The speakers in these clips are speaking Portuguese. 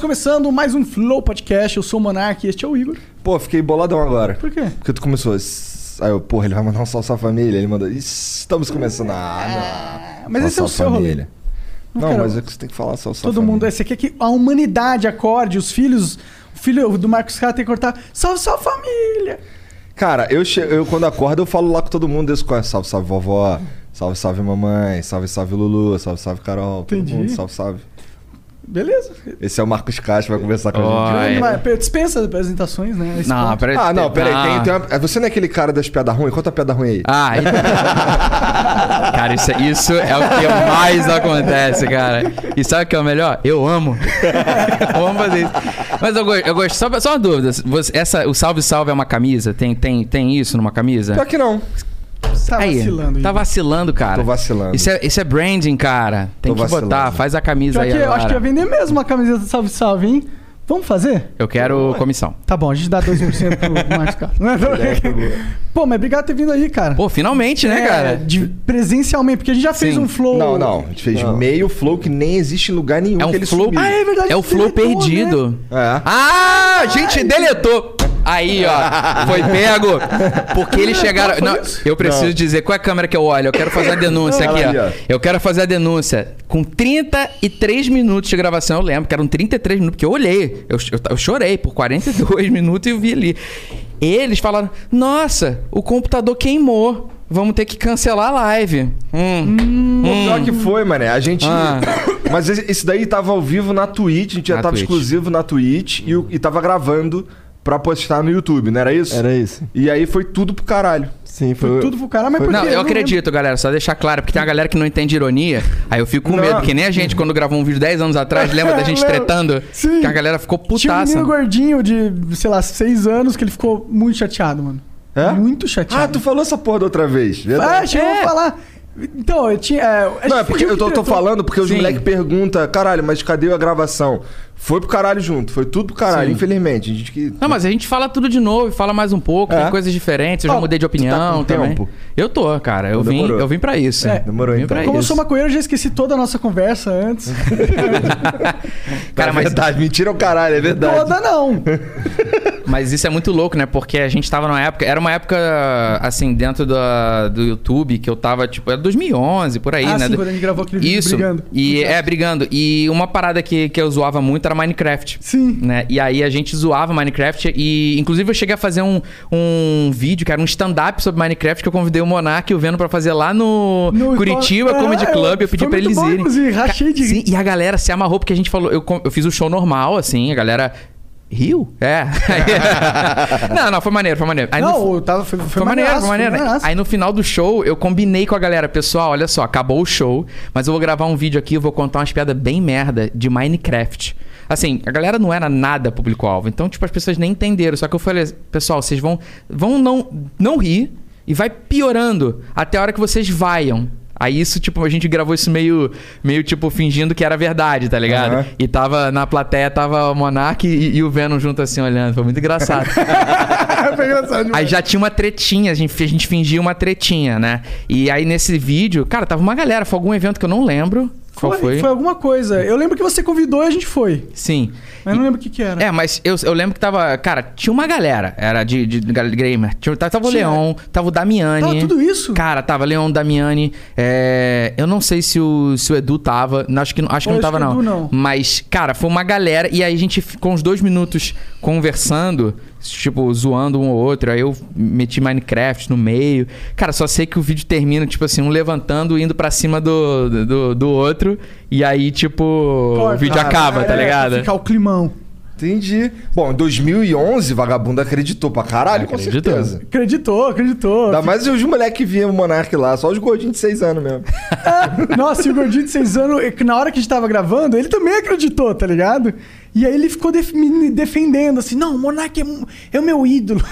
Estamos começando mais um Flow Podcast. Eu sou o Monark e este é o Igor. Pô, fiquei boladão agora. Por quê? Porque tu começou. Aí eu, porra, ele vai mandar um salve à família. Ele mandou. "Ih, Estamos começando. Ah, não. mas esse é o Salve seu rolê. família. Não Não, quero- mas é que você tem que falar salve à Todo família. mundo, esse aqui é que a humanidade acorde, os filhos. O filho do Marcos Cara tem que cortar. Salve sua família! Cara, eu, eu quando acordo, eu falo lá com todo mundo desse coisa. Salve, salve vovó. Salve, salve mamãe. Salve, salve Lulu. Salve, salve Carol. Todo Entendi. mundo, salve, salve. Beleza. Esse é o Marcos Castro, vai conversar com a Oi. gente. Mas, Dispensa as apresentações, né? Esse Não, peraí. Ah, não, peraí. Ah. Tem, tem uma- Você não é aquele cara das piadas ruins? Conta a piada ruim aí. Ah, aí- cara, isso, isso é o que mais acontece, cara. E sabe o que é o melhor? Eu amo. eu amo fazer isso. Mas eu gosto, eu gosto só, só uma dúvida. Você- essa, o salve salve é uma camisa? Tem, tem, tem isso numa camisa? Pior que não. Tá Aí, vacilando. Tá Igor. vacilando, cara. Tô vacilando. Isso é, isso é branding, cara. Tem Tô que botar, vacilando. faz a camisa Pior aí que eu agora. acho que ia vender mesmo uma camiseta salve salve, hein? Vamos fazer? Eu quero comissão. Tá bom, a gente dá 2% pro Marcos Cara. Não é. Pô, mas obrigado por ter vindo aí, cara. Pô, finalmente, né, É, cara? de- presencialmente, porque a gente já fez Sim. um flow. Não, não. A gente fez meio flow que nem existe em lugar nenhum É um que ele flow. sumiu. Ah, é verdade, É o flow deletou, perdido. É. Ah, a gente deletou. Aí, ó, foi pego. Porque eles chegaram. Não, eu preciso Não. dizer qual é a câmera que eu olho. Eu quero fazer a denúncia aqui, ó. Eu quero fazer a denúncia. Com 33 minutos de gravação, eu lembro que eram 33 minutos, porque eu olhei. Eu, eu, eu chorei por 42 minutos e eu vi ali. Eles falaram: Nossa, o computador queimou. Vamos ter que cancelar a live. Hum. Pô, pior que foi, mané. A gente. Ah. Mas esse daí tava ao vivo na Twitch, a gente já Na tava Twitch. exclusivo na Twitch e, o- e tava gravando pra postar no YouTube, não era isso? Era isso. E aí foi tudo pro caralho. Sim, Foi foi. tudo pro cara, mas por Não, eu não acredito, galera. Só deixar claro, porque tem uma galera que não entende ironia. Aí eu fico com Não. medo, que nem a gente quando gravou um vídeo 10 anos atrás, lembra da gente Lembro. tretando? Sim. Que a galera ficou lembro. Tinha um putaça. menino gordinho de, sei lá, seis anos que ele ficou muito chateado, mano. É? Muito chateado. Ah, tu falou essa porra da outra vez. Ah, Verdade. chegou É. a falar. Então, eu tinha. é, Não, é porque eu tô, tô falando porque os Sim. moleques perguntam, caralho, mas cadê a gravação? Foi pro caralho junto, foi tudo pro caralho, Sim. infelizmente. A gente que. Não, mas a gente fala tudo de novo fala mais um pouco, É. tem coisas diferentes. Eu já mudei de tá opinião com também. tempo? Eu tô, cara. Eu vim, demorou. eu vim pra isso. É. Demorou, Vim então. pra Como eu isso. sou maconheiro, eu já esqueci toda a nossa conversa antes. Cara, é mas, verdade, mentira é o caralho, é verdade. Toda não. mas isso é muito louco, né? Porque a gente tava numa época. Era uma época, assim, dentro da- do YouTube, que eu tava, tipo, era 2011, por aí, ah, né? sim, quando a gente gravou aquele vídeo Isso. brigando. E é, brigando. E uma parada que, que eu zoava muito era Minecraft. Sim. Né? E aí a gente zoava Minecraft. E inclusive eu cheguei a fazer um, um vídeo, que era um stand-up sobre Minecraft, que eu convidei o Monark e o Veno pra fazer lá no, No- Curitiba Ah, Comedy Club. Eu pedi pra eles bom, irem. rachei de Sim, e a galera se amarrou, porque a gente falou. Eu, eu fiz o show normal, assim, a galera. Riu? É. não, não, foi maneiro, foi maneiro. Aí no- não, eu tava, foi, foi, foi maneiro, foi maneiro. Aí no final do show, eu combinei com a galera, pessoal, olha só, acabou o show, mas eu vou gravar um vídeo aqui, eu vou contar umas piadas bem merda de Minecraft. Assim, a galera não era nada público-alvo, então, tipo, as pessoas nem entenderam. Só que eu falei, pessoal, vocês vão, vão não, não rir e vai piorando até a hora que vocês vaiam. Aí isso, tipo, a gente gravou isso meio, meio tipo, fingindo que era verdade, tá ligado? Aham. E tava na plateia, tava o Monark e, e o Venom junto assim, olhando. Foi muito engraçado. foi engraçado demais. Aí já tinha uma tretinha, a gente, a gente fingia uma tretinha, né? E aí nesse vídeo, cara, tava uma galera, foi algum evento que eu não lembro. Qual foi? Foi alguma coisa. Eu lembro que você convidou e a gente foi. Sim. Mas eu não lembro o que, que era. É, mas eu, eu lembro que tava. Cara, tinha uma galera. Era de, de, de gamer. Tinha, tava o Tinha. Leon, tava o Damiani. Tava tudo isso? Cara, tava Leon, Damiani. é, eu não sei se o, se o Edu tava. Acho que, acho que Eu não tava, que o não. Edu não. Mas, cara, foi uma galera. E aí a gente ficou uns dois minutos conversando, tipo, zoando um ou outro. Aí eu meti Minecraft no meio. Cara, só sei que o vídeo termina, tipo assim, um levantando, indo pra cima do, do, do outro. E aí, tipo, o vídeo acaba, É, tá pra ligado? Ficar o climão. Entendi. Bom, em 2011, vagabundo acreditou pra caralho, com Acreditou. certeza. Acreditou, acreditou. Ainda mais os moleques que viam o Monark lá, só os gordinhos de 6 anos mesmo. Nossa, e o gordinho de 6 anos, é na hora que a gente tava gravando, ele também acreditou, tá ligado? E aí ele ficou def- me defendendo, assim, não, o Monark é, é o meu ídolo.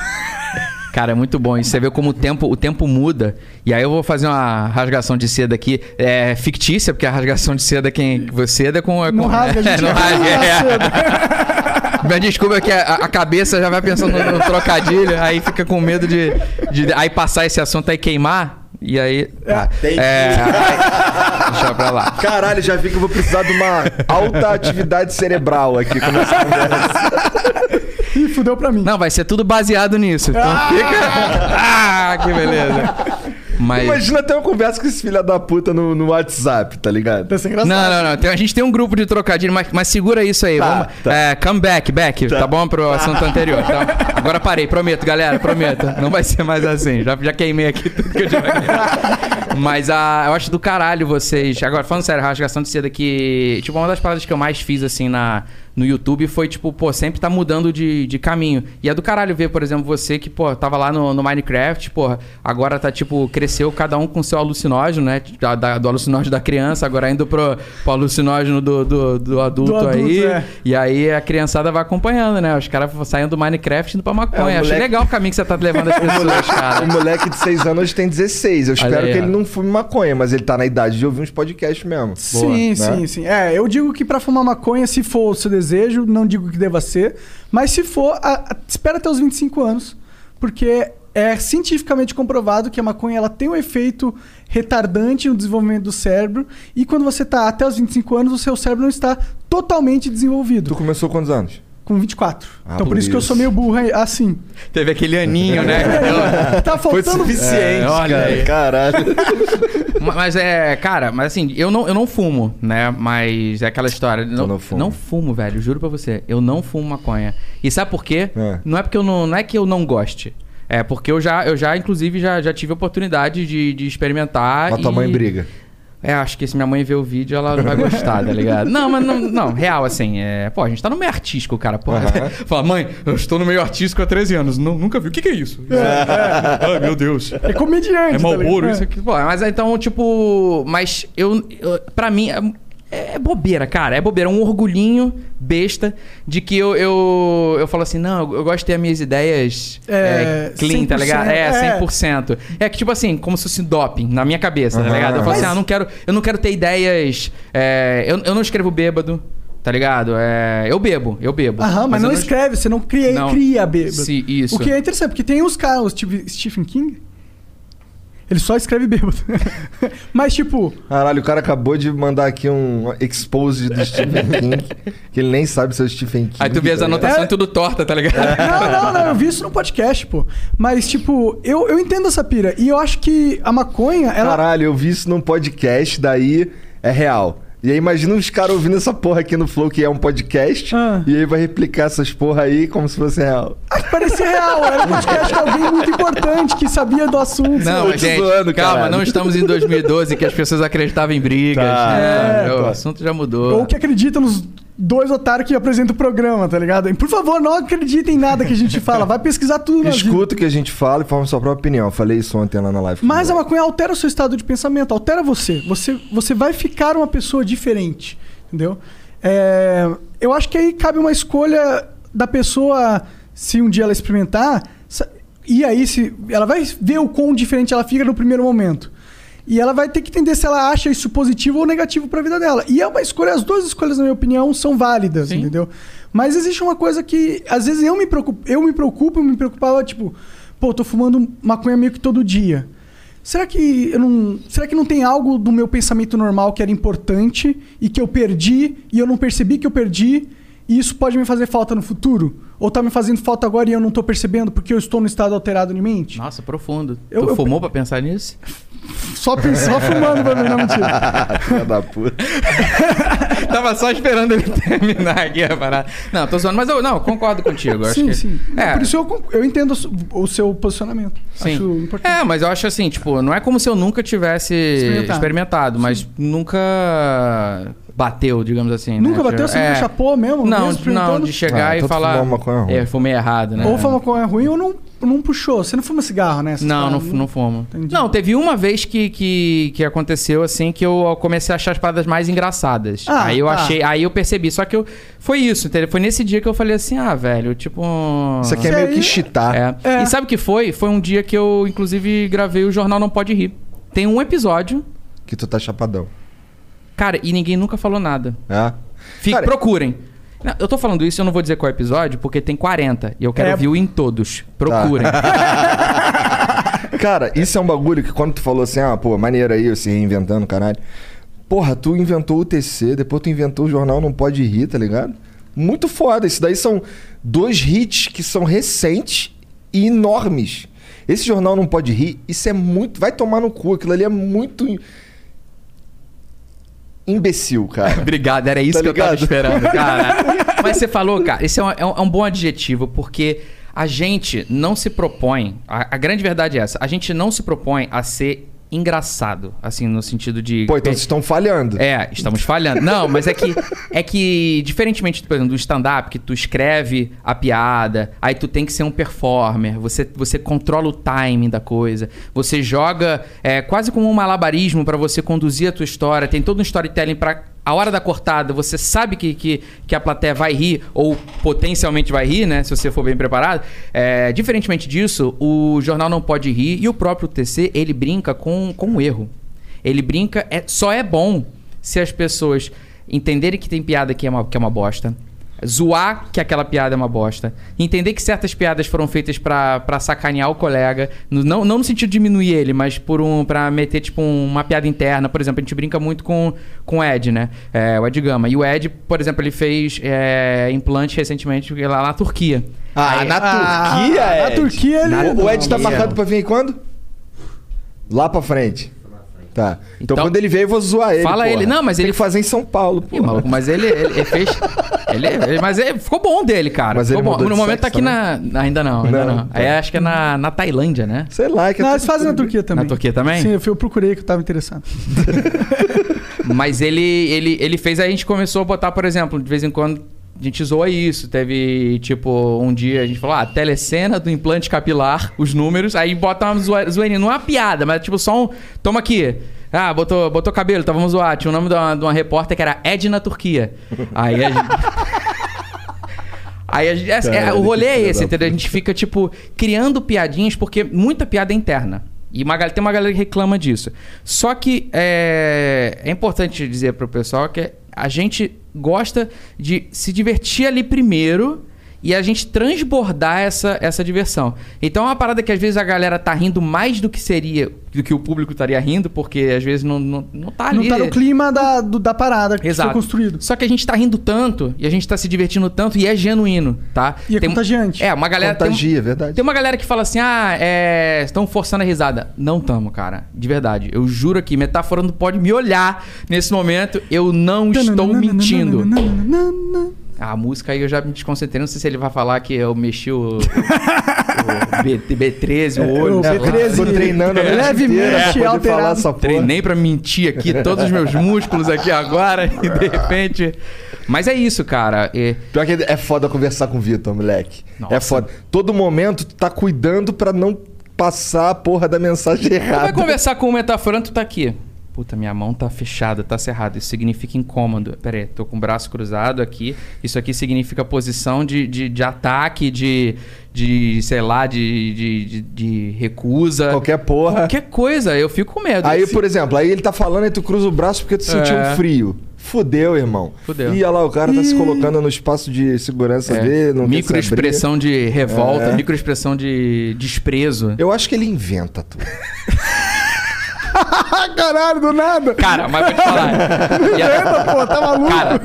Cara, é muito bom. E você vê como o tempo, o tempo muda. E aí eu vou fazer uma rasgação de seda aqui. É fictícia, porque a rasgação de seda quem seda é com. É com Não rasga, a gente não rasga, é. Mas desculpa que a, a cabeça já vai pensando no, no trocadilho, aí fica com medo de, de aí passar esse assunto aí queimar. E aí. tá. Entendi. É, deixa pra lá. Caralho, já vi que eu vou precisar de uma alta atividade cerebral aqui com essa conversa. Ih, fudeu pra mim. Não, vai ser tudo baseado nisso. Então fica. Ah, que beleza. Mas. Imagina ter uma conversa com esse filho da puta no, no WhatsApp, tá ligado? Deve ser engraçado. Não, não, não. Tem- a gente tem um grupo de trocadilho, mas, mas segura isso aí. Tá, Vamos, tá. É, come back, back. Tá. bom pro assunto anterior. Então, agora parei, prometo, galera, prometo. Não vai ser mais assim. Já, já queimei aqui tudo que eu tinha Mas a, eu acho do caralho vocês. Agora, falando sério, rasgação de seda que. Tipo, uma das paradas que eu mais fiz assim na. No YouTube foi, tipo, pô, sempre tá mudando de, de caminho. E é do caralho ver, por exemplo, você que, pô, tava lá no, no Minecraft, pô, agora tá, tipo, cresceu cada um com seu alucinógeno, né? Da- da- do alucinógeno da criança, agora indo pro, pro alucinógeno do, do, do adulto Do adulto, aí. é. E aí a criançada vai acompanhando, né? Os caras saindo do Minecraft indo pra maconha. É, Achei moleque- legal o caminho que você tá levando as pessoas, cara. O moleque de 6 anos hoje tem 16. Eu espero aí, que ele não fume maconha, mas ele tá na idade de ouvir uns podcasts mesmo. Sim, né? sim, sim. É, eu digo que pra fumar maconha, se for o seu desejo, não digo que deva ser, mas se for, a- a- espera até os 25 anos, porque é cientificamente comprovado que a maconha ela tem um efeito retardante no desenvolvimento do cérebro, e quando você tá até os 25 anos, o seu cérebro não está totalmente desenvolvido, Tu começou quantos anos? Com 24. Ah, então por por isso, que eu sou meio burro assim. Teve aquele aninho, né? tá Foi faltando suficiente, É, olha cara. aí. Caralho. Ma- Mas é, cara, mas assim, eu não, eu não fumo, né? Mas é aquela história. Não, não fuma. não fumo, velho, juro pra você. Eu não fumo maconha. E sabe por quê? É. Não é porque eu não. Não é que eu não goste. É porque eu já, eu já inclusive, já, já tive a oportunidade de, de experimentar. Mas tua e- mãe briga. É, acho que se minha mãe ver o vídeo, ela não vai gostar, tá ligado? Não, mas não, não, real, assim, é. Pô, a gente tá no meio artístico, cara, pô. Aham. Fala, mãe, eu estou no meio artístico há 13 anos. nu- nunca vi. O que, que é isso? Ai, meu Deus. É comediante. É tá Malboro, ligado? isso aqui. Pô, mas então, tipo. Mas eu. eu pra mim. É, é bobeira, cara. É bobeira. É um orgulhinho besta de que eu, eu, eu falo assim, não, eu gosto de ter as minhas ideias É, é, clean, tá 100%, ligado? É, é. 100%. É que, tipo assim, como se fosse doping na minha cabeça, tá Aham. ligado? Eu falo assim, Mas- ah, não quero, eu não quero ter ideias. é, eu, eu não escrevo bêbado, tá ligado? É, eu bebo, eu bebo. Aham, mas, não eu escreve, você não cria, Não. cria bêbado. Sim, isso. O que é interessante, porque tem os caras, tipo Stephen King, ele só escreve bêbado. mas, tipo, Caralho, o cara acabou de mandar aqui um expose do Stephen King, que ele nem sabe se é o Stephen King. Aí tu vê as tá anotações É. tudo torta, tá ligado? não, não, não, eu vi isso no podcast, pô. Mas, tipo, eu, eu entendo essa pira. E eu acho que a maconha, ela. Caralho, eu vi isso num podcast, daí é real. E aí imagina os caras ouvindo essa porra aqui no Flow, que é um podcast, Ah. e aí vai replicar essas porra aí como se fosse real. Parecia real, era um podcast de alguém muito importante que sabia do assunto. Não, gente, zoando, calma, caralho. não estamos em 2012 que as pessoas acreditavam em brigas. Tá. né? É, o tá. assunto já mudou. Ou que acredita nos dois otários que apresentam o programa, tá ligado? E, por favor, não acreditem em nada que a gente fala. Vai pesquisar tudo na. Escuta o que a gente fala e forma sua própria opinião. Eu falei isso ontem lá na live. Mas a maconha altera o seu estado de pensamento, altera você. Você, você vai ficar uma pessoa diferente, entendeu? É, eu acho que aí cabe uma escolha da pessoa, se um dia ela experimentar, e aí se ela vai ver o quão diferente ela fica no primeiro momento. E ela vai ter que entender se ela acha isso positivo ou negativo pra vida dela. E é uma escolha, as duas escolhas, na minha opinião, são válidas, Sim. entendeu? Mas existe uma coisa que, às vezes, eu me preocupo, eu me preocupo, eu me preocupava, tipo, pô, tô fumando maconha meio que todo dia. será que eu não, será que não tem algo do meu pensamento normal que era importante e que eu perdi e eu não percebi que eu perdi e isso pode me fazer falta no futuro? Ou tá me fazendo falta agora e eu não tô percebendo porque eu estou no estado alterado de mente? Nossa, profundo. Eu- tu eu- fumou pra pensar nisso? Só, só fumando pra mim, não mentira. Filha da puta. Tava só esperando ele terminar aqui a parada. Não, tô zoando, mas eu não, concordo contigo. eu acho sim, que- sim. É, Por isso eu, eu entendo o seu- posicionamento. Sim. Acho importante. É, mas eu acho assim, tipo, não é como se eu nunca tivesse experimentado, Experimentado. mas nunca bateu, digamos assim. Nunca né? bateu? Você É. nunca chapou mesmo? Não, mesmo não, de chegar Ah, e então falar. fumou maconha ruim. É, fumei errado, né? Ou fuma maconha ruim ou não, não puxou. Você não fuma cigarro, né? Não, não, não fumo. Entendi. Não, teve uma vez que, que, que aconteceu assim que eu comecei a achar as paradas mais engraçadas. Ah, aí eu tá. achei, aí eu percebi. Só que eu. Foi isso, entendeu? Foi nesse dia que eu falei assim, ah, velho, tipo. Isso aqui é meio aí- que chitar. É. É. E sabe o que foi? Foi um dia que eu, inclusive, gravei o Jornal Não Pode Rir. Tem um episódio, Que tu tá chapadão. Cara, e ninguém nunca falou nada. É? Fique, Cara, procurem. Não, eu tô falando isso, eu não vou dizer qual episódio, porque tem 40. E eu quero É. ouvir em todos. Procurem. Cara, isso é um bagulho que quando tu falou assim, ah, pô, maneiro aí, se reinventando, caralho. Porra, tu inventou o TC, depois tu inventou o jornal Não Pode Rir, tá ligado? Muito foda. Isso daí são dois hits que são recentes e enormes. Esse jornal Não Pode Rir, isso é muito. Vai tomar no cu, aquilo ali é muito. Imbecil, cara. Obrigado, era isso Tá que eu tava ligado? esperando, cara. Mas você falou, cara, esse é um, é um- é um bom adjetivo, porque a gente não se propõe. A, a grande verdade é essa: a gente não se propõe a ser engraçado, assim, no sentido de. Pô, então vocês estão falhando. É, estamos falhando. Não, mas é que é que diferentemente, por exemplo, do stand-up, que tu escreve a piada, aí tu tem que ser um performer, você, você controla o timing da coisa, você joga é, quase como um malabarismo pra você conduzir a tua história, tem todo um storytelling pra a hora da cortada, você sabe que, que, que a plateia vai rir, ou potencialmente vai rir, né? Se você for bem preparado. É, diferentemente disso, o jornal não pode rir e o próprio TC, ele brinca com, com o erro. Ele brinca, é, só é bom se as pessoas entenderem que tem piada que é uma, que é uma bosta. Zoar que aquela piada é uma bosta. Entender que certas piadas foram feitas pra pra sacanear o colega. no- não, não no sentido de diminuir ele, mas por um pra meter, tipo, um- uma piada interna. Por exemplo, a gente brinca muito com, com o Ed, né? É, o Ed Gama. E o Ed, por exemplo, ele fez é, implante recentemente lá na Turquia. Ah, na Ah, Turquia, na Ed. Turquia ele- O- O Ed tá marcado pra vir aí quando? Lá pra frente. Tá. Então, Então- quando ele veio, eu vou zoar ele. Fala porra. ele. Não, mas Tem ele- que fazer em São Paulo, pô. mas ele, ele, ele fez. Ele, ele- mas ele, ficou bom dele, cara. Mas ficou ele bom. mudou No momento tá aqui na. Ainda não, ainda Não, não. tá. Aí acho que é na, na Tailândia, né? Sei lá. Que é Não, tudo eles fazem na Turquia também. Na Turquia também? Sim, eu, eu procurei que eu tava interessado. Mas ele, ele, ele fez, aí a gente começou a botar, por exemplo, de vez em quando a gente zoa isso. Teve, tipo, um dia a gente falou, ah, telecena do implante capilar, os números, aí bota uma zoe- zoeirinha, não é uma piada, mas tipo só um. Toma aqui. Ah, botou, botou cabelo, então vamos zoar. Tinha o nome de uma, de uma repórter que era Edna Turquia. Aí a gente. Aí a gente, é- é- o rolê é esse, entendeu? A gente fica, tipo, criando piadinhas, porque muita piada é interna. E uma, tem uma galera que reclama disso. Só que é, é importante dizer pro pessoal que a gente gosta de se divertir ali primeiro e a gente transbordar essa, essa diversão. Então é uma parada que às vezes a galera tá rindo mais do que seria, do que o público estaria rindo, porque às vezes não, não, não tá ali. Não tá no clima da, do- da parada que Exato. foi construído. Só que a gente tá rindo tanto e a gente tá se divertindo tanto e é genuíno, tá? E é Tem- contagiante. É, uma galera. tem- Contagia, é verdade. Tem uma galera que fala assim: ah, é. Estão forçando a risada. Não tamo, cara. De verdade. Eu juro aqui, Metáfora não pode me olhar nesse momento. Eu não estou mentindo. A música aí eu já me desconcentrei. Não sei se ele vai falar que eu mexi o. o B, B13, o olho. o sei lá. B13 Tô treinando noite levemente poder alterado. falar essa porra. Treinei pra mentir aqui todos os meus músculos aqui agora e de repente. Mas é isso, cara. E- Pior que é foda conversar com o Vitor, moleque. Nossa. É foda. Todo momento tu tá cuidando pra não passar a porra da mensagem Tu vai errada. conversar com o metaforando, tu tá aqui. Puta, minha mão tá fechada, tá cerrada. Isso significa incômodo. Pera aí, tô com o braço cruzado aqui. Isso aqui significa posição de, de, de ataque, de, de, sei lá, de, de, de, de recusa. Qualquer porra. Qualquer coisa, eu fico com medo. Aí, por exemplo, aí ele tá falando e tu cruza o braço porque tu sentiu É. um frio. Fudeu, irmão. Fudeu. E olha lá, o cara tá se colocando no espaço de segurança É, dele. Microexpressão de revolta, É. microexpressão de desprezo. Eu acho que ele inventa tudo. caralho, do nada. Cara, mas vou te falar. A- Eita, pô, tá maluco? Cara,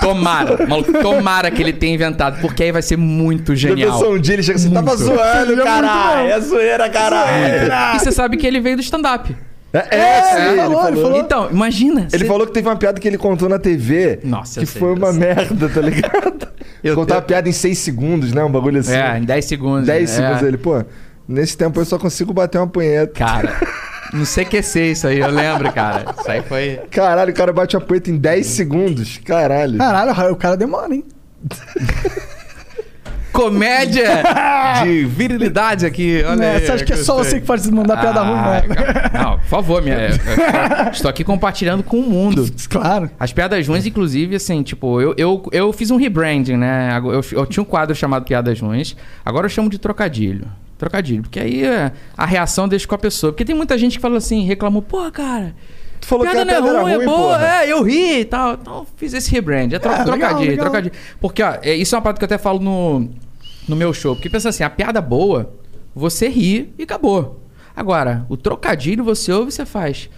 tomara, maluco, tomara que ele tenha inventado, porque aí vai ser muito genial. pensou um dia ele chega assim, tava Seria zoando, muito caralho. É zoeira, caralho. E você sabe que ele veio do stand-up. É, é, sim, ele falou, ele falou. Então, imagina. Ele você- falou que teve uma piada que ele contou na TV. Nossa, Que sei foi uma dessa. merda, tá ligado? Eu Contar uma piada em 6 segundos, né? Um bagulho assim. É, em 10 segundos. 10 é. segundos ele, pô, nesse tempo eu só consigo bater uma punheta. Cara, não sei que isso aí, eu lembro, cara. Isso aí foi. Caralho, o cara bate uma punheta em 10 segundos. Caralho. Caralho, o cara demora, hein? Comédia de virilidade aqui. Olha Né, aí, Você acha que é só você que pode mandar piada ruim, Ah, né? cara, Não, por favor, minha, estou aqui compartilhando com o mundo. Claro. As piadas ruins, inclusive, assim, tipo, eu, eu, eu fiz um rebranding, né? Eu, eu tinha um quadro chamado Piadas Ruins, agora eu chamo de trocadilho. Trocadilho, porque aí é, a reação deixa com a pessoa. Porque tem muita gente que fala assim, reclamou, pô, cara, Tu falou piada que a não é ruim, era é ruim, boa, porra. é, eu ri e tal. Então fiz esse rebrand. É, tro É, legal, trocadilho, legal. trocadilho. Porque, ó, é, isso é uma parte que eu até falo no, no meu show. Porque pensa assim, a piada boa, você ri e acabou. Agora, o trocadilho você ouve e você faz.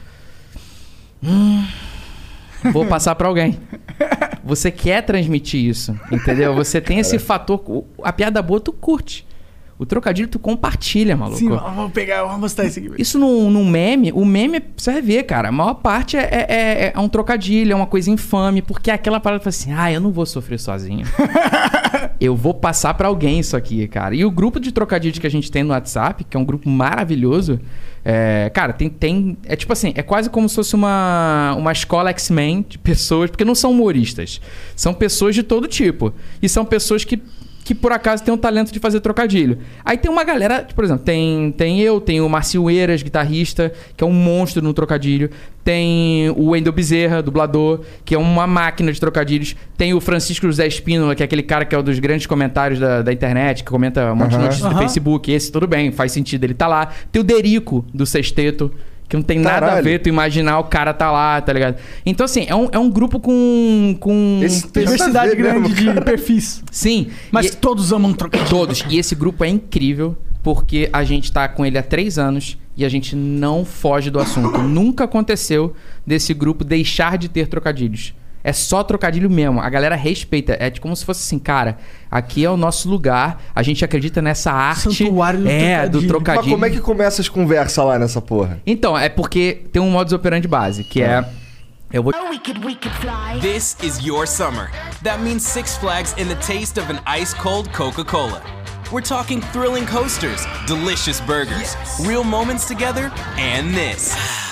Hum, vou passar pra alguém. Você quer transmitir isso, entendeu? Você tem esse fator. A piada boa tu curte. O trocadilho tu compartilha, maluco. Sim, vamos pegar, vamos mostrar isso aqui. Isso num, num meme, o meme, você vai ver, cara, a maior parte é, é- é- é um trocadilho, é uma coisa infame, porque é aquela parada que fala assim, ah, eu não vou sofrer sozinho. eu vou passar pra alguém isso aqui, cara. E o grupo de trocadilhos que a gente tem no WhatsApp, que é um grupo maravilhoso, é, cara, tem, tem. É tipo assim, é quase como se fosse uma, uma escola X-Men de pessoas, porque não são humoristas. São pessoas de todo tipo. E são pessoas que que por acaso tem um talento de fazer trocadilho. Aí tem uma galera, por exemplo, tem, tem eu, tem o Marcio Eiras, guitarrista, que é um monstro no trocadilho. Tem o Wendel Bezerra, dublador, que é uma máquina de trocadilhos. Tem o Francisco José Espínola, que é aquele cara que é um dos grandes comentários da, da internet, que comenta um monte de Aham. notícias do. Facebook. Esse, tudo bem, faz sentido, ele tá lá. Tem o Derico, do Sexteto, que não tem nada a Caralho. ver tu imaginar o cara tá lá, tá ligado? Então, assim, é um, é um grupo com... com Esse Diversidade ver grande mesmo, de perfis. Sim. Mas e- todos amam trocadilho. Todos. E esse grupo é incrível porque a gente tá com ele há três anos e a gente não foge do assunto. Nunca aconteceu desse grupo deixar de ter trocadilhos. É só trocadilho mesmo. A galera respeita. É como se fosse assim, cara, aqui é o nosso lugar. A gente acredita nessa arte. Santuário do é, do trocadilho. trocadilho. Mas como é que começa as conversas lá nessa porra? Então, é porque tem um modus operandi base, que é. Eu vou. We could, we could fly. This is your summer. That means Six Flags and the taste of an ice cold Coca Cola. We're talking thrilling coasters, delicious burgers, real moments together, and this.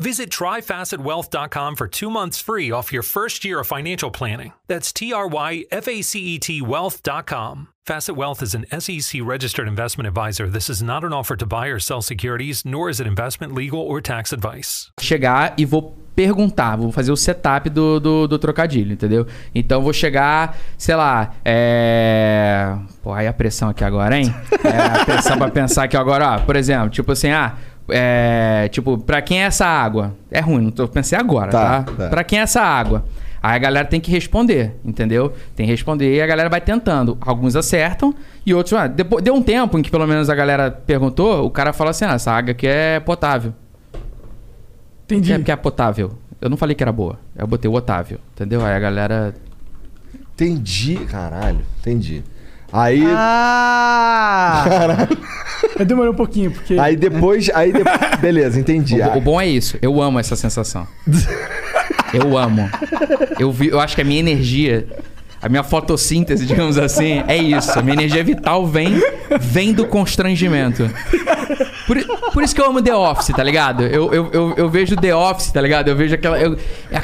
Visit tryfacetwealth.com for two months free off your first year of financial planning. That's T R Y F A C E T wealth.com. Facet Wealth is an SEC registered investment advisor. This is not an offer to buy or sell securities, nor is it investment, legal, or tax advice. chegar e vou perguntar, vou fazer o setup do, do, do trocadilho, entendeu? Então vou chegar, sei lá, é. Pô, aí a pressão aqui agora, hein? É a pressão pra pensar aqui agora, ó, por exemplo, tipo assim, ah. É, tipo, pra quem é essa água? É ruim, não tô pensei agora, tá? Tá, tá. Pra quem é essa água? Aí a galera tem que responder, entendeu? Tem que responder e a galera vai tentando. Alguns acertam e outros. Ah, depois, deu um tempo em que pelo menos a galera perguntou, o cara fala assim: ah, essa água aqui é potável. Entendi. Que é, que é potável. Eu não falei que era boa. Eu botei o Otávio, entendeu? Aí a galera. Entendi, caralho. Entendi. Aí. Ah! Eu demorei um pouquinho, porque. Aí depois. Aí de... Beleza, entendi. O, o bom é isso. Eu amo essa sensação. Eu amo. Eu, vi, eu acho que a minha energia, a minha fotossíntese, digamos assim, é isso. A minha energia vital vem, vem do constrangimento. Por, por isso que eu amo The Office, tá ligado? Eu, eu, eu, eu vejo The Office, tá ligado? Eu vejo aquela. eu-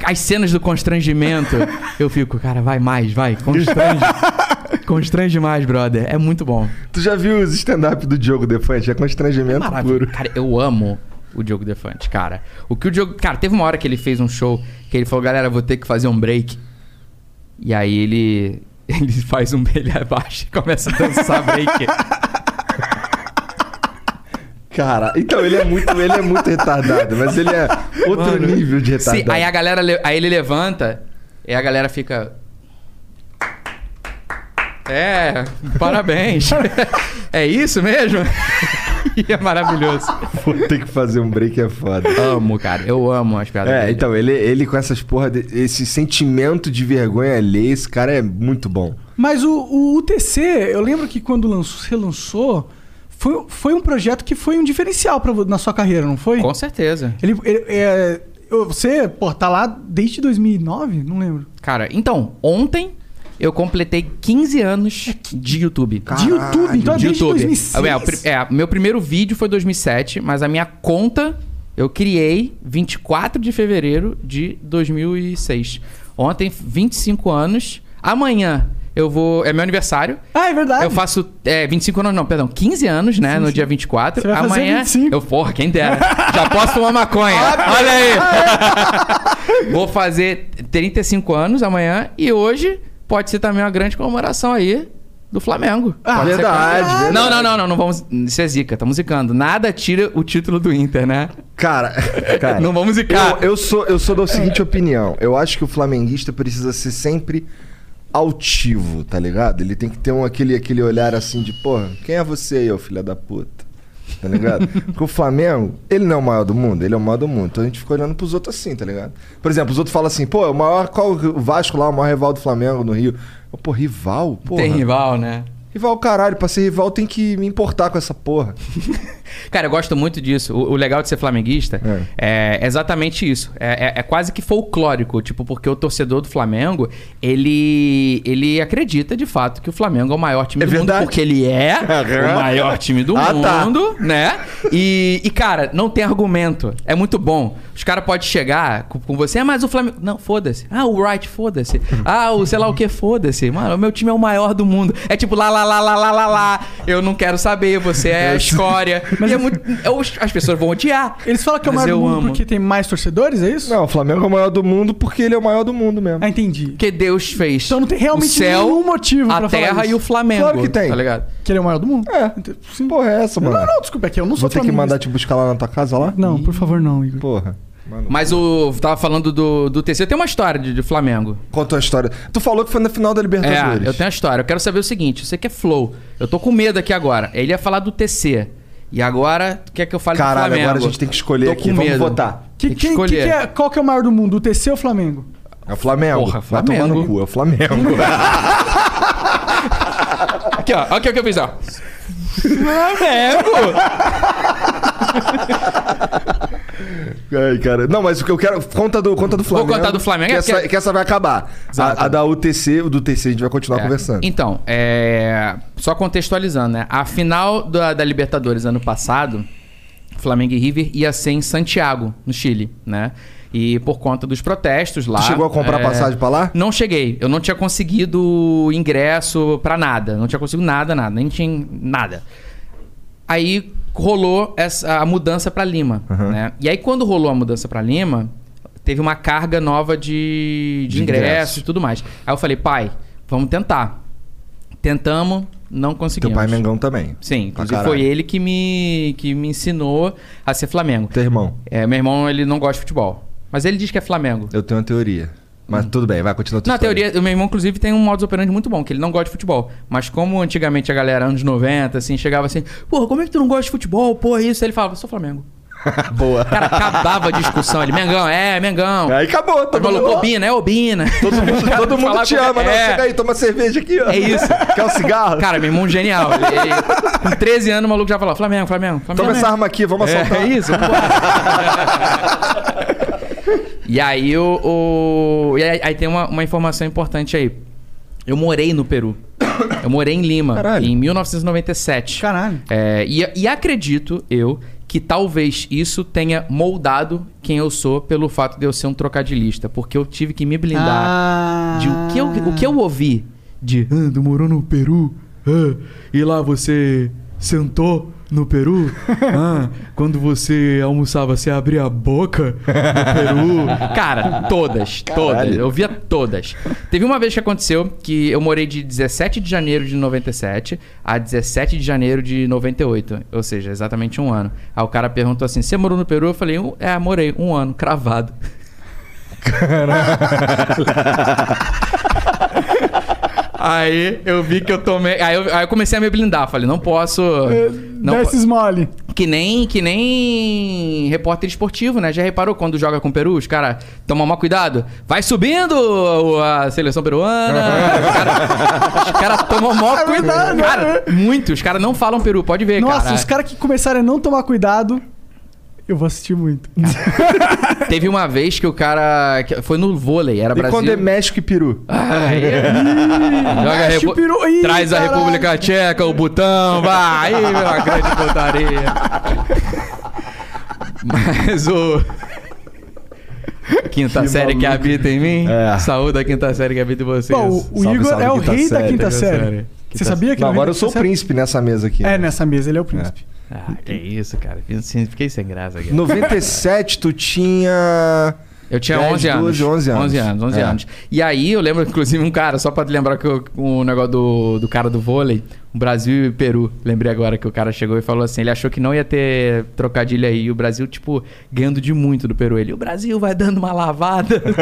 as cenas do constrangimento. Eu fico, cara, vai mais, vai, constrange. Constrange mais, brother. É muito bom. Tu já viu os stand-up do Diogo Defante? É constrangimento Maravilha. puro. Cara, eu amo o Diogo Defante, cara. O que o Diogo. Cara, teve uma hora que ele fez um show que ele falou, galera, vou ter que fazer um break. E aí ele. Ele faz um ele abaixa e começa a dançar break. Cara, então ele é muito, ele é muito retardado, mas ele é outro Mano. nível de Sim, retardado. aí a galera. le- Aí ele levanta e a galera fica. É, parabéns. é isso mesmo? e é maravilhoso. Vou ter que fazer um break é foda. Amo, cara. Eu amo as piadas É, dele. então, ele, ele com essas porra, de- esse sentimento de vergonha alheia, esse cara é muito bom. Mas o, o UTC, eu lembro que quando lançou, você lançou, foi, foi um projeto que foi um diferencial pra, na sua carreira, não foi? Com certeza. Ele, ele- é, você, pô, tá lá desde 2009? Não lembro. Cara, então, ontem eu completei 15 anos de YouTube. de YouTube, então é de desde YouTube. 2006. É, é, meu primeiro vídeo foi 2007, mas a minha conta eu criei 24 de fevereiro de 2006. Ontem, 25 anos. Amanhã eu vou. É meu aniversário. Ah, é verdade. Eu faço é, 25 anos, não, perdão, 15 anos, né? no dia 24. Você vai fazer Amanhã. 25. Eu, porra, quem dera. Já posso fumar maconha. Olha aí. Vou fazer 35 anos amanhã e hoje pode ser também uma grande comemoração aí do Flamengo. Ah, verdade, verdade. Não, não, não, não, não vamos. Isso é zica, tá musicando. Nada tira o título do Inter, né? Cara, cara Não vamos zicar. eu, eu sou, eu sou da seguinte opinião. Eu acho que o flamenguista precisa ser sempre altivo, tá ligado? Ele tem que ter um, aquele, aquele olhar assim de, porra, quem é você aí, ô filho da puta? Tá ligado? Porque o Flamengo, ele não é o maior do mundo, ele é o maior do mundo. Então a gente fica olhando pros outros assim, tá ligado? Por exemplo, os outros falam assim, pô, o maior, qual o Vasco lá, o maior rival do Flamengo no Rio? Pô, rival? Porra. Tem rival, né? Rival, caralho, pra ser rival tem que me importar com essa porra. Cara, eu gosto muito disso. O, o legal de ser flamenguista é, exatamente isso. É, é- é quase que folclórico, tipo, porque o torcedor do Flamengo, ele, ele acredita de fato que o Flamengo é o maior time É do verdade. mundo, porque ele é o maior time do Ah, tá. mundo, né? E, e, cara, não tem argumento. É muito bom. Os caras podem chegar com, com você, ah, mas o Flamengo. Não, foda-se. Ah, o Wright, foda-se. Ah, o sei lá o que, foda-se. Mano, o meu time é o maior do mundo. É tipo, lá, lá, lá, lá, lá, lá, lá. Eu não quero saber, você é a escória. E é muito. é as pessoas vão odiar. Eles falam que é o Mas maior do mundo amo. porque tem mais torcedores, é isso? Não, o Flamengo é o maior do mundo porque ele é o maior do mundo mesmo. Ah, entendi. Porque Deus fez. Então não tem realmente céu, nenhum motivo a pra falar terra isso. e o Flamengo. Claro que tem. Tá ligado? Que ele é o maior do mundo? É. Sim. Porra, é essa, mano? Não, não, desculpa, é que eu não sou Vou ter que mandar te buscar lá na tua casa lá? Não, por favor, não, Igor. Porra. Mano. Mas o. Tava falando do, do TC. Tem uma história de, de Flamengo. Conta a história. Tu falou que foi na final da Libertadores. É, eu tenho a história. Eu quero saber o seguinte: você que é Flow. Eu tô com medo aqui agora. Ele ia falar do TC. E agora, tu quer que eu fale do Caralho, Flamengo? agora a gente tem que escolher Tô aqui. com Vamos votar. Que, Tem que quem- que escolher. que é- qual que é o maior do mundo, o TC ou o Flamengo? É o Flamengo. Porra, Vai tomar Flamengo. no cu, é o Flamengo. Aqui, ó. Olha o que eu fiz, ó. Flamengo! Ai, cara. Não, mas o que eu quero. Conta do, conta do Flamengo. contar do Flamengo, Que, é essa, porque- que essa vai acabar. A, a da UTC, o do TC, a gente vai continuar É. conversando. Então, é... só contextualizando, né? A final da, da Libertadores ano passado, Flamengo e River ia ser em Santiago, no Chile, né? E por conta dos protestos lá. Tu chegou a comprar é, passagem pra lá? Não cheguei. Eu não tinha conseguido ingresso pra nada. Não tinha conseguido nada, nada. Nem tinha nada. Aí rolou essa, a mudança pra Lima, Aham. né? E aí quando rolou a mudança pra Lima, teve uma carga nova de, de, De ingressos ingresso. e tudo mais. Aí eu falei, pai, vamos tentar. Tentamos, não Teu conseguimos. pai é Mengão também. Sim, inclusive foi ele que me, que me ensinou a ser Flamengo. Teu irmão, É, meu irmão, ele não gosta de futebol. Mas ele diz que é Flamengo. eu tenho uma teoria. Mas tudo bem, vai, continua Na história. teoria, o meu irmão, inclusive, tem um modus operandi muito bom, que ele não gosta de futebol. Mas como antigamente a galera, anos 90, assim, chegava assim, porra, como é que tu não gosta de futebol? Porra, isso. Aí ele falava, sou Flamengo. Boa. Cara, acabava a discussão. Ele, Mengão, é, Mengão. Aí acabou, Todo mundo. Obina, é Obina. Todo mundo, todo mundo te ama, não. É. Chega aí, toma cerveja aqui, ó. É isso. Quer um cigarro? Cara, meu irmão genial. Ele, ele- com 13 anos, o maluco já falou: Flamengo, Flamengo, Flamengo. toma essa arma aqui, vamos É, assaltar. é isso. e aí o. o- e aí, aí tem uma, uma informação importante aí. Eu morei no Peru. Eu morei em Lima Caralho. em 1997. Caralho. É, e, e acredito eu que talvez isso tenha moldado quem eu sou pelo fato de eu ser um trocadilhista. Porque eu tive que me blindar Ah. de o que eu, o que eu ouvi de ah, morou no Peru ah, e lá você sentou no Peru? Ah, quando você almoçava você abria a boca no Peru? Cara todas todas. Eu via todas. Teve uma vez que aconteceu que eu morei de 17 de janeiro de 97 a 17 de janeiro de 98 ou seja exatamente um ano. Aí o cara perguntou assim você morou no Peru? Eu falei "Um- é morei um ano cravado Aí eu vi que eu tomei. Aí eu, aí eu comecei a me blindar. Falei, não posso. Não Dá po- que nem que nem repórter esportivo, né? Já reparou quando joga com o Peru? Os caras tomam maior cuidado. Vai subindo a seleção peruana. Os caras cara tomam maior É cuidado. Cara, é. muito. Os caras não falam Peru, pode ver, Nossa, cara. os caras que começarem a não tomar cuidado, eu vou assistir muito. Teve uma vez que o cara. que Foi no vôlei, era E Brasil. quando é México e Peru? Ai, Joga a Repu- peru- Ih, Traz a caralho. República Tcheca, o Butão, vai, aí, uma grande putaria. Mas o. Quinta Que série que maluco. habita em mim. É. Saúde a quinta série que habita em vocês. Bom, o, o Salve, Igor salve, é o quinta rei da série, quinta quinta série. série. Você sabia que Não, ele é o agora rei eu da sou o quinta série? príncipe nessa mesa aqui. É, nessa mesa ele é o príncipe. Ah, que isso, cara. Fiquei sem graça aqui. 97, tu tinha. Eu tinha 10, 11 anos. 12, 11 anos. 11 anos, 11 É. anos. E aí eu lembro, inclusive, um cara, só pra te lembrar que eu- o negócio do, do cara do vôlei, o Brasil e Peru. Lembrei agora que o cara chegou e falou assim: ele achou que não ia ter trocadilho aí. E o Brasil, tipo, ganhando de muito do Peru. Ele, o Brasil vai dando uma lavada.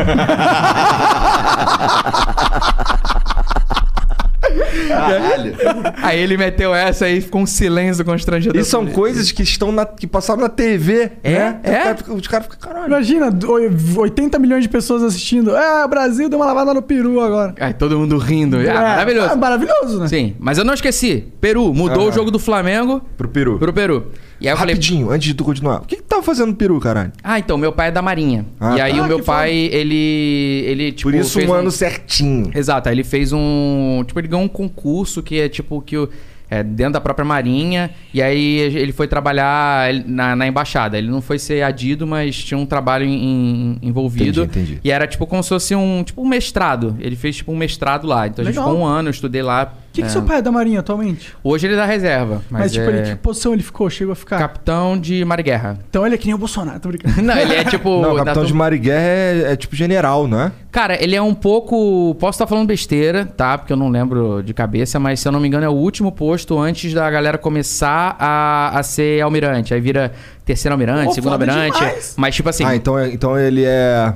Caralho. aí ele meteu essa aí ficou um silêncio constrangedor. E são coisas que estão na, que passaram na TV, É? né? É? Os caras ficam- Os caras ficam, caralho. Imagina, do- 80 milhões de pessoas assistindo. É, o Brasil deu uma lavada no peru agora. Aí todo mundo rindo. Ah, É, maravilhoso. é maravilhoso, né? Sim, mas eu não esqueci. Peru mudou Ah. o jogo do Flamengo Pro Peru. pro Peru. E aí eu falei, Rapidinho, antes de tu continuar. O que que tu tava fazendo no Peru, caralho? Ah, então, meu pai é da Marinha. Ah, e aí tá. o meu pai, ele. ele tipo, Por isso um ano certinho. Exato, aí ele fez um. Tipo, ele ganhou um concurso que é tipo que o. É, dentro da própria Marinha, e aí ele foi trabalhar na, na embaixada. Ele não foi ser adido, mas tinha um trabalho em- em- envolvido. Entendi, entendi. E era tipo como se fosse um. Tipo um mestrado. Ele fez tipo um mestrado lá. Então a gente Legal. ficou um ano, eu estudei lá. O que, que é, seu pai é da Marinha atualmente? Hoje ele é da reserva. Mas, Mas, tipo, é ele, que posição ele ficou? Chegou a ficar? capitão de Mariguerra. Então ele é que nem o Bolsonaro, tô brincando. Não, ele é tipo. Não, da capitão de turma- Marighella é, é tipo general, não é? Cara, ele é um pouco. Posso estar falando besteira, tá? Porque eu não lembro de cabeça, mas se eu não me engano é o último posto antes da galera começar a, a ser almirante. Aí vira terceiro almirante, Pô, segundo almirante. demais. Mas, tipo assim. Ah, então, é- então ele é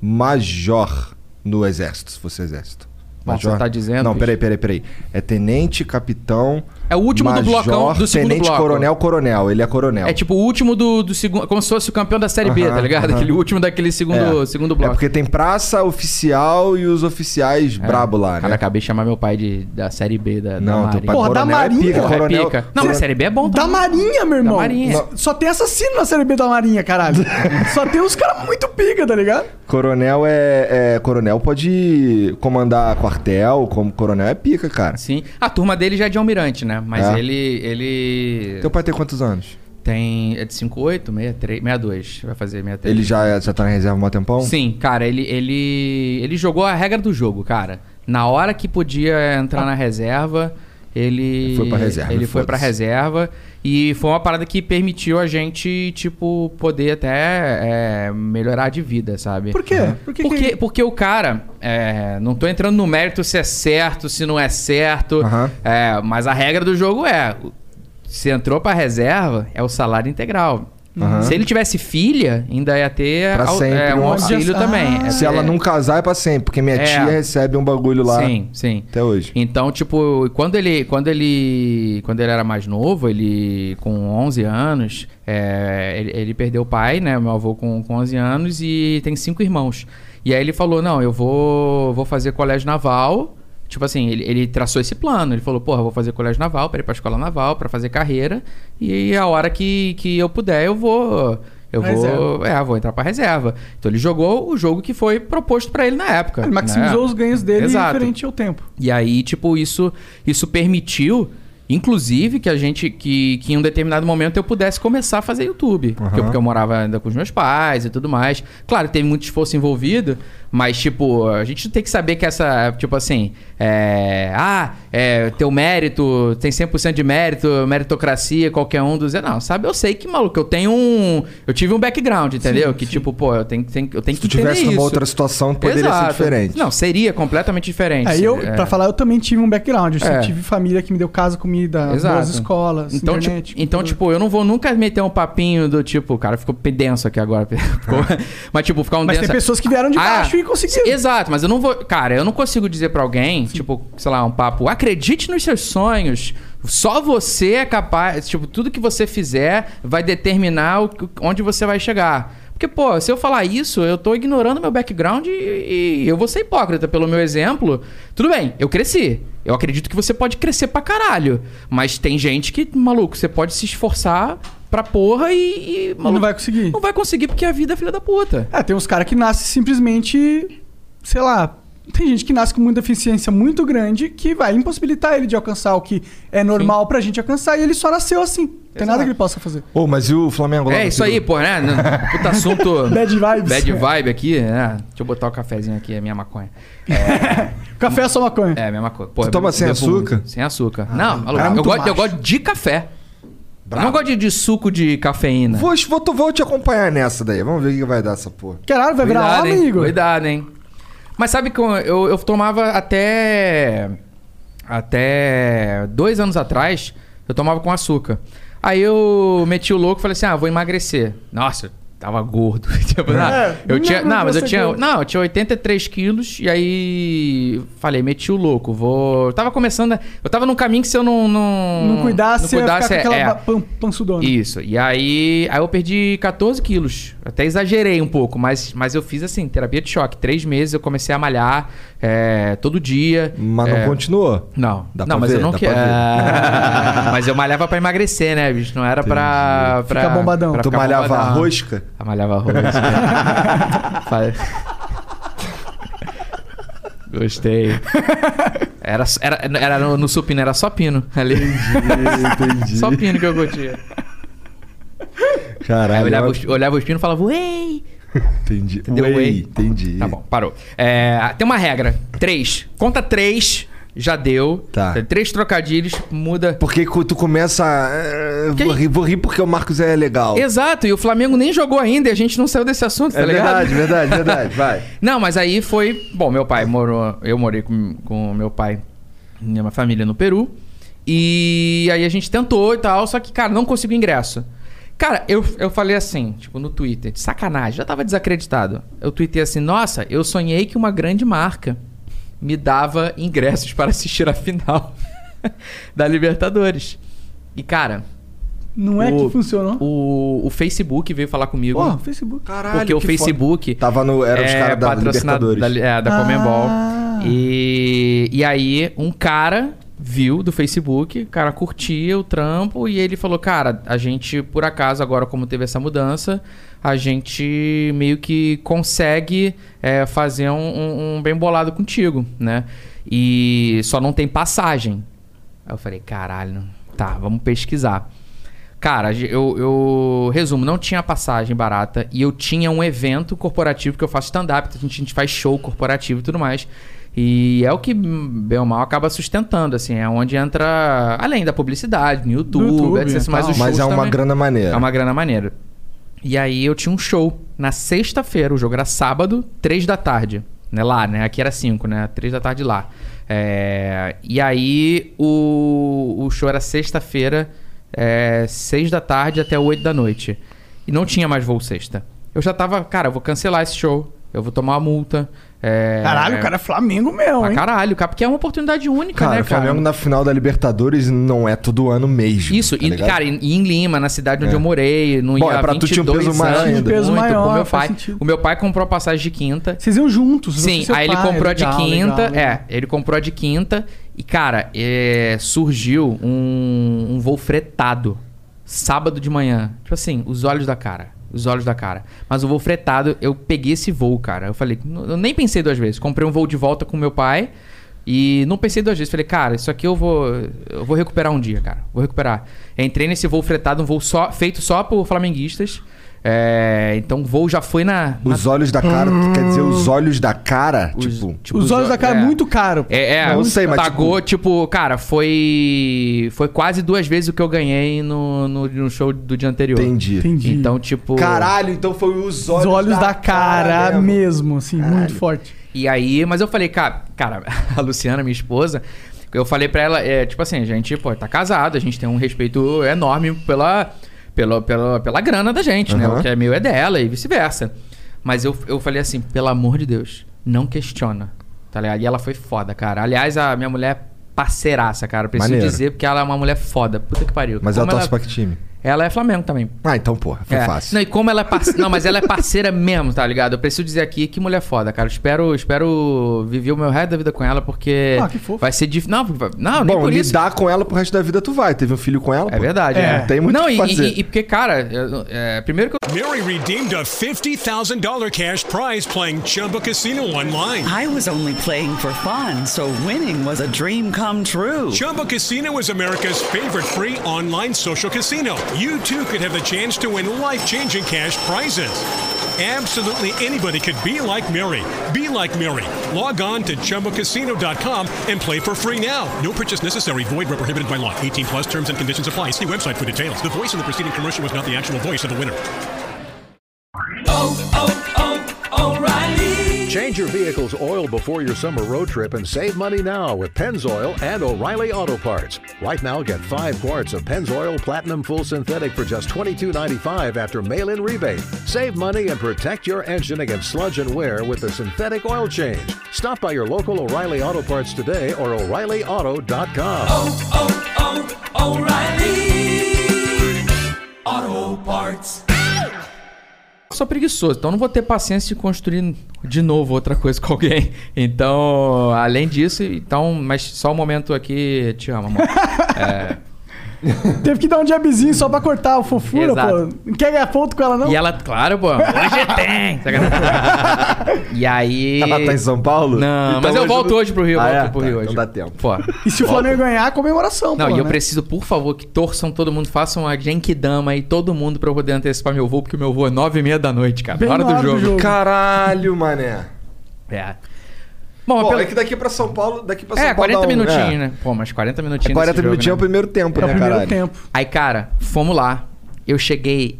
major no exército, se fosse exército. Bom, você tá dizendo, Não, peraí, peraí, peraí. É tenente, capitão. É o último do major, blocão do segundo tenente, bloco. coronel, coronel. Ele é coronel. É tipo o último do, do segundo. Como se fosse o campeão da série B, tá ligado? Aquele último daquele segundo, É. segundo É bloco. porque tem praça oficial e os oficiais brabo lá, Cara, né? acabei de chamar meu pai de, da série B da, da Não, teu Marinha. pai Porra, da coronel é Marinha? pica, Porra, é coronel. pica. Não, mas série B é bom Da também. Marinha, meu irmão. Marinha. Só, só tem assassino na série B da Marinha, caralho. só tem uns caras muito pica, tá ligado? Coronel é, é- Coronel pode comandar quartel, como coronel é pica, cara. Sim. A turma dele já é de almirante, né? Mas É. ele. ele... Teu pai tem quantos anos? Tem. É de 58, 63, 62. Vai fazer 63. Ele já, já tá na reserva há um tempão? Sim, cara, ele, ele. Ele jogou a regra do jogo, cara. Na hora que podia entrar na reserva, ele. Ele foi pra reserva, Ele foi pra reserva. E foi uma parada que permitiu a gente, tipo, poder até é, melhorar de vida, sabe? Por quê? Por que porque, que- porque o cara, é, não tô entrando no mérito se é certo, se não é certo, é, mas a regra do jogo é: se entrou pra reserva, é o salário integral. Aham. Se ele tivesse filha, ainda ia ter Pra sempre é, um auxílio Ah. também. É, Se ela é, não casar, é pra sempre. Porque minha É. tia recebe um bagulho lá Sim, sim. até hoje. Então, tipo, quando ele, quando ele, quando ele era mais novo, ele com 11 anos, é, ele, ele perdeu o pai, né, meu avô com, com 11 anos e tem cinco irmãos. E aí ele falou: "Não, eu vou vou fazer colégio naval". Tipo assim, ele, ele traçou esse plano. Ele falou: "Porra, vou fazer colégio naval para ir pra escola naval, para fazer carreira, e a hora que, que eu puder, eu vou eu Reserva. vou, é, vou entrar pra reserva. Então ele jogou o jogo que foi proposto pra ele na época. Ele maximizou né? os ganhos dele Exato. referente ao tempo. E aí, tipo, isso, isso permitiu, inclusive, que a gente, que, que em um determinado momento eu pudesse começar a fazer YouTube. Porque, eu- porque eu morava ainda com os meus pais e tudo mais. Claro, tem muito esforço envolvido, mas, tipo, a gente tem que saber que essa, tipo assim, é, ah, é, teu mérito, tem 100% de mérito, meritocracia, qualquer um dos... Não, sabe? Eu sei que, maluco, eu tenho um... Eu tive um background, entendeu? que, tipo, pô, eu tenho, tenho, eu tenho Se que tu tivesse entender numa isso. outra situação, poderia ser Exato. diferente. Não, seria completamente diferente. Aí eu, É. pra falar, eu também tive um background. Eu É. tive família que me deu casa, comida, Exato. boas escolas, Então, internet. tipo, então tipo, eu não vou nunca meter um papinho do tipo, o cara ficou denso aqui agora. Ficou- mas, tipo, ficar um Mas denso. tem pessoas que vieram de Ah, baixo e conseguiram. Exato, mas eu não vou. Cara, eu não consigo dizer pra alguém, tipo, sei lá, um papo, acredite nos seus sonhos. Só você é capaz. Tipo, tudo que você fizer vai determinar o, onde você vai chegar. Porque, pô, se eu falar isso, eu tô ignorando meu background e, e eu vou ser hipócrita pelo meu exemplo. Tudo bem, eu cresci. Eu acredito que você pode crescer pra caralho. Mas tem gente que, maluco, você pode se esforçar pra porra e. e, maluco, não vai conseguir. Não vai conseguir porque a vida é filha da puta. É, tem uns caras que nascem simplesmente, sei lá. Tem gente que nasce com muita deficiência muito grande que vai impossibilitar ele de alcançar o que é normal pra gente alcançar e ele só nasceu assim. Tem Exato. nada que ele possa fazer. Ô, mas e o Flamengo lá? É isso aí, pô, né? Puta assunto. Bad vibes. Bad vibe aqui, né? Deixa eu botar o cafezinho aqui, é minha maconha. Café é só maconha. É, minha maconha. Pô, Tu toma sem açúcar? Sem açúcar. não, maluco, cara é eu, gosto, eu gosto de café. Eu não gosto de, de suco de cafeína. Vou, vou, vou te acompanhar nessa daí. Vamos ver o que vai dar essa porra. Caralho, vai virar Cuidado, homem? Igor? Cuidado, hein? Mas sabe que eu, eu, eu tomava até. Até dois anos atrás, eu tomava com açúcar. Aí eu meti o louco e falei assim: ah, vou emagrecer. Nossa, tava gordo. tipo, não, É, eu não tinha. Não, mas eu tinha. gordo. Não, eu tinha 83 quilos e aí. Falei, meti o louco. Vou. Eu tava começando. a- Eu tava num caminho que se eu não. Não, Não cuidasse, não você ia cuidasse ficar com aquela é, pan- pançudona. isso. E aí, aí eu perdi 14 quilos. Até exagerei um pouco, mas, mas eu fiz assim, terapia de choque. Três meses eu comecei a malhar é, todo dia. Mas não É, continuou. Não, Dá não, mas ver, eu não quero. mas eu malhava pra emagrecer, né, bicho? Não era pra, pra. Fica bombadão. pra Tu ficar malhava bombadão. rosca? Eu malhava rosca. Gostei. Era, era, era no, no supino, era só pino ali. Entendi. Só pino que eu curtia. Aí Caralho. eu olhava, os, olhava os pinos e falava, uei! Entendi. Entendeu? Entendi. Tá bom, parou. É, tem uma regra. Três. Conta três, já deu. Tá. Três trocadilhos, muda. Porque tu começa. a- eh, Que- Vou rir, vou rir porque o Marcos é legal. Exato, e o Flamengo nem jogou ainda e a gente não saiu desse assunto, tá É ligado? verdade, verdade, verdade. Vai. Não, mas aí foi. Bom, meu pai morou. Eu morei com, com meu pai e minha família no Peru. E aí a gente tentou e tal, só que, cara, não conseguiu ingresso. Cara, eu, eu falei assim, tipo, no Twitter, de sacanagem, já tava desacreditado. Eu tuitei assim, nossa, eu sonhei que uma grande marca me dava ingressos para assistir a final da Libertadores. E, cara, Não é o- que funcionou? o, o Facebook veio falar comigo. Porra, Facebook. Caralho. porque o que Facebook Tava no. Era os é caras da Libertadores. Da, é, da Ah. Comembol. E, e aí, um cara viu do Facebook, o cara curtia o trampo e ele falou: Cara, a gente, por acaso, agora como teve essa mudança, a gente meio que consegue é, fazer um, um- bem bolado contigo, né? E só não tem passagem. Aí eu falei: Caralho, tá, vamos pesquisar. Cara, eu, eu resumo, não tinha passagem barata e eu tinha um evento corporativo que eu faço stand-up, a gente, a gente faz show corporativo e tudo mais. E é o que, bem ou mal, acaba sustentando, assim, é onde entra, além da publicidade, no YouTube, No YouTube, etc. Mas, tal. os Mas é uma também- grana maneira. É uma grana maneira. E aí eu tinha um show na sexta-feira, o jogo era sábado, três da tarde. Né, lá, né? Aqui era cinco, né? Três da tarde lá. É, E aí o, o show era sexta-feira, é, seis da tarde até oito da noite. e não tinha mais voo sexta. Eu já tava, cara, eu vou cancelar esse show, eu vou tomar uma multa. É... Caralho, o cara é Flamengo mesmo, hein? caralho, cara, porque é uma oportunidade única, Cara, né, o Flamengo na final da Libertadores não é todo ano mesmo. Isso, tá e, ligado? cara, e em Lima, na cidade onde É. eu morei, no Bom, ia é pra tu tinha um 22 peso maior ainda. Peso muito, maior, com meu faz pai. sentido. O meu pai comprou a passagem de quinta. Vocês iam juntos. Sim, aí ele pai, comprou a de legal, quinta. legal, é, ele comprou a de quinta. E, cara, é, surgiu um, um voo fretado. Sábado de manhã. Tipo assim, os olhos da cara. Os olhos da cara. Mas o voo fretado, eu peguei esse voo, cara. Eu falei, eu nem pensei duas vezes. Comprei um voo de volta com meu pai. E não pensei duas vezes. Falei, cara, isso aqui eu vou. Eu vou recuperar um dia, cara. Vou recuperar. Entrei nesse voo fretado, um voo só, feito só por flamenguistas. É, então o voo já foi na. na- Os olhos da cara, quer dizer, os olhos da cara, os- tipo... tipo, Os olhos da cara é muito caro. É, é Não, eu sei, mas, pagou, tipo, cara, foi. Foi quase duas vezes o que eu ganhei no, no, no show do dia anterior. Entendi. Entendi. Então, tipo. Caralho, então foi os Os olhos, olhos da, cara, mesmo. mesmo, assim, muito forte. E aí, mas eu falei, cara, cara, a Luciana, minha esposa, eu falei pra ela, é, tipo assim, a gente, pô, tá casado, a gente tem um respeito enorme pela, pela, pela, pela grana da gente, né? Aham. O que é meu é dela e vice-versa. Mas eu, eu falei assim, pelo amor de Deus, não questiona, tá ligado? E ela foi foda, cara. Aliás, a minha mulher é parceiraça, cara. Preciso Maneiro. dizer, porque ela é uma mulher foda. Puta que pariu. Mas Como ela torce pra que time? Ela é Flamengo também. Ah, então, porra, foi É. fácil. Não, e como ela é parceira. não, mas ela é parceira mesmo, tá ligado? Eu preciso dizer aqui que mulher foda, cara. Eu espero, espero viver o meu resto da vida com ela, porque. Ah, que fofo. Vai ser difícil. Não, não, nem Bom, por isso. lidar com ela pro resto da vida tu vai. Teve um filho com ela, É pô. verdade, É. é. Tem muito não, e, fazer. e- e porque, cara, eu- é, primeiro que eu. Mary redeemed a $50,000 cash prize playing Chumba Casino online. I was only playing for fun, so winning was a dream come true. Chumba Casino is America's favorite free online social casino. You too could have the chance to win life changing cash prizes. Absolutely anybody could be like Mary. Be like Mary. Log on to chumbacasino.com and play for free now. No purchase necessary. Void where prohibited by law. 18 plus terms and conditions apply. See website for details. The voice in the preceding commercial was not the actual voice of the winner. Oh, oh, Change your vehicle's oil before your summer road trip and save money now with Pennzoil and O'Reilly Auto Parts. Right now, get five quarts of Pennzoil Platinum Full Synthetic for just $22.95 after mail in rebate. Save money and protect your engine against sludge and wear with the synthetic oil change. Stop by your local O'Reilly Auto Parts today or O'ReillyAuto.com. sou preguiçoso, então não vou ter paciência de construir de novo outra coisa com alguém. Então, além disso, então, mas só um momento aqui, te amo, amor. É, Teve que dar um jabzinho só pra cortar o fofura, Exato. pô. Não quer ganhar ponto com ela, não? E ela, claro, pô, hoje tem. Sacanagem. e aí. Ela tá em São Paulo? Não, Então mas eu volto não- hoje pro Rio, eu Ah, volto é? pro Tá, Rio então hoje. dá tempo. Pô. E se o Flamengo ganhar, comemoração, Não, pô, e eu né? preciso, por favor, que torçam todo mundo, façam a Genkidama aí, todo mundo, pra eu poder antecipar meu voo, porque o meu voo é nove e meia da noite, cara. Bem na hora na do hora do jogo. jogo. Caralho, mané. É. Bom, Bom, pelo- é que daqui pra São Paulo, daqui pra São é, Paulo 40 dá um- minutinhos, é. né? Pô, mas 40 minutinhos. É 40 nesse jogo, minutinhos é o né? primeiro tempo, É o né, primeiro caralho? tempo. Aí, cara, fomos lá. Eu cheguei.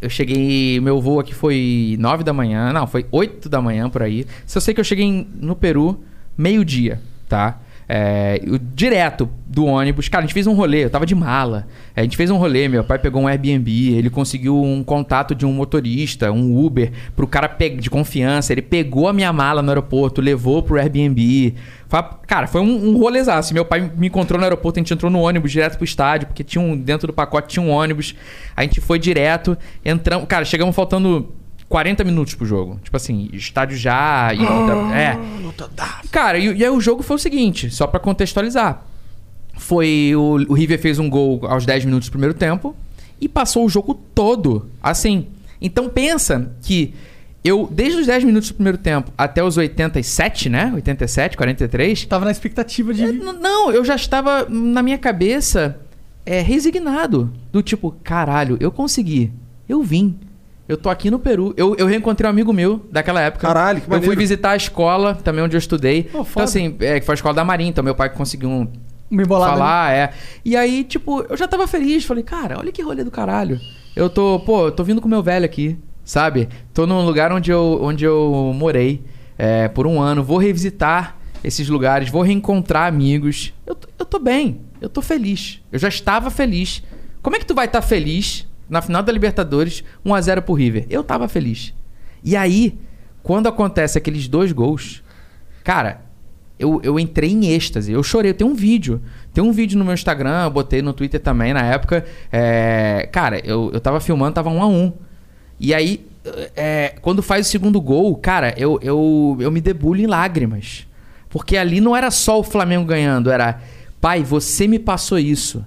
Eu cheguei. Meu voo aqui foi 9 da manhã. Não, foi 8 da manhã por aí. Se eu sei que eu cheguei no Peru meio-dia, tá? É, eu- direto do ônibus. Cara, a gente fez um rolê, eu tava de mala. É, a gente fez um rolê, meu pai pegou um Airbnb, ele conseguiu um contato de um motorista, um Uber, pro cara de confiança. Ele pegou a minha mala no aeroporto, levou pro Airbnb. Foi- cara, foi um, um rolezaço. Meu pai me encontrou no aeroporto, a gente entrou no ônibus direto pro estádio, porque tinha um, dentro do pacote tinha um ônibus. A gente foi direto, entramos. Cara, chegamos faltando 40 minutos pro jogo. Tipo assim, estádio já. E, é. Cara, e, e aí o jogo foi o seguinte, só pra contextualizar. Foi. O, o River fez um gol aos 10 minutos do primeiro tempo e passou o jogo todo assim. Então pensa que eu, desde os 10 minutos do primeiro tempo até os 87, né? 87, 43. Tava na expectativa de. É, Não, eu já estava na minha cabeça é, resignado. Do tipo, caralho, eu consegui. Eu vim. Eu tô aqui no Peru. Eu, eu reencontrei um amigo meu daquela época. Caralho, que Eu fui maneiro. visitar a escola também onde eu estudei. Pô, então, assim, é, que foi a escola da Marinha. Então, meu pai conseguiu um, Me bolado falar, é. E aí, tipo, eu já tava feliz. Falei, cara, olha que rolê do caralho. Eu tô, pô, eu tô vindo com meu velho aqui, sabe? Tô num lugar onde eu, onde eu morei é, por um ano. Vou revisitar esses lugares, vou reencontrar amigos. Eu, eu tô bem, eu tô feliz. Eu já estava feliz. Como é que tu vai estar feliz na final da Libertadores, 1x0 pro River. Eu tava feliz. E aí, quando acontece aqueles dois gols, cara, eu, eu entrei em êxtase. Eu chorei. Tenho um vídeo. Tem um vídeo no meu Instagram, eu botei no Twitter também na época. É, cara, eu, eu tava filmando, tava 1 a 1 E aí, é, quando faz o segundo gol, cara, eu, eu, eu me debulho em lágrimas. Porque ali não era só o Flamengo ganhando, era pai, você me passou isso.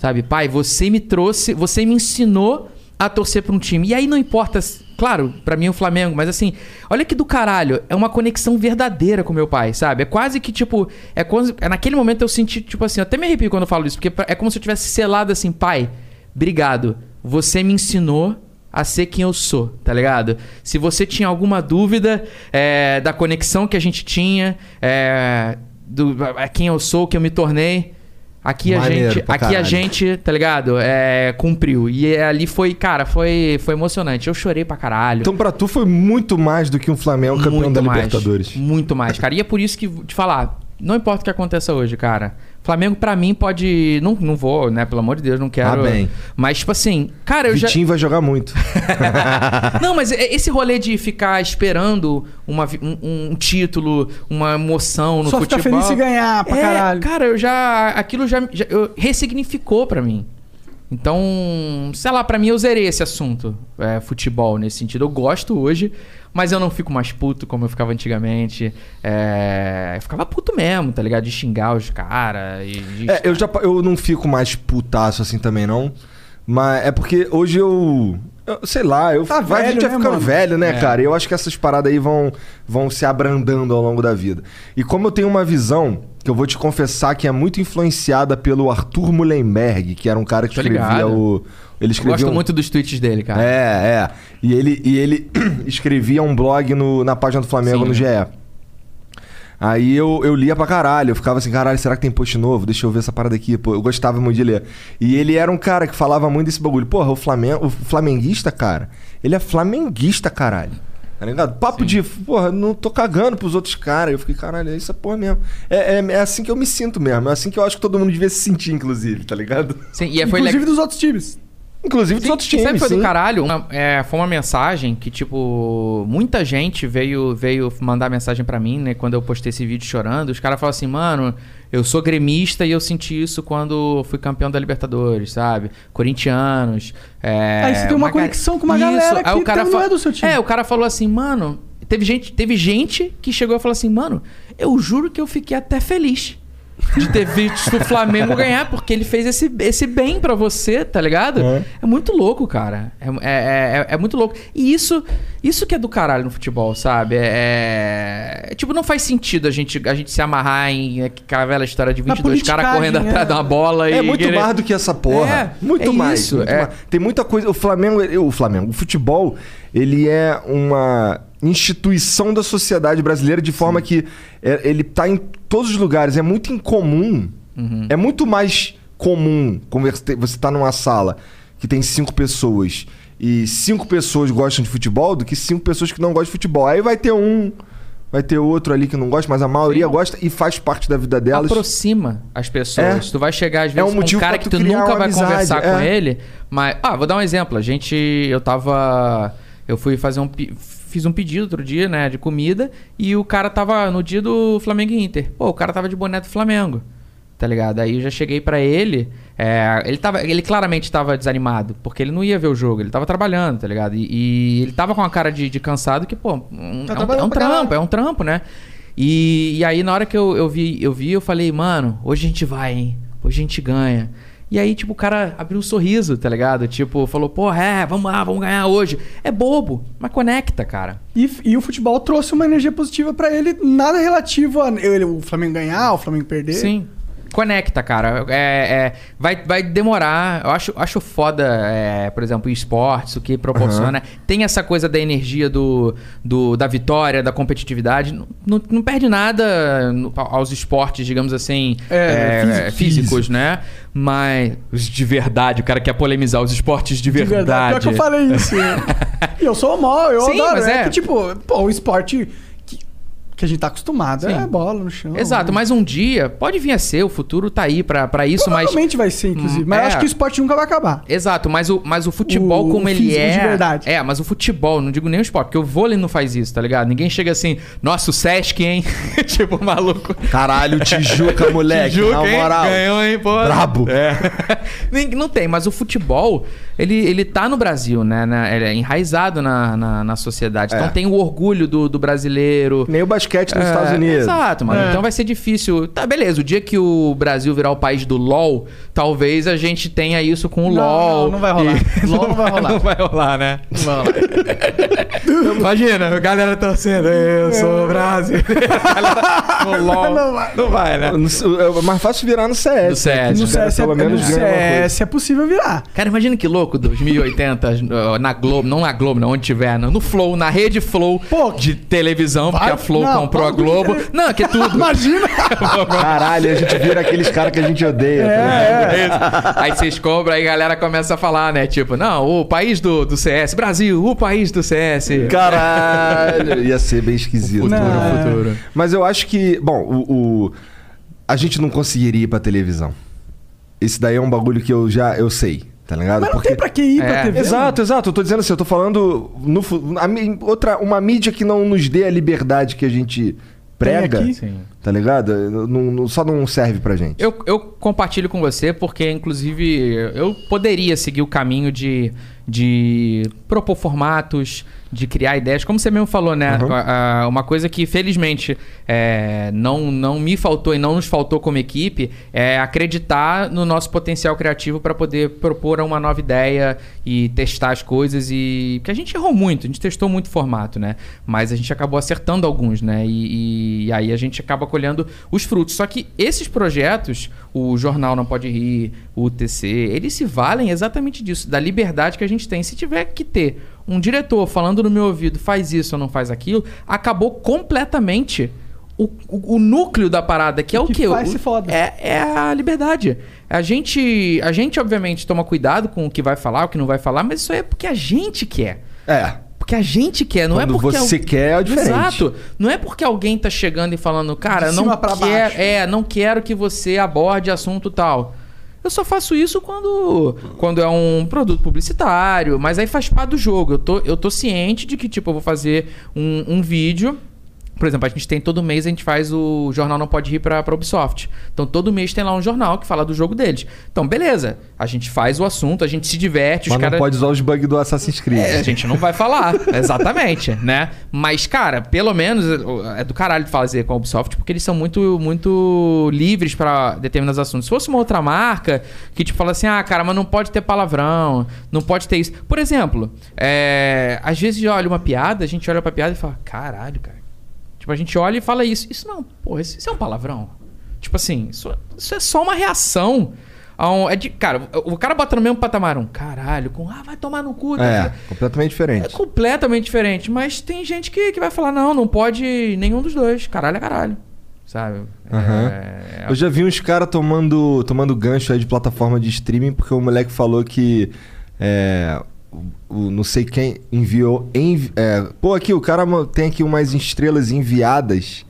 Sabe, pai, você me trouxe, você me ensinou a torcer para um time. E aí não importa, claro, para mim é o Flamengo, mas assim, olha que do caralho, é uma conexão verdadeira com meu pai, sabe? É quase que tipo, é quase, é naquele momento eu senti tipo assim, até me arrepio quando eu falo isso, porque é como se eu tivesse selado assim, pai, obrigado. Você me ensinou a ser quem eu sou, tá ligado? Se você tinha alguma dúvida é, da conexão que a gente tinha, é, do é, quem eu sou, que eu me tornei, aqui a Maneiro gente, pra aqui a caralho. gente, tá ligado? É, cumpriu. E é, ali foi, cara, foi, foi emocionante. Eu chorei pra caralho. Então pra tu foi muito mais do que um Flamengo campeão muito da mais, Libertadores. Muito mais, cara. E é por isso que te falar, não importa o que aconteça hoje, cara. Flamengo pra mim pode, não, não vou, né, pelo amor de Deus, não quero. Ah, bem. Mas tipo assim, cara, eu já Vitinho vai jogar muito. não, mas é- esse rolê de ficar esperando uma um, um título, uma emoção no Só ficar futebol. feliz se ganhar pra é, caralho. Cara, eu já. Aquilo já, já eu- ressignificou pra mim. Então, sei lá, pra mim eu zerei esse assunto, é, futebol, nesse sentido. Eu gosto hoje, mas eu não fico mais puto como eu ficava antigamente. É, eu ficava puto mesmo, tá ligado? De xingar os caras. e de- É, eu já eu não fico mais putaço assim também, não. Mas é porque hoje eu. eu sei lá, eu, Tá vai, a gente velho, vai né, ficando mano? velho, né, É. cara? Eu acho que essas paradas aí vão, vão se abrandando ao longo da vida. E como eu tenho uma visão, que eu vou te confessar que é muito influenciada pelo Arthur Mullenberg, que era um cara que Tô escrevia ligado. o. Ele escrevia Gosto um- muito dos tweets dele, cara. É, é. E ele, e ele escrevia um blog no- na página do Flamengo Sim. no GE. Aí eu, eu lia pra caralho, eu ficava assim, caralho, será que tem post novo? Deixa eu ver essa parada aqui, pô. Eu gostava muito de ler. E ele era um cara que falava muito desse bagulho. Porra, o, Flamengo, o flamenguista, cara, ele é flamenguista, caralho. Tá ligado? Papo de, porra, não tô cagando pros outros caras. Eu fiquei, caralho, é isso porra mesmo. É, é, é assim que eu me sinto mesmo. É assim que eu acho que todo mundo devia se sentir, inclusive, tá ligado? Sim, e é- foi Inclusive legal. dos outros times. Inclusive dos Sim, outros times. Que foi sim. do caralho? Uma- é, foi uma mensagem que, tipo, muita gente veio, veio mandar mensagem pra mim, né? Quando eu postei esse vídeo chorando. Os caras falaram assim, mano, eu sou gremista e eu senti isso quando fui campeão da Libertadores, sabe? Corintianos. É, Aí você tem uma ga- conexão com uma galera Aí que o cara não é do seu time. É, o cara falou assim, mano. Teve gente, teve gente que chegou e falou assim, mano, eu juro que eu fiquei até feliz de ter visto o Flamengo ganhar, porque ele fez esse, esse bem pra você, tá ligado? É. É, muito louco, cara. É, é, é, é muito louco. E isso, isso que é do caralho no futebol, sabe? É, é- Tipo, não faz sentido a gente, a gente se amarrar em aquela velha história de Na 22 caras correndo é. atrás de uma bola e. É muito querer- mais do que essa porra. É, muito é mais. isso, muito é. mais. Tem muita coisa. O Flamengo, o Flamengo, o futebol, ele é uma instituição da sociedade brasileira de forma que é- ele tá em todos os lugares. É muito incomum. Uhum. É muito mais comum conversa- você tá numa sala que tem cinco pessoas e cinco pessoas gostam de futebol do que cinco pessoas que não gostam de futebol. Aí vai ter um. Vai ter outro ali que não gosta, mas a maioria Sim. gosta e faz parte da vida delas. aproxima as pessoas. É. Tu vai chegar às É vezes um com um cara que tu nunca vai amizade, conversar com é. ele, mas ah, vou dar um exemplo. A gente eu tava eu fui fazer um fiz um pedido outro dia, né, de comida e o cara tava no dia do Flamengo e Inter. Pô, o cara tava de boné do Flamengo. Tá ligado? Aí eu já cheguei pra ele, é, ele tava, ele claramente tava desanimado, porque ele não ia ver o jogo, ele tava trabalhando, tá ligado? E, e ele tava com a cara de, de cansado que, pô, um- Tá é, um, é um trampo, é um trampo, né? E, e aí, na hora que eu, eu, vi, eu vi, eu falei, mano, hoje a gente vai, hein? Hoje a gente ganha. E aí, tipo, o cara abriu um sorriso, tá ligado? Tipo, falou, porra, é, vamos lá, vamos ganhar hoje. É bobo, mas conecta, cara. E, e o futebol trouxe uma energia positiva pra ele, nada relativo a ele, o Flamengo ganhar, o Flamengo perder. Sim. Conecta, cara. É, é, vai, vai demorar. Eu acho, acho foda, é, por exemplo, o esportes, o que proporciona. Tem essa coisa da energia do, do- da vitória, da competitividade. Não, não, não perde nada no- aos esportes, digamos assim, É, é, físico- físicos, né? Mas os de verdade, o cara quer polemizar os esportes de De verdade. verdade. Pior que eu falei isso. e eu sou mal, eu Sim, adoro. mas é. é. que, tipo, pô, o esporte que, a gente tá acostumado Sim. é bola no chão. Exato, mas um dia pode vir a ser, o futuro tá aí pra, pra isso, mas. Provavelmente vai ser, inclusive. Hum, Mas eu é. acho que o esporte nunca vai acabar. Exato, mas o, mas o futebol O como ele físico é. de verdade. É, mas o futebol, não digo nem o esporte, porque o vôlei não faz isso, tá ligado? Ninguém chega assim, nossa, o Sesc, hein? tipo, maluco. Caralho, Tijuca, moleque. Tijuca, na hein? moral. Ganhou, hein, pô. Brabo. É. Não tem, mas o futebol, ele, ele tá no Brasil, né? Na- ele é enraizado na, na, na sociedade. Então É. tem o orgulho do, do brasileiro. Nem o basquete nos É, Estados Unidos. Exato, mano. É. Então vai ser difícil. Tá, beleza. O dia que o Brasil virar o país do LOL, talvez a gente tenha isso com o Não, LOL. não, não vai rolar. E- LOL não vai rolar. Não vai rolar, né? Não vai rolar. Imagina, a galera torcendo. Eu sou. A galera no LOL. Não vai. Não vai, né? É mais fácil virar no CS. No CS. No CS, é, pelo menos no. CS é possível virar. Cara, imagina que louco, 2080, uh, na Globo, não na Globo, não, onde tiver, no no Flow, na rede Flow Pô, de televisão, porque vai- a Flow não, comprou a Globo. Não, que é tudo. Imagina! Caralho, a gente vira aqueles caras que a gente odeia. tá? É isso. Aí vocês cobram, aí a galera começa a falar, né? Tipo, não, o país do, do CS, Brasil, o país do CS. Caralho, ia ser bem esquisito. Futuro, Não. futuro. Mas eu acho que, bom, o, o- a gente não conseguiria ir pra televisão. Esse daí é um bagulho que eu já eu sei, tá ligado? Mas não tem pra que ir pra É. TV. Exato, exato. Eu tô dizendo assim, eu tô falando no, a outra, uma mídia que não nos dê a liberdade que a gente prega, aqui. Sim. Tá ligado? Não, não- só não serve pra gente. Eu, eu compartilho com você porque, inclusive, eu poderia seguir o caminho de, de propor formatos, de criar ideias. Como você mesmo falou, né? Uhum. Uma coisa que, felizmente, é, não, não me faltou e não nos faltou como equipe é acreditar no nosso potencial criativo para poder propor uma nova ideia e testar as coisas. e Porque a gente errou muito, a gente testou muito formato, né? Mas a gente acabou acertando alguns, né? E, e aí a gente acaba colhendo os frutos. Só que esses projetos, o Jornal Não Pode Rir, o UTC, eles se valem exatamente disso, da liberdade que a gente tem. Se tiver que ter um diretor falando no meu ouvido, faz isso ou não faz aquilo, acabou completamente o, o, o núcleo da parada, que é o que quê? faz O- se foda. É, é a liberdade. A gente, a gente, obviamente, toma cuidado com o que vai falar, o que não vai falar, mas isso aí é porque a gente quer. É. Porque a gente quer, não Quando é porque... você al- quer, é diferente. Exato. Não é porque alguém tá chegando e falando, cara, não cima pra quer, baixo. é, não quero que você aborde assunto tal. Eu só faço isso quando, quando é um produto publicitário, mas aí faz parte do jogo. Eu tô, eu tô ciente de que, tipo, eu vou fazer um, um vídeo. Por exemplo, a gente tem todo mês, a gente faz o Jornal Não Pode Rir pra, pra Ubisoft. Então todo mês tem lá um jornal que fala do jogo deles. Então, beleza. A gente faz o assunto, a gente se diverte, os Mas caras. não pode usar os bugs do Assassin's Creed. É, a gente não vai falar, exatamente, né? Mas, cara, pelo menos é do caralho de fazer com a Ubisoft, porque eles são muito, muito livres pra determinados assuntos. Se fosse uma outra marca que, tipo, fala assim, ah, cara, mas não pode ter palavrão, não pode ter isso. Por exemplo, é, às vezes olha uma piada, a gente olha pra piada e fala, caralho, cara. Tipo, a gente olha e fala isso. Isso não, porra, isso, isso é um palavrão. Tipo assim, isso, isso é só uma reação. a um- é de, cara, o, cara bota no mesmo patamar um caralho, com ah, vai tomar no cu. É, completamente É diferente. completamente diferente, mas tem gente que, que vai falar, não, não pode nenhum dos dois. Caralho é caralho. Sabe? Aham. É, Eu já vi uns caras tomando, tomando gancho aí de plataforma de streaming porque o moleque falou que. É, o, não sei quem enviou. envi- é, pô, aqui o cara tem aqui umas estrelas enviadas.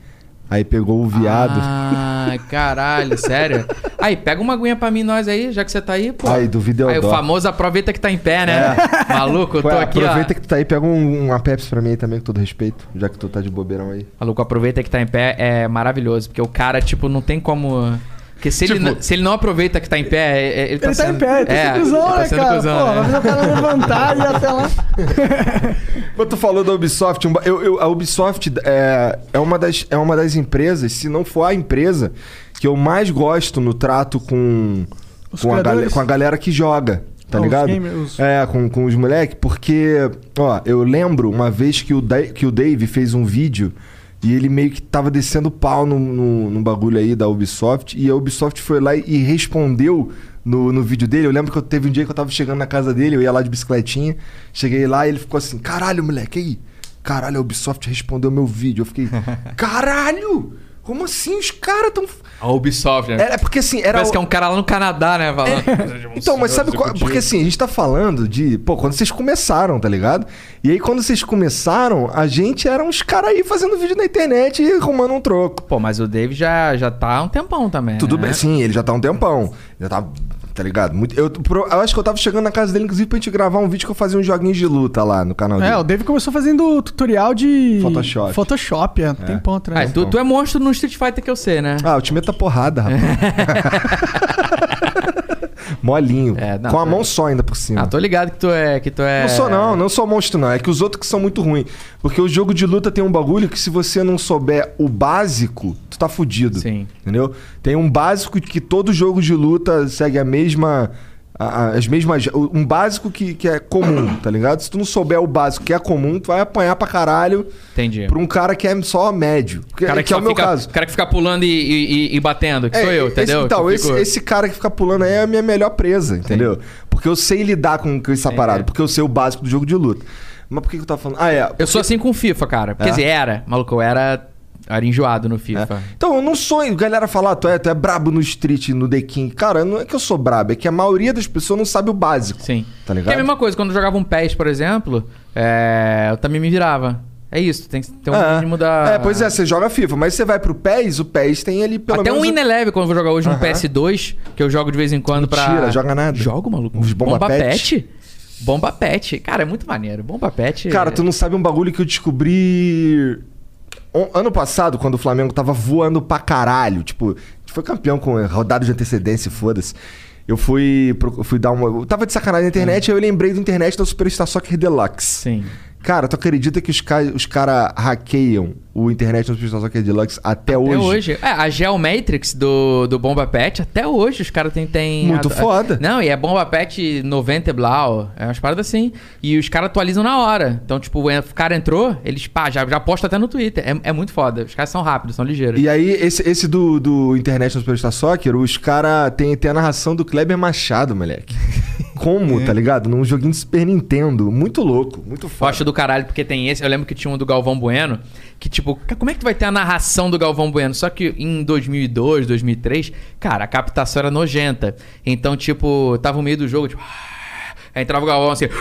Aí pegou o viado. Ah, caralho, sério? Aí, pega uma aguinha pra mim, nós aí, já que você tá aí, pô. Aí, do vídeo Aí, o famoso aproveita que tá em pé, né? Maluco, eu tô Ué, aqui, É. aproveita ó. que tu tá aí, pega um- uma Pepsi pra mim aí também, com todo respeito, já que tu tá de bobeirão aí. Maluco, aproveita que tá em pé é maravilhoso, porque o cara, tipo, não tem como. Porque se, ele, Tipo- não- se ele não aproveita que tá em pé, é- é- ele tá Ele tá sendo. em pé, ele tá é, sendo cuzão, ele tá né, sendo cara? cuzão, Pô, né? o cara levantar e ir até lá. Quando tu falou da Ubisoft, eu- eu- a Ubisoft é, é, uma das, é uma das empresas, se não for a empresa, que eu mais gosto no trato com, Os com, a, criadores? com a galera que joga. Tá Ah, os ligado? gamers, os- É, com, com os moleques, porque, ó, eu lembro uma vez que o, Da- que o Dave fez um vídeo e ele meio que tava descendo pau no, no, no bagulho aí da Ubisoft e a Ubisoft foi lá e respondeu no, no vídeo dele. Eu lembro que eu teve um dia que eu tava chegando na casa dele, eu ia lá de bicicletinha, cheguei lá e ele ficou assim: caralho, moleque, aí. Caralho, a Ubisoft respondeu meu vídeo. Eu fiquei, caralho! Como assim? Os caras tão. A Ubisoft, né? É, é porque assim, era. Parece que é um cara lá no Canadá, né? Falando. Então, mas sabe qual? Porque assim, a gente tá falando de. Pô, quando vocês começaram, tá ligado? E aí, quando vocês começaram, a gente era uns caras aí fazendo vídeo na internet e arrumando um troco. Pô, mas o Dave já, já tá há um tempão também. Tudo né? bem, sim, ele já tá há um tempão. Já tá. Tá ligado? Muito, eu, pro- eu acho que eu tava chegando na casa dele, inclusive, pra gente gravar um vídeo que eu fazia uns joguinhos de luta lá no canal É, dele. o David começou fazendo tutorial de. Photoshop. Photoshop, é. Tem ponto, Ah, né? tu, tu é monstro no Street Fighter que eu sei, né? Ah, o time tá porrada, rapaz. Molinho. É, não, com a mão só ainda por cima. Ah, tô ligado que tu é. Que tu é... Não sou não, não sou monstro não. É que os outros que são muito ruins. Porque o jogo de luta tem um bagulho que se você não souber o básico, tu tá fudido. Sim. Entendeu? Tem um básico que todo jogo de luta segue a mesma... As mesmas... Um básico que, que é comum, tá ligado? Se tu não souber o básico que é comum, tu vai apanhar pra caralho Entendi. pra um cara que é só médio. Que, cara que é só o meu fica, caso. cara que fica pulando e, e- e- batendo, que sou É, eu, esse- entendeu? então, Que eu esse, fico- esse cara que fica pulando aí é a minha melhor presa, entendeu? Porque eu sei lidar com, com essa parada, porque eu sei o básico do jogo de luta. Mas por que, que eu tava falando? Ah, é. Eu sou assim com o FIFA, cara. Quer É? dizer, era. Maluco, eu era, era enjoado no FIFA. Então, eu não sou. Galera fala, ah, tu é, tu é brabo no Street, no The King. Cara, não é que eu sou brabo, é que a maioria das pessoas não sabe o básico. Sim. Tá Que é ligado? a mesma coisa, quando eu jogava um PES, por exemplo, é, eu também me virava. É isso, tem que ter um É. mínimo da... É, pois é, você joga FIFA, mas você vai pro PES, o PES tem ali pelo Até menos. um Ineleve, quando eu vou jogar hoje um Aham. PS2, que eu jogo de vez em quando pra... Mentira, joga nada. Jogo, maluco. Uns bomba pet. pet? Bomba pet. Cara, é muito maneiro. Bomba pet... Cara, tu não sabe um bagulho que eu descobri. Ano passado, quando o Flamengo tava voando pra caralho, tipo, foi campeão com rodada de antecedência, foda-se. Eu fui, fui dar uma. Eu tava de sacanagem na internet e eu lembrei do internet da Superstar Soccer Deluxe. Sim. Cara, tu acredita que os caras os cara hackeiam o internet Superstar Soccer Deluxe até, Até hoje? hoje. É, a Geomatrix do, do Bomba Pet, até hoje os caras têm. Tem Muito foda. Não, e é Bomba Pet 90 e blau. É umas paradas assim. E os caras atualizam na hora. Então, tipo, o cara entrou, eles pá, já, já posta até no Twitter. É, é muito foda. Os caras são rápidos, são ligeiros. E aí, esse, esse do, do Internet Superstar Soccer, os caras tem, tem a narração do Kleber Machado, moleque. Como, tá ligado? Num joguinho de Super Nintendo. Muito louco, muito Eu foda. acho do caralho, porque tem esse. Eu lembro que tinha um do Galvão Bueno. Que, tipo, como é que tu vai ter a narração do Galvão Bueno? Só que em 2002, 2003, cara, a captação era nojenta. Então, tipo, tava no meio do jogo, tipo. Aí entrava o Galvão assim.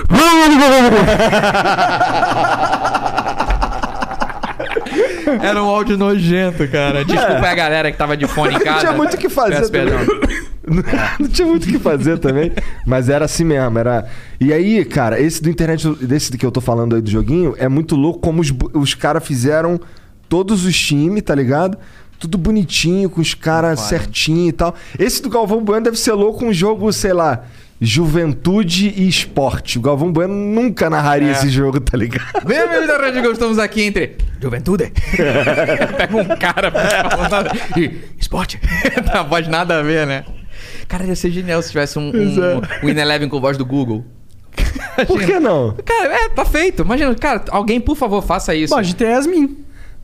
Era um áudio nojento, cara. Desculpa a galera que tava de fone em Não casa. tinha muito o que fazer Peço perdão. Não tinha muito o que fazer também. Mas era assim mesmo. Era... E aí, cara, esse do internet, desse que eu tô falando aí do joguinho, é muito louco como os, os caras fizeram todos os times, tá ligado? Tudo bonitinho, com os caras certinho e tal. Esse do Galvão Bueno deve ser louco um jogo, sei lá, juventude e esporte. O Galvão Bueno nunca narraria esse jogo, tá ligado? Bem, amigos da Rádio Gol, estamos aqui entre Juventude. Pega um cara falando nada. E esporte. Não voz nada a ver, né? Cara, ia ser genial se tivesse um, um, um Ineleven com voz do Google. Por que não? Cara, é, tá feito. Imagina, cara, alguém, por favor, faça isso. Pode ter Yasmin.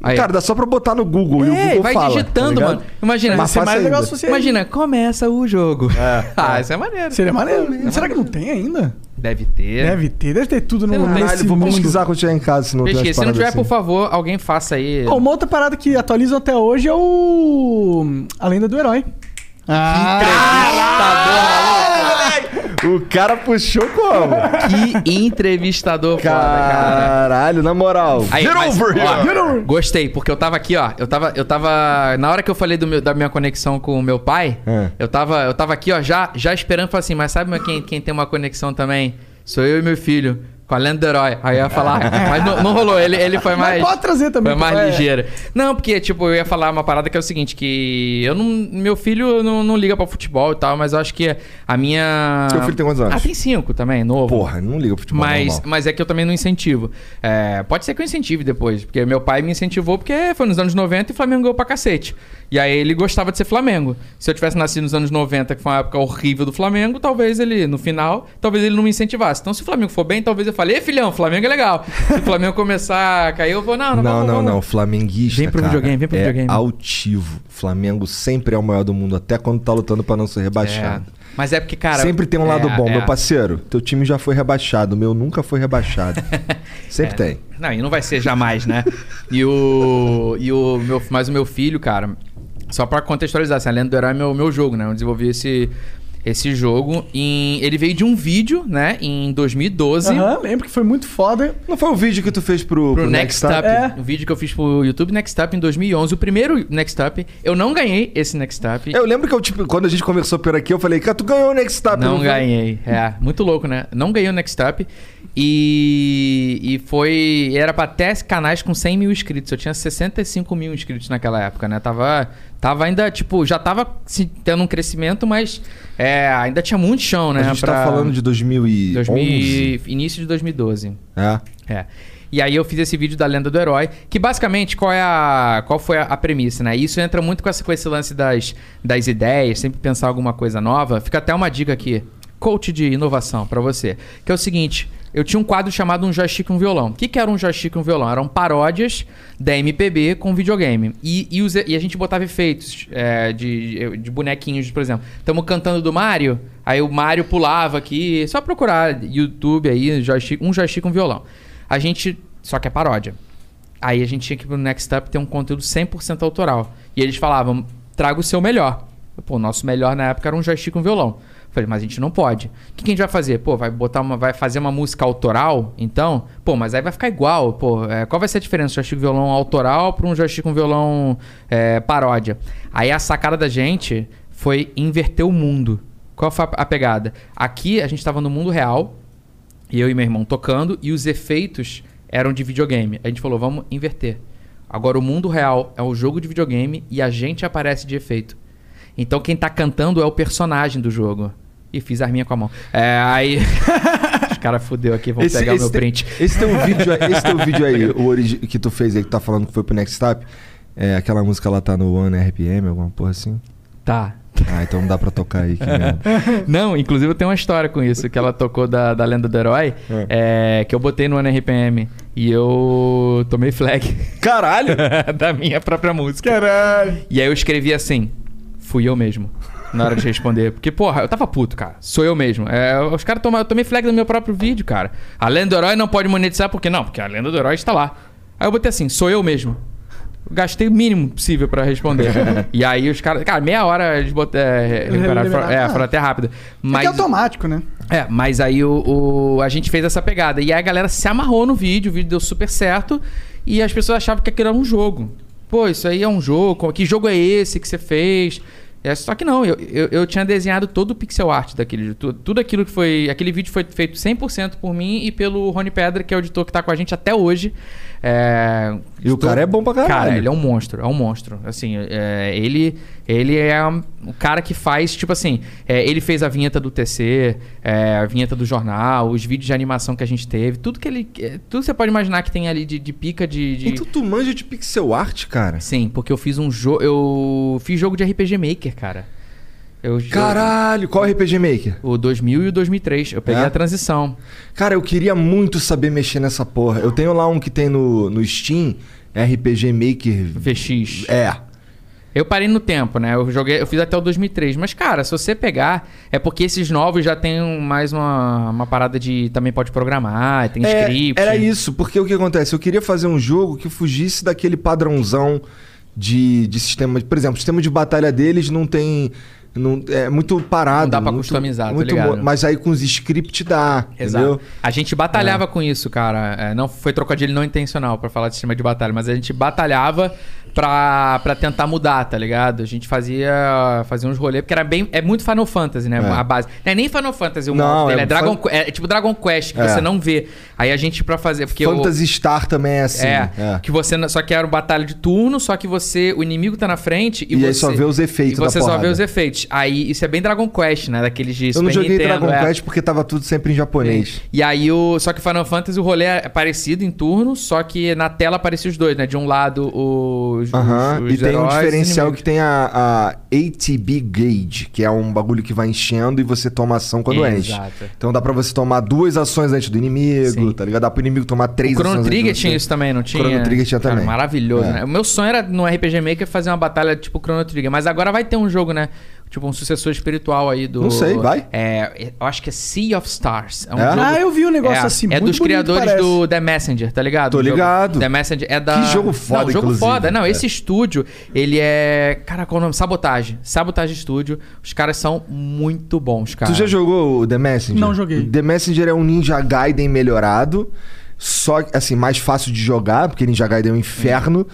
Aí. Cara, dá só pra botar no Google e o É, Google vai fala, digitando, tá mano. Imagina, Mas você mais legal se fosse Imagina, começa o jogo. ah, isso é maneiro. Seria maneiro. Será que não tem ainda? Deve ter. Deve ter, deve ter tudo no, Você tem- nesse Caralho, vou mundo. pesquisar quando chegar em casa, se não tem Pesquisa. umas Se não tiver, por assim. favor, alguém faça aí. Ó, uma outra parada que atualizam até hoje é o. A lenda do herói. Ah, Entrevistador. O cara puxou como? Que entrevistador foda, cara. Caralho, na moral. Aí, Get mas, over ó, here. Get over. Gostei, porque eu tava aqui, ó. Eu tava. Eu tava. Na hora que eu falei do meu- da minha conexão com o meu pai, É. eu, tava, eu tava aqui, ó, já, já esperando falar assim, mas sabe quem, quem tem uma conexão também? Sou eu e meu filho. Com a lenda do herói. Aí eu ia falar. mas não, não rolou. Ele, ele foi mais. pode trazer também, Foi mais é. ligeiro. Não, porque, tipo, eu ia falar uma parada que é o seguinte: que eu não. Meu filho não, não liga pra futebol e tal, mas eu acho que a minha. Seu filho tem quantos anos? Ah, tem cinco também, novo. Porra, não liga pro futebol Mas, normal. mas é que eu também não incentivo. É, pode ser que eu incentive depois, porque meu pai me incentivou porque foi nos anos 90 e o Flamengo ganhou pra cacete. E aí ele gostava de ser Flamengo. Se eu tivesse nascido nos anos 90, que foi uma época horrível do Flamengo, talvez ele, no final, talvez ele não me incentivasse. Então se o Flamengo for bem, talvez eu fale, ei filhão, Flamengo é legal. Se o Flamengo começar a cair, eu vou, não, não, Não, vamos, não, vamos. não. Flamenguista. Vem pro cara, videogame, vem pro é videogame. altivo. Flamengo sempre é o maior do mundo, até quando tá lutando pra não ser rebaixado. Mas é porque, cara. Sempre tem um lado é, bom, é. meu parceiro. Teu time já foi rebaixado, o meu nunca foi rebaixado. Sempre É. tem. Não, e não vai ser jamais, né? E o. E o meu, mas o meu filho, cara, só pra contextualizar, assim, a Lenda do Herói é meu, meu jogo, né? Eu desenvolvi esse, esse jogo. Em, ele veio de um vídeo, né? Em 2012. Aham, lembro que foi muito foda. Não foi o vídeo que tu fez pro, Pro pro Next Up. É. Um vídeo que eu fiz pro YouTube Next Up em 2011. O primeiro Next Up. Eu não ganhei esse Next Up. Eu lembro que eu, tipo, quando a gente conversou por aqui, eu falei, cara, tu ganhou o Next Up. Não foi? ganhei. É, muito louco, né? Não ganhei o Next Up. E, e foi. Era pra até canais com 100 mil inscritos. Eu tinha 65 mil inscritos naquela época, né? Tava, tava ainda, tipo, já tava tendo um crescimento, mas é, ainda tinha muito chão, né? A gente tá pra- falando de 2011. 2000, início de 2012. É. É. E aí eu fiz esse vídeo da lenda do herói, que basicamente qual é a qual foi a, a premissa, né? Isso entra muito com, essa, com esse lance das, das ideias, sempre pensar alguma coisa nova. Fica até uma dica aqui, coach de inovação pra você, que é o seguinte, eu tinha um quadro chamado um joystick e um violão. O que, que era um joystick e um violão? Eram paródias da MPB com videogame. E, e, os- e a gente botava efeitos é, de, de bonequinhos, por exemplo. Estamos cantando do Mario, aí o Mario pulava aqui. Só procurar YouTube aí, joystick, um joystick e um violão. A gente. Só que é paródia. Aí a gente tinha que ir pro Next Up ter um conteúdo 100% autoral. E eles falavam, traga o seu melhor. Pô, o nosso melhor na época era um joystick com violão. Falei, mas a gente não pode. O que, que a gente vai fazer? Pô, vai botar uma. Vai fazer uma música autoral, então? Pô, mas aí vai ficar igual. Pô, é, qual vai ser a diferença? Um joystick violão autoral para um joystick com violão é, paródia? Aí a sacada da gente foi inverter o mundo. Qual foi a pegada? Aqui a gente estava no mundo real, eu e meu irmão tocando, e os efeitos eram de videogame. A gente falou, vamos inverter. Agora o mundo real é o jogo de videogame e a gente aparece de efeito. Então quem tá cantando é o personagem do jogo. E fiz a arminha com a mão. É, aí. Os caras fudeu aqui, vão pegar o meu teu- print. Esse teu vídeo, esse teu vídeo aí, o origi- que tu fez aí, que tá falando que foi pro Next Up, é, aquela música lá tá no One RPM, alguma porra assim? Tá. Ah, então não dá pra tocar aí. Não, inclusive eu tenho uma história com isso, que ela tocou da, da Lenda do Herói, é, que eu botei no NRPM e eu tomei flag. Caralho! da minha própria música. Caralho. E aí eu escrevi assim: fui eu mesmo. Na hora de responder. Porque, porra, eu tava puto, cara. Sou eu mesmo. É, os caras tomam. Eu tomei flag no meu próprio vídeo, cara. A lenda do herói não pode monetizar, por quê? Não, porque a lenda do herói está lá. Aí eu botei assim: sou eu mesmo. Eu Gastei o mínimo possível pra responder. e aí os caras. Cara, meia hora eles botaram. É, liberaram. é, Ah. foram até rápido. É Mas. é automático, né? É, mas aí o, o- a gente fez essa pegada. E aí a galera se amarrou no vídeo, o vídeo deu super certo. E as pessoas achavam que aquilo era um jogo. Pô, isso aí é um jogo. Que jogo é esse que você fez? É, só que não, eu, eu, eu tinha desenhado todo o pixel art daquele tudo, tudo aquilo que foi. Aquele vídeo foi feito 100% por mim e pelo Rony Pedra, que é o editor que tá com a gente até hoje. É, E o cara é bom pra caralho. Cara, ele é um monstro, é um monstro. Assim, é, ele, ele é o cara que faz, tipo assim, é, ele fez a vinheta do TC, é, a vinheta do jornal, os vídeos de animação que a gente teve, tudo que ele. é, tudo que você pode imaginar que tem ali de, de pica de. de- Então tu manja de pixel art, cara? Sim, porque eu fiz um jogo. Eu fiz jogo de RPG Maker, cara. Eu, Caralho, qual RPG Maker? O 2000 e o 2003. Eu peguei É? a transição. Cara, eu queria muito saber mexer nessa porra. Eu tenho lá um que tem no, no Steam, RPG Maker. VX. É. Eu parei no tempo, né? Eu joguei, eu fiz até o 2003. Mas, cara, se você pegar, é porque esses novos já tem mais uma, uma parada de. Também pode programar, tem É, script. Era isso, porque o que acontece? Eu queria fazer um jogo que fugisse daquele padrãozão de, de sistema. Por exemplo, o sistema de batalha deles não tem. Não, é muito parado. Não dá pra muito- customizar, tô muito ligado. mo- Mas aí com os scripts dá. Exato. Entendeu? A gente batalhava com isso, cara. É, não foi trocadilho não intencional pra falar de sistema de batalha, mas a gente batalhava pra, pra tentar mudar, tá ligado? A gente fazia, fazia uns rolês, porque era bem. É muito Final Fantasy, né? É. A base. Não é nem Final Fantasy o Não, dele, é é, Dragon, fan- é tipo Dragon Quest, que É. você não vê. Aí a gente pra fazer. Porque o- Phantasy Star também é assim. é, é. que você só que era um batalha de turno, só que você, o inimigo tá na frente e, E você aí só vê os efeitos E você da só vê porrada. os efeitos. Aí isso é bem Dragon Quest, né, daqueles de Eu não joguei Nintendo, Dragon é. Quest porque tava tudo sempre em japonês. E aí o só que Final Fantasy o rolê é parecido em turno, só que na tela aparecia os dois, né? De um lado os, Aham, os, os e tem um e diferencial que tem a, a ATB Gauge, que é um bagulho que vai enchendo e você toma ação quando enche. Exato. Então dá pra você tomar duas ações antes do inimigo, Sim. tá ligado? Dá pro inimigo tomar três O Chrono ações Trigger antes de tinha isso também, não tinha? Chrono Trigger tinha Cara, também. maravilhoso, É. né? O meu sonho era no RPG Maker fazer uma batalha tipo Chrono Trigger, mas agora vai ter um jogo, né? Tipo um sucessor espiritual aí do. Não sei, vai. É, eu acho que é Sea of Stars. É um É? jogo- Ah, eu vi um negócio é, assim, É muito dos bonito, criadores parece. do The Messenger, tá ligado? Tô ligado. The Messenger é da. Que jogo foda, Não, jogo foda. Não, É. esse estúdio, ele é. Cara, qual o nome? Sabotage. Sabotage Studio. Os caras são muito bons, cara. Tu já jogou o The Messenger? Não joguei. The Messenger é um Ninja Gaiden melhorado. Só que, assim, mais fácil de jogar, porque Ninja Gaiden é um inferno.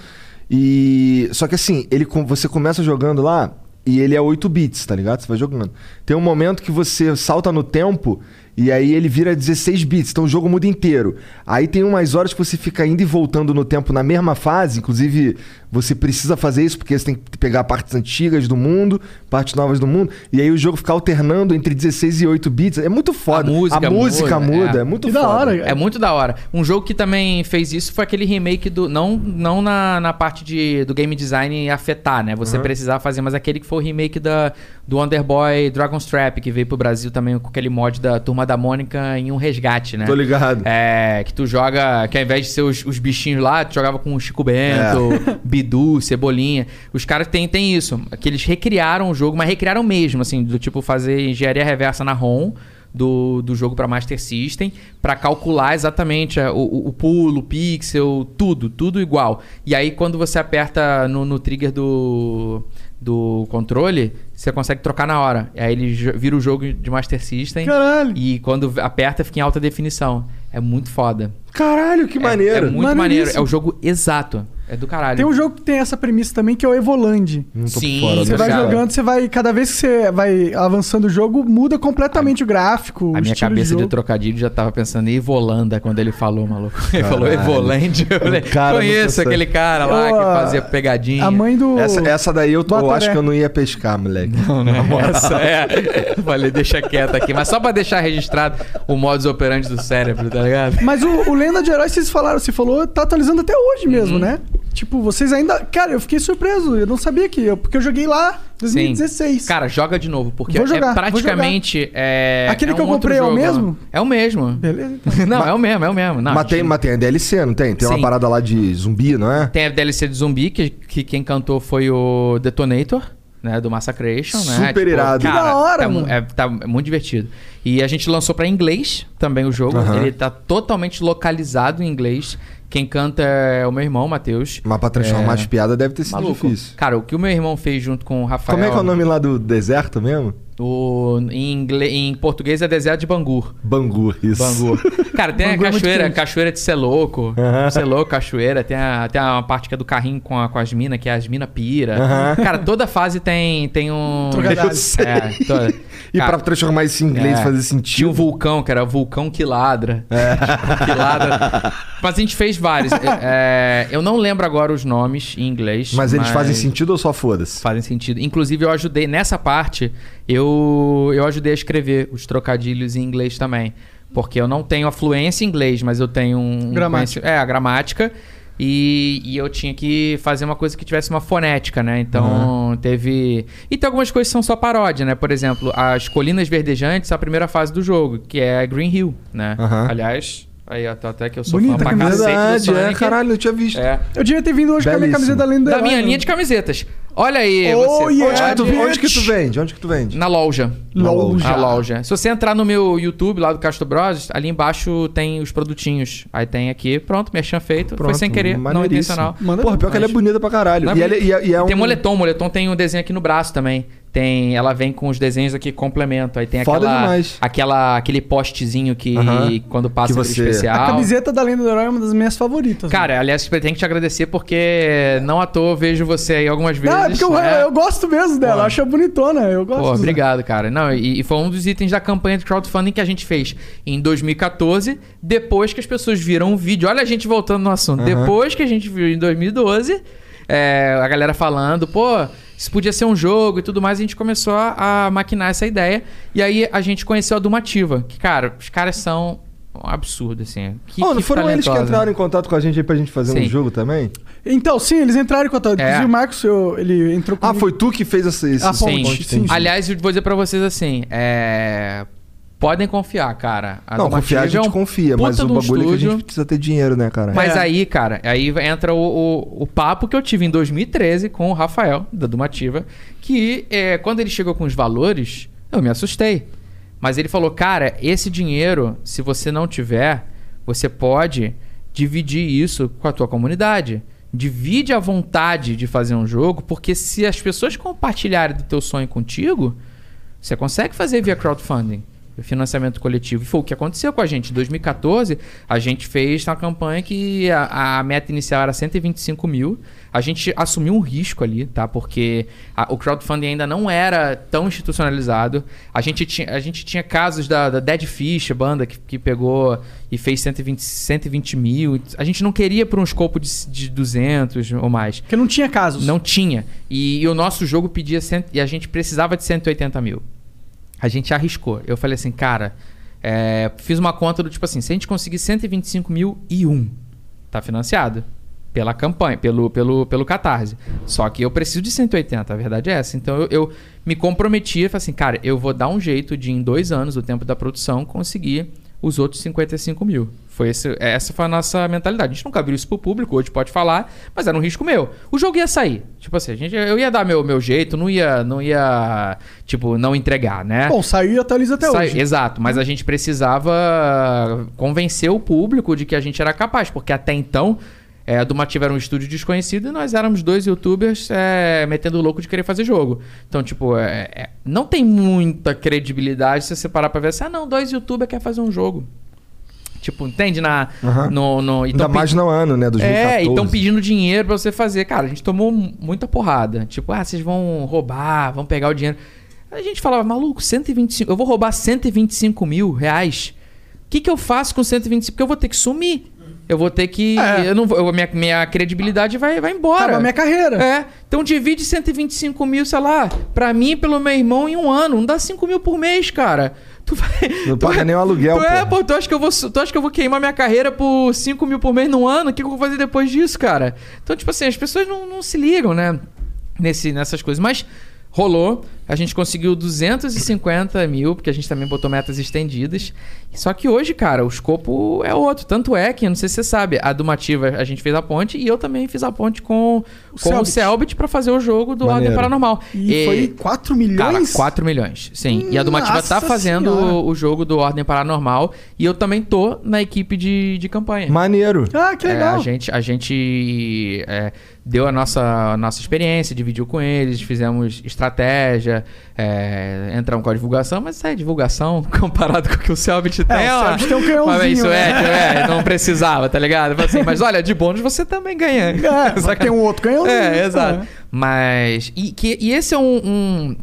E. Só que assim, ele com- você começa jogando lá e ele é 8 bits, tá ligado? Você vai jogando. Tem um momento que você salta no tempo e aí ele vira 16 bits. Então o jogo muda inteiro. Aí tem umas horas que você fica indo e voltando no tempo na mesma fase. Inclusive, você precisa fazer isso porque você tem que pegar partes antigas do mundo, partes novas do mundo. E aí o jogo fica alternando entre 16 e 8 bits. É muito foda. A música música muda, muda. é. É, muito Que da foda. hora, É muito da hora. Um jogo que também fez isso foi aquele remake do. Não, não na, na parte de, do game design afetar, né? Você precisar fazer, mas aquele que foi o remake da, do Underboy Dragon's Trap, que veio pro Brasil também com aquele mod da Turma da Mônica em um resgate, né? Tô ligado. É, que tu joga, que ao invés de ser os, os bichinhos lá, tu jogava com o Chico Bento, É. Bidu, Cebolinha. Os caras têm tem isso, que eles recriaram o jogo, mas recriaram mesmo, assim, do tipo fazer engenharia reversa na ROM do, do jogo para Master System, pra calcular exatamente é, o, o- pulo, o pixel, tudo, tudo igual. E aí quando você aperta no, no trigger do do controle, você consegue trocar na hora. Aí ele vira o jogo de Master System. Caralho. E quando aperta, fica em alta definição. É muito foda. Caralho, que É- maneiro. É, muito maneiro. É o jogo exato. É do caralho. Tem um jogo que tem essa premissa também, que é o Evoland. Não tô por Sim, fora, Você não vai sei. jogando, você vai. Cada vez que você vai avançando o jogo, muda completamente o gráfico. o A minha cabeça de, jogo. trocadilho já tava pensando em Evolanda quando ele falou, maluco. Ele falou. Evoland. Eu falei, cara conheço aquele cara lá Eu, que fazia pegadinha. A mãe do. Essa, essa daí eu, tô- eu acho que eu não ia pescar, moleque. Não, né? Essa é. Eu falei, deixa quieto aqui. Mas só pra deixar registrado o modus operandi do cérebro, tá ligado? Mas o, o Lenda de Herói, vocês falaram, você falou, tá atualizando até hoje Uhum. mesmo, né? Tipo, vocês ainda. Cara, eu fiquei surpreso. Eu não sabia que. eu- Porque eu joguei lá em 2016. Cara, joga de novo, porque Vou jogar, é vou praticamente. É, Aquele é que eu um comprei é o jogo. mesmo? É o mesmo. Beleza. então. Não, é o mesmo, é o mesmo. Não, mas, tem, mas tem a DLC, não tem? Tem uma Sim. parada lá de zumbi, não é? Tem a DLC de zumbi, que, que quem cantou foi o Detonator, né? Do Massacration, né? Super irado. cara, Que da hora, tá, mano. é, tá muito divertido. E a gente lançou pra inglês também o jogo. Ele tá totalmente localizado em inglês. Quem canta é o meu irmão, Matheus. Mas pra transformar É. as piadas deve ter sido Maluco. difícil. Cara, o que o meu irmão fez junto com o Rafael... Como é que é o nome lá do deserto mesmo? O, em, ingle- em português é deserto de Bangu. Bangu, isso. Bangu. Cara, tem Bangu é a muito cachoeira, quente. cachoeira de Seloco. Aham. Seloco, cachoeira. Tem, a, tem uma parte que é do carrinho com, a- com as minas, que é as minas pira. Aham. Cara, toda fase tem, tem um. Trocadilho. Eu sei. É, toda- E Cara, pra transformar isso em inglês é, fazer Tinha sentido. o vulcão, que era o vulcão que ladra. Tipo, que ladra. Mas a gente fez vários. É, eu não lembro agora os nomes em inglês. Mas eles fazem sentido ou só foda-se? Fazem sentido. Inclusive, eu ajudei nessa parte, eu, eu ajudei a escrever os trocadilhos em inglês também. Porque eu não tenho a fluência em inglês, mas eu tenho um. um Gramática. conheci- É, a gramática. E, e eu tinha que fazer uma coisa que tivesse uma fonética, né? Então teve. E tem algumas coisas que são só paródia, né? Por exemplo, as Colinas Verdejantes, a primeira fase do jogo, que é Green Hill, né? Aham. Aliás, aí tô até que eu sou Bonita fã pra cacete do é, Sonic. caralho, eu tinha visto. É. Eu devia ter vindo hoje com a minha Belíssimo. camiseta da Lenda Da Herói, minha linha de camisetas. Olha aí, Oh, você. yeah, Onde, que tu, onde que tu vende? Onde que tu vende? Na loja. Loja. A loja. Se você entrar no meu YouTube lá do Castro Bros, ali embaixo tem os produtinhos. Aí tem aqui, pronto, merchan feito. Foi sem querer, não intencional. Manda Porra, pior que ela é Mas- bonita pra caralho. É E, ela, é- e, é- e é um... Tem moletom, moletom tem um desenho aqui no braço também. Tem, ela vem com os desenhos aqui complemento. Aí tem Foda aquela, demais. aquela aquele postzinho que quando passa Que aquele você- especial. A camiseta da Lenda do Herói é uma das minhas favoritas. Cara, aliás, eu tenho que te agradecer porque não à toa eu vejo você aí algumas vezes. Não, é porque eu, né? eu gosto mesmo dela, Pô. eu acho bonitona, eu gosto. Pô, obrigado, cara. Não, e, e foi um dos itens da campanha de crowdfunding que a gente fez em 2014, depois que as pessoas viram o vídeo. Olha a gente voltando no assunto. Depois que a gente viu em 2012, é, a galera falando, pô, isso podia ser um jogo e tudo mais, a gente começou a, a maquinar essa ideia. E aí a gente conheceu a Dumativa, que, cara, os caras são um absurdo, assim. Que, Oh, não que foram eles que entraram em contato com a gente aí pra gente fazer um Sim. jogo também? Então, sim, eles entraram em contato. É. Inclusive, o Marcos, eu- ele entrou Ah, comigo. foi tu que fez esse... esse A Sim. sim, sim. Aliás, eu vou dizer pra vocês assim, é... Podem confiar, cara. A não, confiar a é gente um confia, mas o bagulho é que a estúdio. gente precisa ter dinheiro, né, cara? Mas É. aí, cara, aí entra o, o, o papo que eu tive em 2013 com o Rafael, da Dumativa, que é, quando ele chegou com os valores, eu me assustei. Mas ele falou, cara, esse dinheiro, se você não tiver, você pode dividir isso com a tua comunidade. Divide a vontade de fazer um jogo, porque se as pessoas compartilharem do teu sonho contigo, você consegue fazer via crowdfunding, financiamento coletivo. E foi o que aconteceu com a gente. Em 2014, a gente fez uma campanha que a, a meta inicial era 125 mil. A gente assumiu um risco ali, tá? Porque a- o crowdfunding ainda não era tão institucionalizado. A gente tinha, a gente tinha casos da, da Dead Fish, a banda que, que pegou e fez 120, 120 mil. A gente não queria para um escopo de, de 200 ou mais. Porque não tinha casos. Não tinha. E, e o nosso jogo pedia. Cento, e a gente precisava de 180 mil. A gente arriscou. Eu falei assim, cara, é, fiz uma conta do tipo assim: se a gente conseguir 125 mil e um, tá financiado. Pela campanha, pelo, pelo, pelo Catarse. Só que eu preciso de 180, a verdade é essa. Então eu, eu me comprometi falei assim, cara, eu vou dar um jeito de, em dois anos, o tempo da produção, conseguir os outros 55 mil. Foi esse, essa foi a nossa mentalidade. A gente nunca abriu isso pro público, hoje pode falar, mas era um risco meu. O jogo ia sair. Tipo assim, a gente, eu ia dar meu, meu jeito, não ia, não ia, tipo, não entregar, né? Bom, saiu e atualiza até hoje. Exato, mas a gente precisava convencer o público de que a gente era capaz, porque até então é, a Dumativa era um estúdio desconhecido e nós éramos dois youtubers é, metendo o louco de querer fazer jogo. Então, tipo, é, é, não tem muita credibilidade se você parar pra ver assim, ah não, dois youtubers querem fazer um jogo. Tipo, entende? Na, Aham. no, no, Ainda tão mais no ano, né? 2014. é, e estão pedindo dinheiro pra você fazer. Cara, a gente tomou mu- muita porrada. Tipo, ah, vocês vão roubar, vão pegar o dinheiro. A gente falava, maluco, 125, eu vou roubar 125 mil reais. O que, que eu faço com 125? Porque eu vou ter que sumir. Eu vou ter que. É. Eu não vou, eu- minha, minha credibilidade vai, vai embora. Acaba a minha carreira. É. Então divide 125 mil, sei lá, pra mim e pelo meu irmão em um ano. Não dá 5 mil por mês, cara. Tu vai. Não tu paga vai- nem o aluguel, tu É, pô. tu acha, que eu vou, tu acha que eu vou queimar minha carreira por 5 mil por mês num ano? O que, que eu vou fazer depois disso, cara? Então, tipo assim, as pessoas não, não se ligam, né? Nesse, nessas coisas. Mas rolou. A gente conseguiu 250 mil, porque a gente também botou metas estendidas. Só que hoje, cara, o escopo é outro. Tanto é que, não sei se você sabe, a Dumativa a gente fez a ponte e eu também fiz a ponte com, com o Selbit. Selbit pra fazer o jogo do Maneiro. Ordem Paranormal. E foi 4 milhões? Cara, 4 milhões. Sim. e a Dumativa tá fazendo Senhora. o, o jogo do Ordem Paranormal. E eu também tô na equipe de, de campanha. Maneiro. Ah, que É, legal. a gente, a gente é, deu a nossa, a nossa experiência, dividiu com eles, fizemos estratégia, é, entramos com a divulgação, mas isso é divulgação comparado com o que o Selbit tem. o ó. Selbit tem um canhãozinho, Mas isso é, né? é, não precisava, tá ligado? Assim, mas olha, de bônus você também ganha. É, só que tem um outro canhãozinho. É, exato. É. Mas. E, que, e esse é um. um-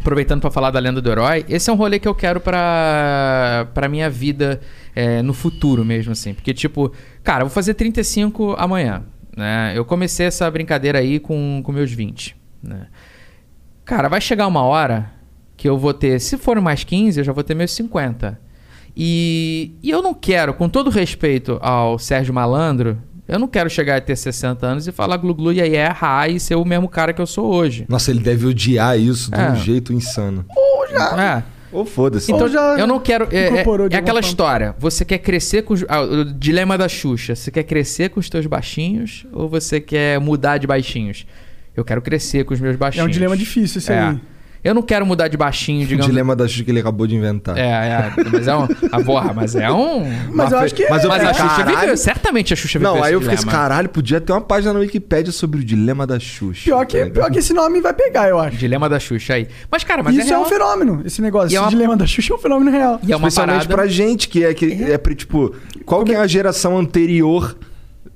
aproveitando pra falar da lenda do herói, esse é um rolê que eu quero pra, pra minha vida é, no futuro mesmo, assim. Porque, tipo, cara, eu vou fazer 35 amanhã. Né? Eu comecei essa brincadeira aí com, com meus 20. Né? Cara, vai chegar uma hora que eu vou ter, se for mais 15, eu já vou ter meus 50. E, e eu não quero, com todo respeito ao Sérgio Malandro, eu não quero chegar a ter 60 anos e falar glu-glu e aí é errar e ser o mesmo cara que eu sou hoje. Nossa, ele deve odiar isso de É. um jeito insano. É. Ou foda-se. Então, Ou já eu não quero. É, é- é aquela forma. história. Você quer crescer com. os- ah, o dilema da Xuxa. Você quer crescer com os teus baixinhos ou você quer mudar de baixinhos? Eu quero crescer com os meus É baixinhos. um dilema difícil esse É. aí. Eu não quero mudar de baixinho, o digamos. dilema da Xuxa que ele acabou de inventar. É, é. Mas é um. A porra, mas é um. Mas eu acho que Mas eu Mas a falei, Xuxa viveu. Certamente a Xuxa viveu. Não, esse aí eu fiquei assim, caralho, podia ter uma página na Wikipédia sobre o dilema da Xuxa. Pior que, tá pior que esse nome vai pegar, eu acho. Dilema da Xuxa aí. Mas, cara, mas Isso é, real. um fenômeno, esse negócio. E é esse uma- dilema da Xuxa é um fenômeno real. E é uma Especialmente parada. pra gente, que é, que é, pra, tipo, qual que é a geração anterior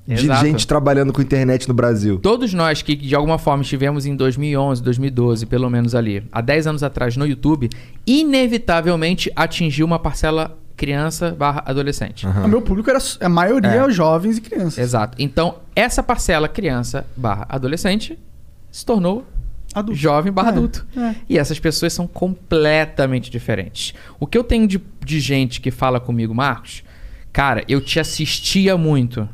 de Exato. gente trabalhando com internet no Brasil? Todos nós que de alguma forma estivemos em 2011, 2012, pelo menos ali, há 10 anos atrás no YouTube, inevitavelmente atingiu uma parcela criança barra adolescente. O meu público era a maioria É. jovens e crianças. Exato. Então, essa parcela criança barra adolescente se tornou Adulto. jovem barra É, adulto. é. E essas pessoas são completamente diferentes. O que eu tenho de, de gente que fala comigo, Marcos, cara, eu te assistia muito.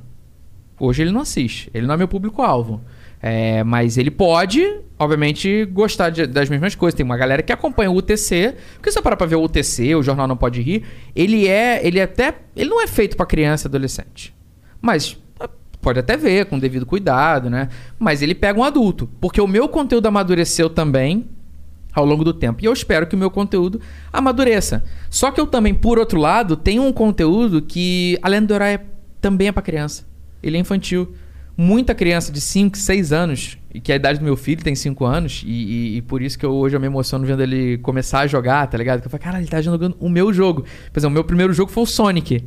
Hoje ele não assiste. Ele não é meu público-alvo. É, mas ele pode obviamente, gostar de- das mesmas coisas. Tem uma galera que acompanha o UTC. Porque se você parar pra ver o UTC, o Jornal Não Pode Rir, ele é. Ele até. Ele não é feito pra criança e adolescente. Mas. ah, Pode até ver, com devido cuidado, né? Mas ele pega um adulto. Porque o meu conteúdo amadureceu também ao longo do tempo. E eu espero que o meu conteúdo amadureça. Só que eu também, por outro lado, tenho um conteúdo que, além do herói, é- também é pra criança. Ele é infantil. Muita criança de 5, 6 anos, e que é a idade do meu filho tem 5 anos, e, e- e por isso que eu, hoje eu me emociono vendo ele começar a jogar, tá ligado? Que eu falo, cara, ele tá jogando o meu jogo. Por exemplo, o meu primeiro jogo foi o Sonic.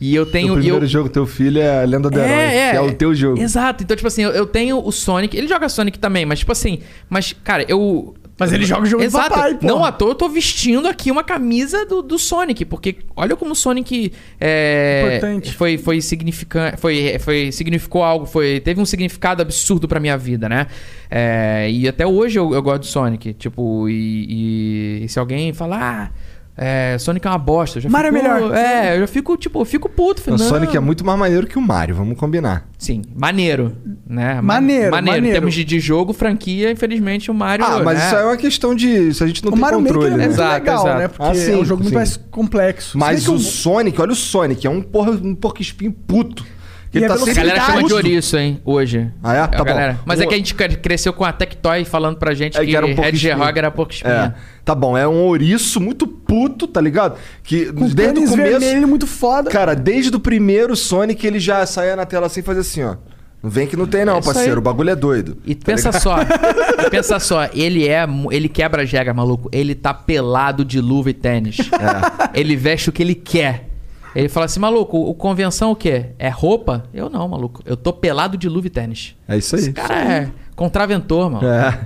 E eu tenho. o primeiro eu... jogo teu filho é a Lenda do Herói, que é o teu jogo. Exato. Então, tipo assim, eu, eu tenho o Sonic. Ele joga Sonic também, mas, tipo assim. Mas, cara, eu. Mas ele joga o jogo Exato. papai, pô. Não à toa eu tô vestindo aqui uma camisa do, do Sonic, porque olha como o Sonic é, Importante. foi foi significante, foi, foi significou algo, foi teve um significado absurdo pra minha vida, né? É, e até hoje eu, eu gosto do Sonic, tipo e, e se alguém falar ah, é, Sonic é uma bosta, já Mario é fico, melhor. É, eu já fico tipo, eu fico puto, O falei, Sonic não. é muito mais maneiro que o Mario, vamos combinar. Sim, maneiro, né? Ma- Maneiro, maneiro. Em maneiro. termos de, de jogo, franquia, infelizmente o Mario. Ah, mas né? isso aí é uma questão de. Isso a gente não o tem Mario controle, Maker é né? muito Exato, legal, exato. né? Porque Ah, sim, é um jogo muito sim. mais complexo. Mas o Sonic, olha o Sonic, é um porra, um porco espinho puto. E ele é tá A galera chama de ouriço, hein, hoje. Ah, é? A Tá bom. galera. Mas é que a gente cre- cresceu com a Tectoy falando pra gente É que, que era um Red era pouco espinha. É, tá bom, é um ouriço muito puto, tá ligado? Que com desde o começo. vermelho muito foda. Cara, desde o primeiro Sonic ele já saía na tela assim e fazia assim, ó. Não vem que não tem, não, É parceiro. aí. O bagulho é doido. E Tá pensa ligado? só, pensa só, ele é, ele quebra as regras, maluco. Ele tá pelado de luva e tênis. É. Ele veste o que ele quer. Ele fala assim, maluco, o convenção o quê? É roupa? Eu não, maluco. Eu tô pelado de luva e tênis. É isso aí. Esse cara é contraventor, mano. É.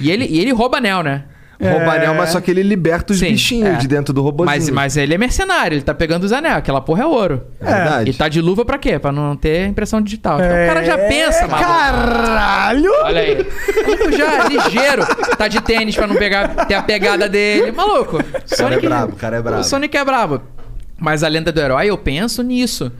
E ele, e ele rouba anel, né? Rouba anel, mas só que ele liberta os Sim, bichinhos é. de dentro do robôzinho. Mas, mas ele é mercenário, ele tá pegando os anel. Aquela porra é ouro. É verdade. E tá de luva pra quê? Pra não ter impressão digital. Então o cara já É, pensa, maluco. Caralho! Olha aí. O maluco já é ligeiro. Tá de tênis pra não pegar, ter a pegada dele. Maluco. é brabo, o cara é brabo. O Sonic é brabo. Mas a lenda do herói, eu penso nisso.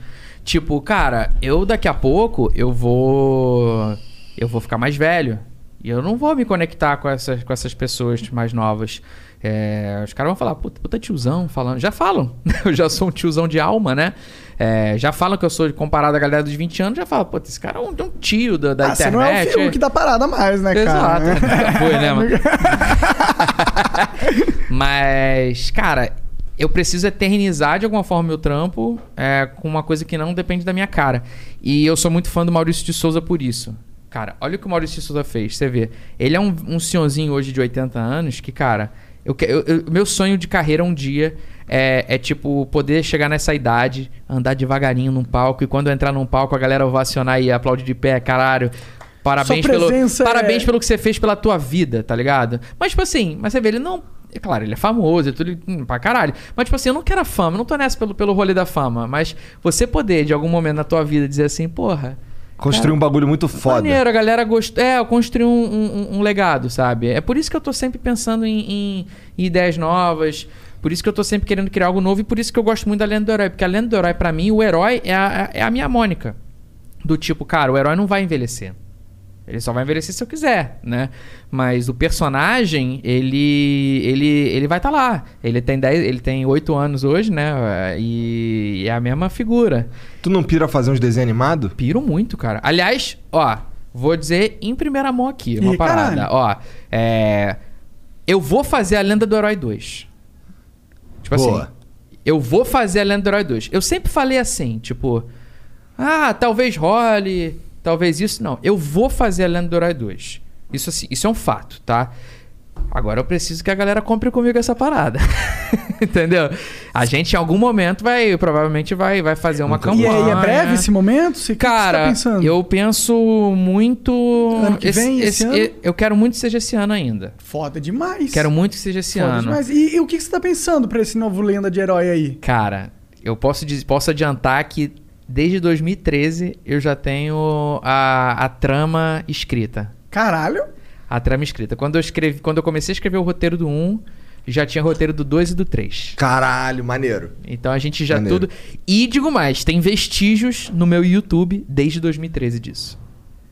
Tipo, cara, eu daqui a pouco eu vou. Eu vou ficar mais velho. E eu não vou me conectar com essas, com essas pessoas mais novas. É, os caras vão falar, puta, puta tiozão falando. Já falam. Eu já sou um tiozão de alma, né? É, já falam que eu sou comparado à galera dos 20 anos. Já falam, puta, esse cara é um, um tio da, da Ah, você não é o internet. Fiuk da parada mais, né, Exato. cara? Nunca foi, né, mano? Mas, cara, eu preciso eternizar de alguma forma meu trampo é, com uma coisa que não depende da minha cara. E eu sou muito fã do Maurício de Souza por isso. Cara, olha o que o Maurício de Souza fez. Você vê, ele é um, um senhorzinho hoje de 80 anos que, cara, eu, eu- eu- meu sonho de carreira um dia é, é, tipo, poder chegar nessa idade, andar devagarinho num palco e quando eu entrar num palco a galera ovacionar e aplaudir de pé, caralho. Parabéns, pelo, presença parabéns é- pelo que você fez pela tua vida, tá ligado? Mas, tipo assim, mas você vê, ele não. É claro, ele é famoso e tudo hum, pra caralho. Mas, tipo assim, eu não quero a fama, eu não tô nessa pelo, pelo rolê da fama. Mas você poder, de algum momento na tua vida, dizer assim, porra. Construir um bagulho muito foda. Maneiro, a galera gostou. É, eu construí um, um- um legado, sabe? É por isso que eu tô sempre pensando em, em- em ideias novas. Por isso que eu tô sempre querendo criar algo novo e por isso que eu gosto muito da lenda do herói. Porque a lenda do herói, pra mim, o herói é a, é a minha Mônica. Do tipo, cara, o herói não vai envelhecer. Ele só vai envelhecer se eu quiser, né? Mas o personagem, ele ele ele vai estar lá. Ele tem 10, ele tem 8 anos hoje, né? E é a mesma figura. Tu não pira fazer uns desenhos animados? Piro muito, cara. Aliás, ó, vou dizer em primeira mão aqui uma Ih, parada. caralho. Ó, é. Eu vou fazer a Lenda do Herói 2. Tipo Boa. assim. Eu vou fazer a Lenda do Herói 2. Eu sempre falei assim, tipo. Ah, talvez role, talvez isso. Não, eu vou fazer a Lenda do Herói 2. Isso, assim, isso é um fato, tá? Agora eu preciso que a galera compre comigo essa parada. Entendeu? A gente em algum momento vai, provavelmente vai, vai fazer uma E campanha. aí, é breve esse momento? Você, o que que Cara, tá pensando? eu penso muito. Ano que vem, esse ano? Eu quero muito que seja esse ano ainda. Foda demais. Quero muito que seja esse Foda ano. demais. E, e o que você tá pensando pra esse novo lenda de herói aí? Cara, eu posso, posso adiantar que desde 2013 eu já tenho a, a trama escrita. Caralho. A trama escrita. Quando eu, escrevi, quando eu comecei a escrever o roteiro do 1, já tinha roteiro do 2 e do 3. Caralho, maneiro. Então a gente já Maneiro. tudo. E digo mais, tem vestígios no meu YouTube desde 2013 disso.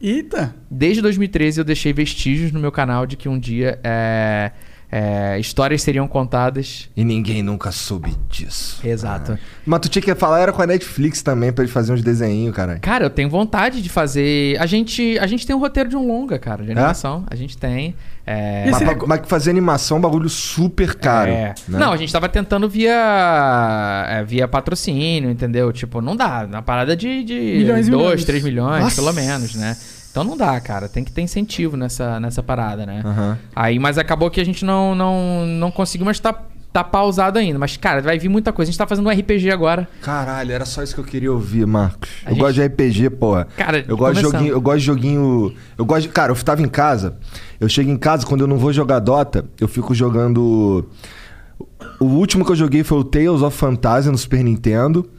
Eita! Desde 2013 eu deixei vestígios no meu canal de que um dia é, é, histórias seriam contadas. E ninguém nunca soube disso. Exato. Mas tu tinha que falar, era com a Netflix também, pra eles fazerem uns desenhinhos, caralho. Cara, eu tenho vontade de fazer. A gente, a gente tem um roteiro de um longa, cara, de animação. A gente tem. É... Mas, pra- mas fazer animação é um bagulho super caro. É. né? Não, a gente tava tentando via é, via patrocínio, entendeu? Tipo, não dá. Na parada de, de Milhões 2, milhões. 3 milhões, Nossa. pelo menos, né? Então não dá, cara. Tem que ter incentivo nessa, nessa parada, né? Aham. Aí, mas acabou que a gente não, não, não conseguiu, mas tá, tá pausado ainda. Mas, cara, vai vir muita coisa. A gente tá fazendo um RPG agora. Caralho, era só isso que eu queria ouvir, Marcos. A eu gente- gosto de RPG, porra. Cara, eu gosto de joguinho, eu gosto de joguinho, eu gosto de, cara, eu tava em casa, eu chego em casa quando eu não vou jogar Dota, eu fico jogando O último que eu joguei foi o Tales of Fantasia no Super Nintendo.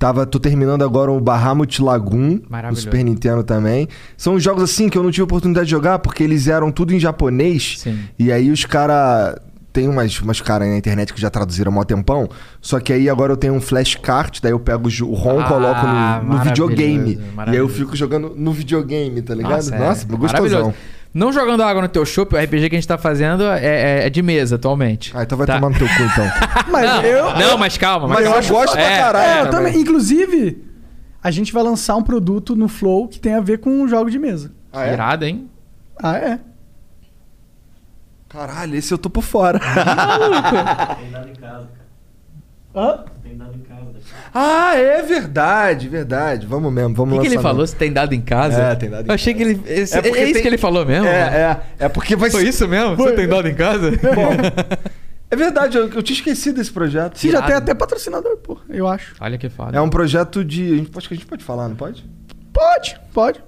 Tava, tô terminando agora o Bahamut Lagoon no Maravilhoso. Super Nintendo também. São jogos assim que eu não tive oportunidade de jogar porque eles eram tudo em japonês. Sim. E aí os cara tem umas, umas caras aí na internet que já traduziram há mó tempão. Só que aí agora eu tenho um flashcard, daí eu pego o o ROM, Ah, coloco no, no videogame. E aí eu fico jogando no videogame, tá ligado? Nossa, Nossa, é gostosão. Não jogando água no teu chopp, o RPG que a gente tá fazendo é, é- é de mesa atualmente. Ah, então vai Tá. tomar no teu cu então. Mas não, eu. não, mas calma. Mas eu calma. gosto pra É, caralho. É, eu também. Inclusive, a gente vai lançar um produto no Flow que tem a ver com um jogo de mesa. Ah, é? Irado, hein? Ah, é? Caralho, esse eu tô por fora. Tem dado em casa, cara. Hã? Tem dado em casa. Ah, é verdade, verdade. Vamos mesmo, O vamos que, que ele falou? Se tem dado em casa? É, tem dado em Eu achei que ele. esse- É É, porque isso tem- que ele falou mesmo? É, né? é. É porque vai Foi isso mesmo? Foi. Você tem dado em casa? Bom, é verdade, eu, eu tinha esquecido desse projeto. Sim, já tem até patrocinador, pô, eu acho. Olha que foda. É um projeto de. A gente, acho que a gente pode falar, não pode? Pode, pode.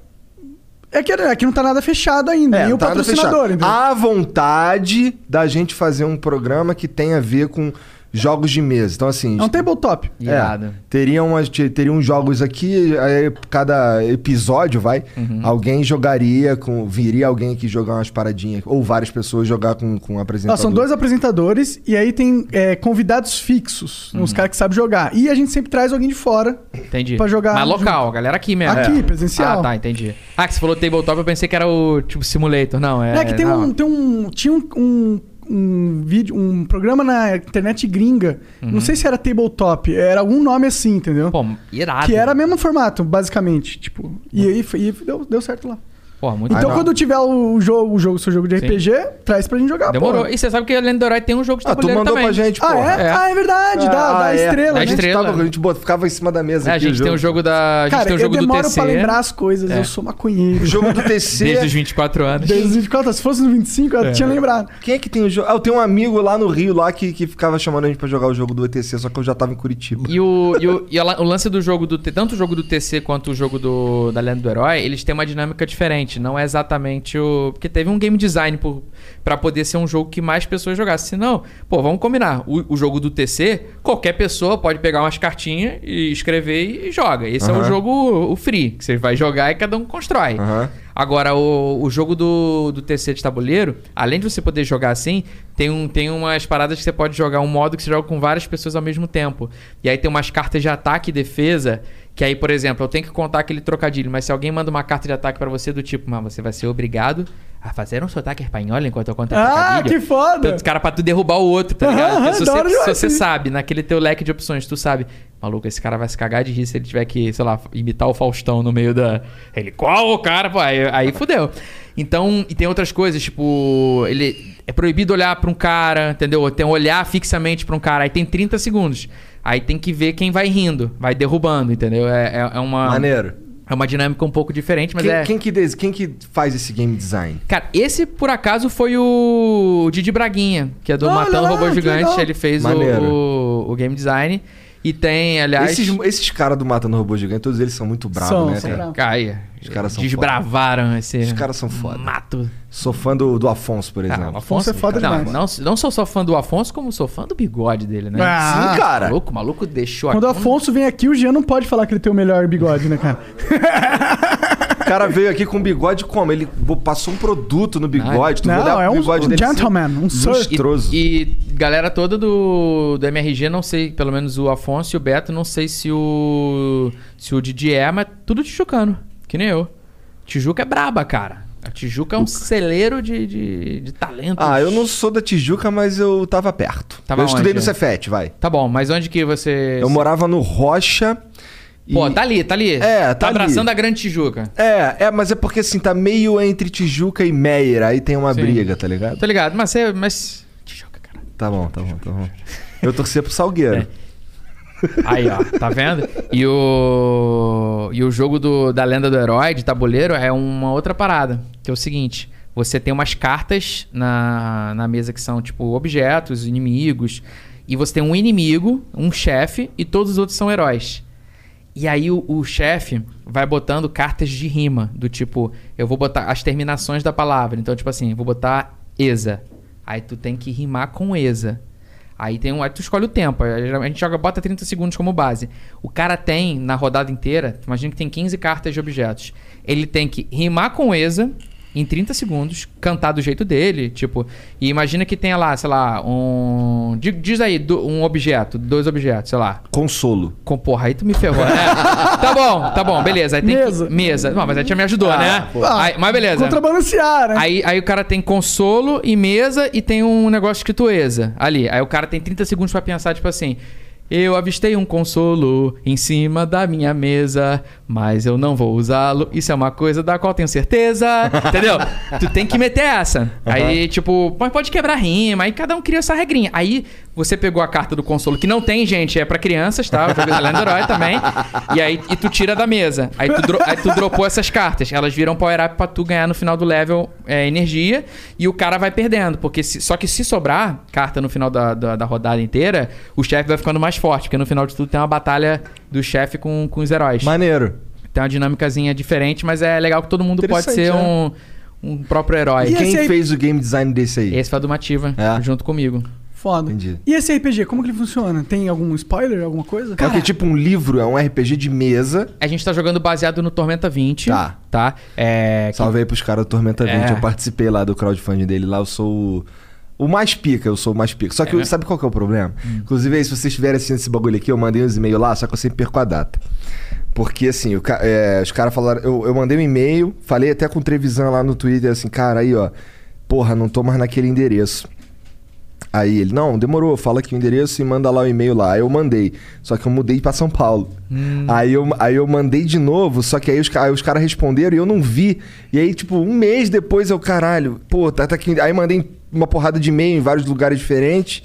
É que, é que não tá nada fechado ainda, nem não o tá nada patrocinador, fechado. entendeu? Há vontade da gente fazer um programa que tenha a ver com jogos de mesa. Então, assim. É um tabletop. É, teriam, umas, te- teriam jogos aqui, aí cada episódio, vai, Uhum. alguém jogaria com. Viria alguém aqui jogar umas paradinhas, ou várias pessoas jogar com, com um apresentador. são dois apresentadores e aí tem é, convidados fixos, uns caras que sabem jogar. E a gente sempre traz alguém de fora. Entendi. Pra jogar Mas junto. local, a galera aqui mesmo. Aqui, É. presencial. Ah, tá, entendi. Ah, que você falou tabletop, eu pensei que era o tipo simulator. Não, é. É, que tem não. um, tem um. Tinha um, um, um vídeo, um programa na internet gringa. Não sei se era tabletop, era algum nome assim, entendeu? Pô, irado. que era o mesmo formato, basicamente. Tipo, e aí e deu, deu certo lá. Pô, muito Então, não. quando tiver o jogo, o jogo, seu jogo de Sim. RPG, traz pra gente jogar. Demorou. pô. E você sabe que a Lenda do Herói tem um jogo de Ah, tu tabuleiro mandou também. pra gente, Ah, pô. é? É. Ah, é verdade, dá, Ah, dá é. estrela. Da A gente, estrela. tava, a gente bot- ficava em cima da mesa É, a aqui. gente o tem o jogo. jogo da. A gente Cara, tem o eu jogo do demoro TC. pra lembrar as coisas, É. eu sou maconheiro. O jogo do TC. Desde os 24 anos. Desde os 24, se fosse no 25, eu tinha lembrado. Quem é que tem o jogo? Ah, eu tenho um amigo lá no Rio lá que, que ficava chamando a gente pra jogar o jogo do ETC, só que eu já tava em Curitiba. E, o, e, o, e a o lance do jogo do. T- Tanto o jogo do TC quanto o jogo do, da Lenda do Herói, eles têm uma dinâmica diferente. Não é exatamente o. Porque teve um game design por, pra poder ser um jogo que mais pessoas jogassem. Senão, pô, vamos combinar. O, o jogo do TC, qualquer pessoa pode pegar umas cartinhas e escrever e joga. Esse é o jogo o free, que você vai jogar e cada um constrói. Aham. Agora, o, o jogo do, do TC de tabuleiro, além de você poder jogar assim, tem, um, tem umas paradas que você pode jogar, um modo que você joga com várias pessoas ao mesmo tempo. E aí tem umas cartas de ataque e defesa, que aí, por exemplo, eu tenho que contar aquele trocadilho, mas se alguém manda uma carta de ataque pra você do tipo, mano, você vai ser obrigado a fazer um sotaque espanhol enquanto eu conto Ah, trocadilho. que foda! Tanto, cara, pra tu derrubar o outro, tá ligado? Porque se você, se você sabe, naquele teu leque de opções, tu sabe, maluco, esse cara vai se cagar de rir se ele tiver que, sei lá, imitar o Faustão no meio da. Ele, qual o cara? Pô, aí, aí fudeu. Então, e tem outras coisas, tipo, ele é proibido olhar pra um cara, entendeu? Tem um olhar fixamente pra um cara, aí tem 30 segundos. Aí tem que ver quem vai rindo, vai derrubando, entendeu? É, é, é uma. Maneiro. É uma dinâmica um pouco diferente, mas Quem, é. quem que des- quem que faz esse game design? Cara, esse por acaso foi o Didi Braguinha, que é do Olha Matando lá, Robô Gigante. Ele fez o, o, o game design. E tem, aliás. Esses, esses caras do Matando Robô Gigante, todos eles são muito bravos, São, né, são cara? bravos. Caia. Os caras são Desbravaram esse. Os caras são foda. Mato. Sou fã do, do Afonso, por Ah, exemplo. o Afonso é foda não, demais. não, não sou só fã do Afonso, como sou fã do bigode dele, né? Ah, Sim, cara. Maluco, o maluco deixou Quando o Afonso vem aqui, o Jean não pode falar que ele tem o melhor bigode, né, cara? O cara veio aqui com bigode como? Ele passou um produto no bigode. tu Não, olhar é um bigode dele, gentleman, assim, um sir. lustroso. E, e galera toda do, do MRG, não sei, pelo menos o Afonso e o Beto, não sei se o. se o Didi é, mas tudo tijucano, que nem eu. Tijuca é braba, cara. A Tijuca é um celeiro de, de, de talentos. Ah, eu não sou da Tijuca, mas eu tava perto. Tava eu estudei onde? no Cefet, vai. Tá bom, mas onde que você. Eu morava no Rocha. E- Pô, tá ali, tá ali. É, tá ali. abraçando a Grande Tijuca. É, é, mas é porque assim, tá meio entre Tijuca e Meyer, aí tem uma Sim. briga, tá ligado? Tô ligado, mas você. Mas... Tá bom, tá bom, tá bom. Eu torcia pro Salgueiro. Aí, ó, tá vendo? E o. E o jogo do, da lenda do herói, de tabuleiro, é uma outra parada. Que é o seguinte: você tem umas cartas na, na mesa que são, tipo, objetos, inimigos. E você tem um inimigo, um chefe, e todos os outros são heróis. E aí o, o chefe vai botando cartas de rima, do tipo, eu vou botar as terminações da palavra. Então, tipo assim, vou botar Eza. Aí tu tem que rimar com Eza. Aí tem um. Aí tu escolhe o tempo. A gente joga, bota 30 segundos como base. O cara tem, na rodada inteira, imagina que tem 15 cartas de objetos. Ele tem que rimar com Eza em 30 segundos, cantar do jeito dele, tipo. E imagina que tenha lá, sei lá, um. di- Diz aí, do- um objeto, dois objetos, sei lá. Consolo. Com porra, aí tu me ferrou, né? tá bom, tá bom, beleza. Aí tem Mesa. Que... Mesa. Não, mas aí já me ajudou, né? Ah, Aí- mas beleza. Contrabalancear, né? Aí, aí o cara tem consolo e mesa e tem um negócio escrito ESA ali. Aí o cara tem 30 segundos pra pensar, tipo assim. Eu avistei um consolo em cima da minha mesa, mas eu não vou usá-lo. Isso é uma coisa da qual tenho certeza. Entendeu? tu tem que meter essa. Aí, tipo, mas pode quebrar rima. Aí cada um cria essa regrinha. Aí você pegou a carta do consolo, que não tem, gente, é pra crianças, tá? O jogo do Herói também. E aí e tu tira da mesa. Aí tu, dro- aí tu dropou essas cartas. Elas viram power-up pra tu ganhar no final do level é, energia. E o cara vai perdendo. Porque se- só que se sobrar carta no final da, da, da rodada inteira, o chefe vai ficando mais forte. Porque no final de tudo tem uma batalha do chefe com, com os heróis. Maneiro. Tem uma dinâmicazinha diferente, mas é legal que todo mundo pode ser é. um, um próprio herói. E quem fez o game design desse aí? Esse foi a do Mativa, junto comigo. Foda. Entendi. E esse RPG, como que ele funciona? Tem algum spoiler, alguma coisa? é o que tipo um livro, é um RPG de mesa. A gente tá jogando baseado no Tormenta 20. Tá. Tá? É, Salve aí pros caras do Tormenta 20. É. Eu participei lá do crowdfunding dele. Lá eu sou o, o mais pica, eu sou o mais pica. Só que É, eu- sabe qual que é o problema? Inclusive aí, se vocês estiverem assistindo esse bagulho aqui, eu mandei uns e-mails lá, só que eu sempre perco a data. Porque assim, o ca- é, os caras falaram. Eu, eu mandei um e-mail, falei até com o Trevisan lá no Twitter, assim, cara, aí ó, porra, não tô mais naquele endereço. Aí ele, não, demorou, fala aqui o endereço e manda lá o e-mail lá. Aí eu mandei, só que eu mudei pra São Paulo. Aí, eu, aí eu mandei de novo, só que aí os, aí os caras responderam e eu não vi. E aí, tipo, um mês depois eu, caralho, pô, tá, tá aqui. Aí mandei uma porrada de e-mail em vários lugares diferentes.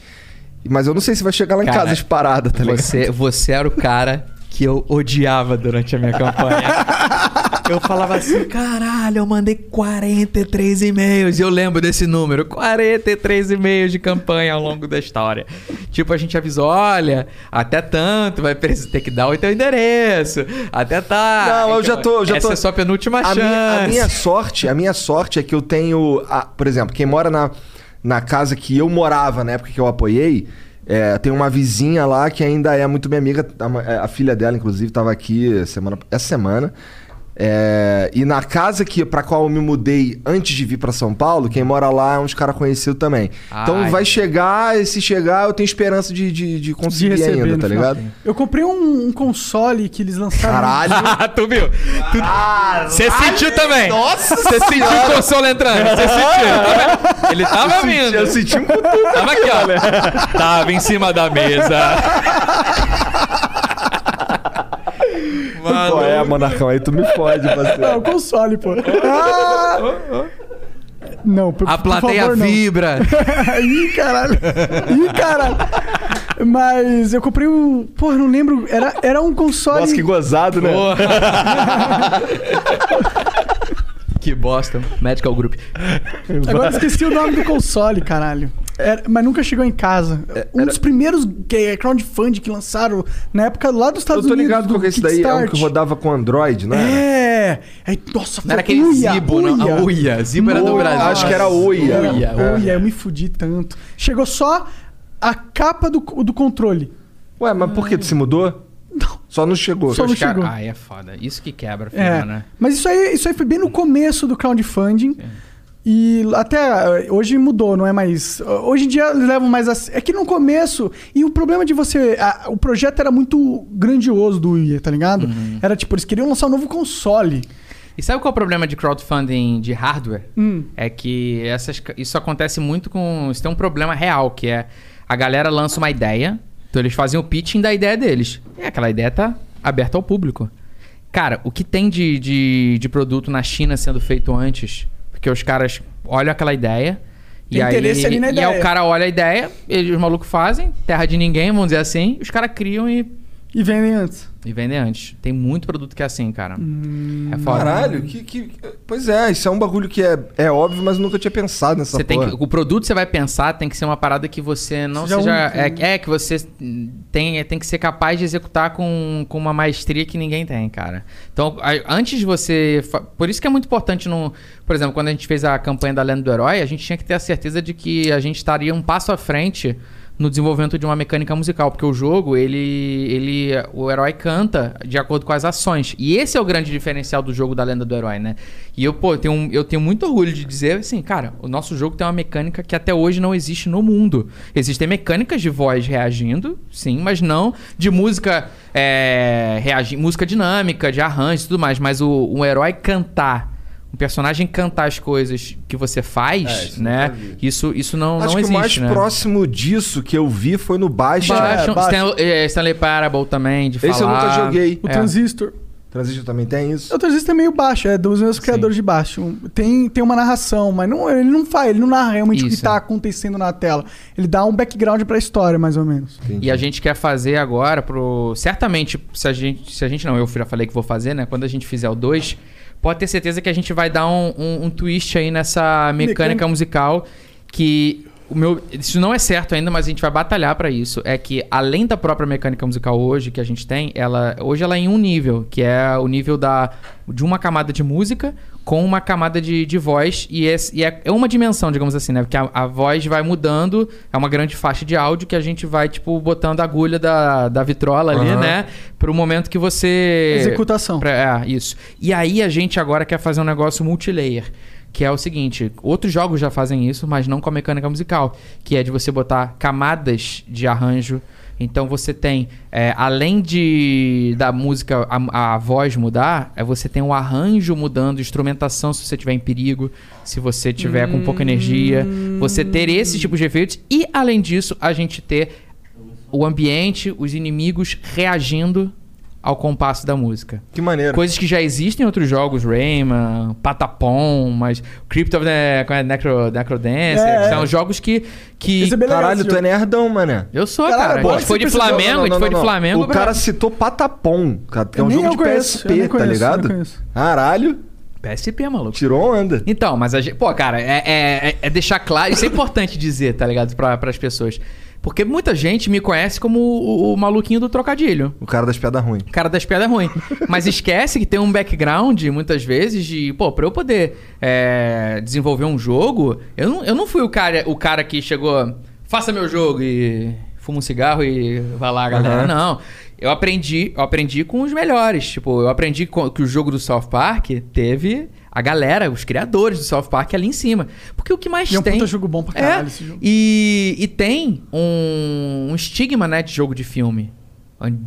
Mas eu não sei se vai chegar lá em Cara, casa as paradas, tá ligado? você, você era o cara que eu odiava durante a minha campanha. Eu falava assim, caralho, eu mandei 43 e-mails. E eu lembro desse número, 43 e-mails de campanha ao longo da história. Tipo, a gente avisou, olha, até tanto, vai ter que dar o teu endereço. Até tá. Não, eu já tô. Eu já Essa tô... é sua penúltima a chance. Minha, a minha sorte, a minha sorte é que eu tenho. a- por exemplo, quem mora na, na casa que eu morava na época que eu apoiei. É, tem uma vizinha lá que ainda é muito minha amiga. A, ma- a filha dela, inclusive, estava aqui semana, essa semana. É, e na casa que para qual eu me mudei antes de vir para São Paulo, quem mora lá é uns caras conhecidos também. então Ai. vai chegar, e se chegar, eu tenho esperança de, de, de conseguir de receber ainda, tá final. ligado? Eu comprei um, um console que eles lançaram. Caralho! tu viu? Você sentiu também. Nossa Você sentiu o consolo entrando. Você sentiu. Ele tava Eu senti- vindo. eu senti um cutuco Tava aqui, ó. Tava em cima da mesa. Qual é, Monarcão? Aí tu me fode, parceiro. Não, console, pô. Ah! Não, por, A por plateia favor, não. vibra. Ih, caralho. Ih, caralho. Mas eu comprei um. Porra, não lembro. Era, era um console. Nossa, que gozado, né? que bosta. Medical Group. Agora eu esqueci o nome do console, caralho. Era- mas nunca chegou em casa. um dos primeiros que- crowdfunding que lançaram na época lá dos Eu Estados tô Unidos. ligado do com que esse daí é um que rodava com Android, não é? É. Aí, nossa, Não era foi aquele Uia, Zibo, não? Uia. A Uia. Zibo era do. Brasil. Acho que era Uia. Era Uia, Uia, eu me fudi tanto. Chegou só a capa do, do controle. Ué, mas por que tu se mudou? Não. Só não chegou. Só não cara- chegou. Ai, é foda. Isso que quebra, É. filho, né? Mas isso aí, isso aí foi bem no começo do crowdfunding. E até eh, hoje mudou, não é mais. Hoje em dia eles levam mais a. É que no começo. E o problema de você. a- o projeto era muito grandioso do Uia, tá ligado? Era tipo, eles queriam lançar um novo console. E sabe qual é o problema de crowdfunding de hardware? Hum. É que essas, isso acontece muito com. Isso tem um problema real, que é a galera lança uma ideia, então eles fazem o pitching da ideia deles. E aquela ideia tá aberta ao público. Cara, o que tem de, de, de produto na China sendo feito antes? Porque os caras olham aquela ideia. Tem e aí, interesse ali na E aí ideia. o cara olha a ideia, eles, os malucos fazem, terra de ninguém, vamos dizer assim, os caras criam e, E vendem antes. E vendem antes. Tem muito produto que é assim, cara. Hum. É foda. Caralho, que, que- Pois é, isso é um bagulho que é, é óbvio, mas eu nunca tinha pensado nessa Você tem porra. que, o produto que você vai pensar tem que ser uma parada que você não Seja seja. é, né? é, que você tem, tem que ser capaz de executar com, com uma maestria que ninguém tem, cara. Então, a- antes de você. Por isso que é muito importante no. Por exemplo, quando a gente fez a campanha da Lenda do Herói, a gente tinha que ter a certeza de que a gente estaria um passo à frente no desenvolvimento de uma mecânica musical, porque o jogo, ele, ele o herói canta de acordo com as ações. E esse é o grande diferencial do jogo da Lenda do Herói, né? E eu, pô, eu tenho, eu tenho muito orgulho de dizer assim, cara, o nosso jogo tem uma mecânica que até hoje não existe no mundo. Existem mecânicas de voz reagindo, sim, mas não de música é, reagi música dinâmica, de arranjo e tudo mais, mas o, o herói cantar um personagem cantar as coisas que você faz, É, isso né? Isso, isso não, Acho não que existe, o mais né? próximo disso que eu vi foi no Baixa. Baixa, É, Baixa. Stan- é, Stanley Parable também, de falar. Esse eu nunca joguei. O É. Transistor. Transistor também tem isso? O Transistor é meio baixo, é dos meus criadores de baixo. Tem, tem uma narração, mas não, ele não faz, ele não narra realmente o que Isso. tá acontecendo na tela. Ele dá um background pra história, mais ou menos. E a gente quer fazer agora pro. Certamente, se a gente. Se a gente não, eu já falei que vou fazer, né? Quando a gente fizer o 2, pode ter certeza que a gente vai dar um, um, um twist aí nessa mecânica musical. Que. O meu, isso não é certo ainda, mas a gente vai batalhar pra isso. É que além da própria mecânica musical hoje que a gente tem, ela hoje ela é em um nível, que é o nível da de uma camada de música com uma camada de, de voz e, esse- e é, é uma dimensão, digamos assim, né? Porque a, a voz vai mudando, é uma grande faixa de áudio que a gente vai tipo botando a agulha da, da vitrola ali, Aham. né? Pro momento que você Executação. Pra- é, isso. E aí a gente agora quer fazer um negócio multilayer. Que é o seguinte, outros jogos já fazem isso, mas não com a mecânica musical. Que é de você botar camadas de arranjo. Então você tem, é, além de da música, a, a voz mudar, é você tem o arranjo mudando, instrumentação se você tiver em perigo, se você tiver com pouca energia. Você ter esse tipo de efeitos. E além disso, a gente ter o ambiente, os inimigos reagindo ao compasso da música. Que maneiro. Coisas que já existem em outros jogos, Rayman, Patapon, mas Crypt of the é? Necro, Necrodancer, É, é. são jogos que... que é Caralho, tu é nerdão, mané. eu sou, Caralho, cara. pô, a gente foi de Flamengo, Não, a gente não, foi de não, não. Flamengo. O cara citou Patapom, cara, que é um jogo de conheço, PSP, tá conheço, eu ligado? Caralho, PSP, maluco. tirou onda. Então, mas a gente. Pô, cara, é, é, é deixar claro. Isso é importante dizer, tá ligado? Para as pessoas. Porque muita gente me conhece como o, o maluquinho do trocadilho. O cara das piadas ruins. O cara das piadas ruins. Mas esquece que tem um background, muitas vezes, de, pô, pra eu poder é, desenvolver um jogo, eu não, eu não fui o cara, o cara que chegou, faça meu jogo e fuma um cigarro e vai lá, galera. Aham. Não. Eu aprendi, eu aprendi com os melhores. Tipo, eu aprendi com- que o jogo do South Park teve a galera, os criadores do South Park ali em cima. Porque o que mais E é um tem. puta jogo bom pra caralho é, esse jogo. E, e tem um, um estigma, né, de jogo de filme.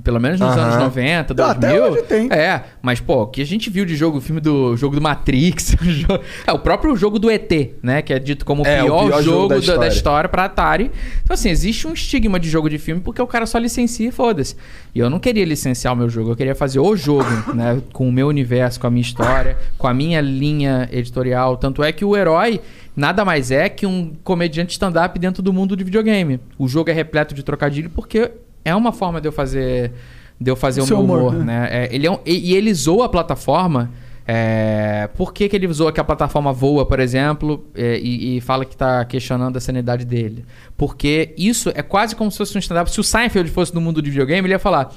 Pelo menos nos Aham. anos 90, Não, 2000. até hoje tem. É, mas, pô, o que a gente viu de jogo, o filme do jogo do Matrix, o é, o próprio jogo do ET, né? Que é dito como o É, o pior, pior jogo jogo, da da, da história. história pra Atari. Então, assim, existe um estigma de jogo de filme porque o cara só licencia e foda-se. E eu não queria licenciar o meu jogo, eu queria fazer o jogo, né? Com o meu universo, com a minha história, com a minha linha editorial. Tanto é que o herói nada mais é que um comediante stand-up dentro do mundo de videogame. O jogo é repleto de trocadilho porque é uma forma de eu fazer de eu fazer o meu humor, humor, né? É, ele é um- e, e ele zoa a plataforma. é, por que, que ele zoa que a plataforma voa, por exemplo, é, e, e fala que tá questionando a sanidade dele? Porque isso é quase como se fosse um stand-up. Se o Seinfeld fosse no mundo de videogame, ele ia falar: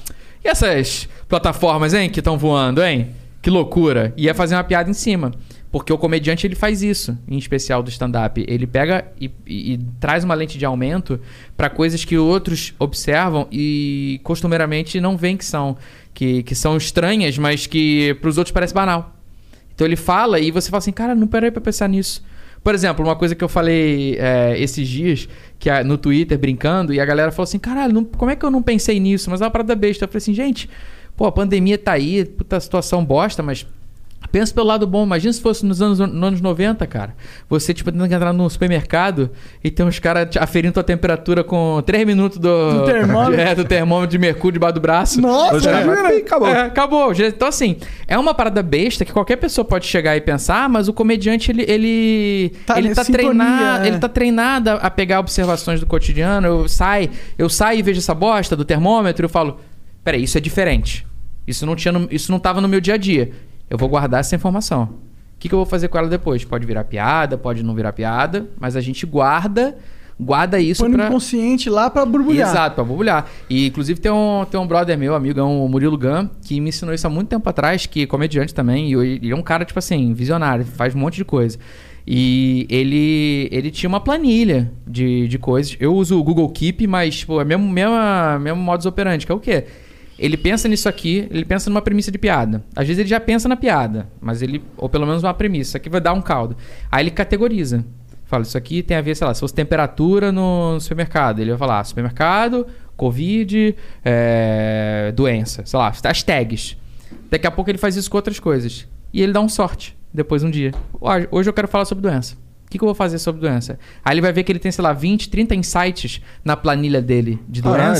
E essas plataformas, hein, que estão voando, hein? Que loucura. E ia fazer uma piada em cima. Porque o comediante ele faz isso, em especial do stand-up. Ele pega e, e- e traz uma lente de aumento para coisas que outros observam e costumeiramente não veem que são. Que, que são estranhas, mas que para os outros parece banal. Então ele fala e você fala assim, cara, não parei pra pensar nisso. Por exemplo, uma coisa que eu falei é, esses dias, que no Twitter, brincando, e a galera falou assim, caralho, não- como é que eu não pensei nisso? Mas é uma parada besta. Eu falei assim, gente, pô, a pandemia tá aí, puta situação bosta, mas Pensa pelo lado bom. Imagina se fosse nos anos, nos anos 90, cara. Você, tipo, tendo que entrar no supermercado e tem uns caras te aferindo tua temperatura com 3 minutos do... Do termômetro. É, do termômetro de mercúrio debaixo do braço. Nossa, É, mas acabou. É, acabou. Então, assim, é uma parada besta que qualquer pessoa pode chegar e pensar, mas o comediante, ele. Ele Tá ele, tá sintonia, treinado, é. ele tá treinado a- a pegar observações do cotidiano. Eu saio, eu saio e vejo essa bosta do termômetro e eu falo: peraí, isso é diferente. Isso não, tinha no- isso não tava no meu dia a dia. Eu vou guardar essa informação. O que, que eu vou fazer com ela depois? Pode virar piada, pode não virar piada, mas a gente guarda. Guarda isso Põe pra... inconsciente lá pra borbulhar. Exato, pra borbulhar. E inclusive tem um, tem um brother meu, amigo, é um Murilo Gun, que me ensinou isso há muito tempo atrás, que é comediante também, e ele é um cara, tipo assim, visionário, faz um monte de coisa. E ele, ele tinha uma planilha de, de coisas. Eu uso o Google Keep, mas, tipo, é mesmo, mesmo, mesmo modus operandi, que é o quê? Ele pensa nisso aqui, ele pensa numa premissa de piada. Às vezes ele já pensa na piada, mas ele. Ou pelo menos uma premissa. Isso aqui vai dar um caldo. Aí ele categoriza. Fala, isso aqui tem a ver, sei lá, se fosse temperatura no supermercado. Ele vai falar, ah, supermercado, Covid, é, doença, sei lá, as tags. Daqui a pouco ele faz isso com outras coisas. E ele dá um sorte depois um dia. Hoje- eu quero falar sobre doença. O que, que eu vou fazer sobre doença? Aí ele vai ver que ele tem, sei lá, 20, 30 insights na planilha dele de Caralho.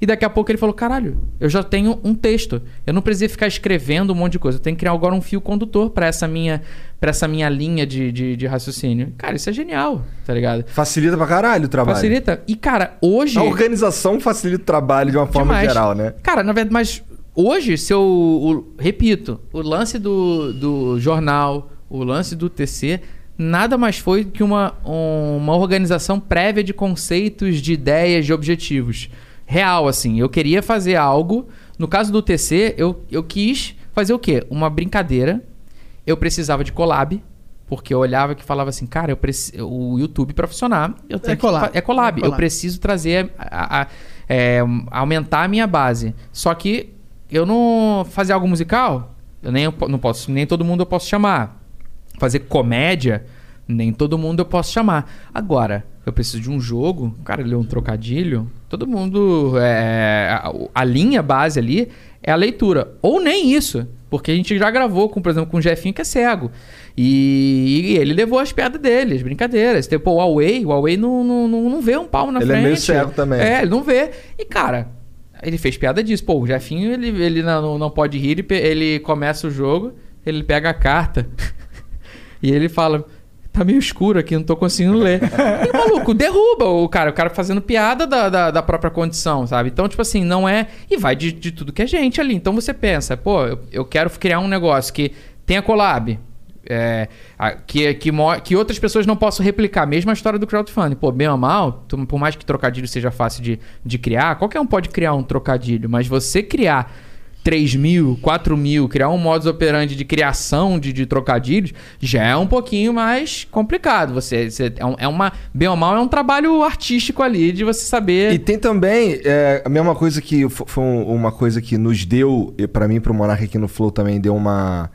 E daqui a pouco ele falou: caralho, eu já tenho um texto. Eu não precisei ficar escrevendo um monte de coisa. Eu tenho que criar agora um fio condutor para essa minha para essa minha linha de, de, de raciocínio. Cara, isso é genial, tá ligado? Facilita pra caralho o trabalho. Facilita. E, cara, hoje. A organização facilita o trabalho de uma forma Demais. geral, né? Cara, na verdade, mas hoje, se eu. o- repito, o lance do, do jornal, o lance do TC, nada mais foi que uma, um- uma organização prévia de conceitos, de ideias, de objetivos. Real, assim. Eu queria fazer algo. No caso do TC, eu, eu quis fazer o quê? Uma brincadeira. Eu precisava de collab. Porque eu olhava que falava assim, cara, eu preci- o YouTube pra funcionar, eu tenho que collab. fa- é collab. É Eu collab. preciso trazer a- a- é, aumentar a minha base. Só que eu não fazer algo musical, eu nem eu não posso, nem todo mundo eu posso chamar. Fazer comédia, nem todo mundo eu posso chamar. Agora, eu preciso de um jogo, o cara leu um trocadilho, todo mundo é, a, a linha base ali é a leitura, ou nem isso. Porque a gente já gravou, com, por exemplo, com o Jefinho, que é cego. E, e ele levou as piadas dele, as brincadeiras. Tipo, o Huawei, o Huawei não, não, não, não vê um pau na Ele é frente. meio cego também. É, ele não vê. E, cara, ele fez piada disso. Pô, o Jefinho, ele, ele não, não pode rir, ele, ele começa o jogo, ele pega a carta e ele fala... Tá meio escuro aqui, não tô conseguindo ler. E o maluco derruba o cara, o cara fazendo piada da, da, da própria condição, sabe? Então, tipo assim, não é. E vai de, de tudo que é gente ali. Então você pensa, pô, eu, eu quero criar um negócio que tenha collab. é, a- que, que, que outras pessoas não possam replicar. Mesma história do crowdfunding. Pô, bem ou mal, tu- por mais que trocadilho seja fácil de, de criar, qualquer um pode criar um trocadilho, mas você criar 3 mil, 4 mil, criar um modus operandi de criação de, de trocadilhos, já é um pouquinho mais complicado. Você, você- é, um- é uma. Bem ou mal, é um trabalho artístico ali de você saber. E tem também é, a mesma coisa que fo- foi um- uma coisa que nos deu, pra mim pro Monark aqui no Flow também deu uma.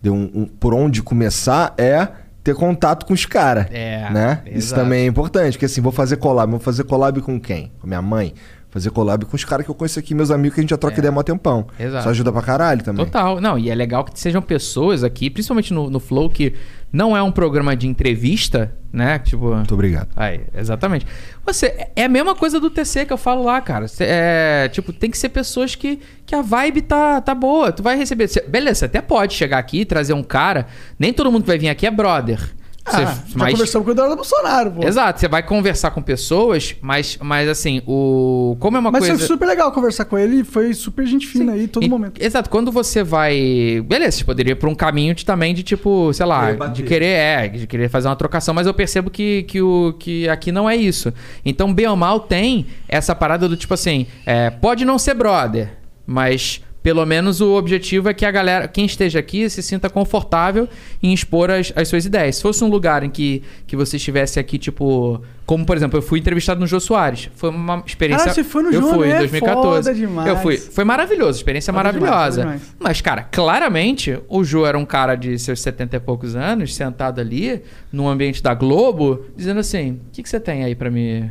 Deu um, um- por onde começar é ter contato com os caras. É, Né? Isso também é importante, porque assim, vou fazer collab, vou fazer collab com quem? Com minha mãe? Fazer collab com os caras que eu conheço aqui, meus amigos, que a gente já troca É. ideia há mó tempão. Exato. Isso ajuda pra caralho também. Total. Não, e é legal que sejam pessoas aqui, principalmente no, no Flow, que não é um programa de entrevista, né? Tipo. Muito obrigado. Aí, exatamente. Você, é a mesma coisa do TC que eu falo lá, cara. Cê- É, tipo, tem que ser pessoas que, que a vibe tá, tá boa. Tu vai receber. cê- beleza, você até pode chegar aqui e trazer um cara. Nem todo mundo que vai vir aqui é brother. Cê- Ah, já conversamos com o Eduardo Bolsonaro, pô. Exato, você vai conversar com pessoas, mas, mas assim, o. Como é uma Mas coisa. foi super legal conversar com ele, foi super gente fina aí, todo E- momento. Exato, quando você vai. Beleza, você poderia ir pra um caminho de, também de tipo, sei lá, de querer, é, de querer fazer uma trocação, mas eu percebo que, que, o, que aqui não é isso. Então, bem ou mal, tem essa parada do tipo assim, é, pode não ser brother, mas. Pelo menos o objetivo é que a galera, quem esteja aqui, se sinta confortável em expor as, as suas ideias. Se fosse um lugar em que, que você estivesse aqui, tipo. Como, por exemplo, eu fui entrevistado no Jô Soares. Foi uma experiência. Ah, você foi no Eu Jô, fui, né? em 2014. Foda demais. Eu fui. Foi maravilhoso, experiência Foda demais, maravilhosa. foda demais. Mas, cara, claramente o Jô era um cara de seus 70 e poucos anos, sentado ali, no ambiente da Globo, dizendo assim: o que, que você tem aí pra me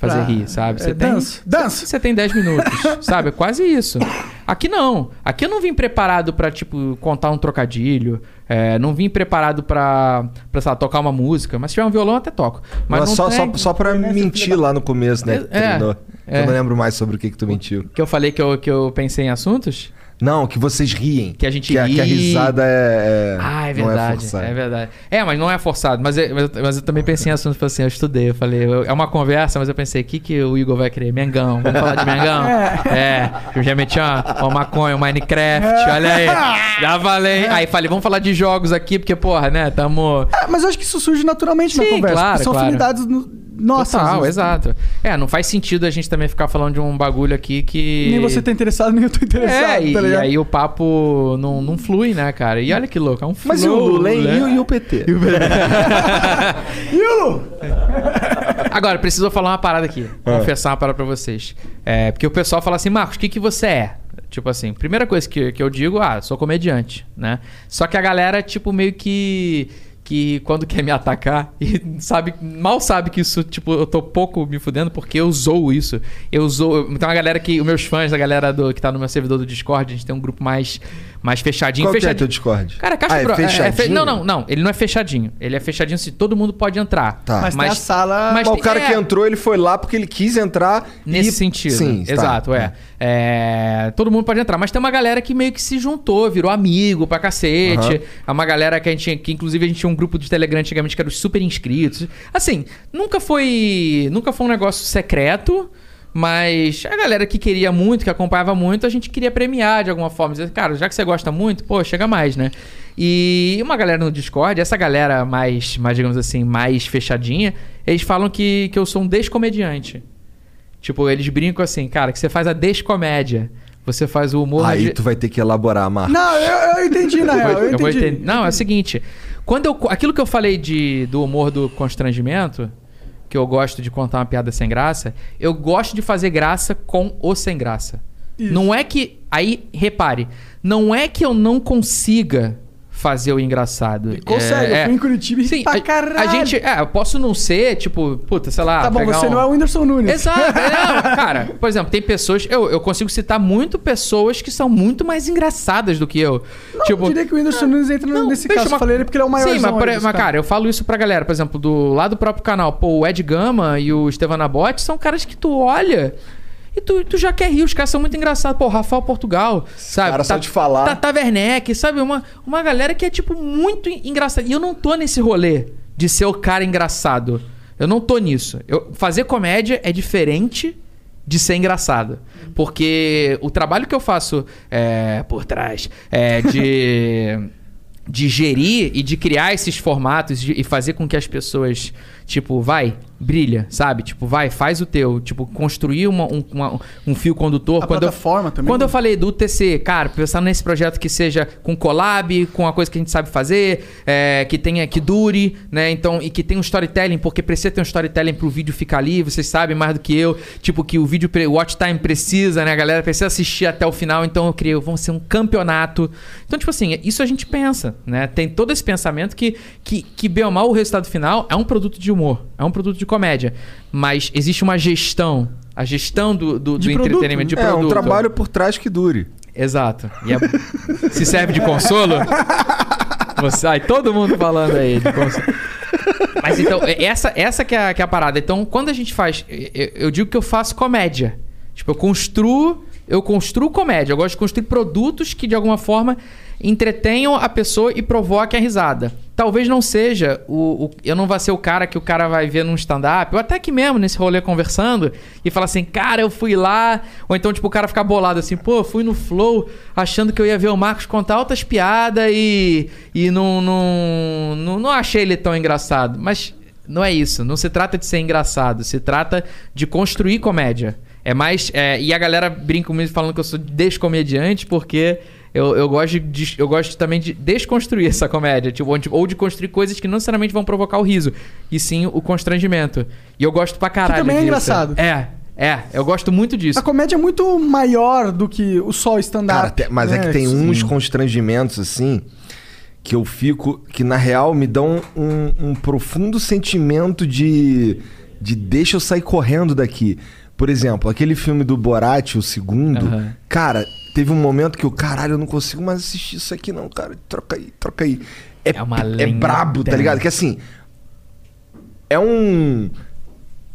fazer Pra- rir, sabe? é, Você tem. dança, dança. Você tem 10 minutos, sabe? É quase isso. Aqui não. Aqui eu não vim preparado pra, tipo, contar um trocadilho. é, não vim preparado pra, pra sei lá, tocar uma música. Mas se tiver um violão, eu até toco. Mas Mas não só, tem- só, só pra mentir lá no começo, né? É, é. Eu não lembro mais sobre o que, que tu mentiu. Que eu falei que eu, que eu pensei em assuntos? Não, que vocês riem. Que a gente que, a- ri. que a risada é. é Ah, é não verdade. forçada. É, verdade. É, mas não é forçado. Mas, eu- mas, mas eu também pensei em assuntos, tipo assim, eu estudei. Eu falei, eu- é uma conversa, mas eu pensei, o que, que o Igor vai querer? Mengão. Vamos falar de Mengão? é. Eu já meti uma, uma maconha, Minecraft, olha aí. Já falei. Aí falei, vamos falar de jogos aqui, porque, porra, né, tamo... É, mas eu acho que isso surge naturalmente na Sim, conversa. claro, são claro. afinidades no... nossas. Total, exato. É, não faz sentido a gente também ficar falando de um bagulho aqui que... Nem você tá interessado, nem eu tô interessado, É, e, tá e aí o papo não, não flui, né, cara? E olha que louco, é um flow, Mas e o Lula, né? E, o- e o PT? Agora, preciso falar uma parada aqui. Ah. Confessar uma parada pra vocês. É, porque o pessoal fala assim, Marcos, o que, que você é? Tipo assim, primeira coisa que, que eu digo, ah, sou comediante, né? Só que a galera, tipo, meio que. Que quando quer me atacar, e sabe, mal sabe que isso, tipo, eu tô pouco me fudendo porque eu zoo isso. Eu zoo. Então a galera que. Os meus fãs, a galera do, que tá no meu servidor do Discord, a gente tem um grupo mais, mais fechadinho. Qual que é fechadinho. teu Discord? Cara, Caixa ah, é Pro- é- é fe- fechadinho? Não, não, não. Ele não é fechadinho. Ele é fechadinho se todo mundo pode entrar. Tá. Mas, tem a sala... Mas o tem- cara é, que entrou, ele foi lá porque ele quis entrar. Nesse e... sentido. Sim, tá. Exato, é. É, Todo mundo pode entrar. Mas tem uma galera que meio que se juntou, virou amigo pra cacete. Aham. É uma galera que a gente. Que inclusive a gente tinha um grupo de Telegram antigamente que era os super inscritos. Assim, nunca foi. Nunca foi um negócio secreto. Mas a galera que queria muito, que acompanhava muito, a gente queria premiar de alguma forma. Dizer, cara, já que você gosta muito, pô, chega mais, né? E uma galera no Discord, essa galera mais, mais digamos assim, mais fechadinha, eles falam que, que eu sou um descomediante. Tipo, eles brincam assim, cara, que você faz a descomédia. Você faz o humor... Aí de- tu vai ter que elaborar, Marcos. Não, eu, eu entendi, na eu real. Eu eu vou entendi. Não, é o seguinte. Quando eu, aquilo que eu falei de, do humor do constrangimento, que eu gosto de contar uma piada sem graça, eu gosto de fazer graça com o sem graça. Isso. Não é que. Aí, repare, não é que eu não consiga fazer o engraçado. Consegue, é, eu fui em Curitiba e Sim, pra a, caralho. a gente. É, eu posso não ser, tipo, puta, sei lá. Tá bom, você um- não é o Whindersson Nunes. Exato. é, não, cara, por exemplo, tem pessoas. Eu, eu consigo citar muito pessoas que são muito mais engraçadas do que eu. tipo, Eu diria que o Whindersson Nunes entra nesse Deixa caso. uma- Eu falei ele porque ele é o maior Sim, mas, por- mas, cara, eu falo isso pra galera. Por exemplo, do lá do próprio canal, pô, o Ed Gama e o Estevan Nabote são caras que tu olha e tu, tu já quer rir. Os caras são muito engraçados. Pô, Rafael Portugal, sabe? cara só de falar. Tata Werneck, sabe? Uma, uma galera que é, tipo, muito en- engraçada. E eu não tô nesse rolê de ser o cara engraçado. Eu não tô nisso. Eu, fazer comédia é diferente de ser engraçado. Porque o trabalho que eu faço é, por trás é de, de gerir e de criar esses formatos e fazer com que as pessoas, tipo, vai, brilha, sabe? Tipo, vai, faz o teu. Tipo, construir uma- um, uma- um fio condutor. A quando eu, plataforma também. Quando eu falei do TC, cara, pensar nesse projeto que seja com collab, com a coisa que a gente sabe fazer, é, que tenha, que dure, né? Então, e que tenha um storytelling, porque precisa ter um storytelling pro vídeo ficar ali, vocês sabem mais do que eu, tipo, que o vídeo, o watch time precisa, né? A galera precisa assistir até o final, então eu criei, vamos ser um campeonato. Então, tipo assim, isso a gente pensa, né? Tem todo esse pensamento que, que, que bem ou mal, o resultado final é um produto de humor, é um produto de comédia, mas existe uma gestão, a gestão do, do, do entretenimento de é, produto. um trabalho por trás que dure. Exato. E é- se serve de consolo. Você, ai, todo mundo falando aí de consolo. Mas então, é- essa, essa que, é a, que é a parada. Então, quando a gente faz. Eu, eu digo que eu faço comédia. Tipo, eu construo. Eu construo comédia. Eu gosto de construir produtos que, de alguma forma, entretenham a pessoa e provoquem a risada. Talvez não seja o, o- Eu não vá ser o cara que o cara vai ver num stand-up, ou até aqui mesmo, nesse rolê conversando, e falar assim, cara, eu fui lá. Ou então, tipo, o cara ficar bolado assim, pô, fui no Flow achando que eu ia ver o Marcos contar altas piadas e. E não, não, não, não achei ele tão engraçado. Mas não é isso. Não se trata de ser engraçado. Se trata de construir comédia. É mais. é, e a galera brinca comigo falando que eu sou descomediante porque eu, eu, gosto de, eu gosto também de desconstruir essa comédia. Tipo, ou de- ou de construir coisas que não necessariamente vão provocar o riso. E sim o constrangimento. E eu gosto pra caralho. também é disso. engraçado. É, é. Eu gosto muito disso. A comédia é muito maior do que o só stand-up. Mas é né? que tem Isso- uns constrangimentos assim que eu fico. que na real me dão um, um profundo sentimento de. de deixa eu sair correndo daqui. Por exemplo, aquele filme do Borat, o segundo. Aham. Cara, teve um momento que eu, caralho, eu não consigo mais assistir isso aqui, não, cara. Troca aí, troca aí. É, É uma é brabo, tá ligado? Que assim. É um.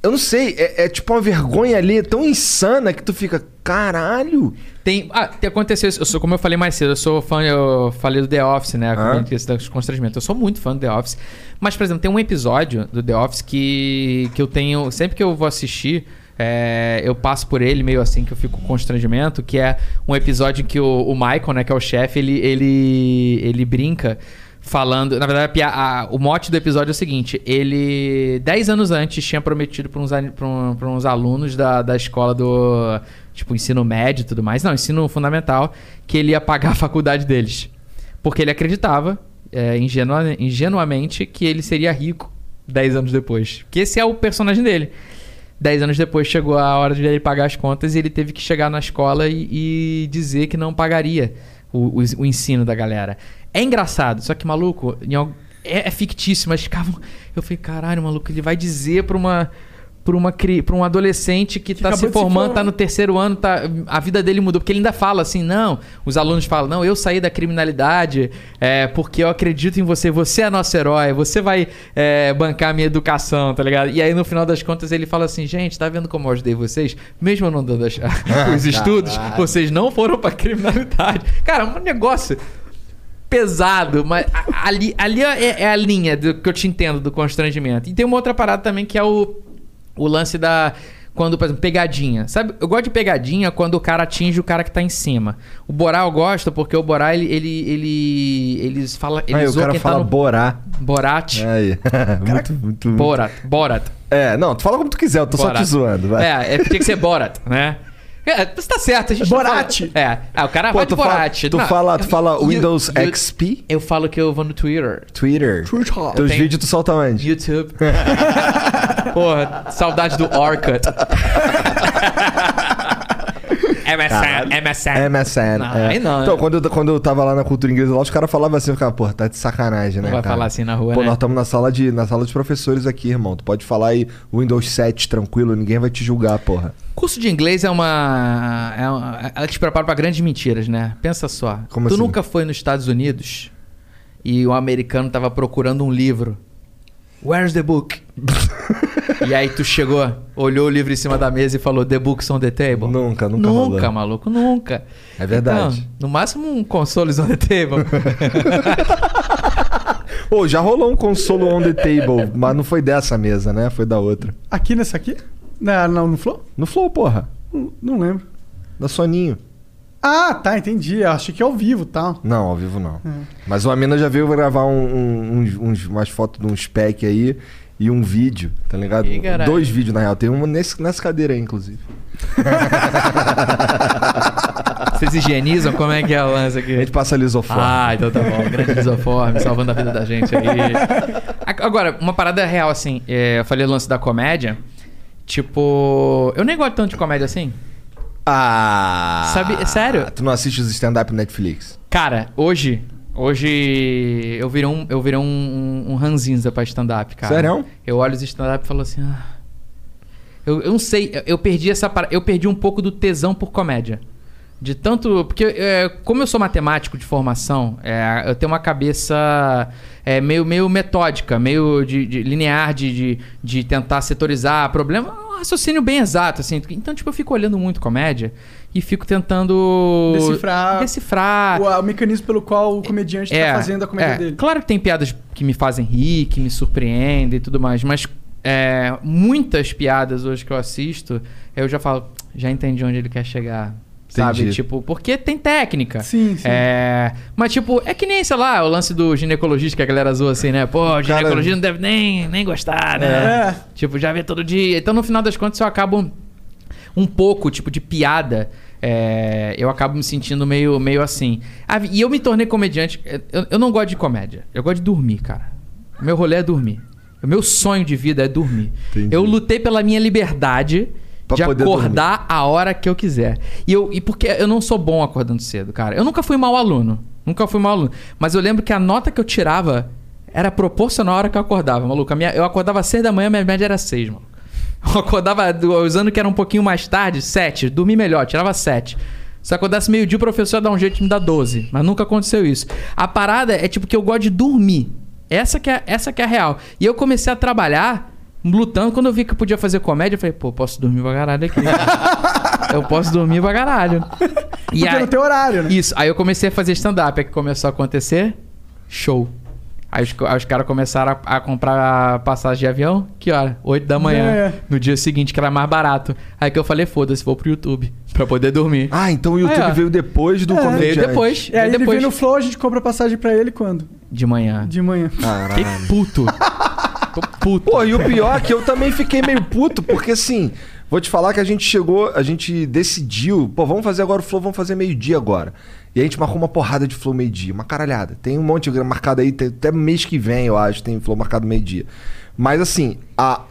Eu não sei, é, é tipo uma vergonha ali tão insana que tu fica, caralho. Tem. Ah, tem aconteceu isso. Eu sou, como eu falei mais cedo, eu sou fã, eu falei do The Office, né? Ah. Dos constrangimentos. Eu sou muito fã do The Office. Mas, por exemplo, tem um episódio do The Office que, que eu tenho. Sempre que eu vou assistir. É, eu passo por ele meio assim que eu fico com constrangimento, que é um episódio que o, o Michael, né, que é o chefe, ele, ele, ele brinca falando. Na verdade, a a- o mote do episódio é o seguinte: ele, 10 anos antes, tinha prometido para uns, uns alunos da, da escola do. Tipo, ensino médio e tudo mais. Não, ensino fundamental, que ele ia pagar a faculdade deles. Porque ele acreditava, é, ingenua- ingenuamente, que ele seria rico 10 anos depois. Que esse é o personagem dele. 10 anos depois chegou a hora de ele pagar as contas e ele teve que chegar na escola e, e dizer que não pagaria o, o- o ensino da galera. É engraçado, só que, maluco, é, é fictício, mas ficavam. Eu falei, caralho, maluco, ele vai dizer pra uma. Pra, uma, cri- pra um adolescente que, tá acabou se formando, formar. tá no terceiro ano, tá, a vida dele mudou. Porque ele ainda fala assim, não. Os alunos falam, não, eu saí da criminalidade é, porque eu acredito em você. Você é nosso herói. Você vai é, bancar a minha educação, tá ligado? E aí, no final das contas, ele fala assim, gente, tá vendo como eu ajudei vocês? Mesmo eu não dando as- os estudos, vocês não foram pra criminalidade. Cara, um negócio pesado, mas ali, ali é, é a linha do que eu te entendo do constrangimento. E tem uma outra parada também que é o, o lance da. Quando, por exemplo, pegadinha. Sabe? Eu gosto de pegadinha quando o cara atinge o cara que tá em cima. O Borá eu gosto porque o Borá, ele. ele, ele eles fala, ele Aí o cara quem fala tá no Borá. Borat. Aí. muito, muito. Borat. Borat. É, não, tu fala como tu quiser, eu tô só Borat. te zoando, vai. É, é, tinha que ser Borat, né? É, você tá certo, a gente não Borat. fala- É, ah, o cara Pô, vai de tu fala- Borat. tu Não, fala- tu fala Windows you- XP? Eu falo que eu vou no Twitter. Twitter. Twitter. Teus tenho- vídeos tu solta onde? YouTube. Porra, saudade do Orkut. MSN, MSN. MSN. Não, é. aí não, Então, né? quando eu, quando eu tava lá na cultura inglesa, lá os caras falavam assim, eu ficava, pô, tá de sacanagem, né? Não vai cara? falar assim na rua, Pô, né? nós estamos na sala de na sala de professores aqui, irmão. Tu pode falar aí Windows 7 tranquilo, ninguém vai te julgar, porra. Curso de inglês é uma, é uma- Ela te prepara pra grandes mentiras, né? Pensa só. Como tu assim? nunca foi nos Estados Unidos e o americano tava procurando um livro. Where's the book? e aí tu chegou, olhou o livro em cima da mesa e falou: The book's on the table. Nunca, nunca Nunca, rolou. maluco, nunca. É verdade. Então, no máximo um consoles on the table. Pô, já rolou um console on the table, mas não foi dessa mesa, né? Foi da outra. Aqui nessa aqui? Não, não, no Flow? No Flow, porra. Não, não lembro. Da Soninho. Ah, tá, entendi. Eu achei que é ao vivo e tal. Não, ao vivo não. Mas o mina já veio gravar um, um- uns, uns- umas fotos de um spec aí e um vídeo, tá ligado? Ih. Dois vídeos, na real. Tem um nesse, nessa cadeira aí, inclusive. Vocês higienizam? Como é que é o lance aqui? A gente passa lisoforme. Ah, então tá bom. Grande lisoforme, salvando a vida da gente aí. Agora, uma parada real, assim. é, eu falei o lance da comédia. Tipo, eu nem gosto tanto de comédia assim. Ah! Sabe- é sério? Tu não assiste os stand-up Netflix? Cara, hoje. Hoje eu virei um, eu virei um, um, um ranzinza pra stand-up, cara. Sério? Eu olho os stand-up e falo assim. Ah, eu, eu não sei, eu- perdi essa. Eu perdi um pouco do tesão por comédia. De tanto. Porque, é, como eu sou matemático de formação, é, eu tenho uma cabeça é, meio, meio metódica, meio de, de linear, de, de, de tentar setorizar problema. Um raciocínio bem exato, assim. Então, tipo, eu fico olhando muito comédia e fico tentando. Decifrar. Decifrar. O, o mecanismo pelo qual o comediante tá fazendo a comédia é. dele. Claro que tem piadas que me fazem rir, que me surpreendem e tudo mais, mas é, muitas piadas hoje que eu assisto, eu já falo, já entendi onde ele quer chegar. Sabe? Entendi. Tipo, porque tem técnica. Sim, sim. É, mas, tipo, é que nem, sei lá, o lance do ginecologista que a galera zoa assim, né? Pô, o ginecologista não deve nem, nem gostar, né? É. Tipo, já vê todo dia. Então, no final das contas, eu acabo um pouco, tipo, de piada. é, eu acabo me sentindo meio, meio assim. Ah, e eu me tornei comediante. Eu, eu não gosto de comédia. Eu gosto de dormir, cara. Meu rolê é dormir. O meu sonho de vida é dormir. Entendi. Eu lutei pela minha liberdade Pra de acordar a hora que eu quiser. E, eu, e porque eu não sou bom acordando cedo, cara. Eu nunca fui mau aluno. Nunca fui mau aluno. Mas eu lembro que a nota que eu tirava era proporcional à hora que eu acordava, maluco. Minha, eu acordava às seis da manhã, minha média era seis, maluco. Eu acordava do- os anos que era um pouquinho mais tarde, sete. Dormi melhor, tirava sete. Se acordasse meio-dia, o professor ia dar um jeito de me dar 12. Mas nunca aconteceu isso. A parada é tipo que eu gosto de dormir. Essa que é, essa que é a real. E eu comecei a trabalhar lutando. Quando eu vi que eu podia fazer comédia, eu falei, pô, posso dormir pra caralho aqui. eu posso dormir pra caralho. E Porque não tem horário, né? Isso. Aí eu comecei a fazer stand-up. Aí que começou a acontecer, show. Aí os, aí os caras começaram a, a comprar passagem de avião. Que hora? 8 da manhã. É. No dia seguinte, que era mais barato. Aí que eu falei, foda-se, vou pro YouTube. Pra poder dormir. Ah, então o YouTube Aí, veio depois do É. comediante. Veio depois. É, aí veio ele depois. vem no Flow, a gente compra passagem pra ele quando? De manhã. De manhã. Caralho. Que puto. Tô puto. Pô, e o pior é que eu também fiquei meio puto, porque assim, vou te falar que a gente chegou, a gente decidiu, pô, vamos fazer agora o Flow, vamos fazer meio-dia agora. E a gente marcou uma porrada de Flow meio-dia, uma caralhada. Tem um monte de marcado aí, tem- até mês que vem, eu acho, tem Flow marcado meio-dia. Mas assim, há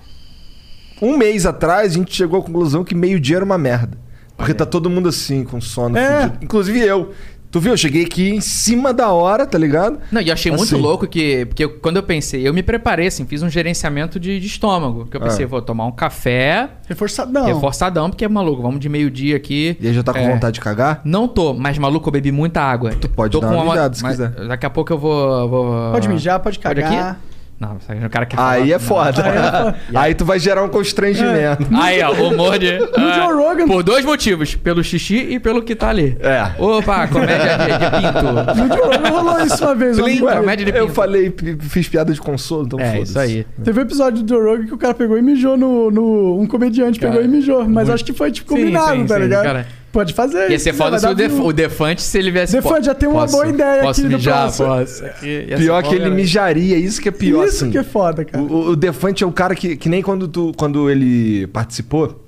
um mês atrás a gente chegou à conclusão que meio-dia era uma merda. Porque tá todo mundo assim, com sono É. fudido. Inclusive eu. Tu viu? Eu cheguei aqui em cima da hora, tá ligado? Não, e eu achei muito Assim. louco que. Porque eu- quando eu pensei, eu me preparei, assim, fiz um gerenciamento de, de estômago. Que eu pensei, Ah. vou tomar um café Reforçadão. reforçadão, porque é maluco, vamos de meio-dia aqui. E aí já tá com É. vontade de cagar? Não tô, mas maluco, eu bebi muita água. Tu pode dar uma mijada, se quiser. Daqui a pouco eu vou. vou- Pode mijar, pode Pode cagar. aqui? Não, o cara quer Aí falar- é foda. Aí é foda. Aí tu vai gerar um constrangimento. Aí, ó, humor de. No Joe Rogan- Por dois motivos: pelo xixi e pelo que tá ali. É. Opa, comédia de, de pinto. No Joe Rogan rolou isso uma vez. Plim, Ué, comédia de eu pinto. falei, p- fiz piada de consolo, então É, foda-se. isso aí. Teve um episódio do Joe Rogan que o cara pegou e mijou no. no- um comediante Cara, pegou e mijou. Mas muito- acho que foi tipo Sim, combinado, sim, tá sim, ligado? cara. Pode fazer. Ia ser isso, foda se o, Def o Defante, se ele viesse. Defante, já tem uma posso- boa ideia posso aqui no mijar, próximo. Posso. Aqui, Pior que ele mijaria, isso que é pior, Isso assim. que é foda, cara. O, o Defante é o cara que, que nem quando, tu, quando ele participou,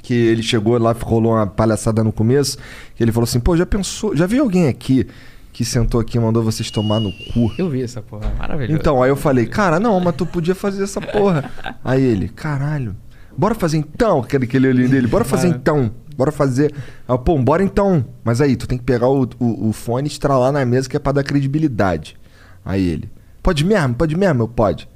que ele chegou lá, rolou uma palhaçada no começo, que ele falou assim, pô, já pensou, já viu alguém aqui que sentou aqui e mandou vocês tomar no cu? Eu vi essa porra, maravilhoso. Então, aí eu falei, cara, não, mas tu podia fazer essa porra. Aí ele, caralho, bora fazer então, aquele, aquele olhinho dele, bora fazer então, bora fazer. Aí, eu, pô, bora então. Mas aí, tu tem que pegar o, o, o fone e estralar na mesa que é pra dar credibilidade. Aí ele, pode mesmo, pode mesmo, eu pode.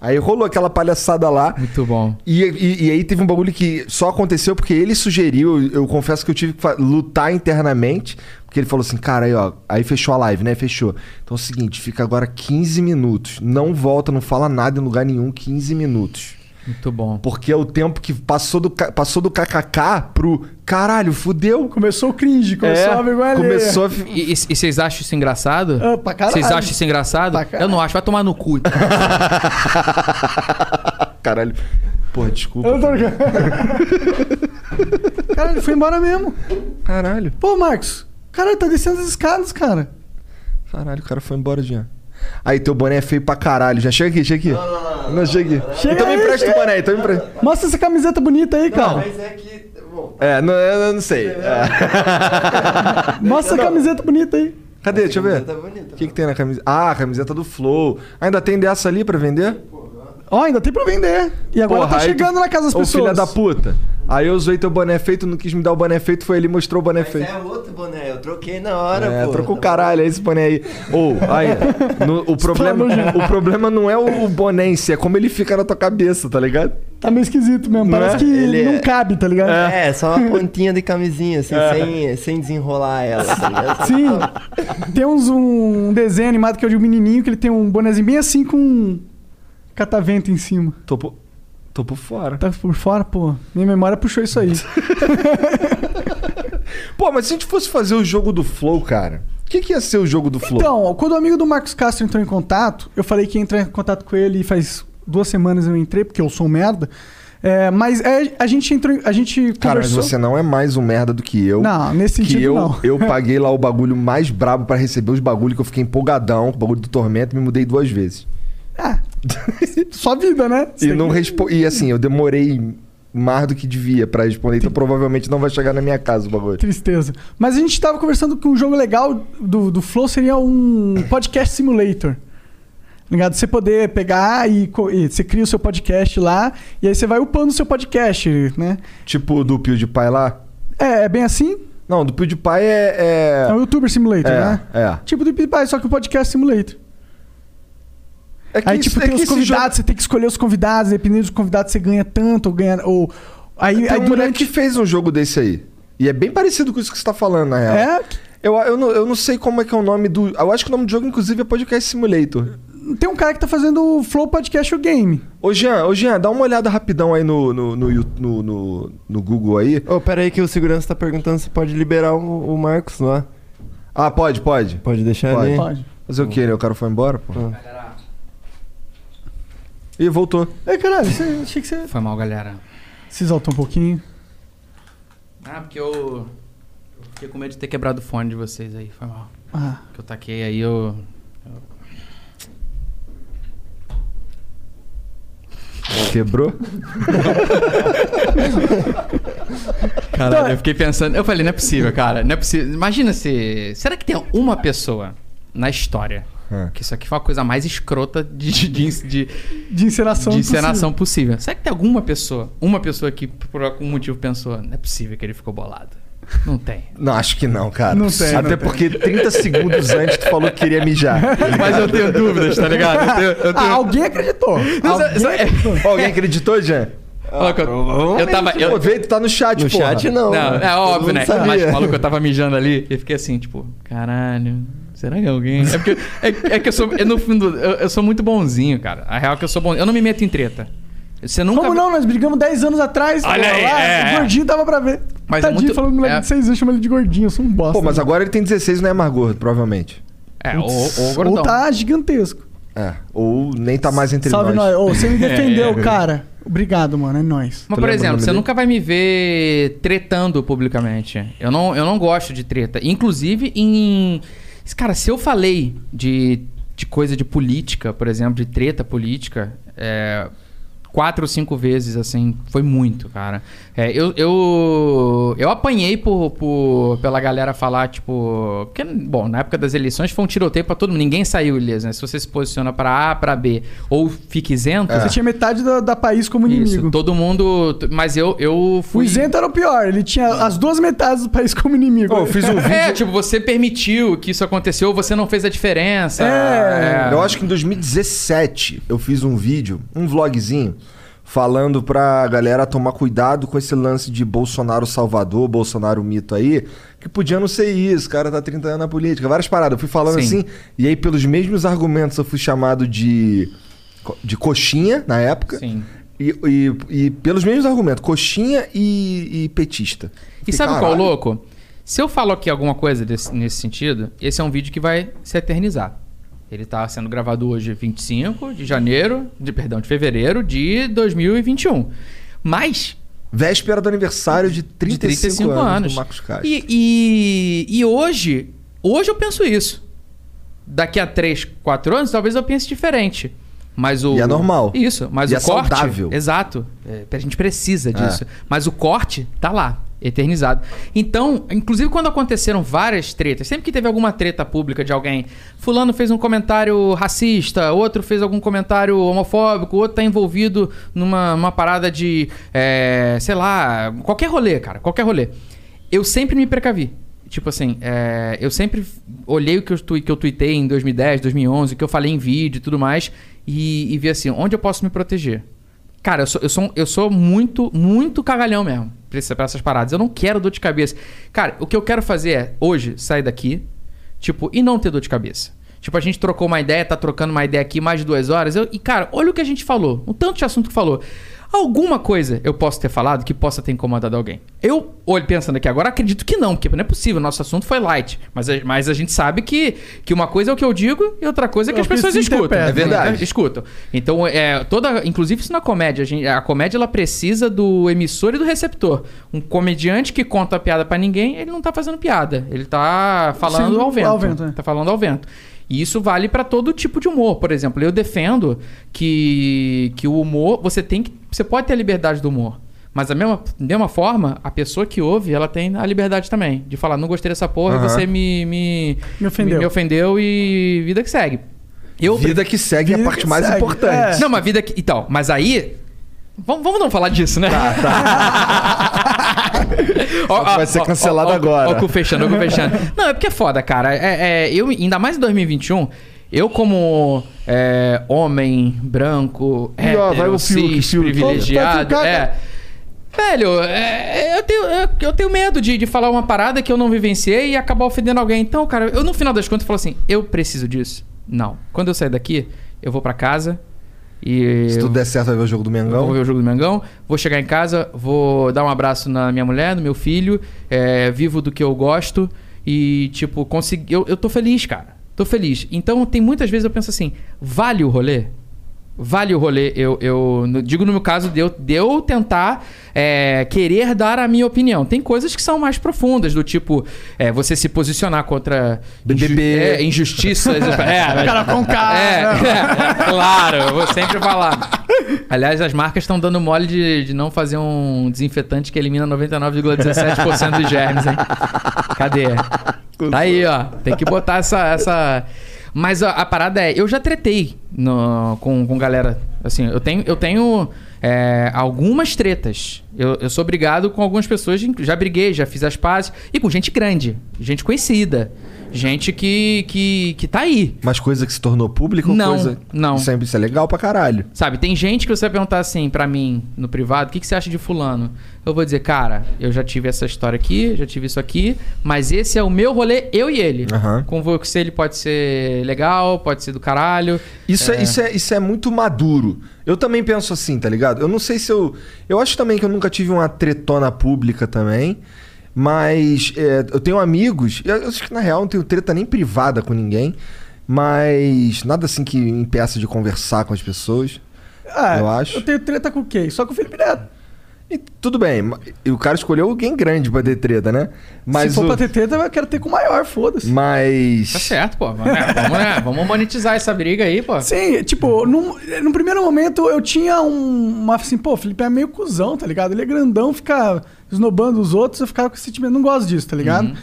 Aí rolou aquela palhaçada lá. Muito bom. E, e- e aí teve um bagulho que só aconteceu porque ele sugeriu. Eu, eu confesso que eu tive que lutar internamente. Porque ele falou assim, cara, aí ó. Aí fechou a live, né? Fechou. Então é o seguinte, fica agora 15 minutos. Não volta, não fala nada em lugar nenhum, 15 minutos. Muito bom. Porque é o tempo que passou do, passou do kkk pro caralho, fudeu. Começou o cringe, começou É, a vergonha começou a. E, e- e vocês acham isso engraçado? Ah, pra caralho. Vocês acham isso engraçado? Eu não acho, vai tomar no cu. Caralho. Porra, desculpa. Eu tô cara, ele foi embora mesmo. Caralho. Pô, Marcos. Cara, tá descendo as escadas, cara. Caralho, o cara foi embora, Jean. Aí, teu boné é feio pra caralho. Já chega aqui, chega aqui. Não, não, não. Não, chega aqui. Chega então me empresta o boné, então me empresta. Mostra essa camiseta bonita aí, cara. Mas é que. Bom. É, não, eu não sei. É. Mostra essa camiseta bonita aí. Cadê? Deixa eu ver. O que, que tem na camiseta? Ah, a camiseta do Flow. Ainda tem dessa ali pra vender? Ó, ainda tem pra vender. E agora Porra, tá chegando tu- na casa das Ô, pessoas. filha da puta. Aí eu usei teu boné feito, não quis me dar o boné feito, foi ele e mostrou o boné feito. É outro boné, eu troquei na hora, É, pô. trocou o caralho, é esse boné aí. Ou, aí, no- o, problema, o problema não é o, o boné em si, é como ele fica na tua cabeça, tá ligado? Tá meio esquisito mesmo. Não Parece é? que Ele não é- cabe, tá ligado? É, só uma pontinha de camisinha, assim, É. sem, sem desenrolar ela. Assim, né? Sim. Tem uns, um desenho animado que é o de um menininho que ele tem um bonezinho bem assim com um catavento em cima. Tô por, tô por fora. Tá por fora, pô. Minha memória puxou isso aí. Pô, mas se a gente fosse fazer o jogo do Flow, cara, o que, que ia ser o jogo do Flow? Então, quando o amigo do Marcos Castro entrou em contato, eu falei que ia entrar em contato com ele e faz duas semanas eu entrei, porque eu sou um merda. É, mas é, a gente entrou, em- a gente Cara, mas conversou... você não é mais um merda do que eu. Não, nesse que sentido eu, não. eu paguei lá o bagulho mais brabo pra receber os bagulhos que eu fiquei empolgadão, com o bagulho do Tormento, e me mudei duas vezes. Ah, só vida, né? Você E não que- respo... E assim, eu demorei mais do que devia pra responder, então provavelmente não vai chegar na minha casa o bagulho. Tristeza. Mas a gente tava conversando que um jogo legal do, do Flow seria um podcast simulator. Ligado? Você poder pegar e, e você cria o seu podcast lá e aí você vai upando o seu podcast, né? Tipo do PewDiePie lá? É, é bem assim? Não, do PewDiePie é. É, o YouTuber Simulator, é, né? é. Tipo do PewDiePie, só que o podcast simulator. É que Aí, isso- tipo, é tem que os convidados, jogo- você tem que escolher os convidados, dependendo dos convidados, você ganha tanto, ou ganha. Ou... Aí, Tem aí um moleque durante. que fez um jogo desse aí. E é bem parecido com isso que você tá falando, na real. É? Eu, eu, não, eu não sei como é que é o nome do. Eu acho que o nome do jogo, inclusive, é Podcast Simulator. Tem um cara que tá fazendo o Flow Podcast o Game. Ô, Jean, ô, Jean, dá uma olhada rapidão aí no, no, no, no, no, no Google aí. Ô, pera aí que o segurança tá perguntando se pode liberar o, o Marcos lá. Ah, pode, pode. Pode deixar Pode. ali? Pode. Fazer o quê, né? O cara foi embora, pô. Ih, voltou. Ei, caralho, você, achei que você Foi mal, galera. se exaltou um pouquinho. Ah, porque eu. eu fiquei com medo de ter quebrado o fone de vocês aí. Foi mal. Ah, Que eu taquei aí, eu. Quebrou? Caralho, eu fiquei pensando. Eu falei, não é possível, cara. Não é possível. Imagina se. Será que tem uma pessoa na história É. que isso aqui foi a coisa mais escrota de, de, de, de, de encenação. de encenação possível. Será que tem alguma pessoa, uma pessoa que por algum motivo pensou, não é possível que ele ficou bolado? Não tem. Não, acho que não, cara. Não tem, Até não tem. porque 30 segundos antes tu falou que queria mijar. Mas eu tenho dúvidas, tá ligado? Eu tenho, eu Ah, tenho... alguém acreditou. Não, Alguém só- é- acreditou. Ó, Alguém acreditou, Jean? Que eu, eu tava. Pô, Eu, veio, tu tá no chat, No porra. chat não. não, é óbvio, né? sabia. Mas falou que eu tava mijando ali e fiquei assim, tipo, caralho. Será que é alguém? É porque. É, é que eu sou. é no fundo, eu, eu sou muito bonzinho, cara. A real é que eu sou bonzinho. Eu não me meto em treta. Você nunca. Como não? Nós brigamos 10 anos atrás. Olha pô, aí, lá, é, O gordinho dava pra ver. Mas é Tadinho, muito- falando moleque é. de 6 anos, chama ele de gordinho. Eu sou um bosta. Pô, mas né? agora ele tem 16 e não é mais gordo, provavelmente. É, ou, ou Ou gordão. tá gigantesco. É. Ou nem tá mais entre Salve nós. nós. Ô, você me defendeu, É. cara. Obrigado, mano. É nóis. Mas, Tu por exemplo, você dele? nunca vai me ver tretando publicamente. Eu não, eu não gosto de treta. Inclusive em. Cara, se eu falei de, de coisa de política, por exemplo, de treta política, é, quatro ou cinco vezes, assim, foi muito, cara. É, eu, eu, eu apanhei por, por, pela galera falar, tipo. Porque, bom, na época das eleições foi um tiroteio pra todo mundo. Ninguém saiu ileso, né? Se você se posiciona pra A, pra B ou fica isento. Você tinha metade da, da país como Isso, inimigo. todo mundo. Mas eu, eu O fui. isento era o pior. Ele tinha as duas metades do país como inimigo. Pô, eu fiz um vídeo. É, tipo, você permitiu que isso aconteceu, você não fez a diferença. É. Eu acho que em 2017 eu fiz um vídeo, um vlogzinho, falando pra galera tomar cuidado com esse lance de Bolsonaro Salvador, Bolsonaro mito aí, que podia não ser isso, o cara tá 30 anos na política, várias paradas. Eu fui falando Sim. assim, e aí pelos mesmos argumentos eu fui chamado de, de coxinha na época. Sim. E, e- e pelos mesmos argumentos, coxinha e, e petista. E Falei, sabe qual é "Caralho". louco? Se eu falo aqui alguma coisa desse- nesse sentido, esse é um vídeo que vai se eternizar. Ele tá sendo gravado hoje 25 de janeiro, de perdão, de fevereiro de 2021. Mas Véspera do aniversário de 35, de 35 anos, anos. do Marcos Castro. E, e, e hoje, hoje eu penso isso. Daqui a 3, 4 anos, talvez eu pense diferente. Mas o E é normal. Isso, mas E o é corte, saudável. exato. É, a gente precisa disso. É. Mas o corte tá lá, eternizado. Então, inclusive quando aconteceram várias tretas, sempre que teve alguma treta pública de alguém, fulano fez um comentário racista, outro fez algum comentário homofóbico, outro tá envolvido numa, parada de, é, sei lá, qualquer rolê, cara, qualquer rolê. Eu sempre me precavi. Tipo assim, é, eu sempre olhei o que eu, tui- que eu tuitei em 2010, 2011, o que eu falei em vídeo e tudo mais, e, e vi assim, onde eu posso me proteger? Cara, eu sou, eu sou, eu sou muito, muito cagalhão mesmo pra, essa- pra essas paradas. Eu não quero dor de cabeça. Cara, o que eu quero fazer é, hoje, sair daqui, tipo, e não ter dor de cabeça. Tipo, a gente trocou uma ideia, tá trocando uma ideia aqui mais de duas horas. Eu, e, cara, olha o que a gente falou. O tanto de assunto que falou. Alguma coisa eu posso ter falado que possa ter incomodado alguém. Eu, olho pensando aqui agora, acredito que não, porque não é possível. Nosso assunto foi light. Mas, a- mas a gente sabe que, que uma coisa é o que eu digo e outra coisa é que É as pessoas escutam. É verdade. Escutam. Então, é, toda, inclusive isso na comédia. A, gente- a comédia ela precisa do emissor e do receptor. Um comediante que conta a piada pra ninguém, ele não tá fazendo piada. Ele tá falando Sim, ao vento. ao vento, é. Tá falando ao vento. E isso vale pra todo tipo de humor. Por exemplo, eu defendo que, que o humor, você tem que. Você pode ter a liberdade do humor. Mas da mesma, da mesma forma, a pessoa que ouve, ela tem a liberdade também. De falar, não gostei dessa porra, Aham. você me, me, Me ofendeu. me ofendeu e vida que segue. Eu Vida que segue é a Vida parte mais segue, importante. é. não, mas vida que. Então, mas aí. Vamos, vamos não falar disso, né? Ó, Vai ser cancelado ó, agora. Ó, o cu fechando, ó, cu fechando. Não, é porque é foda, cara. É, é, eu, ainda mais em 2021, eu como é, homem branco, Ih, ó, vai hétero, cis, Fiuk. privilegiado, Tá ficando, é... Velho, é, eu, tenho, eu, eu tenho medo de, de falar uma parada que eu não vivenciei e acabar ofendendo alguém. Então, cara, eu no final das contas falo assim: eu preciso disso? Não. Quando eu sair daqui, eu vou pra casa e. Se tudo der certo, vai ver o jogo do Mengão. vou ver o jogo do Mengão, vou chegar em casa, vou dar um abraço na minha mulher, no meu filho, é, vivo do que eu gosto e, tipo, consegui. Eu, eu tô feliz, cara. Tô feliz. Então, tem muitas vezes eu penso assim: vale o rolê? Vale o rolê, eu, eu digo no meu caso de eu, de eu tentar é, querer dar a minha opinião. Tem coisas que são mais profundas, do tipo é, você se posicionar contra BBB. é, injustiças. é, Cara com cara. é, é, claro, eu vou sempre falar. Aliás, as marcas estão dando mole de, de não fazer um desinfetante que elimina 99,17% dos germes, hein? Cadê? Tá aí, ó. Tem que botar essa. essa... Mas a, a parada é, eu já tretei no- com, com galera. Assim, eu tenho, eu tenho é, algumas tretas. Eu, eu sou brigado com algumas pessoas, já briguei, já fiz as pazes. E com gente grande, gente conhecida. Gente que, que, que tá aí. Mas coisa que se tornou pública ou Não, coisa. não. Isso é, isso é legal pra caralho. Sabe, tem gente que você vai perguntar assim pra mim no privado, o que, que você acha de fulano? Eu vou dizer, cara, eu já tive essa história aqui, já tive isso aqui, mas esse é o meu rolê, eu e ele. Aham. Com você ele pode ser legal, pode ser do caralho. Isso é. isso, é, isso é muito maduro. Eu também penso assim, tá ligado? Eu não sei se eu. Eu acho também que eu nunca tive uma tretona pública também. Mas é, eu tenho amigos. Eu, acho que na real não tenho treta nem privada com ninguém. Mas nada assim que impeça de conversar com as pessoas. Ah, Eu acho. Eu tenho treta com quem? Só com o Felipe Neto. E tudo bem. E o cara escolheu alguém grande pra ter treta, né? Mas Se for o- pra ter treta, eu quero ter com o maior, foda-se. Mas. Tá certo, pô. Vamos, né? Vamos, né? Vamos monetizar essa briga aí, pô. Sim, tipo, num, num primeiro momento eu tinha um, uma assim, pô, o Felipe é meio cuzão, tá ligado? Ele é grandão, fica esnobando os outros, eu ficava com esse sentimento, não gosto disso, tá ligado? Uhum.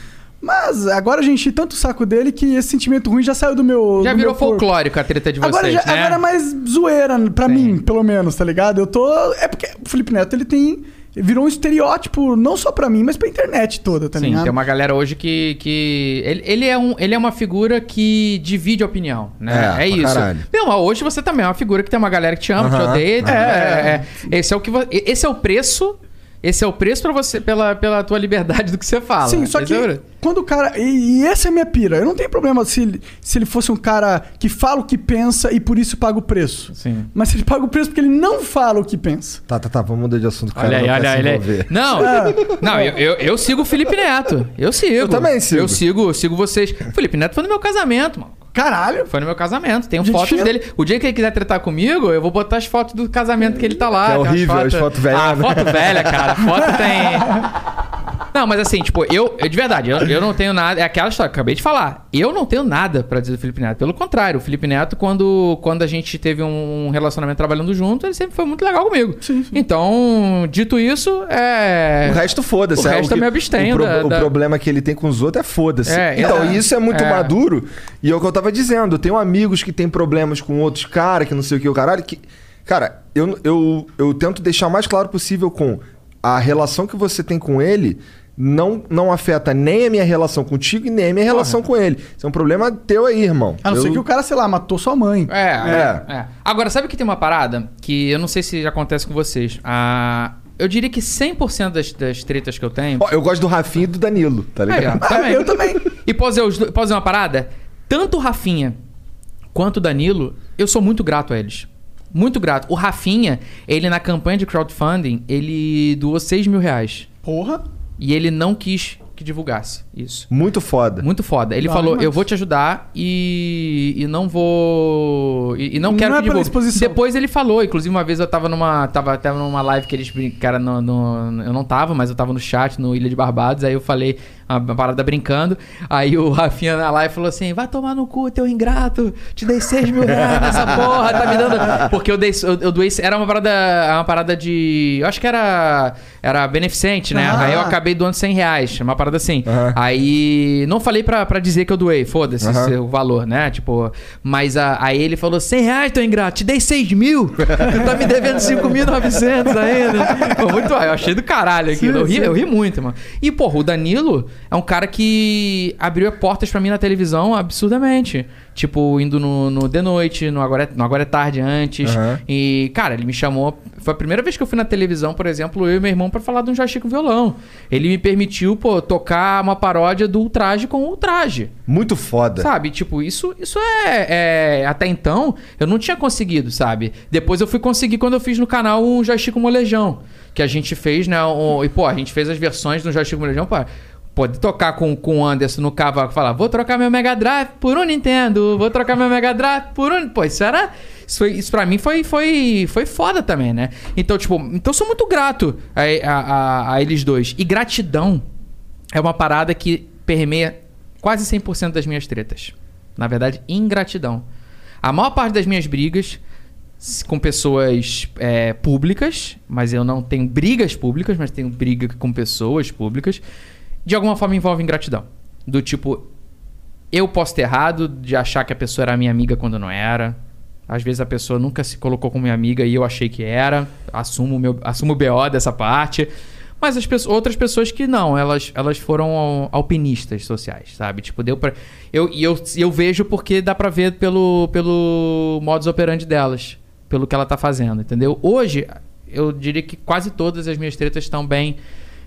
Mas agora a gente enchi tanto o saco dele que esse sentimento ruim já saiu do meu. Já do virou meu corpo. folclórico a treta de vocês, Agora, já, né? agora é mais zoeira pra mim, pelo menos, tá ligado? Eu tô. É porque o Felipe Neto ele tem. Virou um estereótipo, não só pra mim, mas pra internet toda, tá Sim, ligado? tem uma galera hoje que. que ele, ele, é um, ele é uma figura que divide a opinião, né? É, É, isso. caralho. Não, mas hoje você também é uma figura que tem uma galera que te ama, que te odeia. aham. É, é, é. Esse é o que Esse é o preço. Esse é o preço pra você, pela, pela tua liberdade do que você fala. Sim, só que quando o cara. E, e essa é a minha pira. Eu não tenho problema se ele, se ele fosse um cara que fala o que pensa e por isso paga o preço. Sim. Mas se ele paga o preço porque ele não fala o que pensa. Tá, tá, tá. Vamos mudar de assunto. cara Olha aí, não olha aí, olha aí. envolver. Não, não eu, eu, eu sigo o Felipe Neto. Eu sigo. Eu também sigo. Eu sigo, sigo vocês. O Felipe Neto foi no meu casamento, mano. Caralho! Foi no meu casamento. Tem fotos dele. O dia que ele quiser tratar comigo, eu vou botar as fotos do casamento que ele tá lá. Que é horrível, as fotos velhas, Ah, né? foto velha, cara. A foto tem. Não, mas assim, tipo, eu, eu de verdade, eu, eu não tenho nada. É aquela história que eu acabei de falar. Eu não tenho nada pra dizer do Felipe Neto. Pelo contrário, o Felipe Neto, quando, quando a gente teve um relacionamento trabalhando junto, ele sempre foi muito legal comigo. Então, dito isso, é. O resto foda-se. O é resto eu que- me abstenho O, pro- da- o da- problema que ele tem com os outros é foda-se. É, então, é. isso é muito É. maduro. E é o que eu tava dizendo. Eu tenho amigos que têm problemas com outros caras, que não sei o que, o caralho. Que, cara, eu, eu, eu tento deixar o mais claro possível com a relação que você tem com ele. Não, não afeta nem a minha relação contigo e nem a minha relação com ele. Isso é um problema teu aí, irmão. A não Eu- ser que o cara, sei lá, matou sua mãe. É, É. é, é. Agora, sabe que tem uma parada que eu não sei se acontece com vocês. Ah, eu diria que 100% das, das tretas que eu tenho. Ó, eu gosto do Rafinha e do Danilo, tá Aí, ó, ligado? também. Eu também. E posso dizer, posso dizer uma parada? Tanto o Rafinha quanto o Danilo, eu sou muito grato a eles. Muito grato. O Rafinha, ele na campanha de crowdfunding, ele doou 6 mil reais. Porra. E ele não quis que divulgasse isso. Muito foda. Muito foda. Ele falou: mais. eu vou te ajudar e, e não vou. E, e não Não quero é que divulgue. exposição. Depois ele falou, inclusive uma vez eu tava numa. Tava, tava numa live que eles brincaram no, no- Eu não tava, mas eu tava no chat no Ilha de Barbados. Aí eu falei uma, parada brincando. Aí o Rafinha na live falou assim: vai tomar no cu, teu ingrato. Te dei 6 mil reais nessa porra, tá me dando. Porque eu dei. Eu, eu doei. Era uma parada. Uma parada de. Eu acho que era. Era beneficente, né? Ah. Aí eu acabei doando 100 reais. Uma parada assim. Aham. Aí não falei pra, pra dizer que eu doei, foda-se esse- o valor, né? Tipo, mas a- aí ele falou: 100 reais, teu ingrato, te dei 6 mil, tu tá me devendo 5.900 ainda. Pô, muito, eu achei do caralho aquilo. Sim, Eu ri, sim. eu ri muito, mano. E, porra, o Danilo, é um cara que abriu portas pra mim na televisão absurdamente. Tipo, indo no, no The Noite, no Agora, é, no Agora é Tarde antes. Aham. E, cara, ele me chamou. Foi a primeira vez que eu fui na televisão, por exemplo, eu e meu irmão, pra falar de um joystick com violão. Ele me permitiu, pô, tocar uma paródia do Ultraje com Ultraje. Muito foda. Sabe? Tipo, isso, isso é, é- Até então, eu não tinha conseguido, sabe? Depois eu fui conseguir quando eu fiz no canal um joystick com molejão. Que a gente fez, né? um- e, pô, a gente fez as versões do joystick molejão pra poder tocar com, com o Anderson no cavaco falar: vou trocar meu Mega Drive por um Nintendo, vou trocar meu Mega Drive por um. Pô, isso era. Isso, foi, isso pra mim foi, foi, foi foda também, né? Então, tipo, então sou muito grato a, a, a- a eles dois. E gratidão é uma parada que permeia quase 100% das minhas tretas. Na verdade, ingratidão. A maior parte das minhas brigas com pessoas é, públicas, mas eu não tenho brigas públicas, mas tenho briga com pessoas públicas, de alguma forma envolve ingratidão. Do tipo, eu posso ter errado de achar que a pessoa era minha amiga quando não era. Às vezes a pessoa nunca se colocou como minha amiga e eu achei que era. Assumo o meu, assumo o BO dessa parte. Mas as pessoas, outras pessoas que não, elas, elas foram al- alpinistas sociais, sabe? Tipo, deu pra. Eu, eu, eu vejo porque dá pra ver pelo, pelo modus operandi delas, pelo que ela tá fazendo, entendeu? Hoje, eu diria que quase todas as minhas tretas estão bem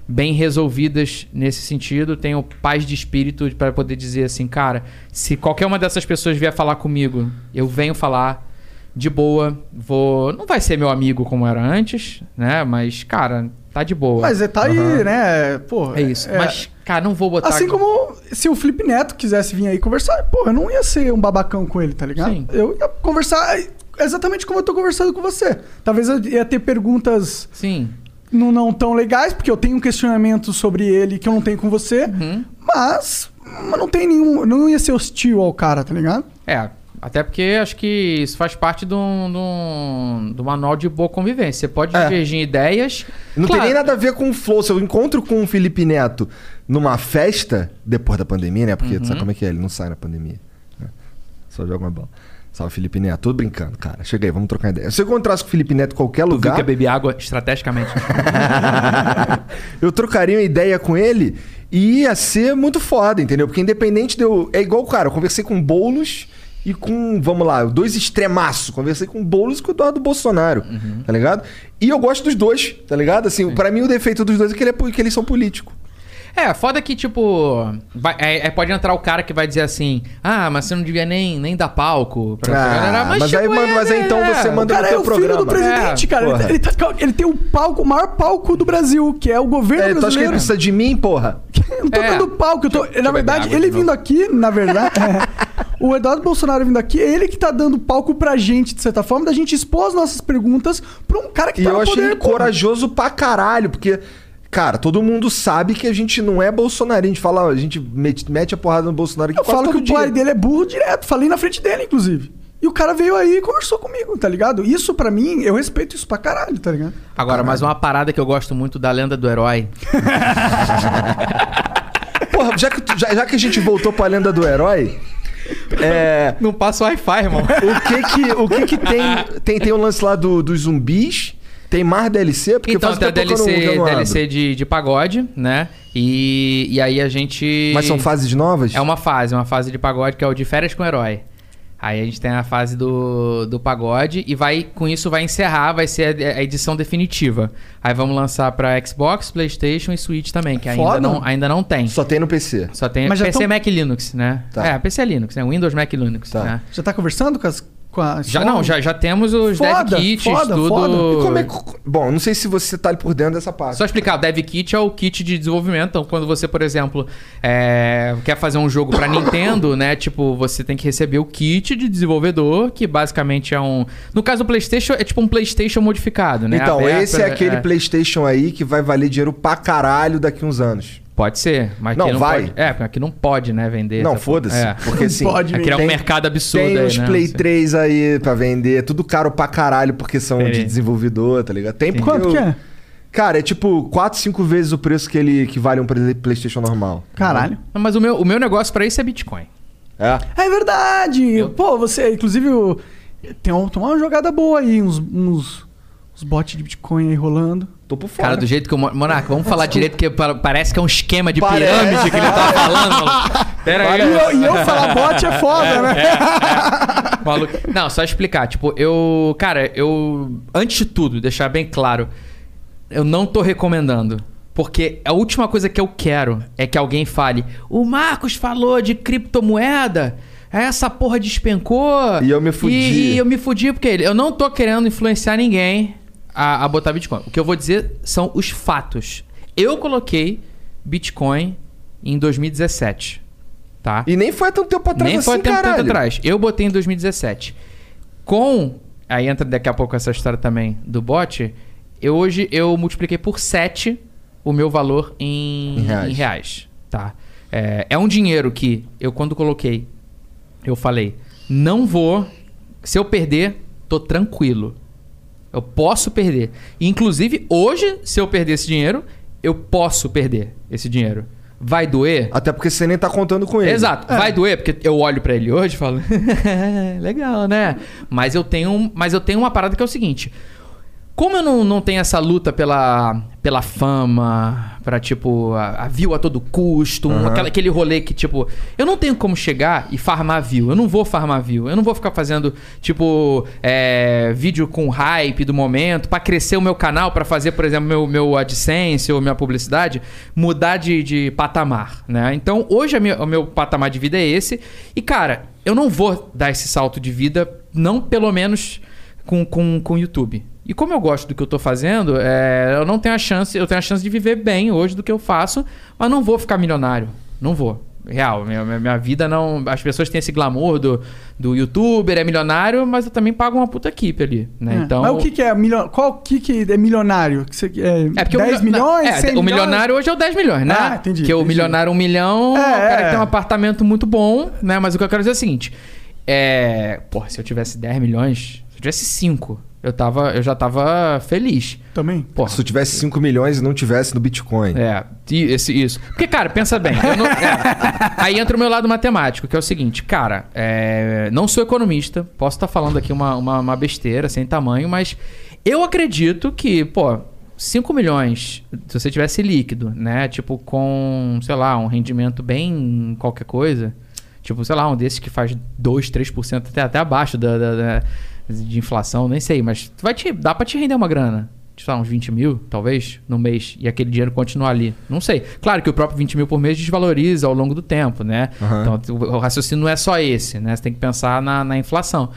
bem resolvidas nesse sentido. Tenho paz de espírito para poder dizer assim, cara, se qualquer uma dessas pessoas vier falar comigo, eu venho falar de boa, vou, não vai ser meu amigo como era antes, né? Mas cara, tá de boa. Mas é, tá aí, Aham. né? Pô, É isso. Mas cara, não vou botar Assim como se o Felipe Neto quisesse vir aí conversar, pô, eu não ia ser um babacão com ele, tá ligado? Sim. Eu ia conversar exatamente como eu tô conversando com você. Talvez eu ia ter perguntas Sim. Não, não tão legais, porque eu tenho um questionamento sobre ele que eu não tenho com você, Uhum. mas, mas não tem nenhum. Não ia ser hostil ao cara, tá ligado? É, até porque acho que isso faz parte do, do, do manual de boa convivência. Você pode divergir em ideias. Não Claro, tem nem nada a ver com o flow. Se eu encontro com o Felipe Neto numa festa, depois da pandemia, né? Porque Uhum. tu sabe como é que é? Ele não sai na pandemia. né? Só joga uma bola. Salve, Felipe Neto. Tô brincando, cara. Chega aí, vamos trocar ideia. Se eu encontrasse com o Felipe Neto em qualquer Tu viu lugar, que é beber água estrategicamente. eu trocaria uma ideia com ele e ia ser muito foda, entendeu? Porque independente de eu. É igual, cara, eu conversei com o Boulos e com, vamos lá, dois extremaços. Conversei com o Boulos e com o Eduardo Bolsonaro, tá ligado? E eu gosto dos dois, tá ligado? Assim, pra mim o defeito dos dois é que, ele é que eles são políticos. É, foda que, tipo. vai- é- é, pode entrar o cara que vai dizer assim: Ah, mas você não devia nem, nem dar palco pra Ah, galera. mas aí, mano, mas aí então você manda O cara no é teu o filho programa. do presidente, É, cara. Ele, ele tá- ele tem o palco, o maior palco do Brasil, que é o governo É, tu acha que ele brasileiro. precisa de mim, porra? Eu não tô É. dando palco. Eu tô, na beber verdade, ele vindo aqui, na verdade. é, o Eduardo Bolsonaro vindo aqui, é ele que tá dando palco pra gente, de certa forma, da gente expor as nossas perguntas pra um cara que E tá eu no achei poder. ele corajoso pra caralho, porque, cara, todo mundo sabe que a gente não é Bolsonaro. A gente fala, a gente mete, mete a porrada no Bolsonaro Eu falo que o dia. pai dele é burro direto. Falei na frente dele, inclusive. E o cara veio aí e conversou comigo, tá ligado? Isso pra mim, eu respeito isso pra caralho, tá ligado? Agora, mais uma parada que eu gosto muito da lenda do herói. Porra, já que, tu- já, já que a gente voltou pra lenda do herói, é. Não passa o Wi-Fi, irmão. O que que, o que, que tem, tem? Tem o lance lá do, dos zumbis. Tem mais DLC? Porque então, faz tem a DLC, não. DLC de, de pagode, né? E, e aí a gente. Mas são fases novas? É uma fase, uma fase de pagode que é o de férias com o herói. Aí a gente tem a fase do, do pagode e vai com isso vai encerrar, vai ser a, a edição definitiva. Aí vamos lançar pra Xbox, PlayStation e Switch também, que ainda não, ainda não tem. Só tem no PC. Só tem Mas PC tão- Mac e Linux, né? Tá. É, PC Linux, né? Windows Mac e Linux, Tá. né? Já tá conversando com as. Com a Já, não, já, já temos os Foda, dev kits, foda, tudo. foda. E como é que... Bom, não sei se você tá por dentro dessa parte. Só explicar, o Dev Kit é o kit de desenvolvimento. Então, quando você, por exemplo, é, quer fazer um jogo pra Nintendo, né? Tipo, você tem que receber o kit de desenvolvedor, que basicamente é um. No caso do PlayStation, é tipo um PlayStation modificado, né? Então, Aberto, esse é aquele PlayStation aí que vai valer dinheiro pra caralho daqui uns anos. Pode ser, mas Não, aqui não vai. pode. É, porque aqui não pode, né, vender. Não, foda-se. É. Porque assim. pode Aqui é um tem- mercado absurdo Tem aí, os né? Play Assim. 3 aí pra vender, tudo caro pra caralho, porque são de Sim. desenvolvedor, tá ligado? Tem porque Quanto eu- que é? Cara, é tipo 4, 5 vezes o preço que ele que vale um Play- PlayStation normal. Caralho. Não, Mas o meu, o meu negócio pra isso é Bitcoin. É. É verdade. Pô, você, inclusive, tem, um- tem uma jogada boa aí, uns, uns, Os bots de Bitcoin aí rolando. Tô por fora. Cara, do jeito que o Mon- Monarca, vamos falar direito, porque pa- parece que é um esquema de Parece. pirâmide que ele tá falando. maluco. Pera aí. E eu, e eu falar bot é foda, né? Maluco. Não, só explicar. Tipo, eu. Cara, eu. Antes de tudo, deixar bem claro. Eu não tô recomendando. Porque a última coisa que eu quero é que alguém fale: o Marcos falou de criptomoeda. Essa porra despencou. E eu me fudi." E, e eu me fudi porque ele. Eu não tô querendo influenciar ninguém a, a botar Bitcoin. O que eu vou dizer são os fatos. Eu coloquei Bitcoin em 2017. Tá? E nem foi há tanto tempo atrás Nem assim, foi tempo, caralho. tempo atrás. Eu botei em 2017. Com. Aí entra daqui a pouco essa história também do bot. Eu hoje eu multipliquei por 7 o meu valor em, Em reais. em reais, tá? É, é um dinheiro que eu, quando coloquei, eu falei: não vou. Se eu perder, tô tranquilo. Eu posso perder. Inclusive, hoje, se eu perder esse dinheiro, eu posso perder esse dinheiro. Vai doer? Até porque você nem tá contando com ele. Exato. Vai doer, porque eu olho pra ele hoje e falo, legal, né? Mas eu tenho, mas eu tenho uma parada que é o seguinte. Como eu não, não tenho essa luta pela, pela fama, pra, tipo, a, a view a todo custo, um- Aham. aquela- aquele rolê que, tipo, eu não tenho como chegar e farmar view. Eu não vou farmar view. Eu não vou ficar fazendo, tipo, é, vídeo com hype do momento pra crescer o meu canal, pra fazer, por exemplo, meu, meu AdSense ou minha publicidade, mudar de, de patamar, né? Então, hoje minha- o meu patamar de vida é esse. E, cara, eu não vou dar esse salto de vida, não pelo menos com, com, com o YouTube. E como eu gosto do que eu tô fazendo, é, eu não tenho a chance, eu tenho a chance de viver bem hoje do que eu faço, mas não vou ficar milionário. Não vou. Real, minha, minha- vida não. As pessoas têm esse glamour do, do youtuber, é milionário, mas eu também pago uma puta equipe ali, né? É. Então. Mas o que, que é milionário? Qual que, que é milionário? Que você, é, É porque 10 o milhões? é, 100 o milhões? milionário hoje é o 10 milhões, né? Ah, entendi, Porque o entendi. milionário um milhão, É, o cara é. que tem um apartamento muito bom, né? Mas o que eu quero dizer é o seguinte: é. Porra, se eu tivesse 10 milhões, eu tivesse 5, eu, tava, eu já tava feliz. Também? Porra. Se tu tivesse 5 milhões e não tivesse no Bitcoin. É, e esse, isso. Porque, cara, pensa bem. eu não- é. Aí entra o meu lado matemático, que é o seguinte, cara, é, não sou economista, posso estar falando aqui uma, uma, uma besteira sem tamanho, mas eu acredito que, pô, 5 milhões, se você tivesse líquido, né? Tipo, com, sei lá, um rendimento bem qualquer coisa. Tipo, sei lá, um desses que faz 2, 3%, até, até abaixo da, da- da- de inflação, nem sei, mas vai te, dá pra te render uma grana. Sei lá, uns 20 mil, talvez, no mês, e aquele dinheiro continuar ali. Não sei. Claro que o próprio 20 mil por mês desvaloriza ao longo do tempo, né? Aham. Então, o o raciocínio não é só esse, né? Você tem que pensar na, na inflação.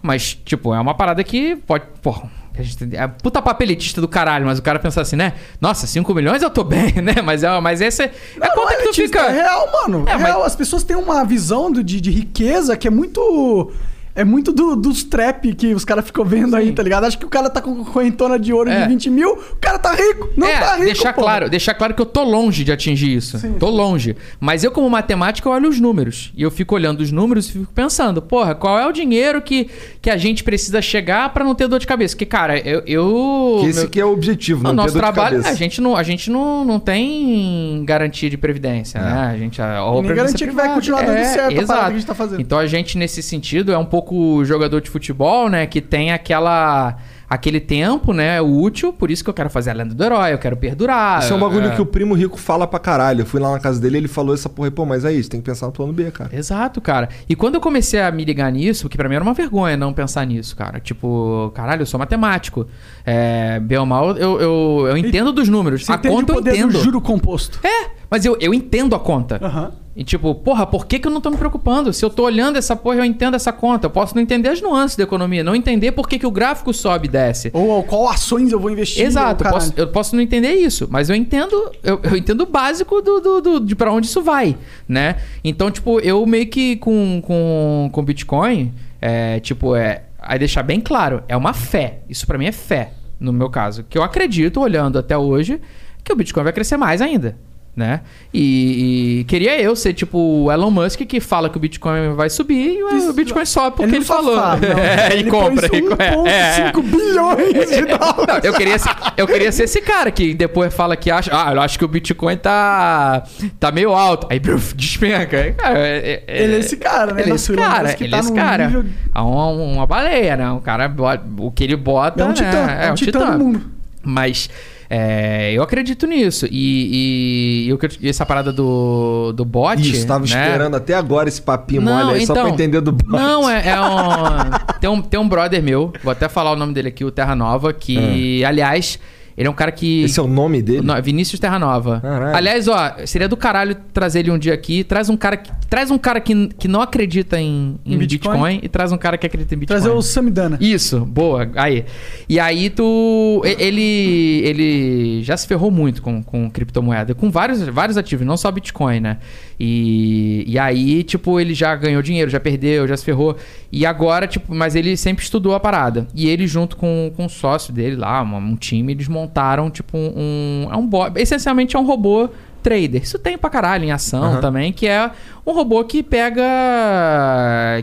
Mas, tipo, é uma parada que pode. Porra, a gente, é puta papelitista do caralho, mas o cara pensa assim, né? Nossa, 5 milhões eu tô bem, né? Mas, é, mas esse é. É Não, quanto não é que tu fica. É real, mano. É, É real. As pessoas têm uma visão do- de, de riqueza que é muito. É muito do- dos trap que os caras ficam vendo aí, tá ligado? Acho que o cara tá com correntona de ouro É. de 20 mil, o cara tá rico. Não é, tá rico. deixar pô. claro, deixar claro que eu tô longe de atingir isso. tô longe. Mas eu, como matemática, eu olho os números. E eu fico olhando os números e fico pensando, porra, qual é o dinheiro que, que a gente precisa chegar pra não ter dor de cabeça? Porque, cara, eu. eu Que esse meu- que é o objetivo, não o ter nosso trabalho, cabeça. a gente não, a gente não, não tem garantia de previdência, né? A gente a, a É. Nem previdência garantia que vai privada. continuar dando certo a parada que a gente tá fazendo. Então a gente nesse sentido é um pouco jogador de futebol, né, que tem aquela aquele tempo, né, útil, por isso que eu quero fazer a lenda do herói, eu quero perdurar. Isso é um bagulho que o primo rico fala pra caralho. Eu fui lá na casa dele e ele falou essa porra. aí, Pô, mas é isso, tem que pensar no plano B, cara. Exato, cara. E quando eu comecei a me ligar nisso, que pra mim era uma vergonha não pensar nisso, cara. Tipo, caralho, eu sou matemático. É, bem ou mal, eu, eu, eu entendo dos números. Você a conta o eu entendo. do juro composto. É, mas eu, eu entendo a conta. Aham. E tipo, porra, por que, que eu não tô me preocupando? Se eu tô olhando essa porra, eu entendo essa conta. Eu posso não entender as nuances da economia, não entender por que, que o gráfico sobe e desce. Ou qual ações eu vou investir. Exato, eu posso, eu posso não entender isso, mas eu entendo, eu, eu entendo o básico do, do, do- de para onde isso vai, né? Então, tipo, eu meio que com, com, com Bitcoin, é, tipo, é, aí deixar bem claro, é uma fé. Isso pra mim é fé, no meu caso. Que eu acredito, olhando até hoje, que o Bitcoin vai crescer mais ainda. Né? E, e queria eu ser tipo o Elon Musk que fala que o Bitcoin vai subir e o, o Bitcoin sobe porque Ele ele, falou. fala. É, e Ele compra. e co- é, é. 1,5 bilhões de dólares. Não, eu, queria ser, eu queria ser esse cara que depois fala que acha. Ah, eu acho que o Bitcoin tá. tá meio alto. Aí bruf, despenca. Cara, é- é- Ele é esse cara, né? Ele é esse cara, ele tá é esse cara. nível- É uma, uma baleia, né? O cara, o que ele bota. É um né? titã, é um titã do mundo. Mas é, eu acredito nisso. E, e e essa parada do, do bot. Isso, tava né? esperando até agora esse papinho Não, mole aí, só pra então, entender do bot. Não, é, é um, tem um. Tem um brother meu, vou até falar o nome dele aqui, o Terra Nova, que, aliás, ele é um cara que. Esse é o nome dele? Não, Vinícius Terra Nova. Caralho. Aliás, ó, seria do caralho trazer ele um dia aqui. Traz um cara que, traz um cara que, que não acredita em, em Bitcoin. Bitcoin? e traz um cara que acredita em Bitcoin. Trazer o Samidana. Isso, boa. Aí. E aí tu. Ele. Ele já se ferrou muito com, com criptomoeda. Com vários, vários ativos, não só Bitcoin, né? E, e aí, tipo, ele já ganhou dinheiro, já perdeu, já se ferrou. E agora, tipo, mas ele sempre estudou a parada. E ele, junto com, com um sócio dele lá, um, um time, eles montaram, tipo, um. É um bot. Essencialmente é um robô trader. Isso tem pra caralho em ação Aham. também, que é um robô que pega.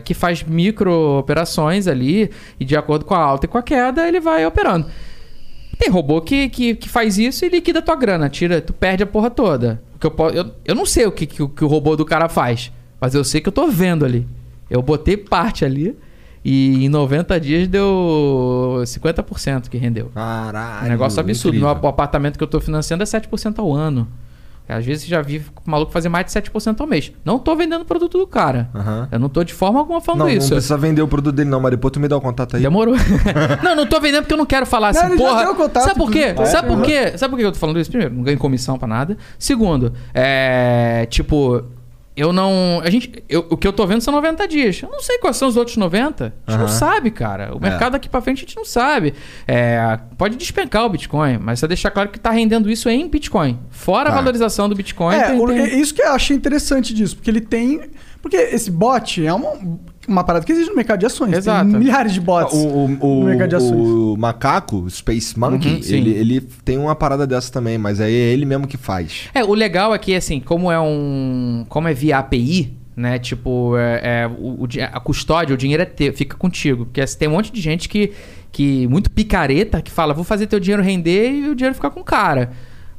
que faz micro operações ali e de acordo com a alta e com a queda, ele vai operando. Tem robô que, que, que faz isso e liquida tua grana, tira, tu perde a porra toda. Que eu, eu, eu não sei o que, que, o- que o robô do cara faz, mas eu sei que eu tô vendo ali. Eu botei parte ali e em 90 dias deu 50% que rendeu. Caralho. Um negócio absurdo. incrível. No apartamento que eu tô financiando é 7% ao ano. Às vezes já vi o maluco fazer mais de 7% ao mês. Não tô vendendo o produto do cara. Aham. Eu não tô de forma alguma falando Não, não isso. precisa vender o produto dele não, mas depois tu me dá o contato aí. Demorou. não, não tô vendendo porque eu não quero falar Não, assim, porra. o contato, sabe por quê? inclusive. Sabe é? por quê? Sabe por que eu tô falando isso? Primeiro, não ganho comissão pra nada. Segundo, é. Tipo, eu não. A gente. eu- o que eu tô vendo são 90 dias. Eu não sei quais são os outros 90. A gente não Aham. sabe, cara. O É. mercado daqui pra frente a gente não sabe. É, pode despencar o Bitcoin, mas só deixar claro que tá rendendo isso em Bitcoin. Fora a Tá. valorização do Bitcoin. É, tem- tem- é isso que eu achei interessante disso, porque ele tem. Porque esse bot é uma, uma parada que existe no mercado de ações. Exato. Tem milhares de bots O, o, o, no mercado de ações. o macaco, o Space Monkey, Uhum, ele, ele tem uma parada dessa também, mas aí é ele mesmo que faz. É, o legal é que, assim, como é um. Como é via API, né? Tipo, é, é, o, a custódia, o dinheiro é teu, fica contigo. Porque assim, tem um monte de gente que, que. Muito picareta, que fala, vou fazer teu dinheiro render e o dinheiro ficar com o cara.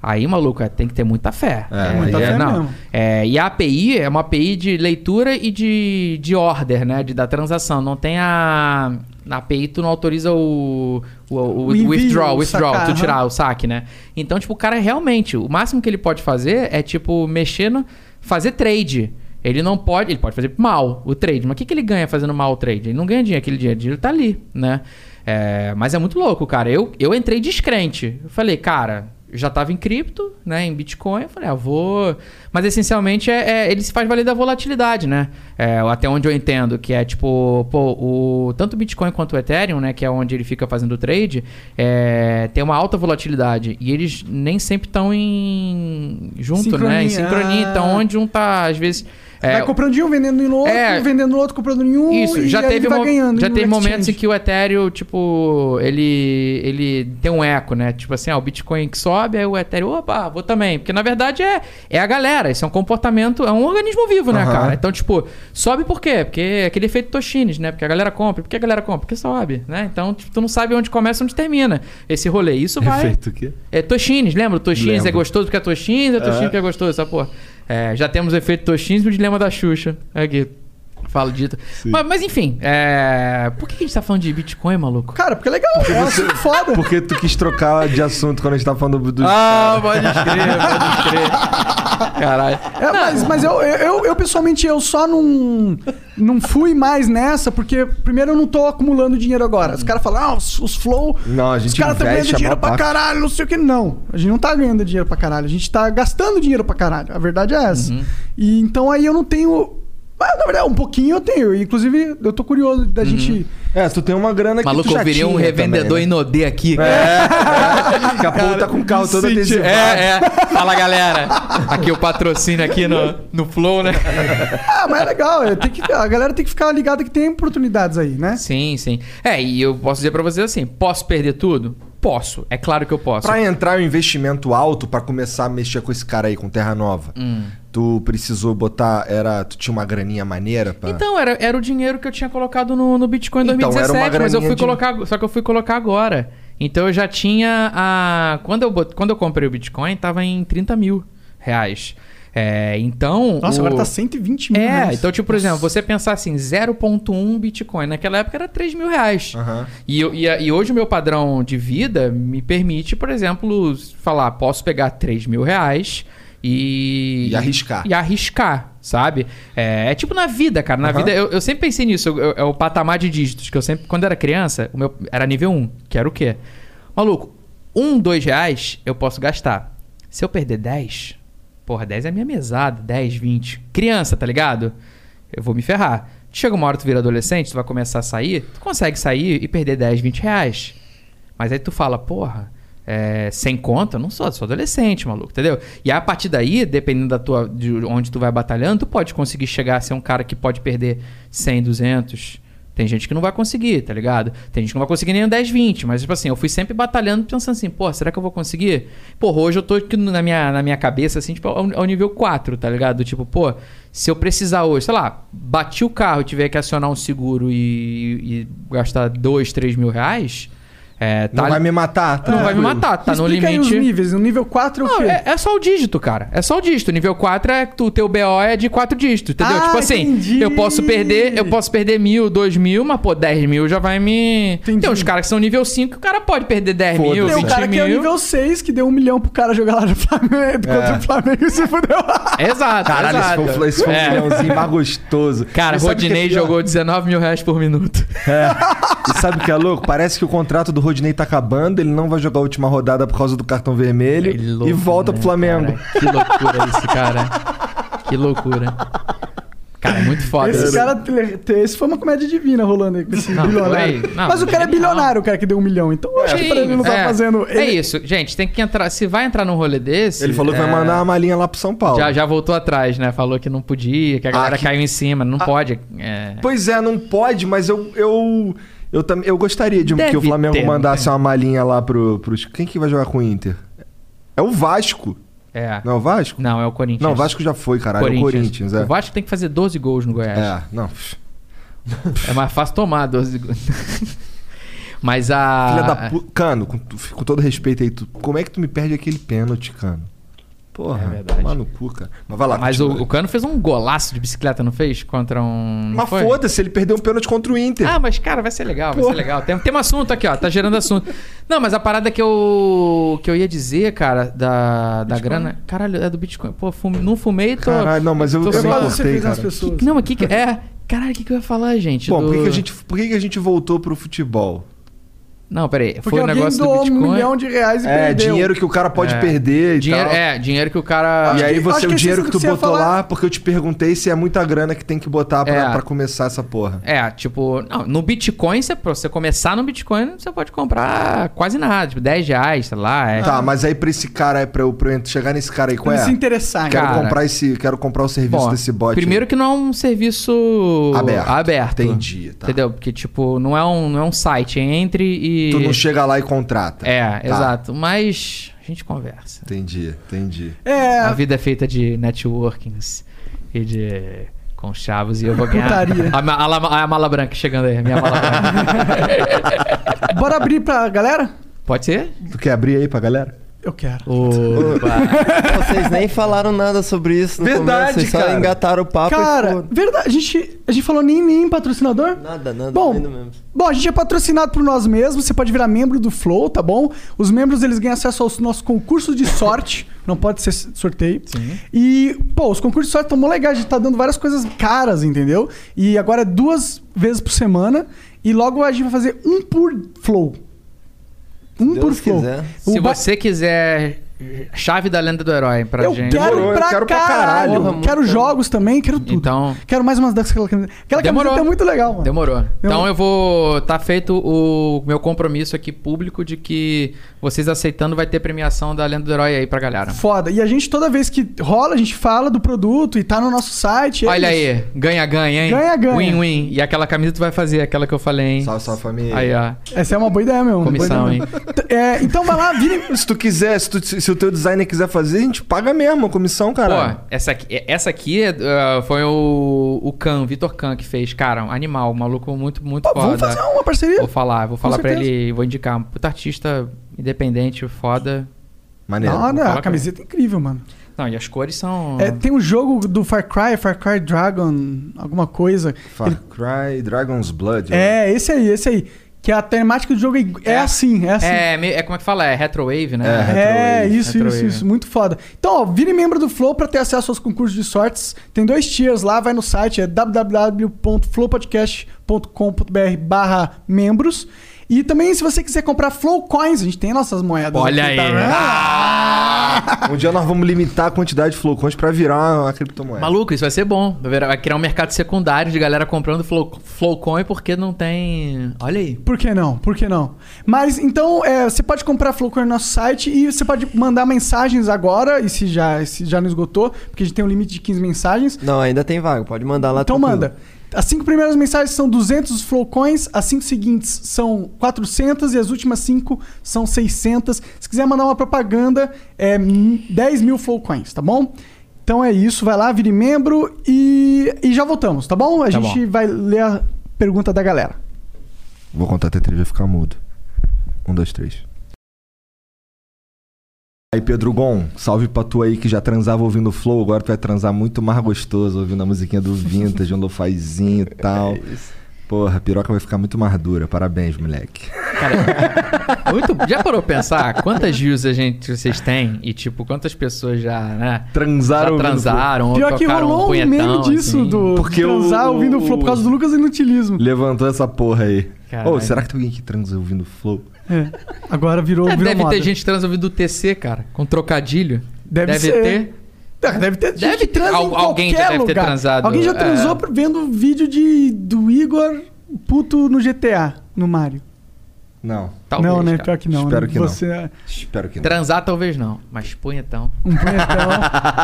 Aí, maluco, é, tem que ter muita fé. É, muita aí fé não. É, e a API é uma API de leitura e de, de order, né? De, da transação. Não tem a. Na API tu não autoriza o, o, o, O envio, withdrawal, o withdrawal, sacar, tu tirar o saque, né? Então, tipo, o cara realmente, o máximo que ele pode fazer é, tipo, mexer no. fazer trade. Ele não pode. Ele pode fazer mal o trade. Mas o que, que ele ganha fazendo mal o trade? Ele não ganha dinheiro, aquele dinheiro, o dinheiro tá ali, né? É, mas é muito louco, cara. Eu, eu entrei descrente. Eu falei, cara, eu já tava em cripto, né? Em Bitcoin. Eu falei, ah, vou. Mas essencialmente é, é- ele se faz valer da volatilidade, né? É, até onde eu entendo, que é tipo, pô, o, tanto o Bitcoin quanto o Ethereum, né? Que é onde ele fica fazendo o trade, é, tem uma alta volatilidade. E eles nem sempre estão em. junto, né? Em Sincronia. sincronia. Então, onde um tá, às vezes. É, vai comprando em um, vendendo em outro, É. vendendo no outro, comprando em um. isso, já teve, mo- ganhando já teve momentos em que o Ethereum, tipo, ele, ele tem um eco, né? Tipo assim, ah, o Bitcoin que sobe, aí o Ethereum, opa, vou também. Porque na verdade é, é a galera, isso é um comportamento, é um organismo vivo, né, Aham. cara? Então, tipo, sobe por quê? Porque é aquele efeito Toshines, né? Porque a galera compra. Por que a galera compra? Porque sobe, né? Então, tipo, tu não sabe onde começa e onde termina esse rolê. Isso vai. Efeito o quê? É Toshines, lembra? Toshines é gostoso porque é Toshines, é Toshines porque é gostoso, essa porra. É, já temos o efeito Toshines e o dilema da Xuxa. Aqui. Falo dito. Mas, mas, enfim, é... por que a gente tá falando de Bitcoin, maluco? Cara, porque é legal. é um assunto foda. Porque tu quis trocar de assunto quando a gente tava falando do. do- Ah, pode crer, pode crer. Caralho. É, mas mas eu, eu, eu, pessoalmente, eu só não, não fui mais nessa, porque, primeiro, eu não tô acumulando dinheiro agora. Os caras falam, ah, os, os flow. Não, a os gente caras estão ganhando a dinheiro pra caralho, não sei o que. Não, a gente não tá ganhando dinheiro pra caralho. A gente tá gastando dinheiro pra caralho. A verdade é essa. Uhum. E então aí eu não tenho. Ah, na verdade, um pouquinho eu tenho. Inclusive, eu tô curioso da gente. É, tu tem uma grana que Maluco, tu já eu virei um tinha revendedor também, né? Inodê aqui. Daqui a pouco tá com o carro todo Senti- adesivado. É, é. Fala, galera. Aqui o patrocínio aqui no, no Flow, né? Ah, mas é legal. é, tem que, a galera tem que ficar ligada que tem oportunidades aí, né? Sim, sim. É, e eu posso dizer pra vocês assim, posso perder tudo? Posso. É claro que eu posso. Pra entrar um investimento alto pra começar a mexer com esse cara aí, com Terra Nova, Hum. tu precisou botar. Era, tu tinha uma graninha maneira pra. Então, era, era o dinheiro que eu tinha colocado no, no Bitcoin em Então, era 2017, uma mas eu fui de- colocar. Só que eu fui colocar agora. Então eu já tinha a. Quando eu, quando eu comprei o Bitcoin, tava em 30 mil reais. É, então. Nossa, o- agora tá 120 mil. É, reais. então, tipo, por exemplo, você pensar assim, 0,1 Bitcoin. Naquela época era 3 mil reais. E, eu- e, a- e hoje o meu padrão de vida me permite, por exemplo, falar, posso pegar 3 mil reais e... E arriscar. E arriscar, sabe? É, é tipo na vida, cara. Na Aham. vida, eu, eu sempre pensei nisso. é o patamar de dígitos. Que eu sempre, quando era criança, o meu era nível 1, que era o quê? Maluco, um, dois reais eu posso gastar. Se eu perder 10, porra, 10 é a minha mesada, 10, 20. Criança, tá ligado? Eu vou me ferrar. Chega uma hora tu vira adolescente, tu vai começar a sair, tu consegue sair e perder 10, 20 reais. Mas aí tu fala, porra, é, sem conta, eu não sou, sou adolescente, maluco, entendeu? E a partir daí, dependendo da tua, de onde tu vai batalhando, tu pode conseguir chegar a ser um cara que pode perder 100, 200. Tem gente que não vai conseguir, tá ligado? Tem gente que não vai conseguir nem um 10, 20. Mas, tipo assim, eu fui sempre batalhando pensando assim, pô, será que eu vou conseguir? Porra, hoje eu tô na minha, na minha cabeça, assim, tipo, ao, ao nível 4, tá ligado? Tipo, pô, se eu precisar hoje, sei lá, bati o carro e tiver que acionar um seguro e, e gastar 2, 3 mil reais. É, Não vai me matar, Não vai me matar, tá no Explica aí limite. os níveis. O nível 4 é o Não, quê? é, é só o dígito, cara. É só o dígito. Nível 4 é que o teu BO é de 4 dígitos, entendeu? Ah, tipo assim, entendi. eu posso perder, eu posso perder mil, dois mil, mas pô, 10 mil já vai me. Tem uns caras que são nível 5 que o cara pode perder 10 mil, 20 Tem um cara que é o mil. nível 6 que deu um milhão pro cara jogar lá no Flamengo contra o Flamengo e se fudeu. Exato, Caralho, esse exato. foi, o- esse foi um É. milhãozinho mais gostoso. Cara, o é Rodinei pior? jogou 19 mil reais por minuto. É. E sabe o que é louco? Parece que o contrato do Rodinei tá acabando, ele não vai jogar a última rodada por causa do cartão vermelho e volta pro Flamengo. né, Que loucura isso, cara. Que loucura. Cara, muito foda. Esse cara, esse foi uma comédia divina rolando aí com esse Não, bilionário. foi- não, Mas o cara é bilionário, o cara que deu um milhão. Então eu acho que pra ele não tá é, fazendo. É ele- isso, gente, tem que entrar. Se vai entrar num rolê desse. Ele falou que vai é, mandar uma malinha lá pro São Paulo. Já, já voltou atrás, né? Falou que não podia, que a galera que- caiu em cima. Não pode. é. Pois é, não pode, mas eu. Eu, eu, tam- eu gostaria de Deve que o Flamengo ter, mandasse uma malinha lá pro, pros. Quem que vai jogar com o Inter? É o Vasco. É. Não é o Vasco? Não, é o Corinthians. Não, o Vasco já foi, caralho. É o Corinthians, é. O Vasco tem que fazer 12 gols no Goiás. É, não. É mais fácil tomar 12 gols. Mas a. Filha da puta. Cano, com, com todo respeito aí, tu, como é que tu me perde aquele pênalti, Cano? Porra, É verdade. tomar no cu, cara. Mas vai lá, Mas o, o Cano fez um golaço de bicicleta, não fez? Contra um. Mas foda-se, ele perdeu um pênalti contra o Inter. Ah, mas cara, vai ser legal, vai Porra. ser legal. Tem, tem um assunto aqui, ó, tá gerando assunto. Não, mas a parada que eu que eu ia dizer, cara, da, da grana, caralho, é do Bitcoin. Pô, fume- não fumei, tô Caralho, não, mas eu, tô eu me cortei, cara. Que- não, mas que que é? Caralho, o que que eu ia falar, gente? Bom, do- por que, que a gente, por que, que a gente voltou pro futebol? Não, peraí, Porque foi o alguém negócio do Bitcoin. um milhão de reais e É, perdeu. dinheiro que o cara pode É. perder e dinheiro, tal. É, dinheiro que o cara E aí você, o que dinheiro esse que tu botou falar- lá, porque eu te perguntei se é muita grana que tem que botar pra, É. pra começar essa porra. É, tipo, não, no Bitcoin, você, pra você começar no Bitcoin, você pode comprar quase nada, tipo 10 reais, sei lá. É. Tá, mas aí pra esse cara, aí, pra eu, pra eu chegar nesse cara aí, qual é? se interessar, Quero Cara. comprar esse, quero comprar o serviço Bom, desse bot. Primeiro que não é um serviço Aberto. aberto. Entendi, tá. Entendeu? Porque, tipo, não é um, não é um site. Entre e. Tu não chega lá e contrata. É, Tá. exato. Mas a gente conversa. Entendi, entendi. É, A vida é feita de networkings e de conchavos e eu vou ganhar. A, a, a mala branca chegando aí, a minha mala branca. bora abrir pra galera? Pode ser? Tu quer abrir aí pra galera? Eu quero. Vocês nem falaram nada sobre isso no Verdade, começo, vocês só cara. engataram o papo Cara, verdade. A gente, a gente falou nem, nem em patrocinador? Nada, nada, Bom, mesmo. Bom, a gente é patrocinado por nós mesmos. Você pode virar membro do Flow, tá bom? Os membros eles ganham acesso aos nossos concursos de sorte. Não pode ser sorteio. Sim. E, pô, os concursos de sorte estão mó legais. A gente tá dando várias coisas caras, entendeu? E agora é duas vezes por semana. E logo a gente vai fazer um por Flow. Um Deus por Flow. quiser. Se ba- você quiser chave da lenda do herói pra eu gente. quero Demorou, eu pra quero pra caralho. caralho. Quero jogos também, quero tudo. Então, Quero mais umas daquela camiseta. Aquela Demorou. camiseta é muito legal, mano. demorou. Então eu vou. Tá feito o meu compromisso aqui público de que vocês aceitando vai ter premiação da lenda do herói aí pra galera. Foda. E a gente, toda vez que rola, a gente fala do produto e tá no nosso site. é Olha isso. aí, ganha-ganha, hein? Ganha-ganha. Win-win. E aquela camisa tu vai fazer, aquela que eu falei, hein? Salve, salve família. Aí, ó. Essa é uma boa ideia mesmo. boa Comissão, ideia. T- É, então vai lá, vire. Se tu quiser, se, tu- se o teu designer quiser fazer, a gente paga mesmo a comissão. Pô, essa aqui, essa aqui uh, foi o, o Khan, Vitor Khan, que fez. Cara, um animal, um maluco muito, muito Pô, foda. vamos fazer uma parceria. Vou falar, vou falar pra ele, vou indicar. Um puta artista independente, foda. Maneiro. Hora, falar a camiseta é incrível, mano. Não, e as cores são. É, tem um jogo do Far Cry, Far Cry Dragon, alguma coisa. Far Ele- Cry Dragon's Blood. É, esse aí, esse aí. Que a temática do jogo é, é É. assim, é assim. É, é como é que fala? É retrowave, né? É, É, isso, Retrowave. isso, isso. Muito foda. Então, ó, vire membro do Flow pra ter acesso aos concursos de sortes. Tem dois tiers lá, vai no site, é www.flowpodcast.com.br barra membros. E também, se você quiser comprar Flow Coins, a gente tem nossas moedas. Olha aqui, aí. tá? Ah! Um dia nós vamos limitar a quantidade de flowcoins pra virar uma, uma criptomoeda. Maluco, isso vai ser bom. Vai criar um mercado secundário de galera comprando Flow, Flowcoin porque não tem. Olha aí. Por que não? Por que não? Mas então, é, você pode comprar Flowcoin no nosso site e você pode mandar mensagens agora, e se já, se já não esgotou, porque a gente tem um limite de 15 mensagens. Não, ainda tem vaga. Pode mandar lá Então tranquilo. manda. As cinco primeiras mensagens são 200 flowcoins, as cinco seguintes são 400 e as últimas cinco são 600. Se quiser mandar uma propaganda, é m- 10 mil flowcoins, tá bom? Então é isso, vai lá, vire membro e, e já voltamos, tá bom? A Tá gente vai ler a pergunta da galera. Vou contar até três, vai ficar mudo. Um, dois, três. Aí, Pedro Gon, salve pra tu aí que já transava ouvindo Flow, agora tu vai transar muito mais gostoso ouvindo a musiquinha do Vintage, um lofazinho e tal. Porra, a piroca vai ficar muito mais dura. Parabéns, moleque. Cara, muito, já parou pra pensar quantas views a gente, vocês têm? E, tipo, quantas pessoas já, né? Transaram já transaram, ou Pior que rolou um punhetão, meme disso, assim. do Porque transar o- ouvindo o flow por causa do Lucas Inutilismo. Levantou essa porra aí. Caralho. Ô, será que tem alguém que transa ouvindo Flow? É. Agora virou, É, virou deve moda. ter gente trans ouvindo o TC, cara, com trocadilho. Deve, deve ser. ter. É, Deve ter Deve gente ter. transa Al- em alguém já deve ter lugar. transado, Alguém já é. transou vendo vídeo de, do Igor puto no GTA, no Mario. Não. Talvez, não, né? cara. Pior que não. Espero né? que não. Você é Espero que não. Transar talvez não, mas punhetão. um punhetão,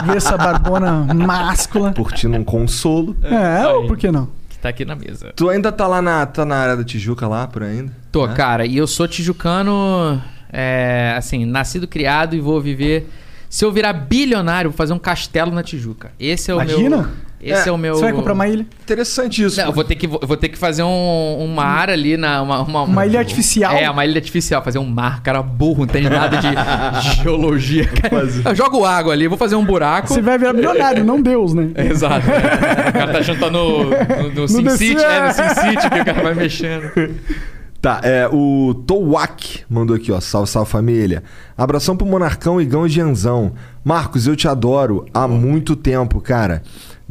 vê essa barbona máscula. Curtindo um consolo. É, ou Aí. por que não? Tá aqui na mesa. Tu ainda tá lá na, tá na área da Tijuca lá, por ainda? Tô, É? cara, e eu sou tijucano, é, assim, nascido, criado e vou viver. Se eu virar bilionário, vou fazer um castelo na Tijuca. Esse é o Imagina? meu. Esse é, É, o meu. Você vai comprar uma ilha? Interessante isso. Não, eu vou ter que, vou vou ter que fazer um, um mar ali na. Uma, uma, Uma ilha artificial? É, uma ilha artificial. Fazer um mar, cara burro, não tem nada de geologia. Cara. Eu jogo água ali, vou fazer um buraco. Você vai virar milionário, não Deus, né? Exato. o cara tá achando que tá no, no, no The City, Sims, é, no é. Sim City, que o cara vai mexendo. Tá, é, o Towak mandou aqui, ó. Salve, salve família. Abração pro Monarcão, Igão e Gianzão. Marcos, eu te adoro há muito tempo, cara.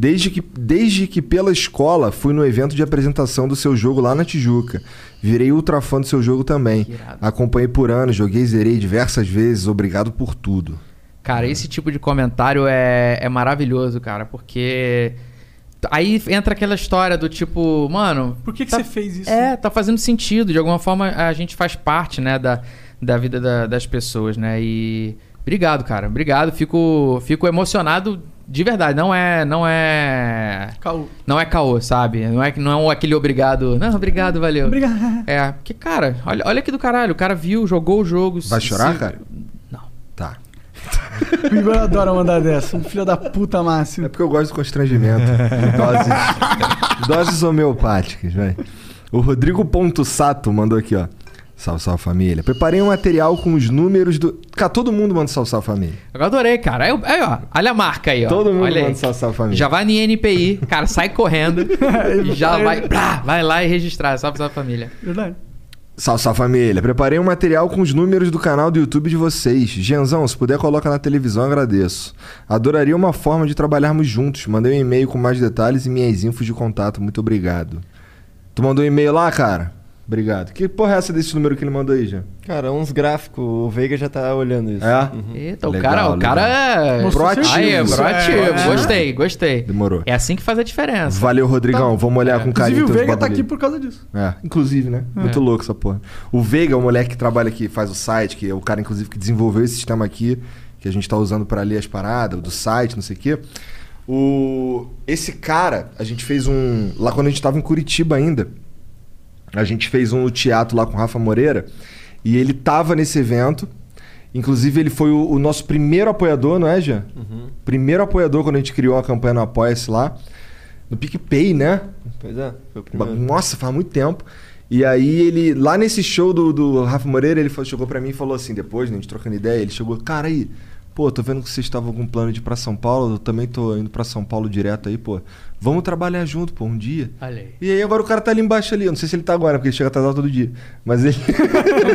Desde que, desde que pela escola fui no evento de apresentação do seu jogo lá na Tijuca. Virei ultra fã do seu jogo também. Acompanhei por anos, joguei e zerei diversas vezes. Obrigado por tudo. Cara, esse tipo de comentário é, é maravilhoso, cara, porque. Aí entra aquela história do tipo, mano. Por que, que tá- você fez isso? É, tá fazendo sentido. De alguma forma a gente faz parte, né, da, da vida da- das pessoas, né? E. Obrigado, cara. Obrigado. Fico, fico emocionado de verdade. Não é. Não é. Caô. Não é caô, sabe? Não é, não é aquele obrigado. Não, obrigado, valeu. Obrigado. É, porque, cara, olha, olha aqui do caralho. O cara viu, jogou o jogo. Vai se- chorar, se- cara? Não. Tá. O Igor adora mandar dessa. Um filho da puta É máximo. porque eu gosto do constrangimento. Doses, doses homeopáticas, vai. O Rodrigo Ponto Sato mandou aqui, ó. Salve, salve família. Preparei um material com os números do. Cara, todo mundo manda salve, salve família. Eu adorei, cara. Aí, aí, ó, olha a marca aí, ó. Todo mundo olha aí. manda salve, salve família. Já vai no INPI, cara, sai correndo e já vai, blá, vai lá e registrar. Salve, salve família. Verdade. Salve, salve família. Preparei um material com os números do canal do YouTube de vocês. Genzão, se puder, coloca na televisão, agradeço. Adoraria uma forma de trabalharmos juntos. Mandei um e-mail com mais detalhes e minhas infos de contato. Muito obrigado. Tu mandou um e-mail lá, cara? Obrigado. Que porra é essa desse número que ele mandou aí, já? Cara, uns gráficos, o Veiga já tá olhando isso. É? Uhum. Eita, o Legal, cara, o cara é. Proativo. Aí, é proativo. É. Gostei, gostei. Demorou. É assim que faz a diferença. Valeu, Rodrigão. Vamos olhar com carinho Inclusive, o Veiga tá aqui por causa disso. É, inclusive, né? Muito louco essa porra. O Veiga é o moleque que trabalha aqui, faz o site, que é o cara, inclusive, que desenvolveu esse sistema aqui, que a gente tá usando pra ler as paradas, do site, não sei o quê. O... Esse cara, a gente fez um. Lá quando a gente tava em Curitiba ainda, a gente fez um teatro lá com o Rafa Moreira, e ele tava nesse evento. Inclusive, ele foi o, o nosso primeiro apoiador, não é, Jean? Primeiro apoiador quando a gente criou a campanha no Apoia-se lá. No PicPay, né? Pois é, foi o primeiro. Nossa, faz muito tempo. E aí ele, lá nesse show do, do Rafa Moreira, ele chegou pra mim e falou assim, depois, né, a gente trocando ideia, ele chegou, cara aí, pô, tô vendo que vocês estavam com plano de ir pra São Paulo, eu também tô indo pra São Paulo direto aí, pô. Vamos trabalhar junto, pô, um dia. Olha aí. E aí agora o cara tá ali embaixo ali, eu não sei se ele tá agora, porque ele chega atrasado todo dia. Mas ele.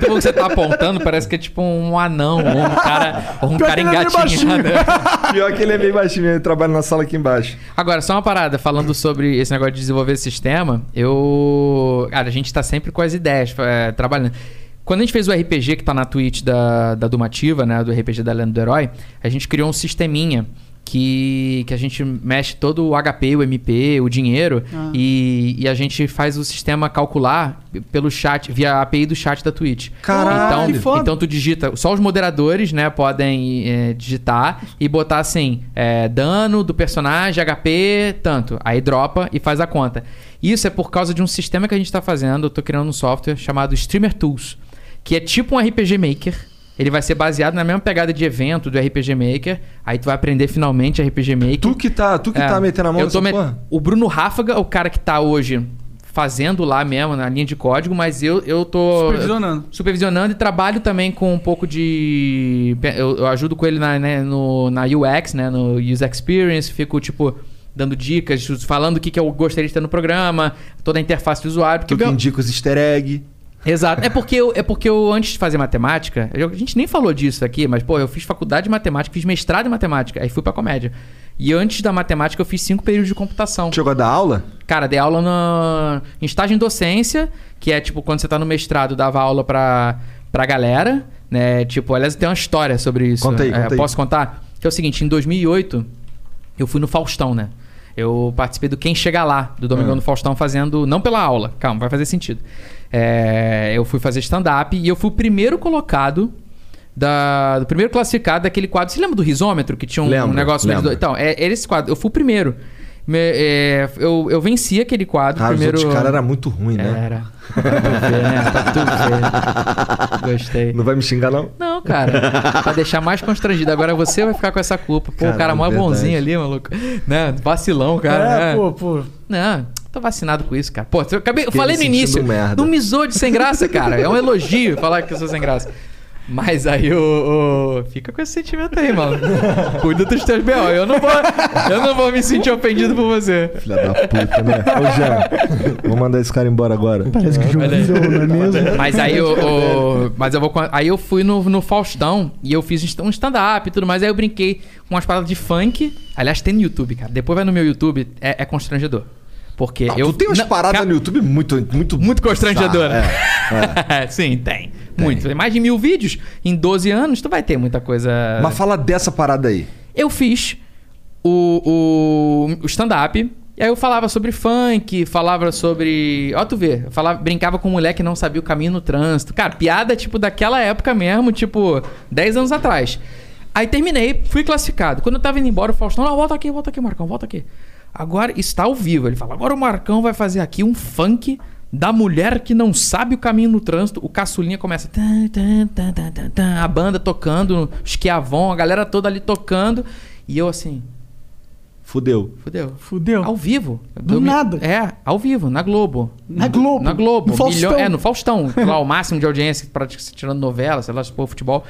Bom que você tá apontando, parece que é tipo um anão, ou um cara, ou um Pior cara que ele é engatinhado. Pior que ele é meio baixinho, ele trabalha na sala aqui embaixo. Agora, só uma parada, falando sobre esse negócio de desenvolver sistema, eu. Cara, a gente tá sempre com as ideias, é, trabalhando. Quando a gente fez o RPG que tá na Twitch da, da Dumativa, né? Do RPG da Lenda do Herói, a gente criou um sisteminha que, que a gente mexe todo o HP, o MP, o dinheiro, Ah. e, e a gente faz o sistema calcular pelo chat, via API do chat da Twitch. Caralho, que então, foda. então tu digita, só os moderadores, né, podem é, digitar e botar assim, é, dano do personagem, HP, tanto. Aí dropa e faz a conta. Isso é por causa de um sistema que a gente tá fazendo, eu tô criando um software chamado Streamer Tools, que é tipo um RPG Maker. Ele vai ser baseado na mesma pegada de evento do RPG Maker. Aí tu vai aprender finalmente RPG Maker. Tu que tá, tu que É, tá metendo a mão eu tô nessa met- porra? O Bruno Ráfaga é o cara que tá hoje fazendo lá mesmo, na linha de código, mas eu, eu tô... Supervisionando. Supervisionando e trabalho também com um pouco de... Eu, eu ajudo com ele na, né, no, na UX, né? No User Experience. Fico, tipo, dando dicas, falando o que, que eu gostaria de ter no programa. Toda a interface do usuário. Tu que meu- indica os easter egg. Exato. É porque, eu, é porque eu, antes de fazer matemática, eu- a gente nem falou disso aqui, mas, pô, eu fiz faculdade de matemática, fiz mestrado em matemática, aí fui pra comédia. E antes da matemática, eu fiz cinco períodos de computação. Chegou a dar aula? Cara, dei aula na, em estágio em docência, que é tipo quando você tá no mestrado, dava aula pra, pra galera, né? Tipo, aliás, tem uma história sobre isso. Conta aí, É, conta aí. Posso contar? Que é o seguinte, em 2008, eu fui no Faustão, né? Eu participei do Quem Chega Lá, do Domingão Ah. do Faustão, fazendo. Não pela aula, calma, vai fazer sentido. É, eu fui fazer stand-up e eu fui o primeiro colocado. Da, do primeiro classificado daquele quadro. Você lembra do risômetro que tinha um, Lembro, um negócio lembro. Então, é, era esse quadro. Eu fui o primeiro. Me- é, eu, eu venci aquele quadro. Ah, primeiro... os outros caras eram muito ruins, né? Era. Pra tu ver, né? Pra tu ver. Gostei. Não vai me xingar, não? Não, cara. Pra deixar mais constrangido. Agora você vai ficar com essa culpa. Pô, o cara mó verdade. bonzinho ali, maluco. Né? Vacilão, cara. é, né? pô, pô. Não, tô vacinado com isso, cara. Pô, eu, acabei, eu falei no início. merda. Não me zoe de sem graça, cara. É um elogio falar que eu sou sem graça. Mas aí o. o- Fica com esse sentimento aí, mano. Cuida dos teus B.O. Eu não vou. Eu não vou me sentir ofendido por você. Filha da puta, né? Ô, Jean, vou mandar esse cara embora agora. Parece que. Vitor, não é mesmo? Mas aí eu, o- mas eu vou aí eu fui no, no Faustão e eu fiz um stand-up e tudo mais. Aí eu brinquei com umas paradas de funk. Aliás, tem no YouTube, cara. Depois vai no meu YouTube, é, é constrangedor. Porque Ah, eu. tu tem umas Não, paradas ca- no YouTube muito, muito, Muito constrangedora. É, Sim, tem. Muito. Tem mais de mil vídeos. Em 12 anos, tu vai ter muita coisa. Mas fala dessa parada aí. Eu fiz o, o, o stand-up. E aí eu falava sobre funk, falava sobre. Ó, tu vê, falava, brincava com um moleque que não sabia o caminho no trânsito. Cara, piada tipo daquela época mesmo, tipo, 10 anos atrás. Aí terminei, fui classificado. Quando eu tava indo embora, o Faustão, não, volta aqui, volta aqui, Marcão, volta aqui. Agora está ao vivo. Ele fala: agora o Marcão vai fazer aqui um funk da mulher que não sabe o caminho no trânsito. O caçulinha começa. tan, tan, tan, tan, tan, tan, a banda tocando, os Chiavon, a galera toda ali tocando. E eu assim. Fudeu. Fudeu. Fudeu. Ao vivo. Do Eu me- nada. É, ao vivo, na Globo. Na Globo? Na Globo. No Faustão? É, no Faustão. lá o máximo de audiência, praticamente tirando novela, sei lá, se for futebol.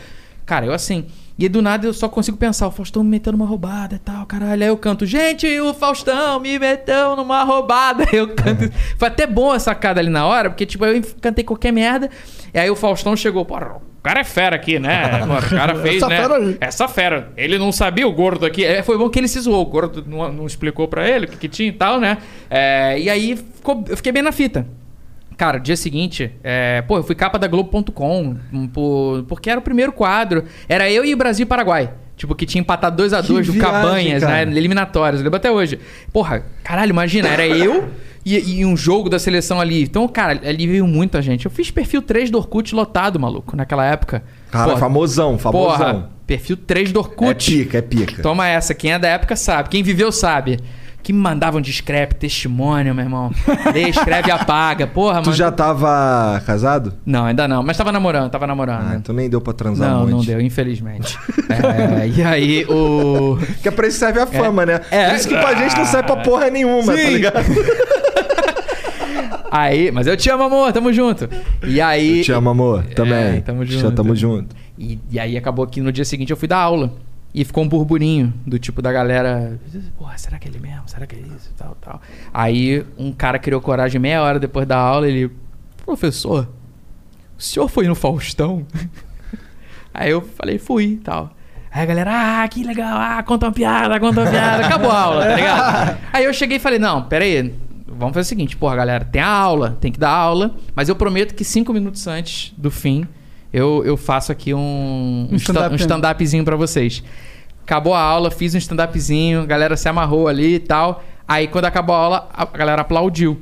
Cara, eu assim. E aí, do nada eu só consigo pensar, o Faustão me meteu numa roubada e tal, caralho. Aí eu canto, gente, o Faustão me meteu numa roubada. Eu canto. Foi até bom a sacada ali na hora, porque, tipo, eu cantei qualquer merda. E aí o Faustão chegou, porra, o cara é fera aqui, né? O cara fez, Essa né? fera aí. Essa fera. Ele não sabia o gordo aqui. É, foi bom que ele se zoou. O gordo não, não explicou pra ele o que, que tinha e tal, né? É, e aí ficou- eu fiquei bem na fita. Cara, dia seguinte, é, pô, eu fui capa da Globo.com, por- porque era o primeiro quadro. Era eu e o Brasil e Paraguai. Tipo, que tinha empatado 2 a 2 do viagem, Cabanhas, cara. né? Eliminatórias. Eu lembro até hoje. Porra, caralho, imagina, era eu e, e um jogo da seleção ali. Então, cara, ali veio muita gente. Eu fiz perfil 3 do Orkut lotado, maluco, naquela época. Cara, Porra, famosão, famosão. Porra, perfil 3 do Orkut. É pica, é pica. Toma essa, quem é da época sabe, quem viveu sabe. Que me mandavam de scrap, testemunho, meu irmão. Lê, escreve e apaga. Porra, Tu mano. já tava casado? Não, ainda não. Mas tava namorando, tava namorando. Ah, então nem deu pra transar não, um não deu, infelizmente. É, e aí o. Que é pra isso serve a fama, né? É. Por isso que pra gente não serve pra porra nenhuma, tá Sim. ligado? Aí, mas eu te amo, amor, tamo junto. E aí. Eu te amo, amor. Também. É, tamo Já junto. tamo junto. E, e aí acabou que no dia seguinte eu fui dar aula. E ficou um burburinho do tipo da galera. Porra, será que é ele mesmo? Será que é isso? Tal, tal. Aí um cara criou coragem meia hora depois da aula, ele. Professor, o senhor foi no Faustão? Aí eu falei, fui e tal. Aí a galera, ah, que legal, ah, conta uma piada, conta uma piada. Acabou a aula, tá ligado? Aí eu cheguei e falei, não, pera aí, vamos fazer o seguinte, porra, galera, tem a aula, tem que dar aula, mas eu prometo que cinco minutos antes do fim eu, eu faço aqui um, um, stand- um stand-upzinho pra vocês. Acabou a aula, fiz um stand-upzinho, a galera se amarrou ali e tal. Aí quando acabou a aula, a galera aplaudiu.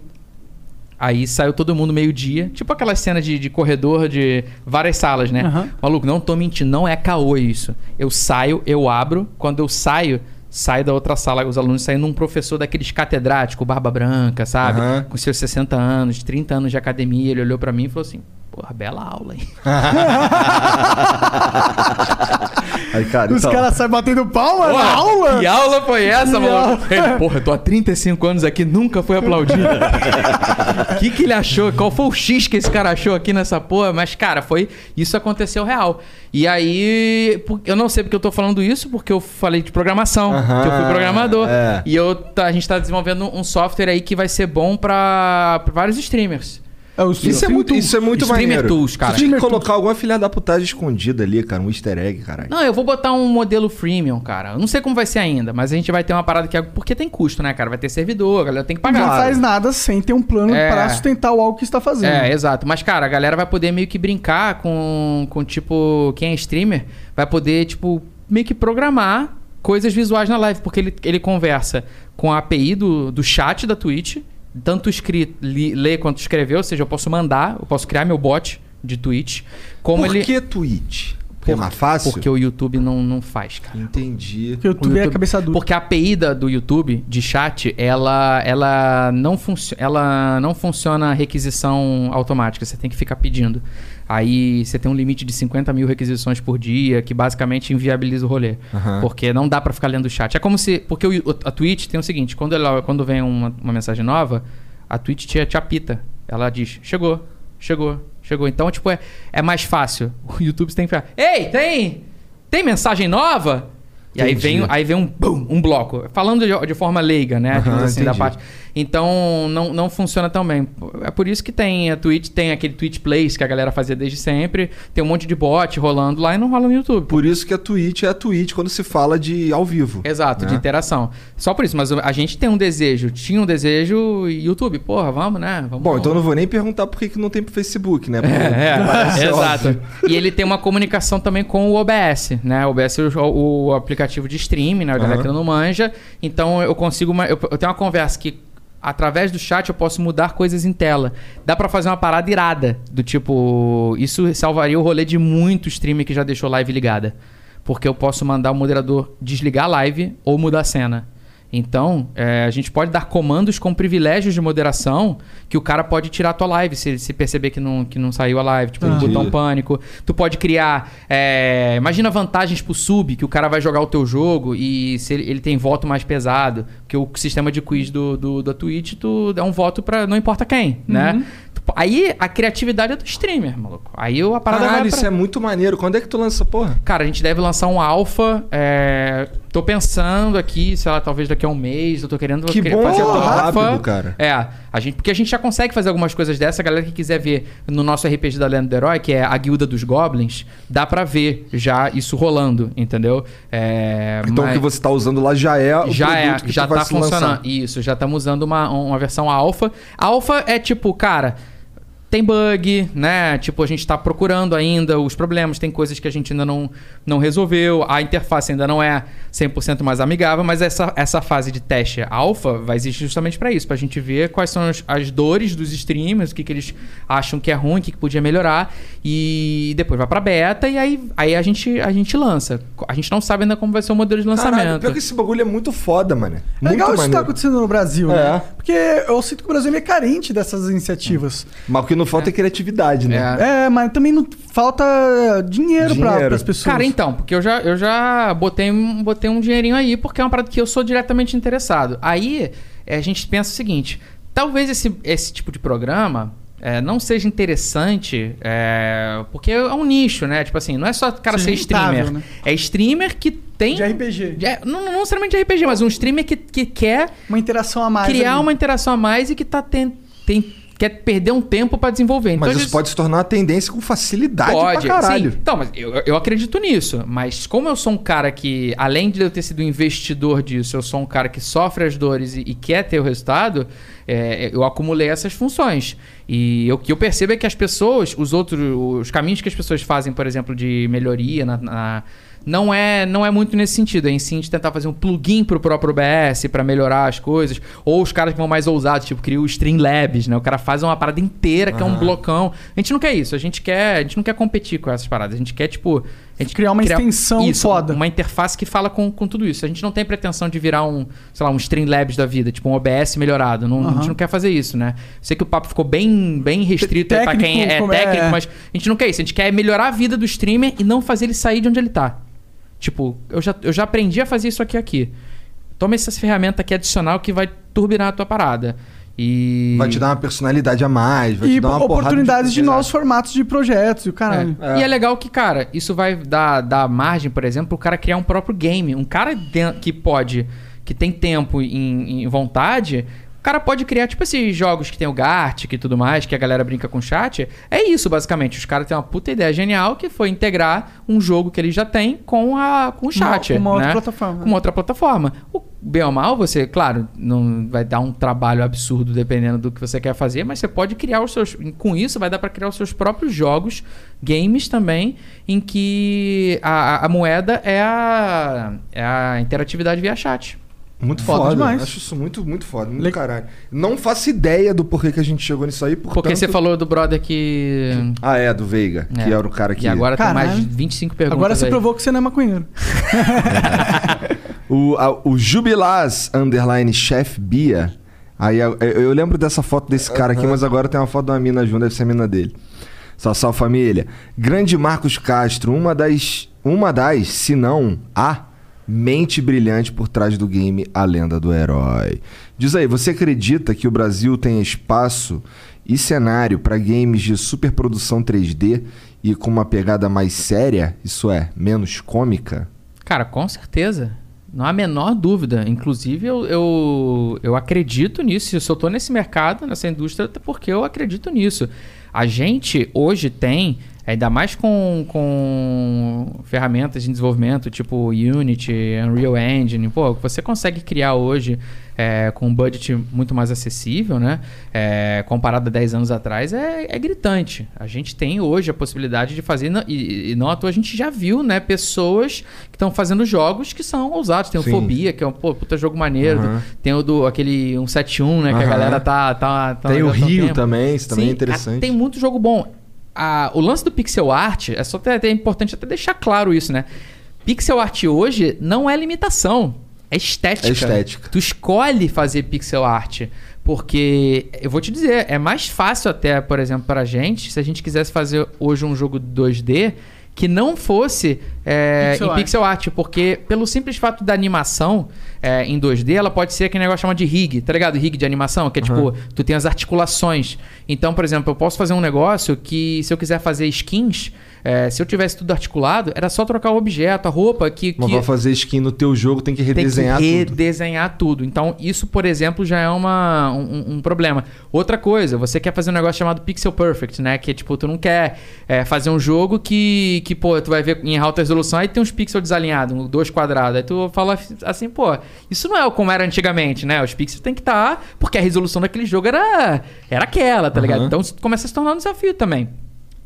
Aí saiu todo mundo meio-dia. Tipo aquela cena de, de corredor de várias salas, né? Aham. Maluco, não tô mentindo, não é caô isso. Eu saio, eu abro. Quando eu saio, saio da outra sala, os alunos saem num professor daqueles catedrático, barba branca, sabe? Aham. Com seus 60 anos, 30 anos de academia. Ele olhou pra mim e falou assim: Porra, bela aula, hein? Aí, cara, Os então, caras saem batendo palma na Porra, aula? Que aula foi essa, Que maluco? aula? Ele, porra, eu tô há 35 anos aqui, nunca fui aplaudido. O que, que ele achou? Qual foi o X que esse cara achou aqui nessa porra? Mas, cara, foi. Isso aconteceu real. E aí. Eu não sei porque eu tô falando isso, porque eu falei de programação. Aham, que eu fui programador. é. E eu, tá- a gente tá desenvolvendo um software aí que vai ser bom pra vários streamers. É, o Isso é muito, isso é muito Streamer maneiro. Tools, cara. Tu tinha que colocar alguma filha da putagem escondida ali, cara. Um easter egg, caralho. Não, eu vou botar um modelo freemium, cara. Eu não sei como vai ser ainda, mas a gente vai ter uma parada que é. Porque tem custo, né, cara? Vai ter servidor, a galera tem que Não pagar. faz nada sem ter um plano É. pra sustentar o algo que está fazendo. É, exato. Mas, cara, a galera vai poder meio que brincar com, com tipo, quem é streamer, vai poder, tipo, meio que programar coisas visuais na live, porque ele, ele conversa com a API do, do chat da Twitch, tanto escrito, li, ler quanto escrever, ou seja, eu posso mandar, eu posso criar meu bot de Twitch. Como Por ele. que Twitch? Porque é mais fácil? Porque o YouTube não, não faz, cara. Entendi. Porque o YouTube é a cabeça dura. Porque a API da- do YouTube de chat, ela, ela, não ela não funciona requisição automática. Você tem que ficar pedindo. Aí você tem um limite de 50 mil requisições por dia, que basicamente inviabiliza o rolê. Aham. Porque não dá pra ficar lendo o chat. É como se. Porque o- a Twitch tem o seguinte: quando, ela, quando vem uma, uma mensagem nova, a Twitch te, te apita. Ela diz: chegou, chegou, chegou. Então, tipo, é, é mais fácil. O YouTube você tem que ficar: Ei, tem! Tem mensagem nova? E aí vem, aí vem um boom, um bloco. Falando de, de forma leiga, né? Digamos assim, da parte. Então, não, não funciona tão bem. É por isso que tem a Twitch, tem aquele Twitch Plays que a galera fazia desde sempre. Tem um monte de bot rolando lá e não rola no YouTube. Por isso que a Twitch é a Twitch quando se fala de ao vivo. Exato, de né? interação. Só por isso, mas a gente tem um desejo, tinha um desejo, YouTube, porra, vamos, né? Vamos, Bom, então eu não vou nem perguntar por que que não tem pro Facebook, né? Porque É, é, exato. E ele tem uma comunicação também com o OBS, né? O OBS é o, o aplicativo de streaming, né? A galera Aham. que não manja. Então eu consigo. uma- eu, eu tenho uma conversa que. Através do chat eu posso mudar coisas em tela. Dá pra fazer uma parada irada. Do tipo. Isso salvaria o rolê de muito streamer que já deixou live ligada. Porque eu posso mandar o moderador desligar a live ou mudar a cena. Então, é, a gente pode dar comandos com privilégios de moderação que o cara pode tirar a tua live se ele se perceber que não, que não saiu a live, tipo, um Entendi. botão pânico. Tu pode criar. é, imagina vantagens pro sub, que o cara vai jogar o teu jogo e se ele, ele tem voto mais pesado. Porque o sistema de quiz do, do, da Twitch, tu dá um voto pra não importa quem, né? Tu- Aí a criatividade é do streamer, maluco. Aí a parada Caralho, vai isso pra... é muito maneiro. Quando é que tu lança porra? Cara, a gente deve lançar um alfa. É... Tô pensando aqui, sei lá, talvez daqui a um mês. Eu tô querendo Que bom, fazer um rápido, alfa. cara. É, a gente, porque a gente já consegue fazer algumas coisas dessa. A galera que quiser ver no nosso RPG da Lenda do Herói, que é a Guilda dos Goblins, dá pra ver já isso rolando, entendeu? É, Então o mas- que você tá usando lá já é o já é, já tá se lançar. funcionando. Isso, já estamos usando uma, uma versão alfa. Alfa é tipo, cara, tem bug, né? Tipo, a gente tá procurando ainda os problemas, tem coisas que a gente ainda não, não resolveu, a interface ainda não é 100% mais amigável, mas essa, essa fase de teste alfa vai existir justamente para isso, pra gente ver quais são as, as dores dos streamers, o que, que eles acham que é ruim, o que, que podia melhorar, e depois vai pra beta e aí, aí a, gente, a gente lança. A gente não sabe ainda como vai ser o modelo de lançamento. Caralho, pior que esse bagulho é muito foda, mano. É legal isso que tá maneiro. acontecendo no Brasil, É. né? Porque eu sinto que o Brasil é carente dessas iniciativas. Mas o que não falta é, criatividade, né? É, mas também não falta dinheiro, pra Dinheiro. as pessoas. Cara, então, porque eu já, eu já botei, um, botei um dinheirinho aí, porque é uma parada que eu sou diretamente interessado. Aí eh, a gente pensa o seguinte: talvez esse, esse tipo de programa. eh, não seja interessante, eh, porque é um nicho, né? Tipo assim, não é só o cara Seja ser streamer. né? É streamer que tem. De RPG. de- não, não necessariamente de RPG, mas um streamer que, que quer Uma interação a mais. criar ali. uma interação a mais e que tá ten- tem, quer perder um tempo pra desenvolver. Então, Mas isso vezes- pode se tornar uma tendência com facilidade Pode, pra caralho. sim. Então, mas eu, eu acredito nisso. Mas como eu sou um cara que, além de eu ter sido investidor disso, eu sou um cara que sofre as dores e, e quer ter o resultado, é, eu acumulei essas funções. E o que eu percebo é que as pessoas, os outros, os caminhos que as pessoas fazem, por exemplo, de melhoria na- na não é, não é muito nesse sentido. É em sim de tentar fazer um plugin pro próprio OBS pra melhorar as coisas. Ou os caras que vão mais ousados, tipo, cria o Streamlabs, né? O cara faz uma parada inteira, que é um blocão. A gente não quer isso. A gente quer, a gente não quer competir com essas paradas. A gente quer, tipo... A gente Criar uma extensão isso, foda. Uma interface que fala com, com tudo isso. A gente não tem pretensão de virar um, sei lá, um Streamlabs da vida. Tipo, um OBS melhorado. Não, A gente não quer fazer isso, né? Sei que o papo ficou bem, bem restrito pra quem é é- técnico, mas a gente não quer isso. A gente quer melhorar a vida do streamer e não fazer ele sair de onde ele tá. Tipo, eu já, eu já aprendi a fazer isso aqui aqui. Toma essa ferramenta aqui adicional que vai turbinar a tua parada. E. Vai te dar uma personalidade a mais, vai E te dar uma oportunidades de, Exato. novos formatos de projetos e o caralho. É. E é legal que, cara, isso vai dar, dar margem, por exemplo, pro cara criar um próprio game. Um cara que pode, que tem tempo e vontade, o cara pode criar, tipo esses jogos que tem o Gartic e tudo mais, que a galera brinca com chat. É isso, basicamente. Os caras têm uma puta ideia genial que foi integrar um jogo que eles já têm com, a, com o chat. com uma outra né? plataforma. Com uma outra plataforma. O bem ou mal, você, claro, não vai dar um trabalho absurdo dependendo do que você quer fazer, mas você pode criar os seus. Com isso, vai dar para criar os seus próprios jogos, games também, em que a, a- a moeda é a, é a interatividade via chat. Muito Foda foda, demais. Acho isso muito, muito foda, muito Le- caralho. Não faço ideia do porquê que a gente chegou nisso aí, portanto... Porque você falou do brother que. Ah, é, do Veiga, É. que era o cara que... E agora tem Caralho. mais de 25 perguntas. Agora você aí. provou que você não é maconheiro. O, a- o Jubilaz Underline Chef Bia. Aí eu, eu lembro dessa foto desse cara aqui, mas agora tem uma foto de uma mina junto, deve ser a mina dele. Salve, salve família. Grande Marcos Castro, uma das. Uma das, se não a mente brilhante por trás do game A Lenda do Herói. Diz aí, você acredita que o Brasil tem espaço e cenário para games de superprodução 3D e com uma pegada mais séria, isso é, menos cômica? Cara, com certeza. Não há a menor dúvida. Inclusive, eu, eu, eu acredito nisso. Eu só tô nesse mercado, nessa indústria, porque eu acredito nisso. A gente hoje tem, ainda mais com, com ferramentas de desenvolvimento tipo Unity, Unreal Engine, pô, você consegue criar hoje é, com um budget muito mais acessível, né? É, comparado a 10 anos atrás, é, é gritante. A gente tem hoje a possibilidade de fazer, e, e não à toa a gente já viu, né? Pessoas que estão fazendo jogos que são ousados. Tem o Sim. Fobia, que é um pô, puta jogo maneiro. Aham. Tem o do aquele 171, né? Que a galera tá. tá, tá Tem o Rio tempo. também, isso também é Sim, interessante. cara, tem muito jogo bom. A- o lance do pixel art, é só até, até importante até deixar claro isso, né? Pixel art hoje não é limitação. É estética. É estética. Tu escolhe fazer pixel art. Porque, eu vou te dizer, é mais fácil até, por exemplo, pra gente, se a gente quisesse fazer hoje um jogo 2D que não fosse é, Pixel em art. pixel art, porque pelo simples fato da animação é, em 2D, ela pode ser aquele negócio chamado de rig, tá ligado? Rig de animação, que é tipo, tu tem as articulações. Então, por exemplo, eu posso fazer um negócio que, se eu quiser fazer skins, é, se eu tivesse tudo articulado, era só trocar o objeto, a roupa que. Mas que pra fazer skin no teu jogo tem que redesenhar tem que tudo. redesenhar tudo. Então, isso, por exemplo, já é uma, um, um problema. Outra coisa, você quer fazer um negócio chamado Pixel Perfect, né? Que é tipo, tu não quer é, fazer um jogo que, que, pô, tu vai ver em alta resolução aí tem uns pixels desalinhados, dois quadrados. Aí tu fala assim, pô, isso não é como era antigamente, né? Os pixels tem que estar, porque a resolução daquele jogo era, era aquela, tá ligado? Aham. Então isso começa a se tornar um desafio também.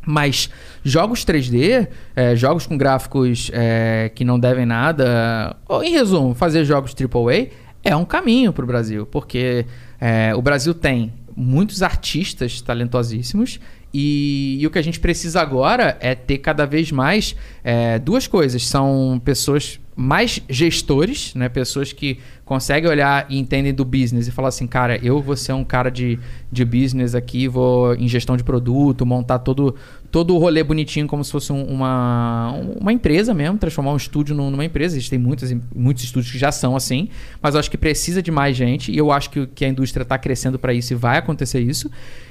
Mas jogos 3D, é, jogos com gráficos é, que não devem nada, ou em resumo, fazer jogos AAA é um caminho para o Brasil, porque é, o Brasil tem muitos artistas talentosíssimos e, e o que a gente precisa agora é ter cada vez mais é, duas coisas. São pessoas mais gestores, né? Pessoas que conseguem olhar e entendem do business e falar assim, cara, eu vou ser um cara de, de business aqui, vou em gestão de produto, montar todo, todo o rolê bonitinho como se fosse um- uma, uma empresa mesmo, transformar um estúdio num- numa empresa. Existem muitos, muitos estúdios que já são assim, mas eu acho que precisa de mais gente e eu acho que, que a indústria está crescendo para isso e vai acontecer isso.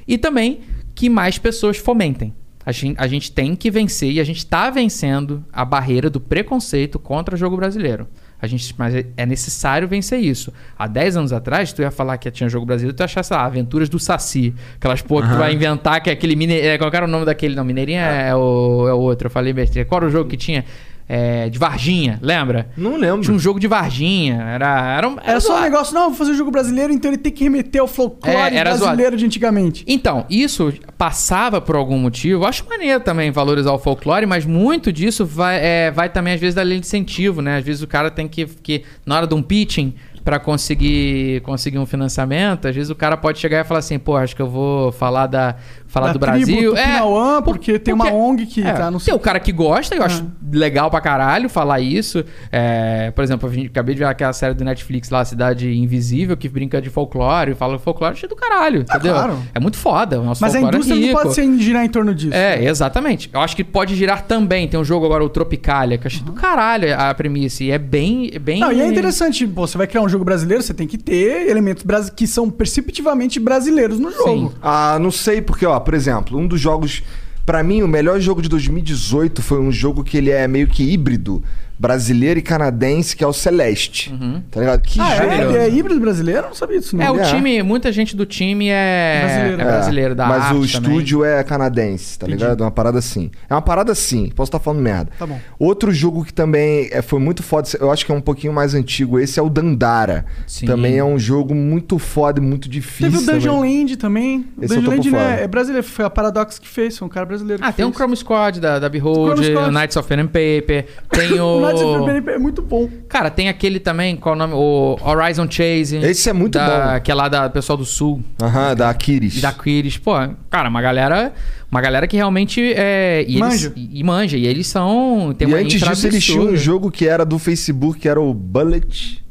E também que mais pessoas fomentem. A gente, a gente tem que vencer e a gente está vencendo a barreira do preconceito contra o jogo brasileiro. A gente, mas é- é necessário vencer isso. Há 10 anos atrás, tu ia falar que tinha jogo brasileiro, tu ia achar, sei lá, Aventuras do Saci. Aquelas porra que tu vai inventar, que é aquele. Mine... é, Qual era o nome daquele? Não, Mineirinho é, o, é o outro. Eu falei besteira. Qual era o jogo que tinha? É, de Varginha, lembra? Não lembro. Tinha um jogo de Varginha. Era, era, um- Era só um zoado. negócio, não, vou fazer um jogo brasileiro, então ele tem que remeter ao folclore É, era brasileiro de antigamente. Então, isso passava por algum motivo. Eu acho maneiro também valorizar o folclore, mas muito disso vai, é, vai também, às vezes, da lei de incentivo, né? Às vezes o cara tem que, que na hora de um pitching, para conseguir, conseguir um financiamento, às vezes o cara pode chegar e falar assim, pô, acho que eu vou falar da falar Da do tribo Brasil. Tupinauã, porque tem uma ONG que É, tá no tem o cara que gosta, eu acho Ah. legal pra caralho falar isso. É, por exemplo, a gente acabei de ver aquela série do Netflix lá, Cidade Invisível, que brinca de folclore, fala folclore cheio do caralho, entendeu? claro. É muito foda. O nosso Mas a é indústria não rico. pode ser girar em torno disso. É, exatamente. Eu acho que pode girar também. Tem um jogo agora, o Tropicalia, que eu achei do caralho a premissa. E é bem. é bem Não, e é interessante, pô, você vai criar um jogo brasileiro, você tem que ter elementos que são perceptivamente brasileiros no jogo. Ah, não sei, porque, ó, por exemplo, um dos jogos. Pra mim, o melhor jogo de 2018 foi um jogo que ele é meio que híbrido, brasileiro e canadense, que é o Celeste. Tá ligado? Que ah, jogo. é? Ele é híbrido brasileiro? Eu não sabia disso, não. É, o time, muita gente do time é Brasileiro. é brasileiro, da Mas arte o também. estúdio é canadense, tá Entendi. ligado? É uma parada assim. É uma parada assim, posso estar falando merda. Tá bom. Outro jogo que também é, foi muito foda, eu acho que é um pouquinho mais antigo, esse é o Dandara. Sim. Também é um jogo muito foda e muito difícil. Teve o Dungeon também. Land também. O Esse Dungeon Land né, é brasileiro, foi a Paradox que fez, foi um cara brasileiro Ah, que tem um fez. Chrome Squad da, da Behold, Squad. o Knights of Pen and Paper, tem o... É muito bom. Cara, tem aquele também, qual é o nome? O Horizon Chase. Esse é muito da- bom. Que é lá da pessoal do Sul. Aham, da Aquiris. Da Quiris. Pô, cara, uma galera... Uma galera que realmente é... E Manja. Eles, e, e manja. E eles são... Tem e uma antes disso eles tinham um jogo que era do Facebook, que era o Bullet.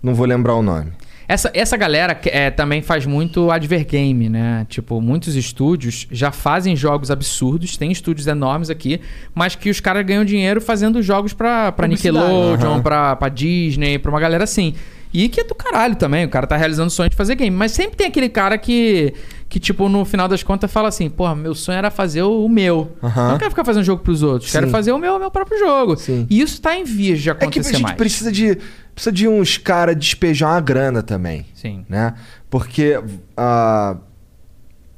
Não vou lembrar o nome. Essa, essa galera é, também faz muito advergame, né? Tipo, muitos estúdios já fazem jogos absurdos, tem estúdios enormes aqui, mas que os caras ganham dinheiro fazendo jogos pra, pra. Nickelodeon, Aham. pra, pra Disney, pra uma galera assim. E que é do caralho também, o cara tá realizando o sonho de fazer game. Mas sempre tem aquele cara que, que tipo, no final das contas fala assim, porra, meu sonho era fazer o, meu. Aham. Não quero ficar fazendo jogo pros outros, quero Sim. fazer o meu, o meu próprio jogo. Sim. E isso tá em vias de É que a acontecer gente mais. precisa de, precisa de uns caras despejar uma grana também. Sim. Né? Porque ah,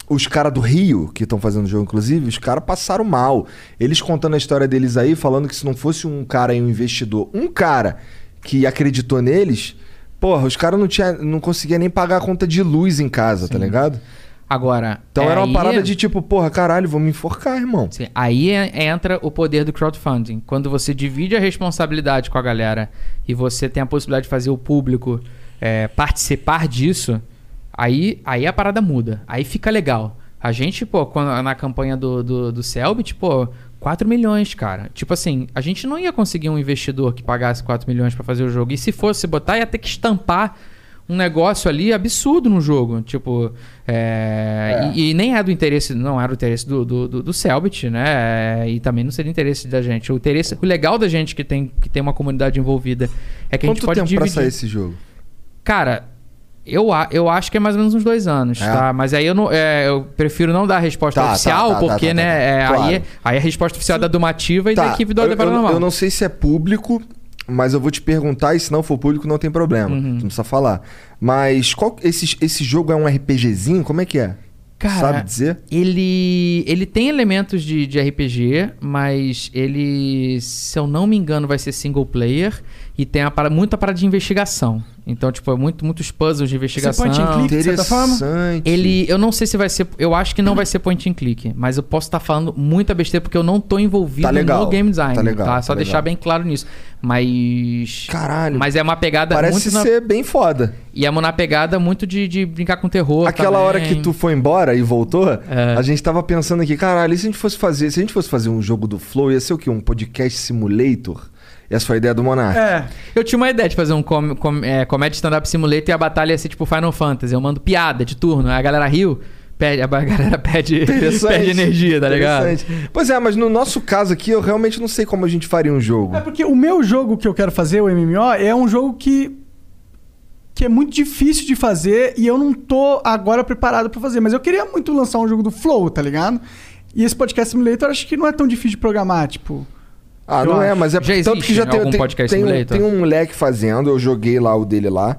os caras do Rio, que estão fazendo o jogo, inclusive, os caras passaram mal. Eles contando a história deles aí, falando que se não fosse um cara aí, um investidor, um cara que acreditou neles, porra, os caras não, tinha, não conseguiam nem pagar a conta de luz em casa, tá ligado? Agora. Então era uma aí- parada de tipo, porra, caralho, vou me enforcar, irmão. Sim, aí é- entra o poder do crowdfunding. Quando você divide a responsabilidade com a galera e você tem a possibilidade de fazer o público é, participar disso, aí, aí a parada muda. Aí fica legal. A gente, pô, quando- na campanha do, do, do Selbit, pô, 4 milhões, cara. Tipo assim, a gente não ia conseguir um investidor que pagasse 4 milhões pra fazer o jogo. E se fosse botar, ia ter que estampar um negócio ali absurdo no jogo. Tipo, é, E, e nem é do interesse, não era o interesse do, do, do, do Selbit, né? E também não seria interesse da gente. O interesse, o legal da gente que tem, que tem uma comunidade envolvida é que a Quanto gente pode tempo dividir. pra sair esse jogo? Cara, Eu, eu acho que é mais ou menos uns dois anos, É? tá? Mas aí eu, não, é, eu prefiro não dar a resposta Tá, oficial, tá, tá, porque, tá, né, tá, tá. é, Claro. aí, aí a resposta oficial é da Dumativa e da equipe do eu, Aldeia eu, Paranormal. eu não sei se é público, mas eu vou te perguntar e se não for público não tem problema. Uhum. Não precisa falar. Mas qual, esse, esse jogo é um RPGzinho? Como é que é? Cara, Sabe dizer? Ele, ele tem elementos de, de RPG, mas ele, se eu não me engano, vai ser single player e tem a para, muita parada de investigação. Então, tipo, é muito, muitos puzzles de investigação. point and click, de certa forma? Interessante. Ele, eu não sei se vai ser, eu acho que não vai ser point and click, mas eu posso estar falando muita besteira porque eu não tô envolvido Tá legal, no game design, tá legal, tá Só legal. deixar bem claro nisso. Mas Caralho. Mas é uma pegada Parece muito na- ser bem foda. e é uma pegada muito de, de brincar com terror Aquela hora também. que tu foi embora e voltou, É. a gente tava pensando aqui, caralho, e se a gente fosse fazer, se a gente fosse fazer um jogo do Flow, ia ser o quê? Um podcast simulator? Essa foi a ideia do Monark. É. Eu tinha uma ideia de fazer um com, com, é, comédia stand-up simulator e a batalha ia ser tipo Final Fantasy. Eu mando piada de turno, a galera riu, pede, a galera pede, pede energia, tá ligado? Interessante. Pois é, mas no nosso caso aqui, eu realmente não sei como a gente faria um jogo. É porque o meu jogo que eu quero fazer, o MMO, é um jogo que que é muito difícil de fazer e eu não tô agora preparado pra fazer, mas eu queria muito lançar um jogo do Flow, tá ligado? E esse podcast simulator eu acho que não é tão difícil de programar, tipo. Ah, Eu não é, acho. mas é Já tanto que já tem, algum tem, podcast tem, um, tem um moleque fazendo, eu joguei lá o dele lá.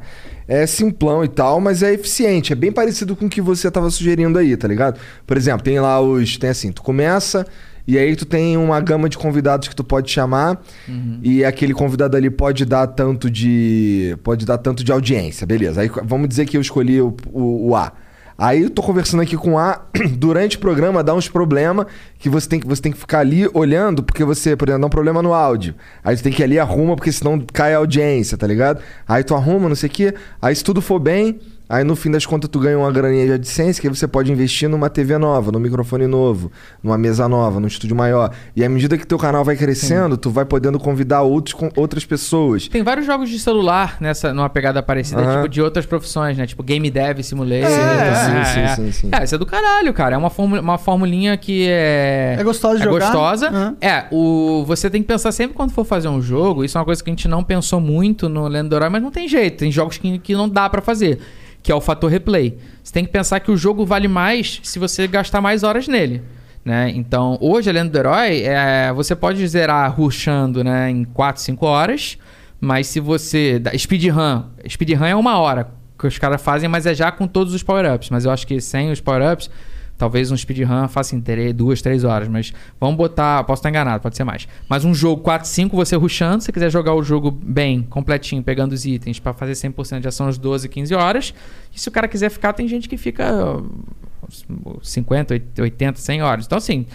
É simplão e tal, mas é eficiente. É bem parecido com o que você tava sugerindo aí, tá ligado? Por exemplo, tem lá os. Tem assim, tu começa. E aí tu tem uma gama de convidados que tu pode chamar. Uhum. E aquele convidado ali pode dar tanto de. Pode dar tanto de audiência, beleza. Aí vamos dizer que eu escolhi o, o, o A. Aí eu tô conversando aqui com A, durante o programa dá uns problemas que você tem, que você tem que ficar ali olhando, porque você, por exemplo, dá um problema no áudio. Aí tu tem que ir ali arruma, porque senão cai a audiência, tá ligado? Aí tu arruma, não sei o quê. Aí se tudo for bem, aí no fim das contas tu ganha uma graninha de AdSense, que aí você pode investir numa TV nova, num microfone novo, numa mesa nova, num estúdio maior. E à medida que teu canal vai crescendo, tu vai podendo convidar outros, com outras pessoas. Tem vários jogos de celular nessa, numa pegada parecida, tipo, de outras profissões, né? Tipo, Game Dev Simulator. É, sim, sim, sim, sim. Cara, isso é do caralho, cara. É uma, fórmula, uma formulinha que é... É gostosa de é jogar. gostosa. É, o, você tem que pensar sempre quando for fazer um jogo. Isso é uma coisa que a gente não pensou muito no Lendo mas não tem jeito. Tem jogos que, que não dá pra fazer. Que é o fator replay. Você tem que pensar que o jogo vale mais se você gastar mais horas nele. Né? Então, hoje, a Lenda do Herói, é, você pode zerar rushando né, em 4, 5 horas. Mas se você... Speedrun. Speedrun é uma hora que os caras fazem, mas é já com todos os power-ups. Mas eu acho que sem os power-ups... Talvez um speedrun faça em três- duas, três horas, mas vamos botar. Posso estar enganado, pode ser mais. Mas um jogo 4, 5, você rushando, se você quiser jogar o jogo bem, completinho, pegando os itens pra fazer 100% de ação às 12, 15 horas. E se o cara quiser ficar, tem gente que fica uh, 50, 80, 100 horas. Então, assim,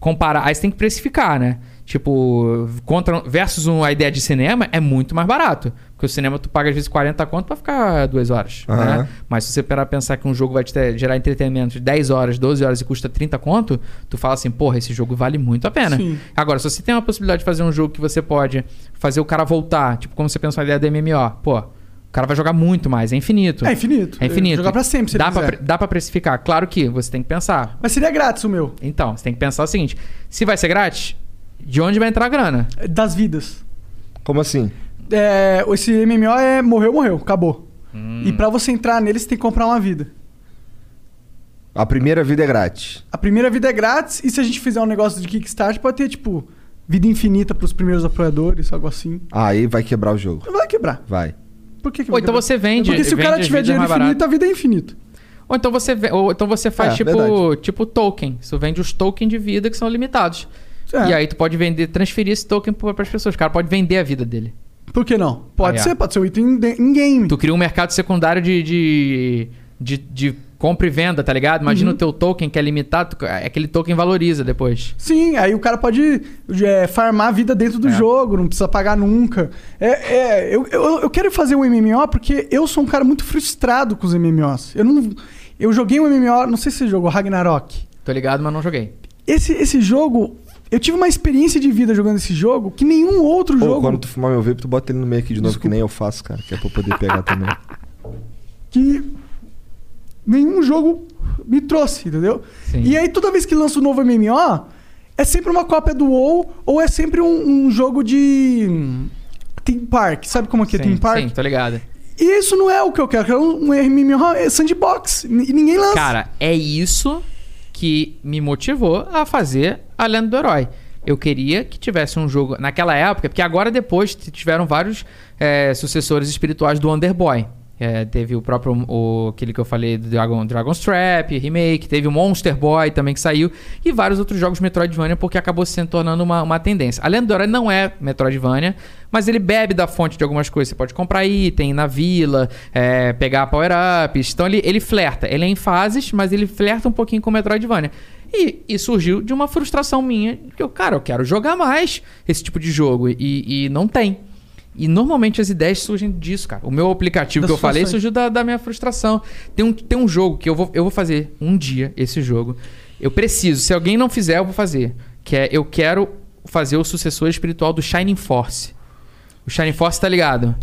comparar. Aí você tem que precificar, né? Tipo, contra, versus uma ideia de cinema é muito mais barato. Porque o cinema tu paga às vezes 40 conto pra ficar duas horas. Aham. Né? Mas se você parar pra pensar que um jogo vai te ter- gerar entretenimento de 10 horas, 12 horas e custa 30 conto, tu fala assim, porra, esse jogo vale muito a pena. Sim. Agora, se você tem uma possibilidade de fazer um jogo que você pode fazer o cara voltar, tipo, como você pensou na ideia do MMO, pô, o cara vai jogar muito mais, é infinito. É infinito. É infinito. Jogar pra sempre, se dá ele pra, dá pra precificar. Claro que você tem que pensar. Mas seria grátis o meu. Então, você tem que pensar o seguinte: se vai ser grátis, de onde vai entrar a grana? Das vidas. Como assim? É, esse MMO é morreu, morreu, acabou. Hum. E pra você entrar nele, você tem que comprar uma vida. A primeira vida é grátis. A primeira vida é grátis, e se a gente fizer um negócio de Kickstart, pode ter, tipo, vida infinita pros primeiros apoiadores, algo assim. Ah, aí vai quebrar o jogo. Vai quebrar. Vai. Por que, que Ou vai então quebrar? você vende- Porque se o vende cara as tiver dinheiro infinito, a vida é infinita. Ou então você, ou então você faz É, tipo, verdade. tipo token. Você vende os tokens de vida que são limitados. É. E aí tu pode vender, transferir esse token para as pessoas. O cara pode vender a vida dele. Por que não? Pode Ah, é. ser, pode ser um item de- em game. Tu cria um mercado secundário de, de, de, de compra e venda, tá ligado? Imagina Uhum. o teu token que é limitado, tu- aquele token valoriza depois. Sim, aí o cara pode é, farmar a vida dentro do É. jogo, não precisa pagar nunca. É, é, eu, eu, eu quero fazer um MMO porque eu sou um cara muito frustrado com os MMOs. Eu não. Eu joguei um MMO, não sei se você jogou Ragnarok. Tô ligado, mas não joguei. Esse, esse jogo, eu tive uma experiência de vida jogando esse jogo que nenhum outro Pô, jogo quando tu fumar meu vape, tu bota ele no meio aqui de novo, que nem eu faço, cara. Que é pra eu poder pegar também. que nenhum jogo me trouxe, entendeu? Sim. E aí toda vez que lança um novo MMO, é sempre uma cópia do WoW ou é sempre um, um jogo de Theme Park. Sabe como é que é sim, Theme Park? sim, tô ligado. E isso não é o que eu quero. Eu quero um MMO é sandbox. E ninguém lança. Cara, é isso que me motivou a fazer a Lenda do Herói. Eu queria que tivesse um jogo naquela época, porque agora depois tiveram vários é, sucessores espirituais do Underboy. É, teve o próprio, o, aquele que eu falei do Dragon, Dragon's Trap, remake, teve o Monster Boy também que saiu, e vários outros jogos Metroidvania, porque acabou se tornando uma, uma tendência. A Lenda não é Metroidvania, mas ele bebe da fonte de algumas coisas. Você pode comprar item na vila, é, pegar power-ups. Então ele, ele flerta. Ele é em fases, mas ele flerta um pouquinho com Metroidvania. E, e surgiu de uma frustração minha, que eu, cara, eu quero jogar mais esse tipo de jogo, e, e não tem. E normalmente as ideias surgem disso, cara. O meu aplicativo Das que eu falei surgiu da, da minha frustração. Tem um, tem um jogo que eu vou, eu vou fazer um dia, esse jogo. Eu preciso. Se alguém não fizer, eu vou fazer. Que é, eu quero fazer o sucessor espiritual do Shining Force. O Shining Force, tá ligado?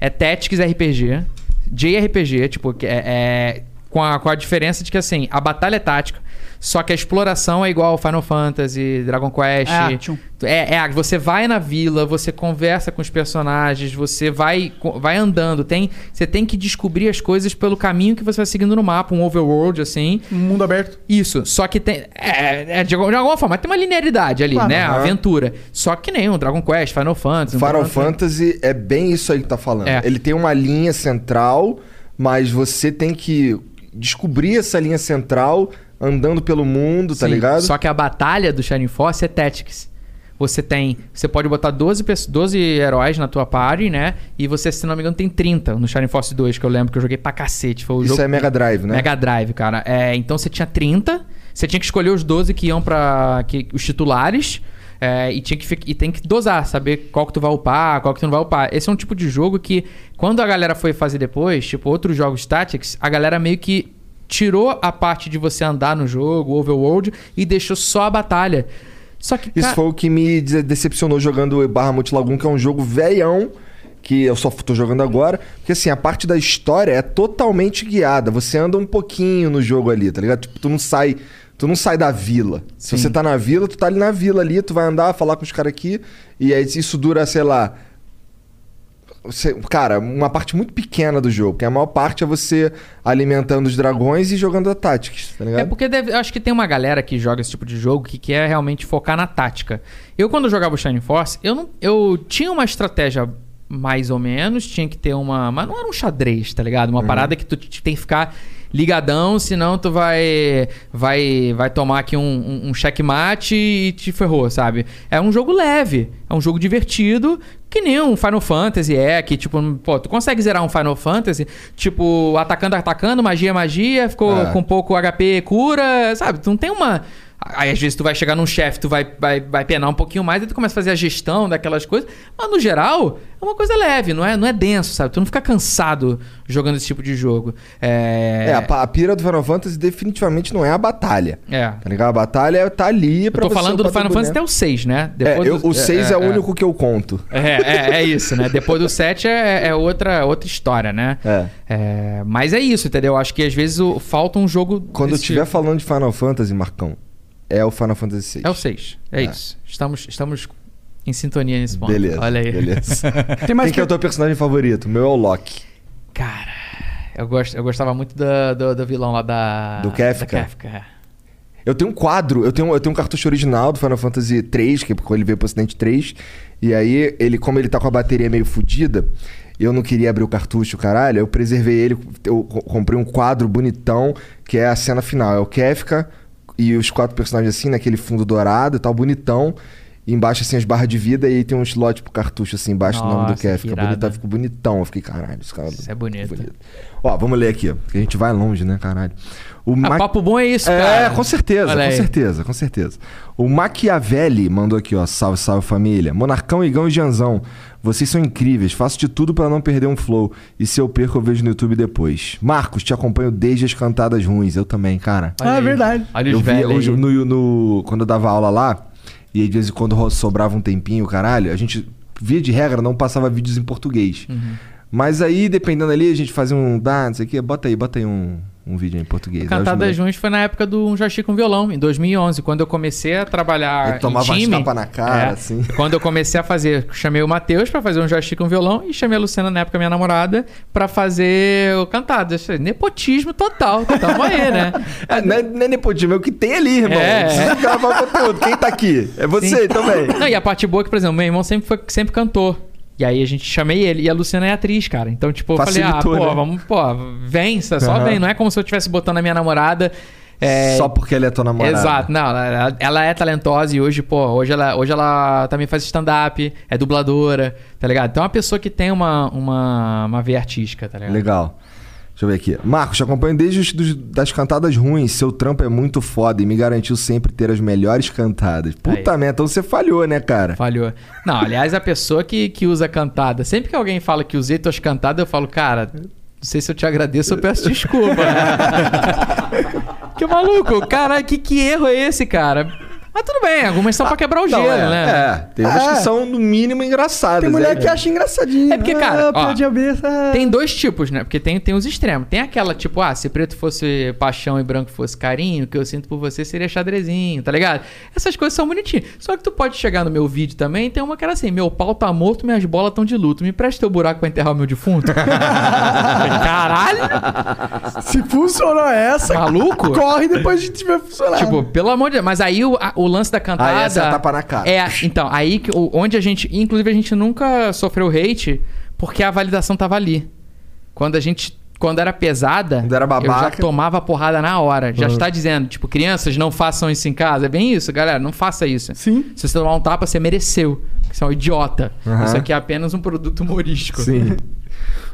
É Tactics RPG, JRPG, tipo, é, é- com, a, com a diferença de que, assim, a batalha é tática, só que a exploração é igual ao Final Fantasy, Dragon Quest. É action. É, é, você vai na vila, você conversa com os personagens, você vai, vai andando. Tem, você tem que descobrir as coisas pelo caminho que você vai seguindo no mapa, um overworld, assim. Um mundo aberto. Isso, só que tem. É, é, de, alguma- de alguma forma, tem uma linearidade ali, Claro. né? Aham. Aventura. Só que nem um Dragon Quest, Final Fantasy. um Final Fantasy é bem isso aí que tá falando. É. Ele tem uma linha central, mas você tem que descobrir essa linha central andando pelo mundo, tá Sim, ligado? Só que a batalha do Shining Force é Tactics. Você tem. Você pode botar 12, pesso- 12 heróis na tua party, né? E você, se não me engano, tem 30 no Shining Force 2, que eu lembro que eu joguei pra cacete. Foi o Isso jogo é Mega Drive, né? Mega Drive, cara. É, então você tinha 30, você tinha que escolher os 12 que iam pra. Que, os titulares. é, e, tinha que, e tem que dosar, saber qual que tu vai upar, qual que tu não vai upar. Esse é um tipo de jogo que, quando a galera foi fazer depois, tipo outros jogos Tactics, a galera meio que tirou a parte de você andar no jogo, overworld, e deixou só a batalha. Só que. Isso cara, foi o que me de- decepcionou jogando Barra Multilagoon, que é um jogo velhão, que eu só tô jogando agora. Porque assim, a parte da história é totalmente guiada. Você anda um pouquinho no jogo ali, tá ligado? Tipo, tu não sai. Tu não sai da vila. Se Sim. você tá na vila, tu tá ali na vila ali, tu vai andar, falar com os caras aqui, e aí isso dura, sei lá. Você- cara, uma parte muito pequena do jogo, que a maior parte é você alimentando os dragões e jogando a Tactics, tá ligado? É porque deve- eu acho que tem uma galera que joga esse tipo de jogo que quer realmente focar na tática. Eu, quando jogava o Shining Force, eu, não, eu tinha uma estratégia mais ou menos, tinha que ter uma. Mas não era um xadrez, tá ligado? Uma parada que tu tem que ficar ligadão, senão tu vai vai vai tomar aqui um, um, um checkmate e te ferrou, sabe? É um jogo leve, é um jogo divertido, que nem um Final Fantasy é, que tipo, pô, tu consegue zerar um Final Fantasy, tipo, atacando, atacando, magia, magia, ficou É. com pouco HP, cura, sabe? Tu não tem uma. Aí às vezes tu vai chegar num chefe, tu vai, vai, vai penar um pouquinho mais, aí tu começa a fazer a gestão daquelas coisas. Mas no geral, é uma coisa leve, não é, não é denso, sabe? Tu não fica cansado jogando esse tipo de jogo. É. É, a, a pira do Final Fantasy definitivamente não é a batalha. É. Tá ligado? A batalha tá ali Eu pra tô você falando do Final Fantasy até o 6, né? É, eu- do- o 6 é, o único que eu conto. É, é, é isso, né? Depois do 7 é, é outra, outra história, né? É. Mas é isso, entendeu? Acho que às vezes o- falta um jogo. Quando eu estiver tipo. falando de Final Fantasy, Marcão, é o Final Fantasy 6. É o 6. É, É. isso. Estamos, estamos em sintonia nesse ponto. Beleza. Olha aí. Beleza. Tem mais Quem que é o teu personagem favorito? O meu é o Loki. Cara, eu, gosto, eu gostava muito do, do, do vilão lá da. Do Kefka? Da Kefka. é. Eu tenho um quadro, eu tenho, eu tenho um cartucho original do Final Fantasy 3, que é ele veio pro Ocidente 3. E aí, ele, como ele tá com a bateria meio fodida, eu não queria abrir o cartucho, caralho. Eu preservei ele, eu co- comprei um quadro bonitão, que é a cena final. É o Kefka e os quatro personagens assim, naquele fundo dourado e tal, bonitão. E embaixo, assim, as barras de vida e aí tem um slot pro cartucho, assim, embaixo do nome do que Kefka. irado. Bonitão, ficou bonitão. Eu fiquei, caralho, esse cara... Isso é bonito. Ó, vamos ler aqui, ó, que a gente vai longe, né, caralho. O Ah, Ma- papo bom é isso, é, cara. com certeza, Olha com aí. certeza, com certeza. O Machiavelli mandou aqui, ó. Salve, salve família. Monarcão, Igão e Janzão. Vocês são incríveis. Faço de tudo pra não perder um flow. E se eu perco, eu vejo no YouTube depois. Marcos, te acompanho desde as cantadas ruins. Eu também, cara. Ah, é verdade. Olha eu via velhos. hoje no, no- quando eu dava aula lá, e aí de vez em quando sobrava um tempinho, caralho, a gente, via de regra, não passava vídeos em português. Uhum. Mas aí, dependendo ali, a gente fazia um. Dá, não sei o quê, bota aí, bota aí um, um vídeo em português. Cantada os moleques- Juntos foi na época do Um Joystick com Violão, em 2011, quando eu comecei a trabalhar Ele tomava em time. tapa na cara, É, assim. Quando eu comecei a fazer, chamei o Matheus pra fazer um joystick com violão e chamei a Luciana, na época minha namorada, pra fazer o cantado. Nepotismo total, tamo aí, né? É, não, é, não é nepotismo, é o que tem ali, irmão. É. Conteúdo. Quem tá aqui? É você Sim. também. Não, e a parte boa é que, por exemplo, meu irmão sempre, foi, sempre cantou. E aí a gente chamei ele. E a Luciana é atriz, cara. Então, tipo, eu falei, ah, Facilitou, pô, né? vamos, pô, vem, só Aham. vem. Não é como se eu estivesse botando a minha namorada. é, Só porque ele é tua namorada. Exato, não, ela, ela é talentosa e hoje, pô, hoje ela, hoje ela também faz stand-up, é dubladora, tá ligado? Então é uma pessoa que tem uma, uma, uma veia artística, tá ligado? Legal. Deixa eu ver aqui. Marcos, te acompanho desde os dos- das cantadas ruins. Seu trampo é muito foda e me garantiu sempre ter as melhores cantadas. Puta merda, então você falhou, né, cara? Falhou. Não, aliás, a pessoa que, que usa cantada, sempre que alguém fala que usei tuas cantadas, eu falo, cara, não sei se eu te agradeço, eu peço desculpa. que maluco, cara, que, que erro é esse, cara? Mas tudo bem, algumas são pra quebrar o Não, gelo, é, né? É, tem umas É. que são no mínimo engraçadas. Tem mulher é. que acha engraçadinho. É porque, cara, ah, ó, piadinha besta. ah. Tem dois tipos, né? Porque tem, tem os extremos. Tem aquela, tipo, ah, se preto fosse paixão e branco fosse carinho, o que eu sinto por você seria xadrezinho, tá ligado? Essas coisas são bonitinhas. Só que tu pode chegar no meu vídeo também, tem uma que era assim, meu pau tá morto, minhas bolas tão de luto. Me presta teu buraco pra enterrar o meu defunto. Caralho! Se funcionou essa, Maluco? corre depois de tiver funcionado. Tipo, pelo amor de Deus. Mas aí o, a- o lance da cantada. Aí essa é a tapa na cara. É, então, aí que, onde a gente. Inclusive, a gente nunca sofreu hate porque a validação tava ali. Quando a gente. Quando era pesada, Quando era eu já babaca. tomava a porrada na hora. Já Uhum. está dizendo, tipo, crianças, não façam isso em casa. É bem isso, galera. Não faça isso. Sim. Se você tomar um tapa, você mereceu. Você é um idiota. Aham. Isso aqui é apenas um produto humorístico. Sim.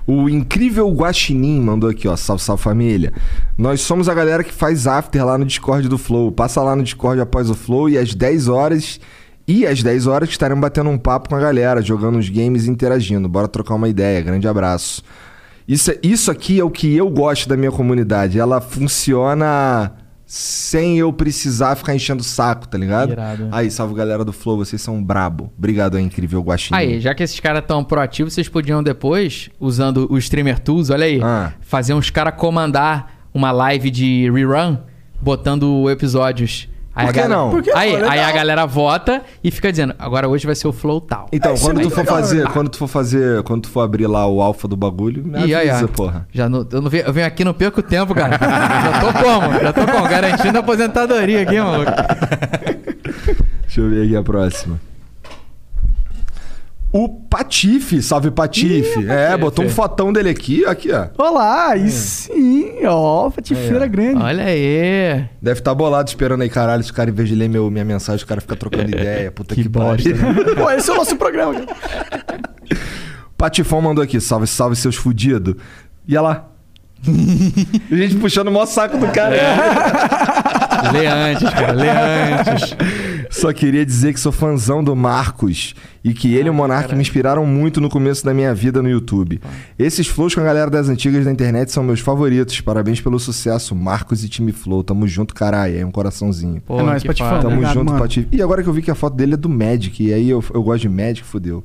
O incrível Guaxinim mandou aqui, ó. Salve, salve família. Nós somos a galera que faz after lá no Discord do Flow. Passa lá no Discord após o Flow e às 10 horas. E às 10 horas estaremos batendo um papo com a galera, jogando uns games e interagindo. Bora trocar uma ideia. Grande abraço. Isso, é- isso aqui é o que eu gosto da minha comunidade. Ela funciona sem eu precisar ficar enchendo o saco, tá ligado? Irado. Aí, salve galera do Flow, vocês são brabo. Obrigado aí, incrível Guaxinim. Aí, já que esses caras tão proativos, vocês podiam depois, usando o Streamer Tools, olha aí, Ah. fazer uns caras comandar uma live de rerun, botando episódios. Aí Por a que galera- não? Por que aí, não? Aí a galera vota e fica dizendo, agora hoje vai ser o Flow tal. Então, é quando tu for legal, fazer, quando tu for fazer, quando tu for abrir lá o alfa do bagulho, me aí, avisa, ó. porra. Já não, eu, não venho, eu venho aqui não perco tempo, cara. já tô como? Já tô como? Garantindo a aposentadoria aqui, maluco. Deixa eu ver aqui a próxima. O Patife, salve Patife. Ih, é, Patife. botou um fotão dele aqui, aqui, ó. Olá, aí sim, ó, patifeira grande. Olha aí. Deve estar bolado esperando aí, caralho. Esse cara, em vez de ler meu, minha mensagem, o cara fica trocando ideia. Puta que, bosta, pariu. Pô, esse é o nosso programa. Patifão mandou aqui, salve, salve seus fudidos. E olha lá. a gente puxando o maior saco do cara. Lê antes, cara. Lê antes. Só queria dizer que sou fãzão do Marcos e que ele e o Monark me inspiraram muito no começo da minha vida no YouTube. Esses flows com a galera das antigas da internet são meus favoritos. Parabéns pelo sucesso, Marcos e time Flow. Tamo junto, caralho. É um coraçãozinho. Pô, É nóis, que Patifão. foda. Tamo Obrigado, junto, mano. Patife. E agora que eu vi que a foto dele é do Magic, e aí eu, eu gosto de Magic, fudeu.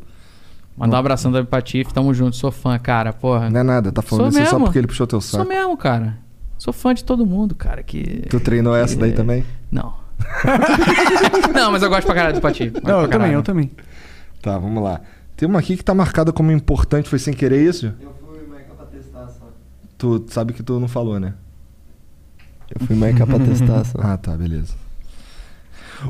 Mandar um abração da Patife, tamo junto, sou fã, cara, porra. Não é nada, tá falando Sou isso só mesmo. porque ele puxou teu Sou saco. mesmo, cara. Sou fã de todo mundo, cara, que... Tu treinou essa daí também? Não. não, mas eu gosto pra caralho do gosto Não, pra eu também, caralho. eu também. Tá, vamos lá. Tem uma aqui que tá marcada como importante, foi sem querer isso? Eu fui marcar pra testar só. Tu sabe que tu não falou, né? Eu fui marcar pra testar só. Ah, tá, beleza.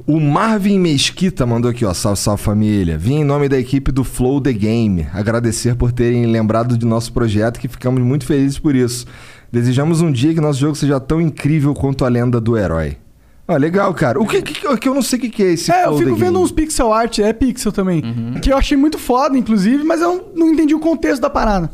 O Marvin Mesquita mandou aqui, ó. Salve, salve família. Vim em nome da equipe do Flow The Game agradecer por terem lembrado de nosso projeto que ficamos muito felizes por isso. Desejamos um dia que nosso jogo seja tão incrível quanto a lenda do herói. Ó, legal, cara. O que, que, que eu não sei o que, que é esse É, eu fico vendo Game. uns pixel art, é pixel também. Uhum. Que eu achei muito foda, inclusive, mas eu não, não entendi o contexto da parada.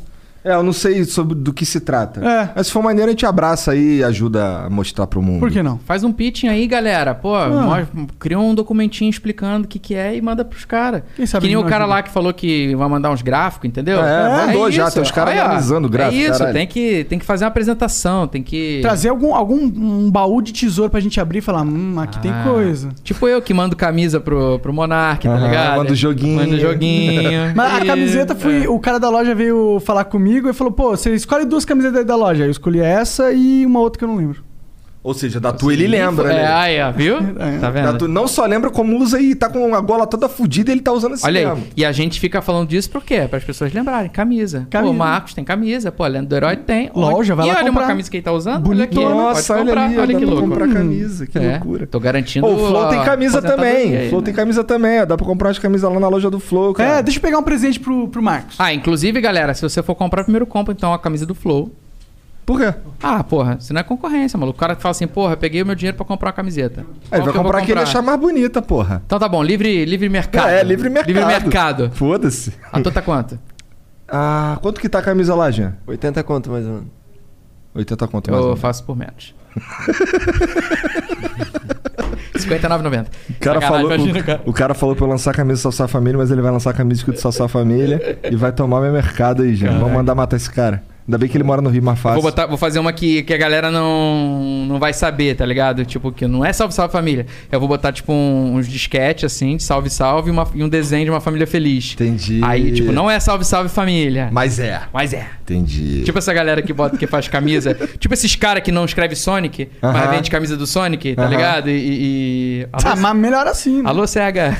É, eu não sei sobre do que se trata. É. Mas se for maneiro, a gente abraça aí e ajuda a mostrar pro mundo. Por que não? Faz um pitching aí, galera. Pô, Ah. mostra- cria um documentinho explicando o que, que é e manda pros caras. Quem sabe Que nem o cara ajuda. lá que falou que vai mandar uns gráficos, entendeu? É, mandou já, tem os caras Aí, ó, analisando o gráfico, É isso, caralho. tem que, tem que fazer uma apresentação, tem que... Trazer algum, algum um baú de tesouro pra gente abrir e falar, hum, aqui tem Ah, coisa. Tipo eu que mando camisa pro, pro Monark, tá Aham, ligado? manda o joguinho. Manda o joguinho. Mas a Isso, camiseta fui. é. O cara da loja veio falar comigo comigo e falou, pô, você escolhe duas camisetas aí da loja. Eu escolhi essa e uma outra que eu não lembro. Ou seja, da tua ele lembra, É, né? aí, ó, viu? Tá Da vendo? tua- não só lembra como usa e tá com a gola toda fudida e ele tá usando esse Olha aí, e a gente fica falando disso por quê? Para as pessoas lembrarem. Camisa. Camisa. Pô, o Marcos tem camisa. Pô, Leandro do Herói tem. Loja, vai e lá olha comprar. uma camisa que ele tá usando. Olha aqui. Bonitona. Pode Nossa, olha comprar. ali, olha que louco. comprar camisa, que É, loucura. Tô garantindo. Pô, o Flow tem a camisa também. aí, Flow né? tem camisa também, ó. Dá pra comprar as camisas lá na loja do Flow, cara. É, deixa eu pegar um presente pro, pro Marcos. Ah, inclusive, galera, se você for comprar, primeiro compra então a camisa do Flow. Por quê? Ah, porra, isso não é concorrência, maluco. O cara que fala assim, porra, peguei o meu dinheiro pra comprar uma camiseta. Aí Qual vai que eu vou comprar que ele achar mais bonita, porra. Então tá bom, livre, livre mercado. É, livre mercado. Livre mercado. Foda-se. A tua tá quanto? Ah, quanto que tá a camisa lá, Jean? 80 conto mais ou menos. 80 conto mais ou Eu menos. faço por menos. 59,90. O cara, falou, imagina, o, cara. o cara falou pra eu lançar a camisa do Salsa Família, mas ele vai lançar a camisa escrito Salsa Família e vai tomar meu mercado aí, Jean. Vamos mandar matar esse cara. Ainda bem que ele mora no Rio mais fácil. Vou, botar, vou fazer uma que, que a galera não, não vai saber, tá ligado? Tipo, que não é salve, salve família. Eu vou botar, tipo, um- uns disquete, assim, de salve, salve e, uma- e um desenho de uma família feliz. Entendi. Aí, tipo, não é salve, salve família. Mas é. Mas é. Entendi. Tipo essa galera que bota, que faz camisa. tipo esses caras que não escreve Sonic, mas Aham. vende camisa do Sonic, tá Aham. ligado? E. e, e... Alô, Ah, mas melhor assim, né? Alô, CH.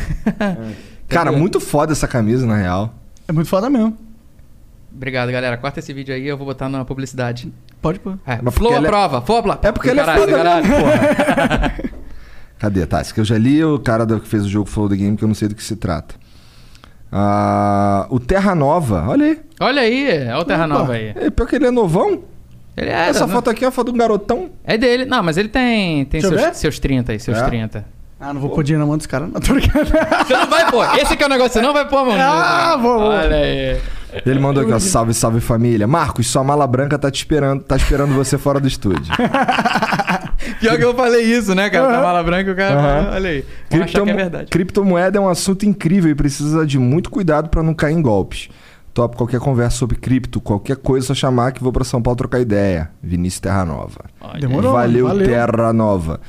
Cara, muito foda essa camisa, na real. É muito foda mesmo. Obrigado, galera. Corta esse vídeo aí, eu vou botar na publicidade. Pode pôr. É, Mas Flow é- aprova. Flow aprova. É porque ele é Caralho, foda caralho. mesmo, porra. Cadê? Tá, esse que eu já li, o cara do- que fez o jogo Flow the Game, que eu não sei do que se trata. Ah, o Terra Nova, olha aí. Olha aí, é o Terra Opa, Nova aí. É, pior que ele é novão. Ele é. Essa não- foto aqui é uma foto de um garotão. É dele. Não, mas ele tem, tem Deixa eu ver. seus, seus 30 aí, seus É? 30. Ah, não vou pôr dinheiro na mão dos caras. Não tô brincando. Você não vai pôr. Esse aqui é o negócio, você não vai pôr, mano. Ah, vou, vou. Olha aí. Ele mandou aqui, ó, salve, salve família. Marcos, sua mala branca tá te esperando, tá esperando você fora do estúdio. Pior que eu falei isso, né, cara? Tá Aham. mala branca, o cara. Aham. Olha aí. Que é verdade. Criptomoeda é um assunto incrível e precisa de muito cuidado pra não cair em golpes. Top qualquer conversa sobre cripto, qualquer coisa, é só chamar que vou pra São Paulo trocar ideia. Vinícius Terra Nova. Demorou. valeu, valeu. Terra Nova.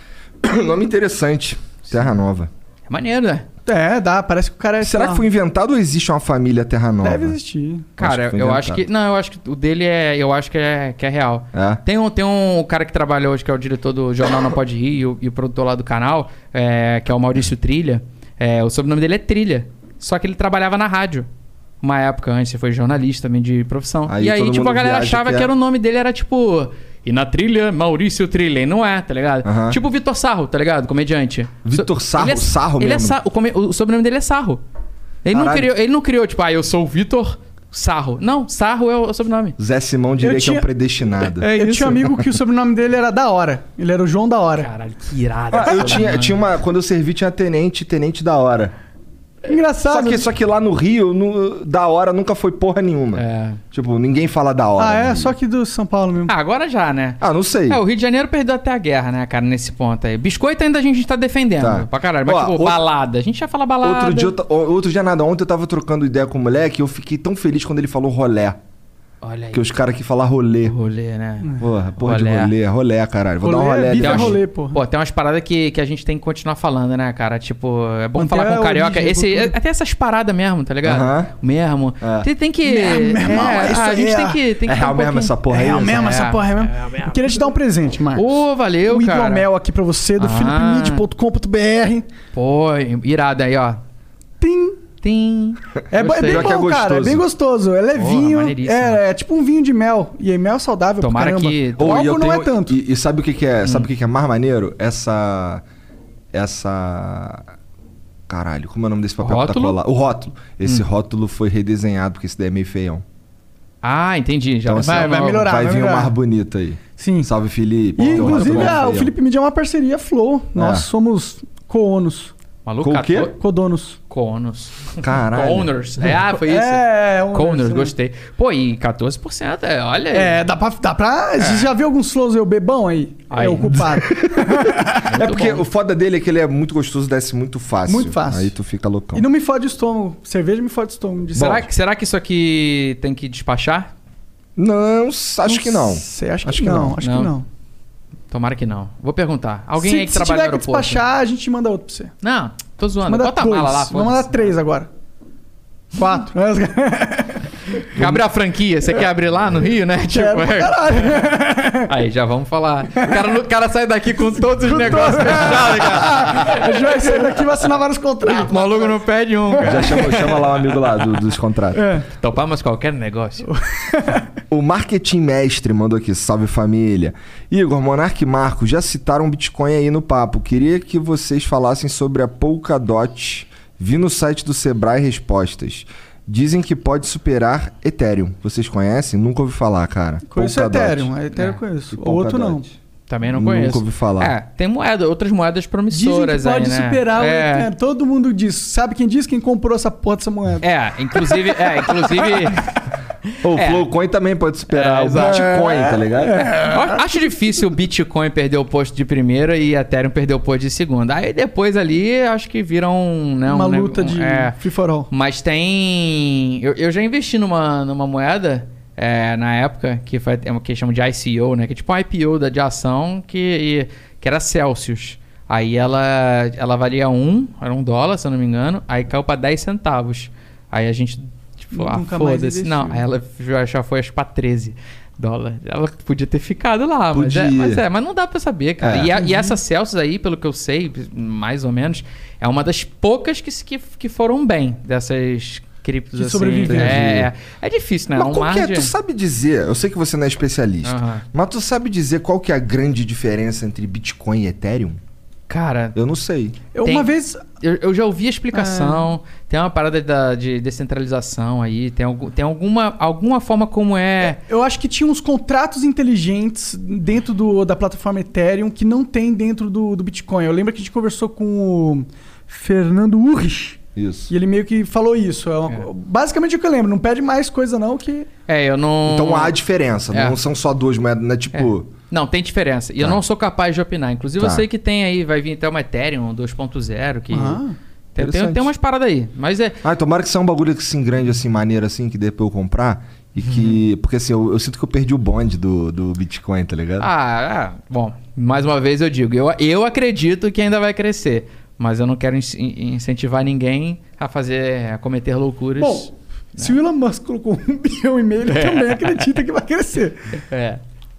Nome interessante. Terra Nova. É maneiro, né? É, dá. Parece que o cara é. Será que foi inventado ou existe uma família Terra Nova? Deve existir. Cara, que foi eu acho que. Não, eu acho que o dele é. Eu acho que é, que é real. É? Tem um, tem um cara que trabalha hoje, que é o diretor do Jornal Não Pode Rir e o, e o produtor lá do canal, é, que é o Maurício Trilha. É, o sobrenome dele é Trilha. Só que ele trabalhava na rádio. Uma época antes, ele foi jornalista também de profissão. Aí e aí, tipo, a galera achava que que, é. era o nome dele, era tipo. E na trilha, Maurício Trilha. E não é, tá ligado? Tipo o Vitor Sarro, tá ligado? Comediante. Vitor Sarro? ele é- Sarro ele é mesmo? Sa- o, come- o sobrenome dele é Sarro. Ele não, criou, ele não criou, tipo, ah, eu sou o Vitor Sarro. Não, Sarro é o, é o sobrenome. Zé Simão diria Eu que é um tinha- predestinado. É Eu tinha um amigo que o sobrenome dele era da hora. Ele era o João da hora. Caralho, que irado. Ah, eu tinha, tinha uma. Quando eu servi, tinha tenente, tenente da hora. Só Engraçado. que, só que lá no Rio, no- da hora nunca foi porra nenhuma. É. Tipo, ninguém fala da hora. Ah, é? Só que do São Paulo mesmo. Ah, agora já, né? Ah, não sei. É, o Rio de Janeiro perdeu até a guerra, né, cara, nesse ponto aí. Biscoito ainda a gente tá defendendo Tá. pra caralho. Mas, Ó, tipo, outro- balada. A gente já fala balada. Outro dia, eu outro dia nada, ontem eu tava trocando ideia com o moleque e eu fiquei tão feliz quando ele falou rolé. Olha aí. Que os caras aqui falam rolê. Rolê, né? Porra, porra Rolé. de rolê, rolé, caralho. Vou dar um Rolê é bife é rolê, porra. Pô, tem umas paradas que, que a gente tem que continuar falando, né, cara? Tipo, é bom Manter falar com o carioca. origem, Esse, até essas paradas mesmo, tá ligado? Aham. Mesmo. É. Tem, tem que. Mesmo, meu irmão, é isso a gente aí, tem que. Tem que É real um mesmo essa porra É aí? real mesmo é. essa porra, é mesmo. Eu queria te dar um presente, Marcos. Ô, valeu, o cara. hidromel aqui pra você, do Ah. philipmid.com.br. Pô, irado aí, ó. Tim. Tim. É, é bem que é bom, cara. É gostoso. bem gostoso. É levinho. maneiríssimo. é, é tipo um vinho de mel. E é mel saudável Tomara pra caramba. que- O álcool não tenho- é tanto. E, e sabe o que, que é? Hum. Sabe o que, que é mais maneiro? Essa. Essa. Caralho, como é o nome desse papel que Rótulo? Hum. tá colado? O rótulo. Esse rótulo foi redesenhado, porque esse daí é meio feião. Ah, entendi. Já Então, assim, vai- vai melhorar, Vai vai vir um melhorar. mais bonito aí. Sim. Salve, Felipe. E, inclusive, é o. Felipe Mid é uma parceria Flow. Nós É. somos co-onos. Maluco, Com o quê? Codonos. Conos. Caralho. Coners. É, ah, foi isso. É, owners, Coners, né? gostei. Pô, e 14%, é, olha aí. É, dá pra. Dá pra Você já viu alguns flows eu bebão aí? Aí. É o culpado. É porque o foda dele é que ele é muito gostoso, desce muito fácil. Muito fácil. Aí tu fica loucão. e não me fode o estômago. Cerveja me fode o estômago. De Será, que- será que isso aqui tem que despachar? Não, acho que não. Acho, Acho que, que não. não. Acho Não. que não. Tomara que não. Vou perguntar. Alguém se, aí que se trabalha tiver no que aeroporto. despachar, a gente manda outro pra você. Não, tô zoando. Manda Bota a dois. mala lá, Vamos mandar três agora. Quatro. Abre a franquia, você quer abrir lá no Rio, né? Tipo, é. Aí, já vamos falar. O cara, o cara sai daqui com todos os negócios fechados, cara. A gente vai sair daqui e vai assinar vários O contratos. maluco não pede um, cara. Já chama, chama lá um amigo lá do- dos contratos. É. Topamos qualquer negócio. O Marketing Mestre mandou aqui, salve família. Igor, Monark e Marco já citaram Bitcoin aí no papo. Queria que vocês falassem sobre a Polkadot. Vi no site do Sebrae respostas. Dizem que pode superar Ethereum. Vocês conhecem? Nunca ouvi falar, cara. Conheço Polkadot. Ethereum. A Ethereum É. eu conheço. O outro não. Também não Nunca conheço. ouvi falar. É, tem moeda, outras moedas Dizem que promissoras pode aí, né? superar o é, Ethereum. Todo mundo diz. Sabe quem diz? Quem comprou essa porra dessa moeda. É, inclusive, é, inclusive, O É. Flowcoin também pode superar É, o. Bitcoin, tá ligado? eu acho difícil o Bitcoin perder o posto de primeira e Ethereum perder o posto de segunda. Aí depois ali, acho que viram, né, Uma um luta um- de é, free for all. Mas tem. Eu, eu já investi numa, numa moeda é, na época, que foi é uma que chamam de ICO, né? Que é tipo um IPO da, de ação que, e- que era Celsius. Aí ela, ela valia um, era um dólar, se eu não me engano, aí caiu pra 10 centavos. Aí a gente, tipo, ah, Nunca mais foda-se. Não, ela já, já foi acho pra 13 dólares. Ela podia ter ficado lá, mas é, Podia. mas é, mas não dá pra saber, cara. É. E, a- e essa Celsius aí, pelo que eu sei, mais ou menos, é uma das poucas que, se- que, que foram bem dessas criptos Que assim. sobreviveram. É, é difícil, né? Mas um qual que é? margem- Tu sabe dizer, eu sei que você não é especialista, Aham. mas tu sabe dizer qual que é a grande diferença entre Bitcoin e Ethereum? Cara, Eu não sei. Eu, Tem- Uma vez. Eu, eu já ouvi a explicação. Tem uma parada da- de descentralização aí. Tem, algum, tem alguma, alguma forma como é. Eu acho que tinha uns contratos inteligentes dentro do, da plataforma Ethereum que não tem dentro do, do Bitcoin. Eu lembro que a gente conversou com o Fernando Urrich Isso. e ele meio que falou isso. É uma- Basicamente o que eu lembro. Não pede mais coisa não que... É, eu não. Então há diferença, É. não são só duas moedas, não é tipo. Não, tem diferença. E eu Tá. não sou capaz de opinar. Inclusive, eu Tá. sei que tem aí, vai vir até uma Ethereum 2.0, que. Ah, tem, tem, umas paradas aí. Mas é. Ah, tomara que seja um bagulho assim grande, assim, maneiro, assim, que dê pra eu comprar. E que. Uhum. Porque assim, eu, eu sinto que eu perdi o bonde do, do Bitcoin, tá ligado? Ah, ah, bom, mais uma vez eu digo, eu, eu acredito que ainda vai crescer, mas eu não quero in- in- incentivar ninguém a fazer, a cometer loucuras. Bom, se o Elon Musk colocou um bilhão e meio, ele também acredita que vai crescer. É.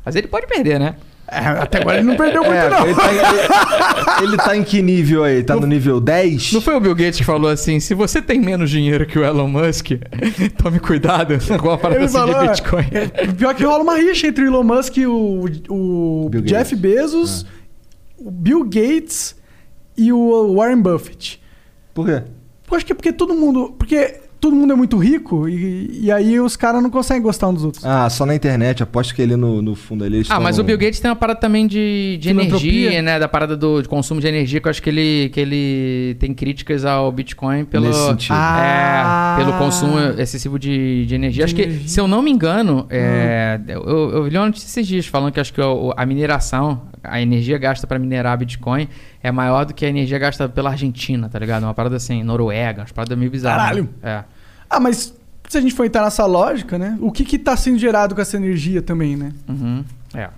Mas ele pode perder, né? É, até agora ele não perdeu muito É, não. ele, tá, ele- ele tá em que nível aí? Tá no nível 10? Não foi o Bill Gates que falou assim: se você tem menos dinheiro que o Elon Musk, tome cuidado com a parada assim falou, de é, Bitcoin. é, pior que rola uma rixa entre o Elon Musk e o, o Bill Jeff Gates. Bezos, o Bill Gates e o Warren Buffett. Por quê? Eu acho que é porque todo mundo. Porque todo mundo é muito rico e, e aí os caras não conseguem gostar um dos outros. Ah, só na internet. Aposto que ele no, no fundo ali. Ah, mas tão- o Bill Gates tem uma parada também de, de energia, né? Da parada do de consumo de energia, que eu acho que ele, que ele tem críticas ao Bitcoin pelo, Nesse sentido. Ah. é, pelo consumo excessivo de, de energia. De acho energia. que, se eu não me engano, é, eu, eu vi uma notícia esses dias falando que acho que a mineração, a energia gasta para minerar Bitcoin é maior do que a energia gasta pela Argentina, tá ligado? Uma parada assim, Noruega, umas paradas meio bizarras. Caralho. É. Ah, mas se a gente for entrar nessa lógica, né? O que que tá sendo gerado com essa energia também, né? Uhum. É.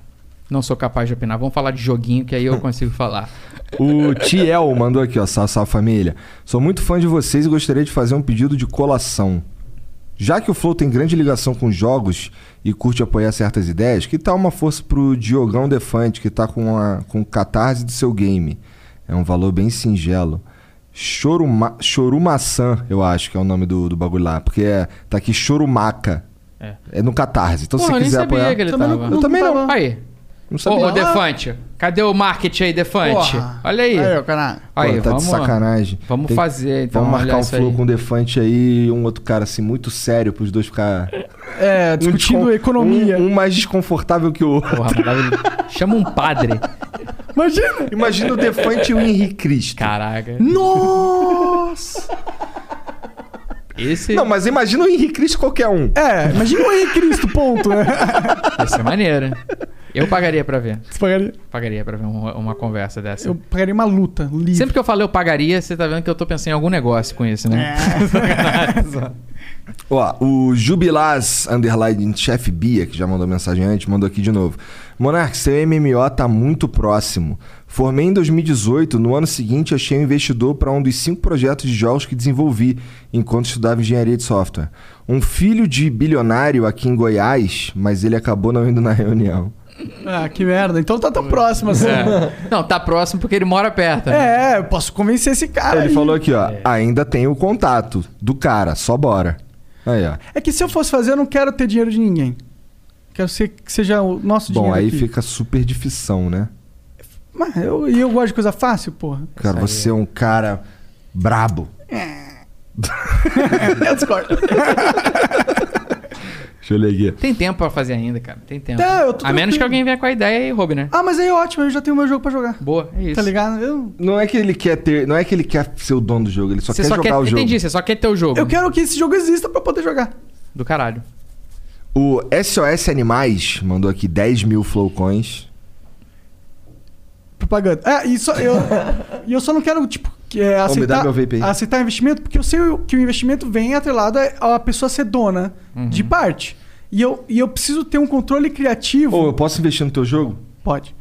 Não sou capaz de opinar. Vamos falar de joguinho que aí eu consigo falar. O Tiel mandou aqui, ó, salve, salve família. Sou muito fã de vocês e gostaria de fazer um pedido de colação. Já que o Flow tem grande ligação com jogos e curte apoiar certas ideias, que tal uma força pro Diogão Defante, que tá com, a, com o catarse do seu game? É um valor bem singelo. Choruma, Chorumaçã, eu acho que é o nome do, do bagulho lá. Porque é, tá aqui Chorumaca. É. É no Catarse. Então Porra, se você quiser apoiar. Também não- Eu também não. Aí. Não sabia. ô, Defante, cadê o marketing aí, Defante? Porra. Olha aí. Aí, ó, caralho. Aí, Pô, tá vamos, de sacanagem. Vamos Tem- fazer, então. Vamos marcar um flow aí. com o Defante aí e um outro cara assim, muito sério pros dois ficar. É, discutindo Um economia. Um, um mais desconfortável que o outro. Porra. Chama um padre. Imagina! Imagina o Defante e o Henrique Cristo. Caraca. Nossa! Esse Não, mas imagina o Henrique Cristo qualquer um. É, imagina o Henrique Cristo, ponto, né? ia ser maneiro. Eu pagaria pra ver. Você pagaria- Pagaria pra ver uma, uma conversa dessa. Eu pagaria uma luta livre. Sempre que eu falei eu pagaria, você tá vendo que eu tô pensando em algum negócio com isso, né? Ó, o Jubilaz Underline Chef Bia, que já mandou mensagem antes, mandou aqui de novo. Monark, seu MMO tá muito próximo. Formei em 2018, no ano seguinte achei um investidor para um dos cinco projetos de jogos que desenvolvi enquanto estudava engenharia de software. Um filho de bilionário aqui em Goiás, mas ele acabou não indo na reunião. Ah, que merda. Então tá tão próximo assim. É. Não, tá próximo porque ele mora perto. né? É, eu posso convencer esse cara. Ele aí. falou aqui, ó, ainda tem o contato do cara, só bora. Aí, ó. É que se eu fosse fazer, eu não quero ter dinheiro de ninguém. Quero ser, que seja o nosso Bom, dinheiro. aí aqui. fica super difícil, né? Mas eu, e eu gosto de coisa fácil, porra. Cara, você é um cara brabo. eu discordo. Deixa eu ler aqui. Tem tempo pra fazer ainda, cara. Tem tempo. Tá, eu tô a menos que alguém venha com a ideia e roube, né? Ah, mas aí é ótimo, eu já tenho meu jogo pra jogar. Boa, é isso. Tá ligado? Eu, Não é que ele quer ter. Não é que ele quer ser o dono do jogo, ele só Você quer só jogar quer. o jogo. Entendi, você só quer ter o jogo. eu quero que esse jogo exista pra poder jogar. Do caralho. O SOS Animais mandou aqui 10 mil flowcoins. Propaganda. É, e só, eu, e eu só não quero, tipo, que, é, aceitar, aceitar investimento, porque eu sei que o investimento vem atrelado a a pessoa ser dona Uhum. de parte. E eu, e eu preciso ter um controle criativo. Ô, eu posso investir no teu jogo? Pode.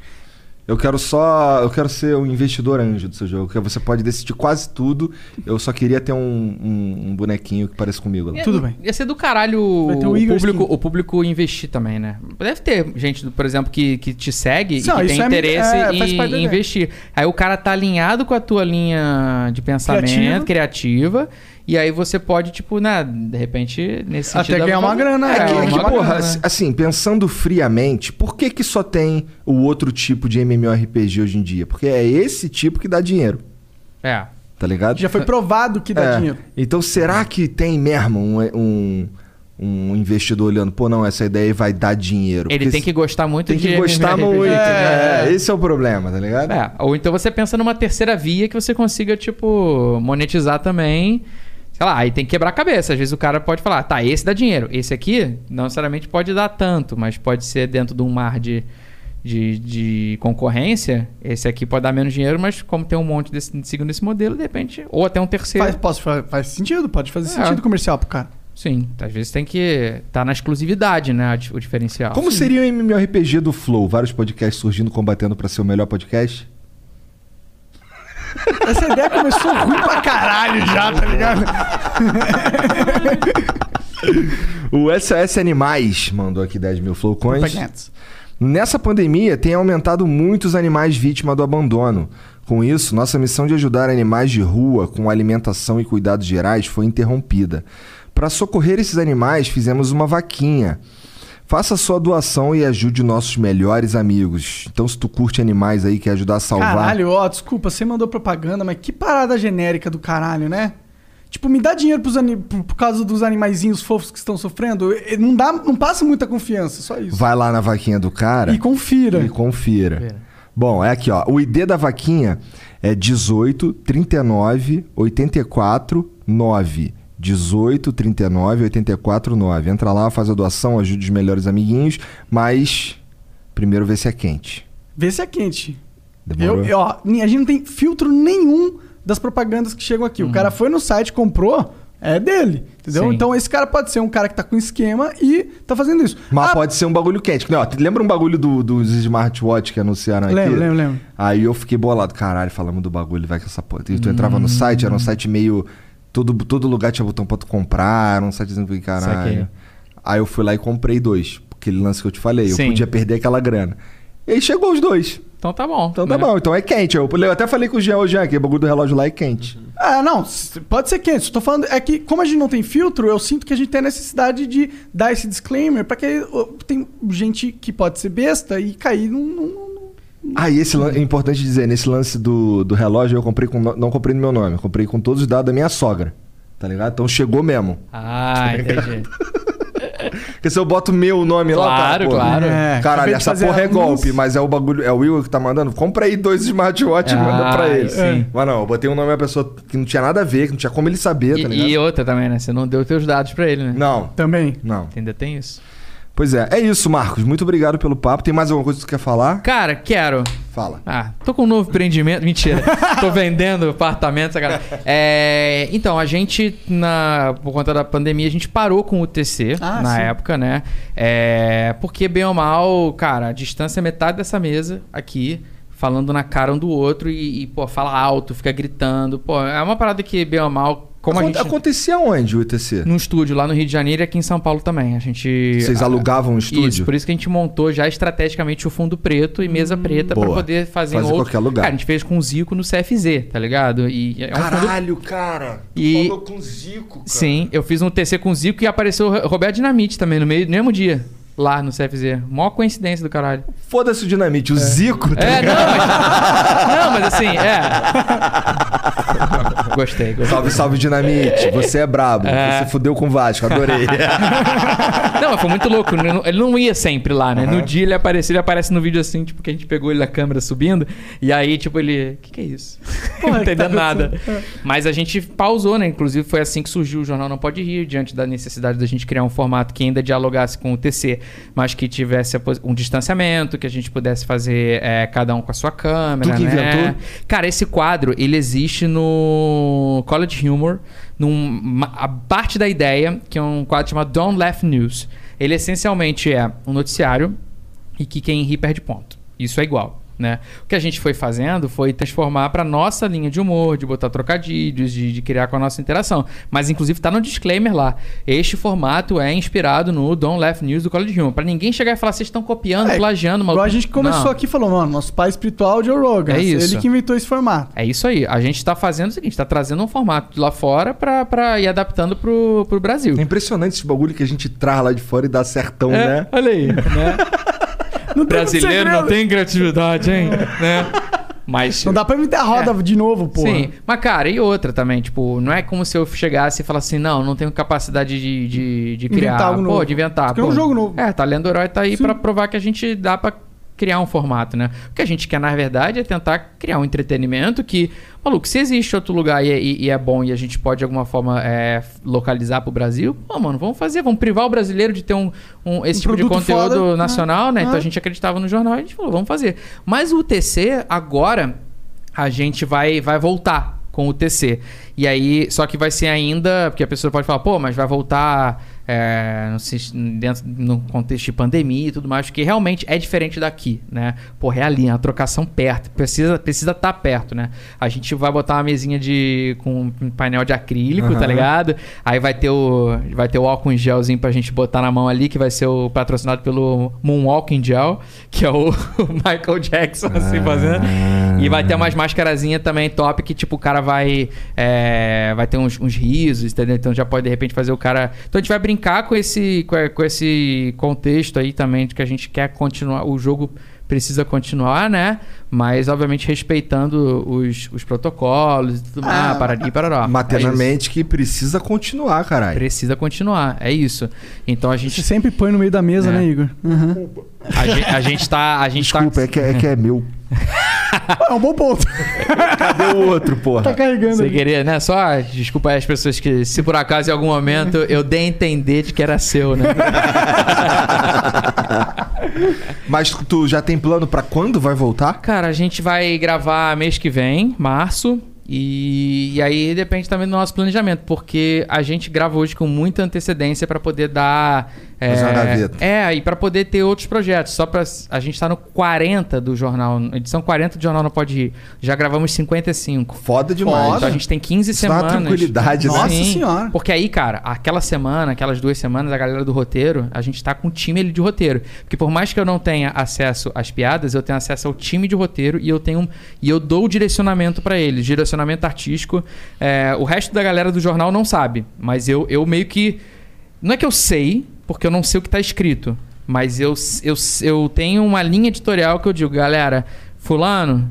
Eu quero só. Eu quero ser o investidor anjo do seu jogo. Que você pode decidir quase tudo. Eu só queria ter um, um- um bonequinho que pareça comigo. lá. Tudo bem. Ia ser do caralho o o público, o público investir também, né? Deve ter gente, por exemplo, que, que te segue Não, e que tem é- interesse é, em, em investir. Aí o cara tá alinhado com a tua linha de pensamento, Criativa. criativa. E aí você pode, tipo, né, de repente, nesse Até sentido... ganhar uma grana, É, é, É que, uma é que, grana, porra, né? assim, assim, pensando friamente, por que, que só tem o outro tipo de MMORPG hoje em dia? Porque é esse tipo que dá dinheiro, É. tá ligado? Já foi provado que dá É. dinheiro. Então será que tem mesmo um, um, um investidor olhando, pô, não, essa ideia aí vai dar dinheiro? Ele Porque tem que gostar muito tem de que gostar MMORPG, muito. né? É, esse é o problema, tá ligado? É, ou então você pensa numa terceira via que você consiga, tipo, monetizar também. Sei lá, aí tem que quebrar a cabeça. Às vezes o cara pode falar, tá, esse dá dinheiro. Esse aqui não necessariamente pode dar tanto, mas pode ser dentro de um mar de, de, de concorrência. Esse aqui pode dar menos dinheiro, mas como tem um monte desse, seguindo esse modelo, de repente. Ou até um terceiro. Faz, posso, faz, faz sentido, pode fazer É. sentido comercial pro cara. Sim, às vezes tem que estar na exclusividade, né? O diferencial. Como seria o MMORPG do Flow? Vários podcasts surgindo, combatendo pra ser o melhor podcast? Essa ideia começou ruim pra caralho já, tá ligado? O SOS Animais mandou aqui 10 mil flowcoins. Nessa pandemia, tem aumentado muitos animais vítimas do abandono. Com isso, nossa missão de ajudar animais de rua com alimentação e cuidados gerais foi interrompida. Para socorrer esses animais, fizemos uma vaquinha. Faça sua doação e ajude nossos melhores amigos. Então, se tu curte animais aí, quer ajudar a salvar. Caralho, ó, desculpa, você mandou propaganda, mas que parada genérica do caralho, né? Tipo, me dá dinheiro pros ani- por, por causa dos animaizinhos fofos que estão sofrendo. E- Não, dá, não passa muita confiança, só isso. Vai lá na vaquinha do cara E confira. e confira. Bom, é aqui, ó. O ID da vaquinha é 18 39 84 9. 18 39 84 9. Entra lá, faz a doação, ajude os melhores amiguinhos, mas primeiro vê se é quente. Vê se é quente. Demorou? Eu, eu- ó, a gente não tem filtro nenhum das propagandas que chegam aqui. O cara foi no site, comprou, é dele. Entendeu? Sim. Então esse cara pode ser um cara que tá com esquema e tá fazendo isso. Mas Ah, pode ser um bagulho quente. Não, lembra um bagulho do- dos smartwatch que anunciaram aqui? Lembro, lembro, lembro. Aí eu fiquei bolado. Caralho, falamos do bagulho, vai com essa porra. E tu entrava no site, era um site meio... Todo, todo lugar tinha botão pra tu comprar, um sitezinho que caralho. Saquei. Aí eu fui lá e comprei dois. Aquele lance que eu te falei. Eu Sim. podia perder aquela grana. E aí chegou os dois. Então tá bom. Então tá né? bom, então é quente. Eu, eu até falei com o Jean, ô Jean, que o bagulho do relógio lá é quente. Ah, não, pode ser quente. Estou falando é que como a gente não tem filtro, eu sinto que a gente tem a necessidade de dar esse disclaimer para que tem gente que pode ser besta e cair num, num- Ah, e esse lan- é importante dizer, nesse lance do, do relógio eu comprei com. Não comprei no meu nome, comprei com todos os dados da minha sogra. Tá ligado? Então chegou mesmo. Ah, entendi. Porque se eu boto meu nome lá, Claro, cara, pô, claro. É, Caralho, essa porra é golpe, mas é o bagulho. É o Will que tá mandando. Compra aí dois smartwatch e manda Ah, pra ele. sim. Mas não, eu botei um nome da pessoa que não tinha nada a ver, que não tinha como ele saber, tá ligado? E, e outra também, né? Você não deu teus dados pra ele, né? Não, também. não. Ainda tem isso. Pois é, é isso, Marcos. Muito obrigado pelo papo. Tem mais alguma coisa que tu quer falar? Cara, quero. Fala. Ah, tô com um novo empreendimento. Mentira. tô vendendo apartamentos, cara. É, então, a gente, na, por conta da pandemia, a gente parou com o TC Ah, na sim. época, né? É, porque, bem ou mal, cara, a distância é metade dessa mesa aqui. Falando na cara um do outro e, e, pô, fala alto, fica gritando. Pô, é uma parada que, bem ou mal, como a Aconte- gente. Acontecia onde o UTC? Num estúdio lá no Rio de Janeiro e aqui em São Paulo também. A gente. Vocês alugavam um estúdio? Isso, por isso que a gente montou já estrategicamente o fundo preto e mesa preta pra Boa. poder fazer, Fazer em outro... qualquer lugar. Cara, a gente fez com o Zico no CFZ, tá ligado? E é um fundo... Caralho, cara. E- Falou com o Zico, cara. Sim, eu fiz um TC com o Zico e apareceu o Roberto Dinamite também no meio, no mesmo dia. Lá no CFZ. Mó coincidência do caralho. Foda-se o dinamite, o Zico, tá É, não, mas... Não, mas assim, é... Gostei, gostei. Salve, salve, dinamite. Você é brabo. É. Você fudeu com o Vasco, adorei. Não, mas foi muito louco. Ele não- Ele não ia sempre lá, né? No dia ele apareceu, ele aparece no vídeo assim, tipo, que a gente pegou ele na câmera subindo. E aí, tipo, ele. O que, que é isso? não que entendendo tá nada. acontecendo? Mas a gente pausou, né? Inclusive, foi assim que surgiu o Jornal Não Pode Rir, diante da necessidade da gente criar um formato que ainda dialogasse com o TC, mas que tivesse um distanciamento, que a gente pudesse fazer é, cada um com a sua câmera. Tu que né? inventou? Cara, esse quadro, ele existe no College Humor, num, a parte da ideia, que é um quadro chamado Don't Laugh News. Ele essencialmente é um noticiário e que quem ri perde ponto. Isso é igual. Né? O que a gente foi fazendo foi transformar para nossa linha de humor, de botar trocadilhos, de, de criar com a nossa interação. Mas, inclusive, tá no disclaimer lá. Este formato é inspirado no Don't Laugh News do College Humor. Para ninguém chegar e falar, vocês estão copiando, É, plagiando. Igual a gente começou Não. aqui e falou, mano, nosso pai espiritual é o Joe Rogan. É isso. Ele que inventou esse formato. É isso aí. A gente tá fazendo o seguinte, tá trazendo um formato de lá fora pra, pra ir adaptando pro, pro Brasil. É impressionante esse bagulho que a gente traz lá de fora e dá certão, É, né? Olha aí, né? Não Brasileiro não tem criatividade, hein? né? Mas... Não dá pra inventar a roda de novo, pô. Sim, mas cara, e outra também, tipo, não é como se eu chegasse e falasse assim, não, não tenho capacidade de, de, de criar, Inventar algo pô, novo. de inventar. Criar um pô. jogo novo. É, Talento do Herói tá aí Sim. pra provar que a gente dá pra criar um formato, né? O que a gente quer, na verdade, é tentar criar um entretenimento que, maluco, se existe outro lugar e, é- e- e é bom e a gente pode, de alguma forma, é, localizar pro Brasil, pô, mano, vamos fazer, vamos privar o brasileiro de ter um, um- esse Um tipo de conteúdo foda, nacional, né? né? Então a gente acreditava no jornal e a gente falou, vamos fazer. Mas o UTC, agora, a gente vai, vai voltar com o TC. E aí, só que vai ser ainda. Porque a pessoa pode falar, pô, mas vai voltar. É, dentro no contexto de pandemia e tudo mais, que realmente é diferente daqui, né? Porra, é ali, é uma trocação perto, precisa precisa estar perto, né? A gente vai botar uma mesinha de com um painel de acrílico, tá Aham. ligado? Aí vai ter o vai ter o álcool em gelzinho pra gente botar na mão ali, que vai ser o patrocinado pelo Moonwalking Gel, que é o Michael Jackson assim fazendo. E vai ter umas mascarazinhas também top que, tipo, o cara vai. é, vai ter uns, uns risos, entendeu? Então já pode de repente fazer o cara. Então a gente vai brincar com esse, com, esse contexto aí também, de que a gente quer continuar. O jogo precisa continuar, né? Mas, obviamente, respeitando os, os protocolos e tudo mais. Ah, parari, parará. Maternamente que precisa continuar, É caralho. Precisa continuar, é isso. Então a Você gente. sempre põe no meio da mesa, É. né, Igor? Uhum. A gente, a gente tá. A gente Desculpa, tá... é, que, é que é meu. É um bom ponto. Cadê o outro, porra? tá carregando Sem ali. querer, né? Só desculpa aí as pessoas que, se por acaso em algum momento eu dei a entender de que era seu, né? Mas tu já tem plano pra quando vai voltar? Cara, a gente vai gravar mês que vem, março. E, e aí depende também do nosso planejamento, porque a gente grava hoje com muita antecedência para poder dar. Fazer uma gaveta. É, e para poder ter outros projetos. Só para A gente tá no 40 do jornal, edição 40 do jornal Não Pode Ir. Já gravamos 55. Foda demais. Então a gente tem 15 Isso dá uma semanas. tranquilidade, né? Nossa Sim, senhora. Porque aí, cara, aquela semana, aquelas duas semanas, a galera do roteiro, a gente tá com um time ali de roteiro. Porque por mais que eu não tenha acesso às piadas, eu tenho acesso ao time de roteiro e eu tenho e eu dou o direcionamento pra eles, direcionamento artístico. É, o resto da galera do jornal não sabe, mas eu, eu meio que não é que eu sei, porque eu não sei o que tá escrito, mas eu, eu, eu tenho uma linha editorial que eu digo, galera, fulano,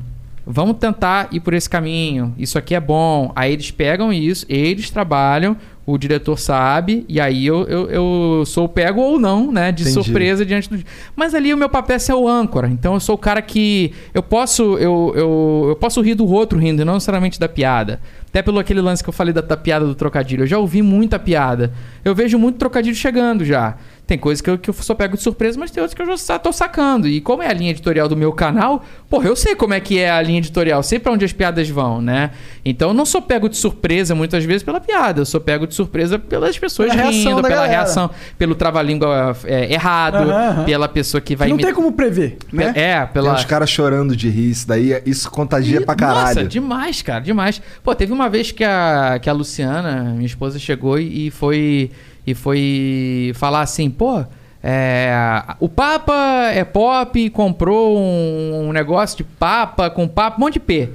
vamos tentar ir por esse caminho, isso aqui é bom. Aí eles pegam isso, eles trabalham, o diretor sabe, e aí eu, eu, eu sou pego ou não, né? De Entendi. surpresa diante do. Mas ali o meu papel é ser o âncora. Então eu sou o cara que. Eu posso. Eu, eu, eu posso rir do outro rindo, e não necessariamente da piada. Até pelo aquele lance que eu falei da, da piada do trocadilho. Eu já ouvi muita piada. Eu vejo muito trocadilho chegando já. Tem coisas que eu, que eu só pego de surpresa, mas tem outras que eu já tô sacando. E como é a linha editorial do meu canal, porra, eu sei como é que é a linha editorial, sei pra onde as piadas vão, né? Então eu não sou pego de surpresa muitas vezes pela piada, eu sou pego de surpresa pelas pessoas Pela rindo, pela galera. reação, pelo trava-língua é, errado, Aham, aham. pela pessoa que vai não imi- tem como prever, né? É, Tem pela. uns caras chorando de rir, isso daí, isso contagia pra caralho. Nossa, demais, cara, demais. Pô, teve uma vez que a, que a Luciana, minha esposa, chegou e e foi, e foi falar assim, pô. é, o Papa é pop e comprou um, um negócio de Papa com Papa, um monte de P.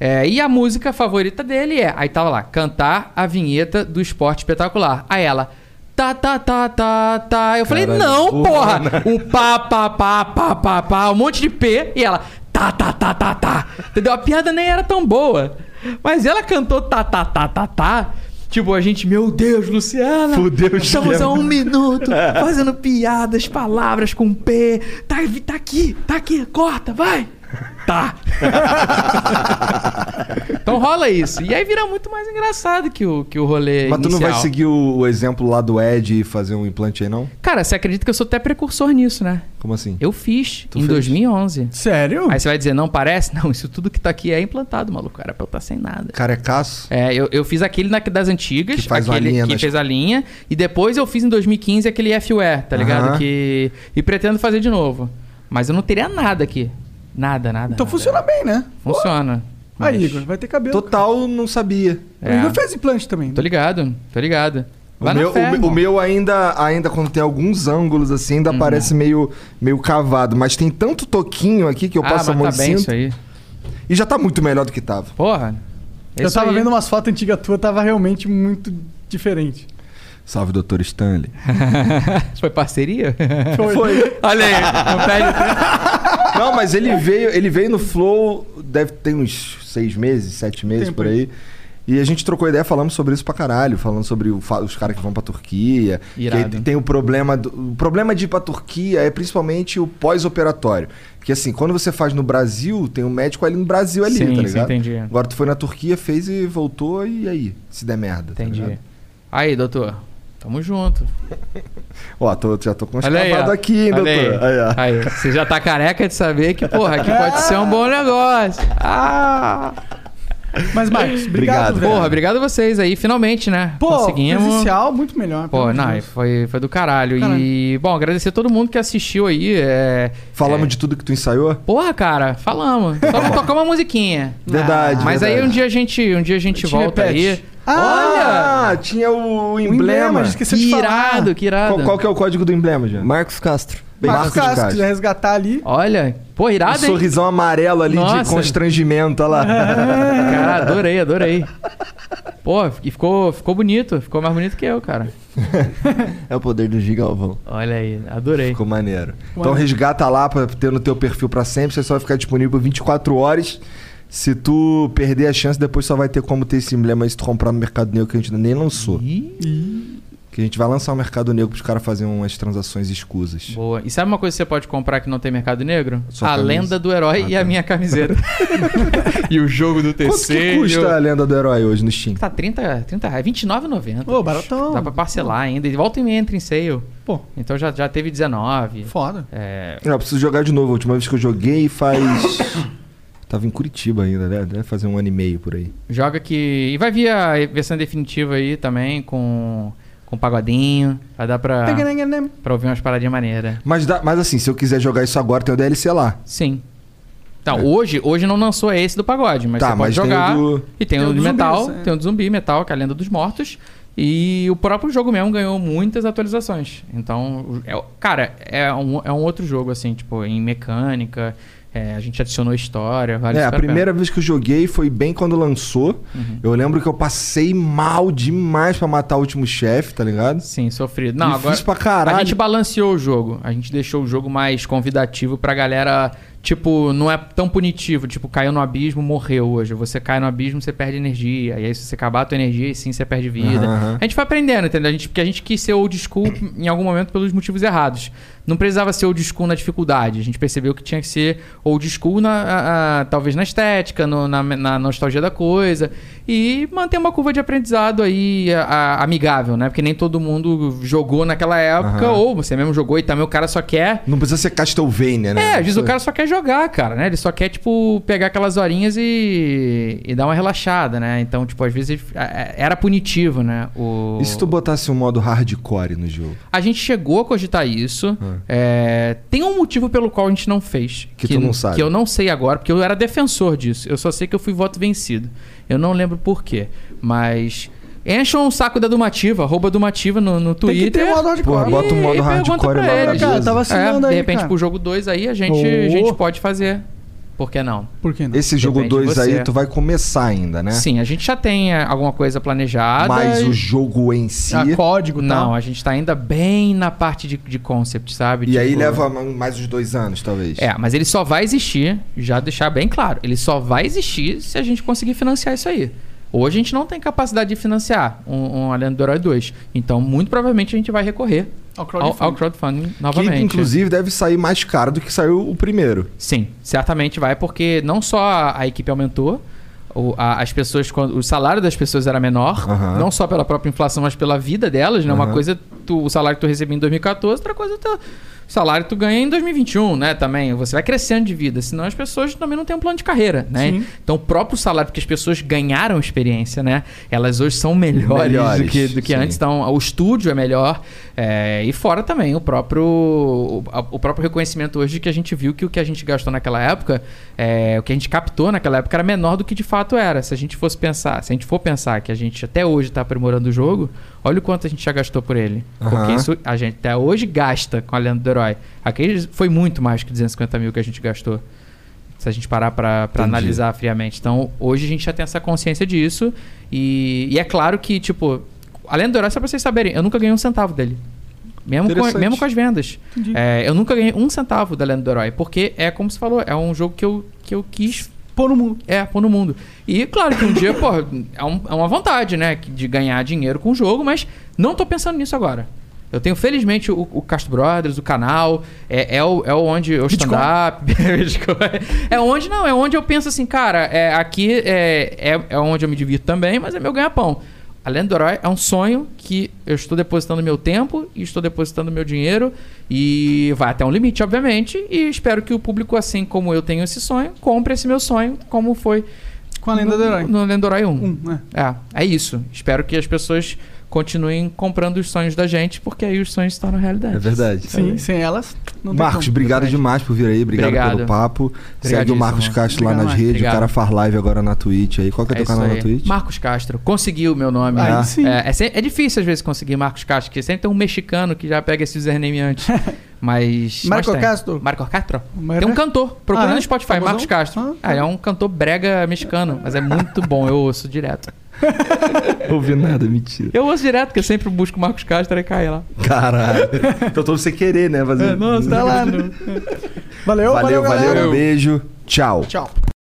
É, e a música favorita dele é. Aí tava lá, cantar a vinheta do esporte espetacular. Aí ela. Tá, tá, tá, tá, tá. Eu falei, Caralho, não, porra, porra! O pá, pá, pá, pá, pá, pá, um monte de P. E ela, tá, tá, tá, tá, tá. Entendeu? A piada nem era tão boa. Mas ela cantou tá, tá, tá, tá, tá. Tipo, a gente, meu Deus, Luciana. Fudeu Estamos a um minuto fazendo piadas, palavras com P. Tá, tá aqui, tá aqui, corta, vai. Tá. então rola isso. E aí vira muito mais engraçado que o, que o rolê Mas tu não vai seguir o, o exemplo lá do Ed e fazer um implante aí, não? Cara, você acredita que eu sou até precursor nisso, né? Como assim? Eu fiz Tu em fez? 2011. Sério? Aí você vai dizer, não parece? Não, isso tudo que tá aqui é implantado, maluco. Era pra eu estar sem nada. Carecaço? É, eu, eu fiz aquele na- das antigas, Que faz uma aquele linha que nas- fez a linha, e depois eu fiz em 2015 aquele FUE, tá ligado? Que E pretendo fazer de novo. Mas eu não teria nada aqui. Nada, nada. Então nada. funciona bem, né? Funciona. Aí, Mas- Igor, vai ter cabelo. Total, não sabia. O É. Igor fez implante também. né? Tô ligado, tô ligado. O Vai na meu, fé, o o, meu ainda, ainda quando tem alguns ângulos assim, ainda Uhum. parece meio, meio cavado. Mas tem tanto toquinho aqui que eu ah, passo a mas mão tá bem sinto. isso aí. E já tá muito melhor do que tava. Porra. é Eu tava aí. vendo umas fotos antigas tuas, tava realmente muito diferente. Salve, doutor Stanley. Foi parceria? Foi. Olha aí, não perde Não, mas ele veio, ele veio no Flow, deve ter uns seis meses, sete meses Tempo por aí. E a gente trocou ideia, falamos sobre isso pra caralho. Falando sobre o os caras que vão pra Turquia. Que Irado. aí tem o problema... Do, o problema de ir pra Turquia é principalmente o pós-operatório. Porque assim, quando você faz no Brasil, tem um médico ali no Brasil ali, Sim, tá sim, ligado? entendi. Agora tu foi na Turquia, fez e voltou, e aí? Se der merda, tá Entendi. ligado? Aí, doutor. Tamo junto. Ó, tô, já tô ó. aqui, hein, doutor? Aí. Aí, ó. Aí, você já tá careca de saber que, porra, aqui pode ser um bom negócio. Ah! Mas, Marcos, obrigado. Porra, obrigado a vocês aí, finalmente, né? Pô, Conseguimos. presencial, muito melhor. Pô, não, Deus. foi, foi do caralho. Caralho. E, bom, agradecer a todo mundo que assistiu aí. É... Falamos é, de tudo que tu ensaiou? Porra, cara, falamos. Só não tocamos uma musiquinha. Verdade, Mas aí verdade. um dia a gente, um dia a gente A gente volta repete. aí. Ah, tinha o O emblema. esqueci Que de falar. irado, que irado. Qual, qual que é o código do emblema, já? Marcos Castro. Marcos Marcos de Castro, quiser resgatar ali. Olha, pô, Um irado, hein? sorrisão amarelo ali de Nossa. constrangimento, olha lá. Cara, adorei, adorei. Pô, e ficou, ficou bonito. Ficou mais bonito que eu, cara. É o poder do Gigalvão. Olha aí, adorei. Ficou maneiro. Então resgata lá pra ter no teu perfil pra sempre. Você só vai ficar disponível 24 horas. Se tu perder a chance, depois só vai ter como ter esse emblema aí se tu comprar no Mercado Negro, que a gente ainda nem lançou. Ih, Que a gente vai lançar o Mercado Negro pros caras fazerem umas transações escusas. boa. E sabe uma coisa que você pode comprar que não tem mercado negro? Sua a camisa. lenda do herói Ah, e tá. a minha camiseta. e o jogo do TC. Quanto que custa o- a lenda do herói hoje no Steam? Tá 30, 30 reais, R$29,90. Ô, baratão. Dá pra parcelar ainda. E volta e meia entra em sale. Pô, Então já, já teve 19. foda. É, Eu preciso jogar de novo. A última vez que eu joguei faz. Tava em Curitiba ainda, né? Deve fazer um ano e meio por aí. joga que. E vai vir a versão definitiva aí também com, com pagodinho. Vai dar pra, pra ouvir umas paradinhas maneiras. Mas, dá, mas assim, se eu quiser jogar isso agora, tem o DLC lá. Sim. Então, hoje, hoje não lançou esse do pagode, mas É. Tá, você pode mas tem jogar. o do- E tem, Tem o o de dos metal, zumbis, é. tem o do zumbi metal, que é a lenda dos mortos. E o próprio jogo mesmo ganhou muitas atualizações. Então, o- é, cara, é um, é um outro jogo, assim, tipo, em mecânica. É, a gente adicionou história, vale é, a primeira vez que eu joguei foi bem quando lançou. Uhum. Eu lembro que eu passei mal demais pra matar o último chefe, tá ligado? Sim, sofrido. Não, Difícil agora pra caralho. a gente balanceou o jogo. A gente deixou o jogo mais convidativo pra galera, Tipo, não é tão punitivo. Tipo, caiu no abismo, morreu hoje. Você cai no abismo, você perde energia. E aí, se você acabar a tua energia, sim você perde vida. Aham. A gente foi aprendendo, entendeu? A gente, porque a gente quis ser old school em algum momento pelos motivos errados. Não precisava ser old school na dificuldade. A gente percebeu que tinha que ser old school, na, a- a- talvez na estética, no- na, na nostalgia da coisa. E manter uma curva de aprendizado aí a- amigável, né? Porque nem todo mundo jogou naquela época, Aham. ou você mesmo jogou e também o cara só quer. Não precisa ser Castlevania, né? É, às vezes o cara só quer jogar, cara, né? Ele só quer, tipo, pegar aquelas horinhas e, e dar uma relaxada, né? Então, tipo, às vezes é, era punitivo, né? O... E se tu botasse um modo hardcore no jogo? A gente chegou a cogitar isso. É, tem um motivo pelo qual a gente não fez. Que tu não sabe. Que eu não sei agora, porque eu era defensor disso. Eu só sei que eu fui voto vencido. Eu não lembro por quê. Mas. Encham um saco da Dumativa, arroba Dumativa no, no Tem que Twitter. ter modo hardcore. Bota um modo hardcore pra lá. Cara, vacilando É, de aí, repente, cara. pro jogo 2 aí, a gente, a Oh. gente pode fazer. Por que não? Por que não? Esse jogo Depende de 2 você. aí, tu vai começar ainda, né? Sim, a gente já tem é, alguma coisa planejada. Mas e- o jogo em si. Ah, código e Não, a gente tá ainda bem na parte de, de concept, sabe? E aí Tipo- leva mais uns dois anos, talvez. É, mas ele só vai existir, já deixar bem claro, ele só vai existir se a gente conseguir financiar isso aí. Hoje a gente não tem capacidade de financiar um, um Além do Herói 2. Então, muito provavelmente a gente vai recorrer Ao ao, crowdfunding. ao crowdfunding Que novamente. inclusive deve sair mais caro do que saiu o primeiro. Sim, certamente vai, porque não só a, a equipe aumentou, o- a- as pessoas, quando- o salário das pessoas era menor, não só pela própria inflação, mas pela vida delas, né? Uma Aham. coisa, tu- o salário que tu recebia em 2014, outra coisa, tu, salário que tu ganha em 2021, né? Também, você vai crescendo de vida, senão as pessoas também não têm um plano de carreira, né? Sim. Então, o próprio salário, porque as pessoas ganharam experiência, né? Elas hoje são melhores, Melhores, do que, do que antes, então o estúdio é melhor, é, e fora também o próprio, o, o próprio reconhecimento hoje de que a gente viu que o que a gente gastou naquela época, é, o que a gente captou naquela época era menor do que de fato era. Se a gente fosse pensar, se a gente for pensar que a gente até hoje está aprimorando o jogo, olha o quanto a gente já gastou por ele. Porque Aham. isso a gente até hoje gasta com a Lenda do Herói. Aquele foi muito mais que 250 mil que a gente gastou. Se a gente parar Entendi. analisar friamente. Então, hoje a gente já tem essa consciência disso. E, e é claro que, tipo, a Lenda do Herói, só pra vocês saberem, eu nunca ganhei um centavo dele. Mesmo com, mesmo com as vendas. É, eu nunca ganhei um centavo da Lenda do Herói. Porque é como você falou, é um jogo que eu, que eu quis Pô no mundo. é, pôr no mundo. E claro que um dia, pô, é, um- é uma vontade, né? De ganhar dinheiro com o jogo, mas não tô pensando nisso agora. Eu tenho, felizmente, o, o Castro Brothers, o canal, é, é, o, é onde o Bitcoin. stand-up. Bitcoin. é onde, não, é onde eu penso assim, cara, é, aqui é, é, é onde eu me divirto também, mas é meu ganha-pão. A Lenda do Herói é um sonho que eu estou depositando meu tempo e estou depositando meu dinheiro e vai até um limite, obviamente, e espero que o público, assim como eu tenho esse sonho, compre esse meu sonho, como foi Com a lenda do herói. no Lenda do Herói 1. Um, né? É, é isso. Espero que as pessoas continuem comprando os sonhos da gente, porque aí os sonhos se tornam realidade. É verdade. Sim, sem elas. Não Marcos, como. obrigado demais por vir aí, obrigado, Obrigado. pelo papo. Segue o. Marcos Castro lá Obrigado, nas Marcos. redes, Obrigado. o cara faz live agora na Twitch aí. Qual que é, É teu canal aí. na Twitch? Marcos Castro. Conseguiu o meu nome. Ah. sim. É, é, é difícil às vezes conseguir Marcos Castro, porque sempre tem um mexicano que já pega esse username antes. Mas. Marco mas tem. Castro? Marco Castro? Mas Tem um é? cantor. Procura Ah, é? no Spotify, Famosão? Marcos Castro. Ah, Ah, é um cantor brega mexicano, mas é muito bom. Eu ouço direto. Não ouvi nada, mentira. Eu ouço direto, porque eu sempre busco Marcos Castro e cai lá. Caralho. então tô você querer, né? Fazer... Tá lá. né? Valeu, valeu, valeu, valeu, um beijo. Tchau. Tchau.